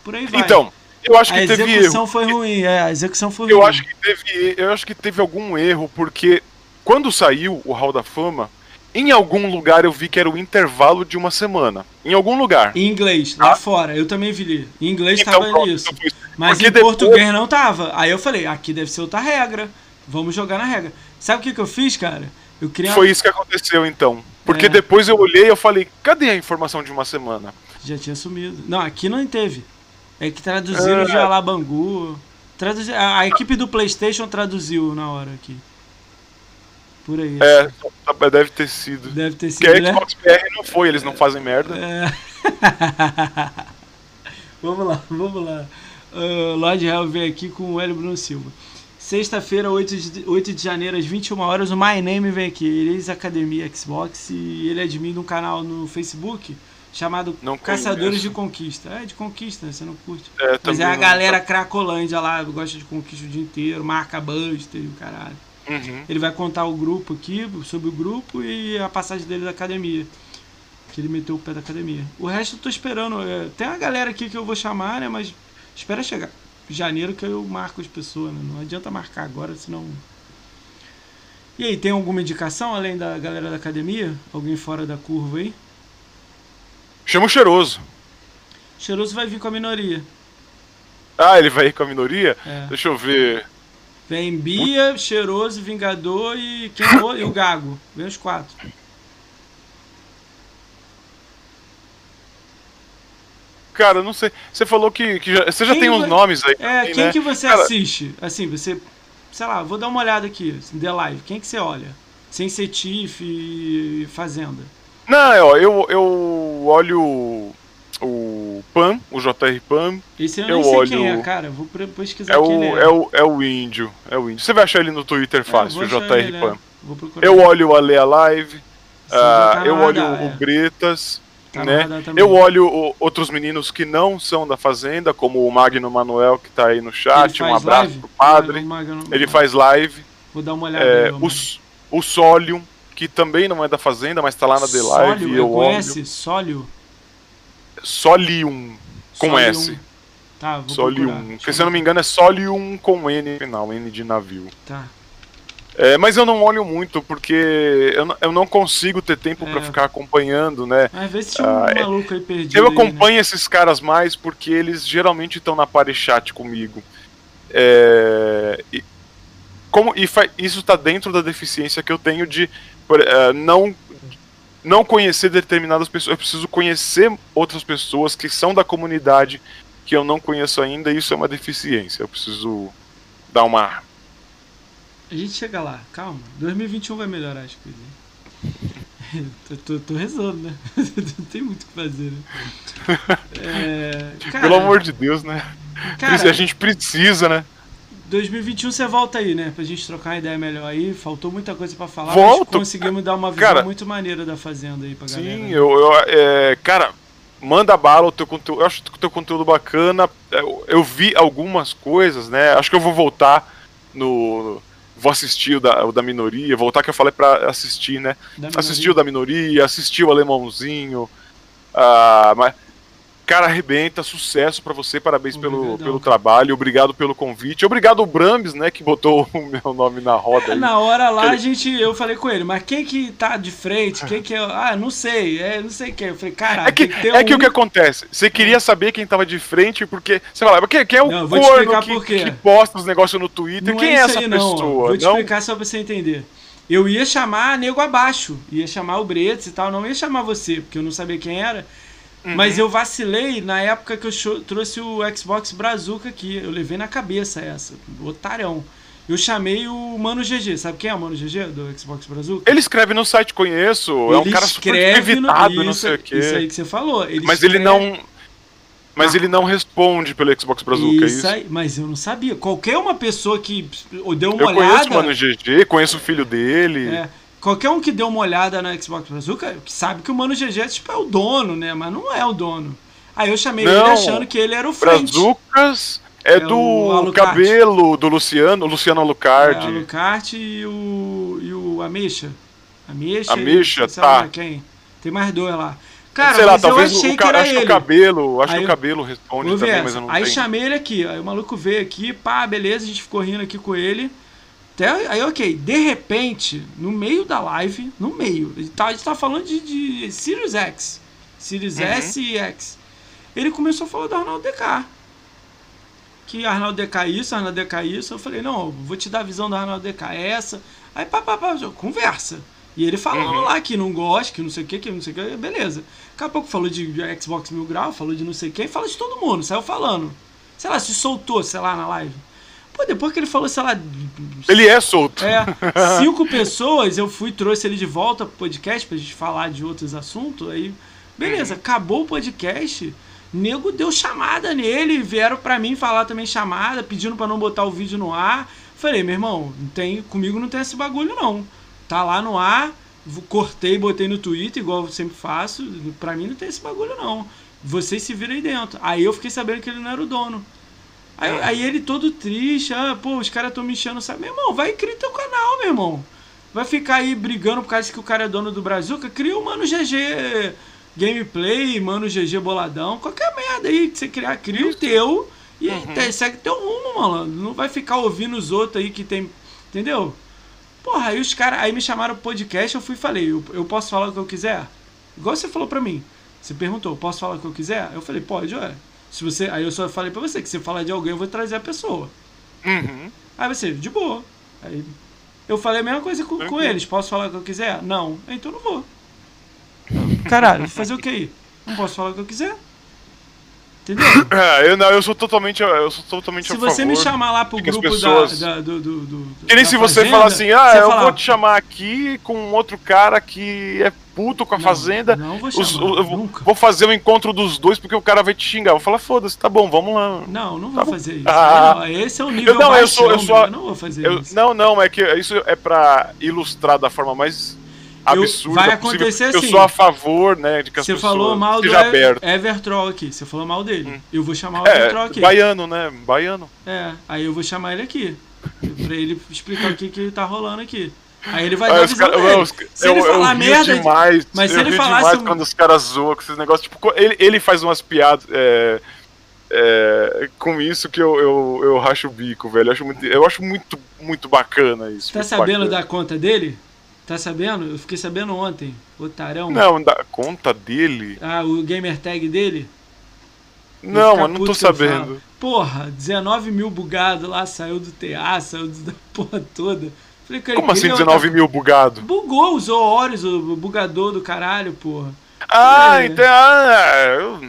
Por aí vai. Então, eu acho que a teve erro. A execução foi ruim, é, a execução foi eu ruim. Acho que teve, eu acho que teve algum erro, porque quando saiu o Hall da Fama, em algum lugar eu vi que era o intervalo de uma semana. Em algum lugar. Em inglês, lá ah. fora. Eu também vi. Em inglês então, tava pronto, isso. Então Mas Porque em depois... português não tava. Aí eu falei, aqui deve ser outra regra. Vamos jogar na regra. Sabe o que, que eu fiz, cara? Eu queria... Foi isso que aconteceu, então. Porque é. depois eu olhei e eu falei, cadê a informação de uma semana? Já tinha sumido. Não, aqui não teve. É que traduziram é. de Alabangu. A, a equipe do Playstation traduziu na hora aqui. Por aí. É, deve ter sido. Deve ter sido. Porque a né? Xbox BR não foi, eles não fazem merda. É. vamos lá, vamos lá. Uh, Lord Hell veio aqui com o Hélio Bruno Silva. Sexta-feira, 8 de, 8 de janeiro, às 21 horas, o My Name vem aqui. Ele é Academia Xbox e ele é admin de um canal no Facebook chamado não Caçadores de Conquista. É, de conquista, né? Você não curte. É, Mas é a galera não... cracolândia lá, gosta de conquista o dia inteiro, marca Buster e o caralho. Uhum. Ele vai contar o grupo aqui, sobre o grupo e a passagem dele da academia. Que ele meteu o pé da academia. O resto eu tô esperando. É, tem uma galera aqui que eu vou chamar, né? Mas espera chegar janeiro que eu marco as pessoas, né? Não adianta marcar agora, senão. E aí, tem alguma indicação além da galera da academia? Alguém fora da curva aí? Chama o Cheiroso. Cheiroso vai vir com a minoria. Ah, ele vai ir com a minoria? É. Deixa eu ver. Vem Bia, Cheiroso, Vingador e, quem e o Gago. Vem os quatro. Cara, não sei. Você falou que, que já, você já quem tem uns nomes aí. É, quem né? que você Cara... assiste? Assim, você. Sei lá, vou dar uma olhada aqui, assim, The Live. Quem que você olha? Sem ser Tiff e Fazenda. Não, é, ó, eu, eu olho o Pan, o JR Pan. Esse eu, eu nem sei olho... quem é, cara. Vou pesquisar é o, é. é. o, é o índio. É o índio. Você vai achar ele no Twitter fácil, é, o JR ele, Pan. É. Eu olho o Ale Live. Uh, eu olho o é. Bretas. Tá né? Eu olho o, outros meninos que não são da Fazenda, como o Magno Manuel, que tá aí no chat. Um abraço live? pro padre. Magno, ele faz live. Vou dar uma olhada. É, o, o Solium, que também não é da Fazenda, mas tá lá na The Live. Sólio, eu conhece? Sólio? Solium, com Solium. S. Tá, vou Solium. Porque, se eu não me engano, é Solium com N no final, N de navio. Tá. É, mas eu não olho muito, porque eu não, eu não consigo ter tempo é. para ficar acompanhando, né? Mas vê se tinha um ah, maluco aí perdido. Eu acompanho aí, né? esses caras mais porque eles geralmente estão na party chat comigo. É, e, como, e isso está dentro da deficiência que eu tenho de uh, não não conhecer determinadas pessoas, eu preciso conhecer outras pessoas que são da comunidade que eu não conheço ainda, e isso é uma deficiência. Eu preciso dar uma. A gente chega lá, calma. 2021 vai melhorar as coisas. tô, tô, tô rezando, né? não tem muito o que fazer, né? É, cara, Pelo amor de Deus, né? Cara, a gente precisa, né? 2021 você volta aí, né? Pra gente trocar uma ideia melhor aí. Faltou muita coisa para falar, Volto. mas conseguimos dar uma visão cara, muito maneira da Fazenda aí pra sim, galera. Sim, eu, eu é, cara, manda bala o teu conteúdo. Eu acho o teu conteúdo bacana. Eu, eu, vi algumas coisas, né? Acho que eu vou voltar no. vou assistir o da, o da minoria, voltar que eu falei para assistir, né? Assistir o da minoria, assistir o alemãozinho. Uh, mas, Cara, arrebenta, sucesso para você, parabéns pelo, pelo trabalho, obrigado pelo convite. Obrigado ao Brambis, né, que botou o meu nome na roda. É, na hora lá a gente, eu falei com ele, mas quem que tá de frente? Quem que é? Ah, não sei, é, não sei quem. Eu falei, cara, é que, que é um... que o que acontece? Você queria saber quem tava de frente, porque você falava, quem, quem é o não, corno que, que, posta os negócios no Twitter? Não quem é, é essa aí, pessoa? Não. Vou te não? explicar só pra você entender. Eu ia chamar nego abaixo, ia chamar o Bretes e tal, não ia chamar você, porque eu não sabia quem era. Uhum. Mas eu vacilei na época que eu trouxe o Xbox Brazuca aqui. Eu levei na cabeça essa. Otarão. Eu chamei o Mano GG. Sabe quem é o Mano GG do Xbox Brazuca? Ele escreve no site, conheço. Ele é um cara super evitado, no... não sei o quê. Isso aí que você falou. Ele mas escreve... ele não. Mas ah. ele não responde pelo Xbox Brazuca, isso, é isso? Aí, mas eu não sabia. Qualquer uma pessoa que deu uma eu olhada. Eu conheço o Mano GG, conheço o filho dele. É. Qualquer um que deu uma olhada na Xbox Brazuca sabe que o Mano GG tipo, é o dono, né? Mas não é o dono. Aí eu chamei não, ele achando que ele era o frente. Brazucas é, é do cabelo do Luciano, Luciano Alucard. É, o Alucard e o, e o Ameixa. Ameixa, Ameixa tá. quem? Tem mais dois lá. Cara, sei lá, talvez eu achei o, que era acho ele. que o cabelo, acho aí, que o cabelo responde também, mas eu não Aí tenho. chamei ele aqui, aí o maluco veio aqui, pá, beleza, a gente ficou rindo aqui com ele. Até, aí, ok, de repente, no meio da live, no meio, tá, a gente tá falando de, de Sirius X, Sirius uhum. S e X. Ele começou a falar do Arnaldo DK. Que Arnaldo DK é isso, Arnaldo DK é isso. Eu falei, não, vou te dar a visão do Arnaldo DK é essa. Aí, pá, pá, pá, conversa. E ele falando uhum. lá que não gosta, que não sei o que, que não sei o que, beleza. Daqui a pouco falou de Xbox Mil Grau, falou de não sei quem, fala de todo mundo, saiu falando. Sei lá, se soltou, sei lá, na live. Pô, depois que ele falou, sei lá. Ele é solto. É. Cinco pessoas, eu fui trouxe ele de volta pro podcast pra gente falar de outros assuntos. Aí, beleza, acabou o podcast. Nego deu chamada nele, vieram pra mim falar também chamada, pedindo para não botar o vídeo no ar. Falei, meu irmão, não tem, comigo não tem esse bagulho não. Tá lá no ar, cortei, botei no Twitter, igual eu sempre faço. Pra mim não tem esse bagulho não. Vocês se viram aí dentro. Aí eu fiquei sabendo que ele não era o dono. Aí, é. aí ele todo triste, ah, pô, os caras estão me enchendo, sabe? Meu irmão, vai criar teu canal, meu irmão. Vai ficar aí brigando por causa que o cara é dono do Brazuca? Cria o Mano GG Gameplay, Mano GG Boladão, qualquer merda aí que você criar, cria o teu e uhum. segue teu rumo, mano. Não vai ficar ouvindo os outros aí que tem. Entendeu? Porra, aí os caras. Aí me chamaram pro podcast, eu fui e falei, eu, eu posso falar o que eu quiser? Igual você falou pra mim. Você perguntou, posso falar o que eu quiser? Eu falei, pode, ué. Se você, aí eu só falei pra você que se falar de alguém, eu vou trazer a pessoa. Uhum. Aí você, de boa. Aí eu falei a mesma coisa com, com eles. Posso falar o que eu quiser? Não. Então não vou. Caralho, fazer o que aí? Não posso falar o que eu quiser? Entendeu? É, eu não, eu sou totalmente, eu sou totalmente Se você me chamar lá pro grupo pessoas... da, da, do, do, do, Que nem se você falar assim, ah, eu vou te chamar aqui com um outro cara que é puto com a não, fazenda. Não vou chamar, Os, eu vou fazer o um encontro dos dois porque o cara vai te xingar. Eu vou falar, foda-se, tá bom, vamos lá. Não, não vou tá fazer isso. Ah, esse é o nível eu, não, eu sou, eu sou, eu não vou fazer eu, isso. Não, não, é que isso é pra ilustrar da forma mais absurda. Vai acontecer possível. assim. Eu sou a favor, né, de que as Você falou mal do aberto. Evertroll aqui. Você falou mal dele. Hum. Eu vou chamar o é, Evertroll aqui. Baiano, né? Baiano. É, aí eu vou chamar ele aqui. pra ele explicar o que, que tá rolando aqui. Aí ele vai ah, dar visão cara. Os, se eu, ele falar eu merda. Demais, mas se ele falasse. demais quando os caras zoam com esses negócios. Tipo, ele, ele faz umas piadas. É, é, com isso que eu, eu, eu racho o bico, velho. Eu acho muito, eu acho muito, muito bacana isso. Tá sabendo bacana. da conta dele? Tá sabendo? Eu fiquei sabendo ontem. Otarão. Não, da conta dele? Ah, o gamer tag dele? Não, eu não tô sabendo. Porra, 19 mil bugado lá, saiu do TA, saiu da porra toda. Falei, cara, Como assim 19 mil bugado? Bugou, usou Horus, o bugador do caralho, porra. Ah, é. então. Ah, eu...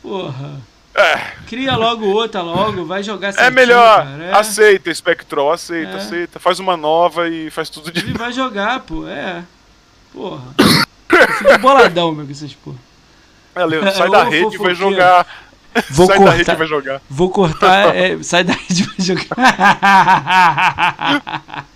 Porra. É. Cria logo outra logo, vai jogar certinho, É melhor, é. aceita, Spectral, aceita, é. aceita. Faz uma nova e faz tudo de Ele vai jogar, pô, é. Porra. Fica boladão, meu, com essas porra. É, sai da rede e vai jogar. Vou sai cortar, da rede e vai jogar. Vou cortar, é, sai da rede e vai jogar.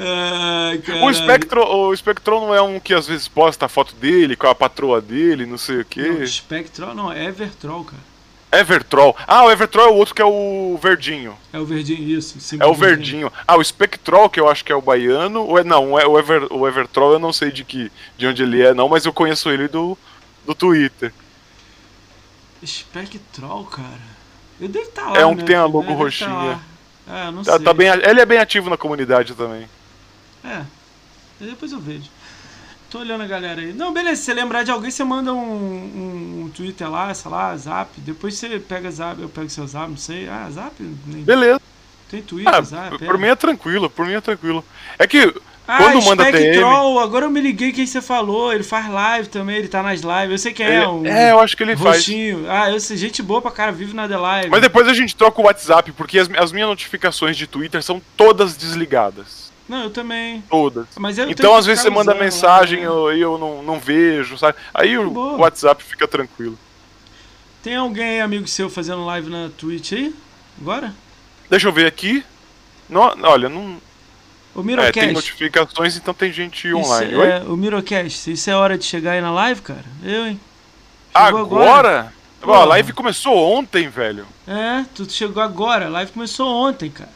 Ai, o Spectro, o Spectron não é um que às vezes posta a foto dele com a patroa dele, não sei o quê. Não, Spectro não, é Evertroll, cara. Evertroll. Ah, o Evertroll é o outro que é o verdinho. É o verdinho, isso. É o verdinho. Ah, o Spectrol, que eu acho que é o baiano. Ou é, não, é o, Ever, o Evertroll eu não sei de que de onde ele é, não, mas eu conheço ele do, do Twitter. Spectrol, cara. Ele deve estar tá lá. É um que né? tem a logo roxinha. Tá é, não tá, sei. Tá bem, ele é bem ativo na comunidade também. É. Depois eu vejo. Tô olhando a galera aí. Não, beleza, se você lembrar de alguém, você manda um, um, um Twitter lá, sei lá, zap. Depois você pega zap, eu pego seu zap, não sei. Ah, zap? Nem... Beleza. Tem Twitter, ah, zap. Por é. mim é tranquilo, por mim é tranquilo. É que ah, quando manda DM... Troll, agora eu me liguei quem você falou. Ele faz live também, ele tá nas lives. Eu sei quem é. Um é, eu acho que ele roxinho. faz. Ah, eu sei, gente boa pra cara, vive na The Live. Mas depois a gente troca o WhatsApp, porque as, as minhas notificações de Twitter são todas desligadas. Não, eu também. Todas. Então, às vezes, você manda mensagem né? e eu, eu não, não vejo, sabe? Aí o Boa. WhatsApp fica tranquilo. Tem alguém, amigo seu, fazendo live na Twitch aí? Agora? Deixa eu ver aqui. No, olha, não. O Mirocast. É, tem notificações, então tem gente online. Isso, é, o Mirocast, isso é hora de chegar aí na live, cara? Eu, hein? Chegou agora? agora? a live começou ontem, velho. É, tu chegou agora, a live começou ontem, cara.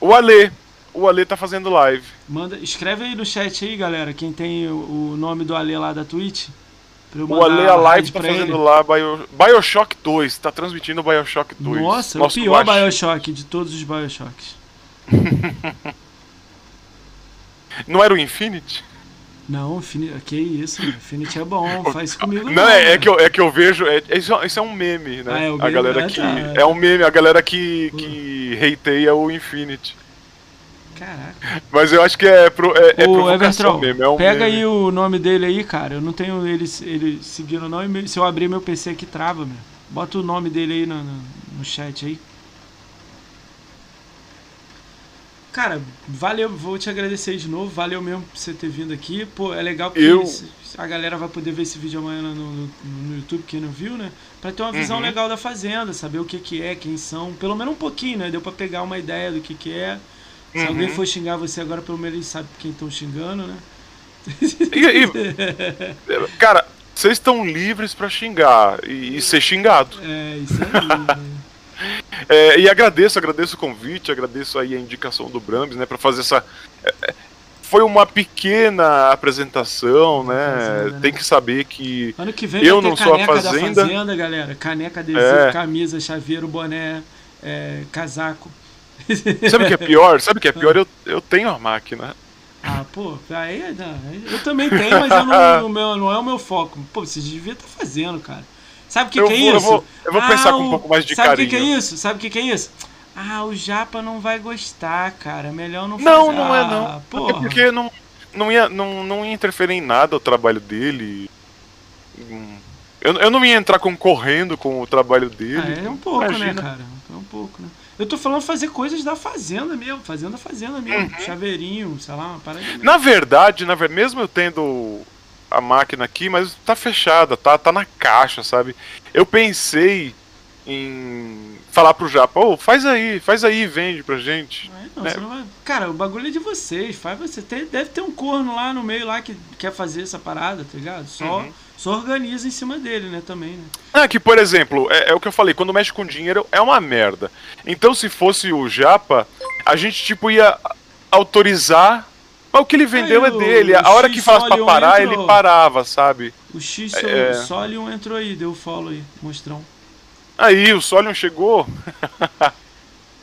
O Ale, o Ale tá fazendo live. Manda, escreve aí no chat aí, galera, quem tem o, o nome do Ale lá da Twitch. o Ale a live tá fazendo ele. lá Bio, Bioshock 2, tá transmitindo Bioshock 2. Nossa, Nosso o pior Bioshock de todos os Bioshocks. Não era o Infinity? Não, Infinity, que isso, Infinity é bom, faz comigo não. Não, é, é, que eu, é que eu vejo, é, isso, isso é um meme, né? Ah, é, a galera que, é um meme, a galera que, que hateia o Infinity. Caraca. Mas eu acho que é, pro, é, é provocação mesmo. É um pega meme. aí o nome dele aí, cara. Eu não tenho ele, ele seguindo não. E se eu abrir meu PC aqui, trava, meu. Bota o nome dele aí no, no, no chat aí. Cara, valeu, vou te agradecer de novo. Valeu mesmo por você ter vindo aqui. Pô, é legal porque eu... a galera vai poder ver esse vídeo amanhã no, no, no YouTube, quem não viu, né? Pra ter uma visão uhum. legal da fazenda, saber o que, que é, quem são. Pelo menos um pouquinho, né? Deu pra pegar uma ideia do que, que é. Se uhum. alguém for xingar você agora, pelo menos ele sabe quem estão xingando, né? E, e, cara, vocês estão livres para xingar e, e, ser xingado. É, isso aí. Né? é, e agradeço, agradeço o convite, agradeço aí a indicação do Brambis, né, para fazer essa. É, é, foi uma pequena apresentação, né? Fazenda, né? Tem que saber que, ano que vem eu não sou a fazenda. fazenda, galera. Caneca, adesivo, é. camisa, chaveiro, boné, é, casaco. Sabe o que é pior? Sabe o que é pior? Eu, eu tenho a máquina. Ah, pô, aí eu também tenho, mas eu não, meu, não é o meu foco. Pô, você devia estar tá fazendo, cara. Sabe o que, que, é isso? Eu vou, eu vou ah, pensar com um pouco mais de sabe carinho. Sabe o que, que, é isso? Sabe o que, que, é isso? Ah, o Japa não vai gostar, cara. Melhor não fazer. Não, não é não. Ah, Até porque não, não, ia, não, não ia interferir em nada o trabalho dele. Eu, eu não ia entrar concorrendo com o trabalho dele. Ah, é um pouco, né, Imagina. né, cara? É um pouco, né? Eu tô falando fazer coisas da fazenda mesmo, fazenda fazenda mesmo. Uhum. Chaveirinho, sei lá, uma parada. Na verdade, na verdade, mesmo eu tendo a máquina aqui, mas tá fechada, tá, tá na caixa, sabe? Eu pensei em falar pro Japa, oh, faz aí, faz aí e vende pra gente. Não, né? vai... Cara, o bagulho é de vocês, faz você. Tem, deve ter um corno lá no meio lá que quer fazer essa parada, tá ligado? Só. Uhum só organiza em cima dele, né, também, né? Ah, que, por exemplo, é, é, o que eu falei, quando mexe com dinheiro é uma merda. Então, se fosse o Japa, a gente, tipo, ia autorizar. Mas o que ele vendeu é dele. A hora que falasse pra parar, entrou. ele parava, sabe? O X é... Solion entrou aí, deu follow aí, mostrão. Aí, o Solion chegou.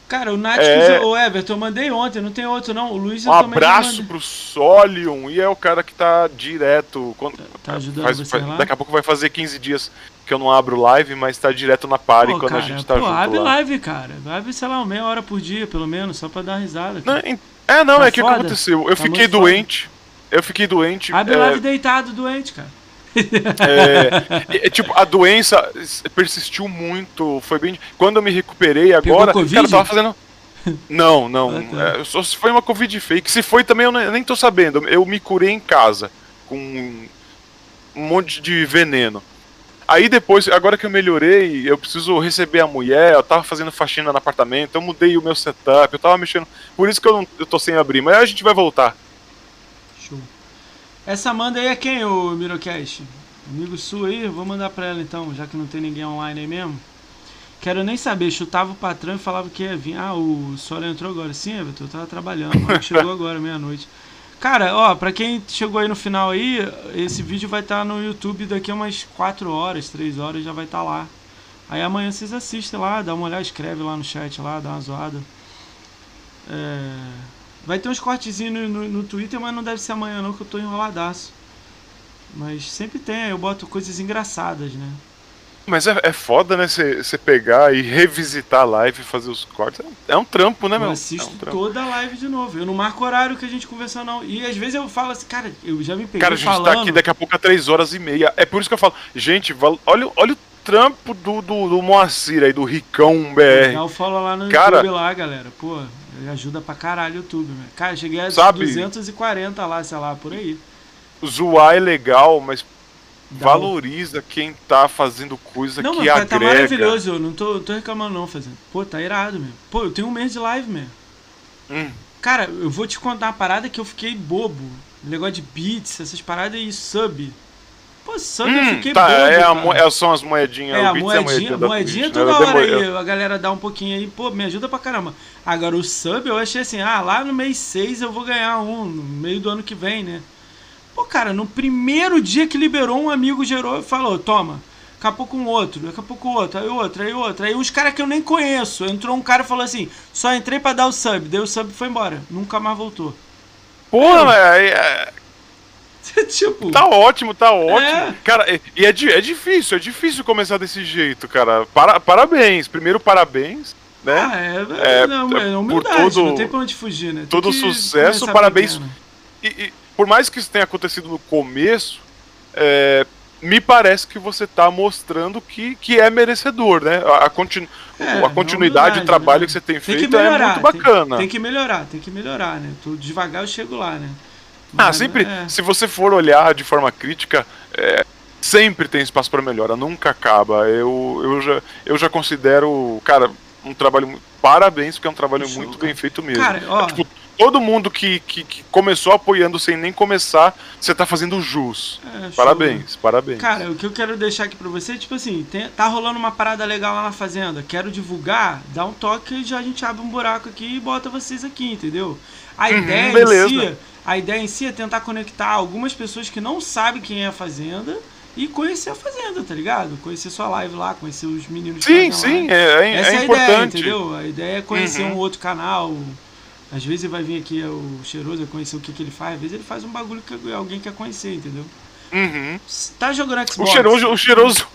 Cara, o Nath, é... o Everton, eu mandei ontem, não tem outro não. O Luiz Um abraço pro Solion, e é o cara que tá direto. Quando, tá, tá ajudando faz, você lá? Daqui a pouco vai fazer 15 dias que eu não abro live, mas tá direto na party pô, quando cara, a gente tá pô, junto. Abre lá. live, cara. Abre, sei lá, meia hora por dia, pelo menos, só pra dar risada. Não, é, não, tá é o que aconteceu. Eu tá fiquei doente. Foda. Eu fiquei doente. Abre é... live deitado, doente, cara. É, é, tipo, a doença persistiu muito. Foi bem. Quando eu me recuperei agora, Pegou cara, eu tava fazendo. Não, não. Ah, tá. é, só se foi uma Covid fake. Se foi também, eu nem tô sabendo. Eu me curei em casa. Com um monte de veneno. Aí depois, agora que eu melhorei, eu preciso receber a mulher, eu tava fazendo faxina no apartamento, eu mudei o meu setup, eu tava mexendo. Por isso que eu, não, eu tô sem abrir, mas a gente vai voltar. Essa manda aí é quem, o Mirocast? Amigo sua aí? vou mandar pra ela então, já que não tem ninguém online aí mesmo. Quero nem saber, chutava o patrão e falava que ia vir. Ah, o Solo entrou agora. Sim, Everton, eu tava trabalhando. chegou agora, meia-noite. Cara, ó, pra quem chegou aí no final aí, esse vídeo vai estar tá no YouTube daqui a umas 4 horas, 3 horas, já vai estar tá lá. Aí amanhã vocês assistem lá, dá uma olhada, escreve lá no chat lá, dá uma zoada. É... Vai ter uns cortezinhos no, no, Twitter, mas não deve ser amanhã não, que eu tô enroladaço. Mas sempre tem, eu boto coisas engraçadas, né? Mas é, é foda, né? Você pegar e revisitar a live e fazer os cortes. É um, trampo, né, meu? Eu assisto é um toda a live de novo. Eu não marco horário que a gente conversou, não. E às vezes eu falo assim, cara, eu já me peguei Cara, a gente tá falando... tá aqui daqui a pouco a 3 horas e meia. É por isso que eu falo, gente, olha, olha o trampo do, do, do Moacir aí, do Ricão BR. Dá o follow lá no cara, YouTube lá, galera. Pô, ele ajuda pra caralho o YouTube, velho. Cara, cheguei a sabe, 240 lá, sei lá, por aí. Zoar é legal, mas valoriza quem tá fazendo coisa não, que mano, agrega. Tá maravilhoso, eu não tô, tô reclamando não fazendo. Pô, tá irado mesmo. Pô, eu tenho um mês de live mesmo. Hum. Cara, eu vou te contar uma parada que eu fiquei bobo. Negócio de beats, essas paradas e sub. Pô, sub hum, eu fiquei tá, bobo. É, a, é, são as moedinhas. É, a moedinha, é a moedinha, moedinha Twitch, toda né? hora aí. A galera dá um pouquinho aí, pô, me ajuda pra caramba. Agora o sub eu achei assim, ah, lá no mês 6 eu vou ganhar um, no meio do ano que vem, né? Pô, cara, no primeiro dia que liberou, um amigo gerou e falou: toma. Daqui a pouco um outro, daqui a pouco outro, aí outro, aí outro. Aí uns caras que eu nem conheço. Entrou um cara e falou assim: só entrei pra dar o sub. Deu o sub e foi embora. Nunca mais voltou. Porra, é, é... tipo. Tá ótimo, tá ótimo. É. Cara, e é, é difícil, é difícil começar desse jeito, cara. Para, parabéns. Primeiro, parabéns. Né? Ah, é, é, não, é humildade, por todo, não tem pra onde fugir, né? Tem todo sucesso, parabéns. E, e, por mais que isso tenha acontecido no começo, é, me parece que você está mostrando que, que é merecedor, né? A, continu, é, a continuidade de trabalho né? que você tem, tem feito melhorar, é muito bacana. Tem, tem, que melhorar, tem que melhorar, né? Tô devagar eu chego lá, né? Ah, Mas, ah, sempre, é. se você for olhar de forma crítica, é, sempre tem espaço para melhora, nunca acaba. Eu, eu, já, eu já considero, cara, um trabalho. Parabéns, porque é um trabalho Show, muito cara. bem feito mesmo. Cara, ó, é, tipo, todo mundo que, que, que, começou apoiando sem nem começar, você tá fazendo jus. É, parabéns, parabéns. Cara, o que eu quero deixar aqui pra você é tipo assim, tem, tá rolando uma parada legal lá na fazenda, quero divulgar, dá um toque e já a gente abre um buraco aqui e bota vocês aqui, entendeu? A uhum, ideia beleza. si, a ideia em si é tentar conectar algumas pessoas que não sabem quem é a fazenda e conhecer a fazenda, tá ligado? Conhecer sua live lá, conhecer os meninos Sim, sim, é, é, Essa é, é a importante. ideia, entendeu? A ideia é conhecer uhum. um outro canal, às vezes vai vir aqui o cheiroso, vai conhecer o que, que ele faz. Às vezes ele faz um bagulho que alguém quer conhecer, entendeu? Uhum. Tá jogando Xbox. O cheiroso. O cheiroso...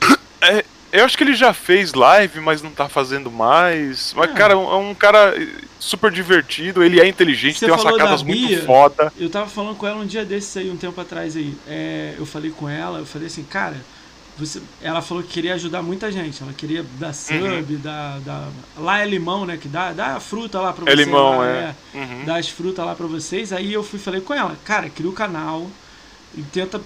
é, eu acho que ele já fez live, mas não tá fazendo mais. Mas, é. cara, é um cara super divertido, ele é inteligente, Você tem umas sacadas muito foda. Eu tava falando com ela um dia desses aí, um tempo atrás aí. É, eu falei com ela, eu falei assim, cara você, ela falou que queria ajudar muita gente. Ela queria dar sub, uhum. dar, dar, Lá é limão, né? Que dá, dá a fruta lá pra é vocês. É limão, lá, é. é. Uhum. Dá as frutas lá pra vocês. Aí eu fui falei com ela, cara, cria o canal e tenta.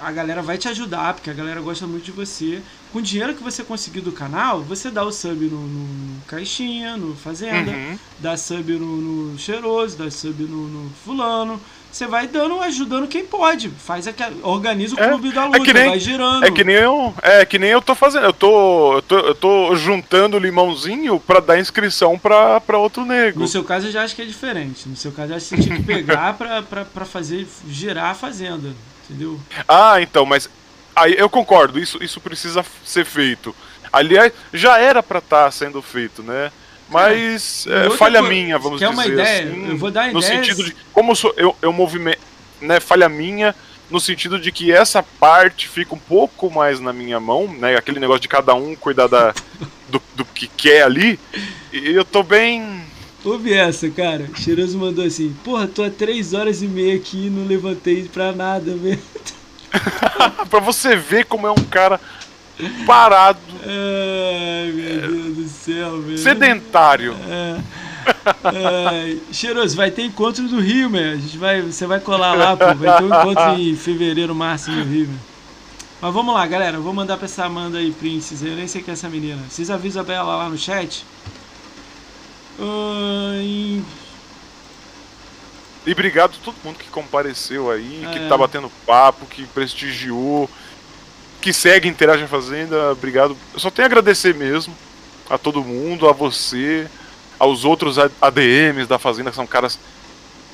A galera vai te ajudar, porque a galera gosta muito de você. Com o dinheiro que você conseguir do canal, você dá o sub no, no Caixinha, no Fazenda, uhum. dá sub no, no Cheiroso, dá sub no, no Fulano você vai dando, ajudando quem pode. Faz aqui, organiza o é, clube da luta, é nem, vai girando. É que nem eu, é que nem eu tô fazendo. Eu tô, eu tô, eu tô juntando limãozinho para dar inscrição para outro nego. No seu caso eu já acho que é diferente. No seu caso eu acho que você tinha que pegar para fazer girar a fazenda, entendeu? Ah, então, mas aí eu concordo, isso, isso precisa ser feito. Aliás, já era para estar tá sendo feito, né? Mas é, falha coisa, minha, vamos dizer uma ideia? Assim, eu vou dar no sentido de como eu, sou, eu, eu movimento, né, falha minha no sentido de que essa parte fica um pouco mais na minha mão, né, aquele negócio de cada um cuidar da, do, do que quer ali, e eu tô bem Ouve essa, cara. Cheiroso mandou assim: Porra, tô há três horas e meia aqui e não levantei pra nada, velho. pra você ver como é um cara parado. Ai, meu Deus do céu, velho. Sedentário. É. É, cheiroso, vai ter encontro do Rio, meu. A gente vai, você vai colar lá, pô. Vai ter um encontro em fevereiro, março no Rio, meu. Mas vamos lá, galera. vou mandar pra essa Amanda aí, Princess. Eu nem sei quem é essa menina. Vocês avisam ela lá no chat? Ai... E obrigado a todo mundo que compareceu aí, é. que tá batendo papo, que prestigiou que seguem, interagem a Fazenda, obrigado. Eu só tenho a agradecer mesmo a todo mundo, a você, aos outros ADMs da Fazenda, que são caras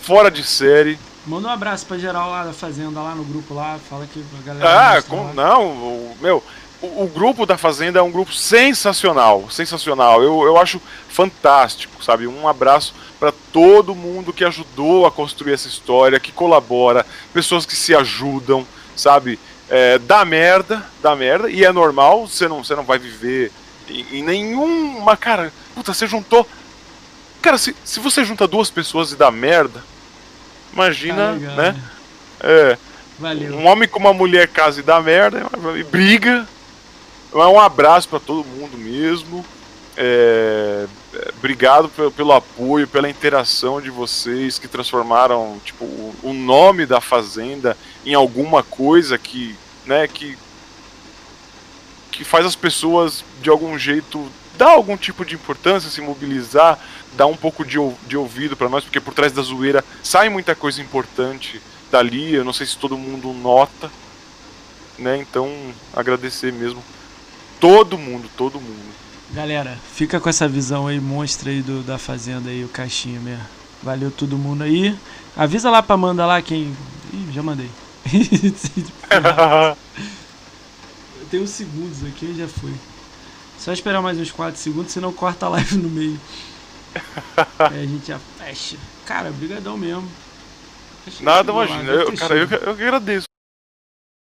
fora de série. Manda um abraço pra geral lá da Fazenda, lá no grupo lá, fala que a galera. Ah, com, não, o, meu, o, o, grupo da Fazenda é um grupo sensacional, sensacional. Eu, eu acho fantástico, sabe? Um abraço para todo mundo que ajudou a construir essa história, que colabora, pessoas que se ajudam, sabe? É, dá merda, dá merda, e é normal, você não, você não vai viver em, em nenhuma. Cara, puta, você juntou. Cara, se, se você junta duas pessoas e dá merda, imagina, tá legal, né? É. Valeu. Um homem com uma mulher casa e dá merda, e briga. Um abraço para todo mundo mesmo. É, obrigado pelo, apoio, pela interação de vocês que transformaram tipo, o, o, nome da fazenda em alguma coisa que, né, que, que faz as pessoas de algum jeito dar algum tipo de importância, se mobilizar, dar um pouco de, de ouvido para nós, porque por trás da zoeira sai muita coisa importante dali. Eu não sei se todo mundo nota, né? Então agradecer mesmo todo mundo, todo mundo. Galera, fica com essa visão aí monstra aí do, da fazenda aí, o caixinha mesmo. Valeu todo mundo aí. Avisa lá pra Amanda lá quem. Ih, já mandei. Eu tenho uns segundos aqui, já foi. Só esperar mais uns 4 segundos, senão corta a live no meio. Aí a gente já fecha. Cara, brigadão mesmo. Nada, imagina. Eu, cara, eu, eu agradeço.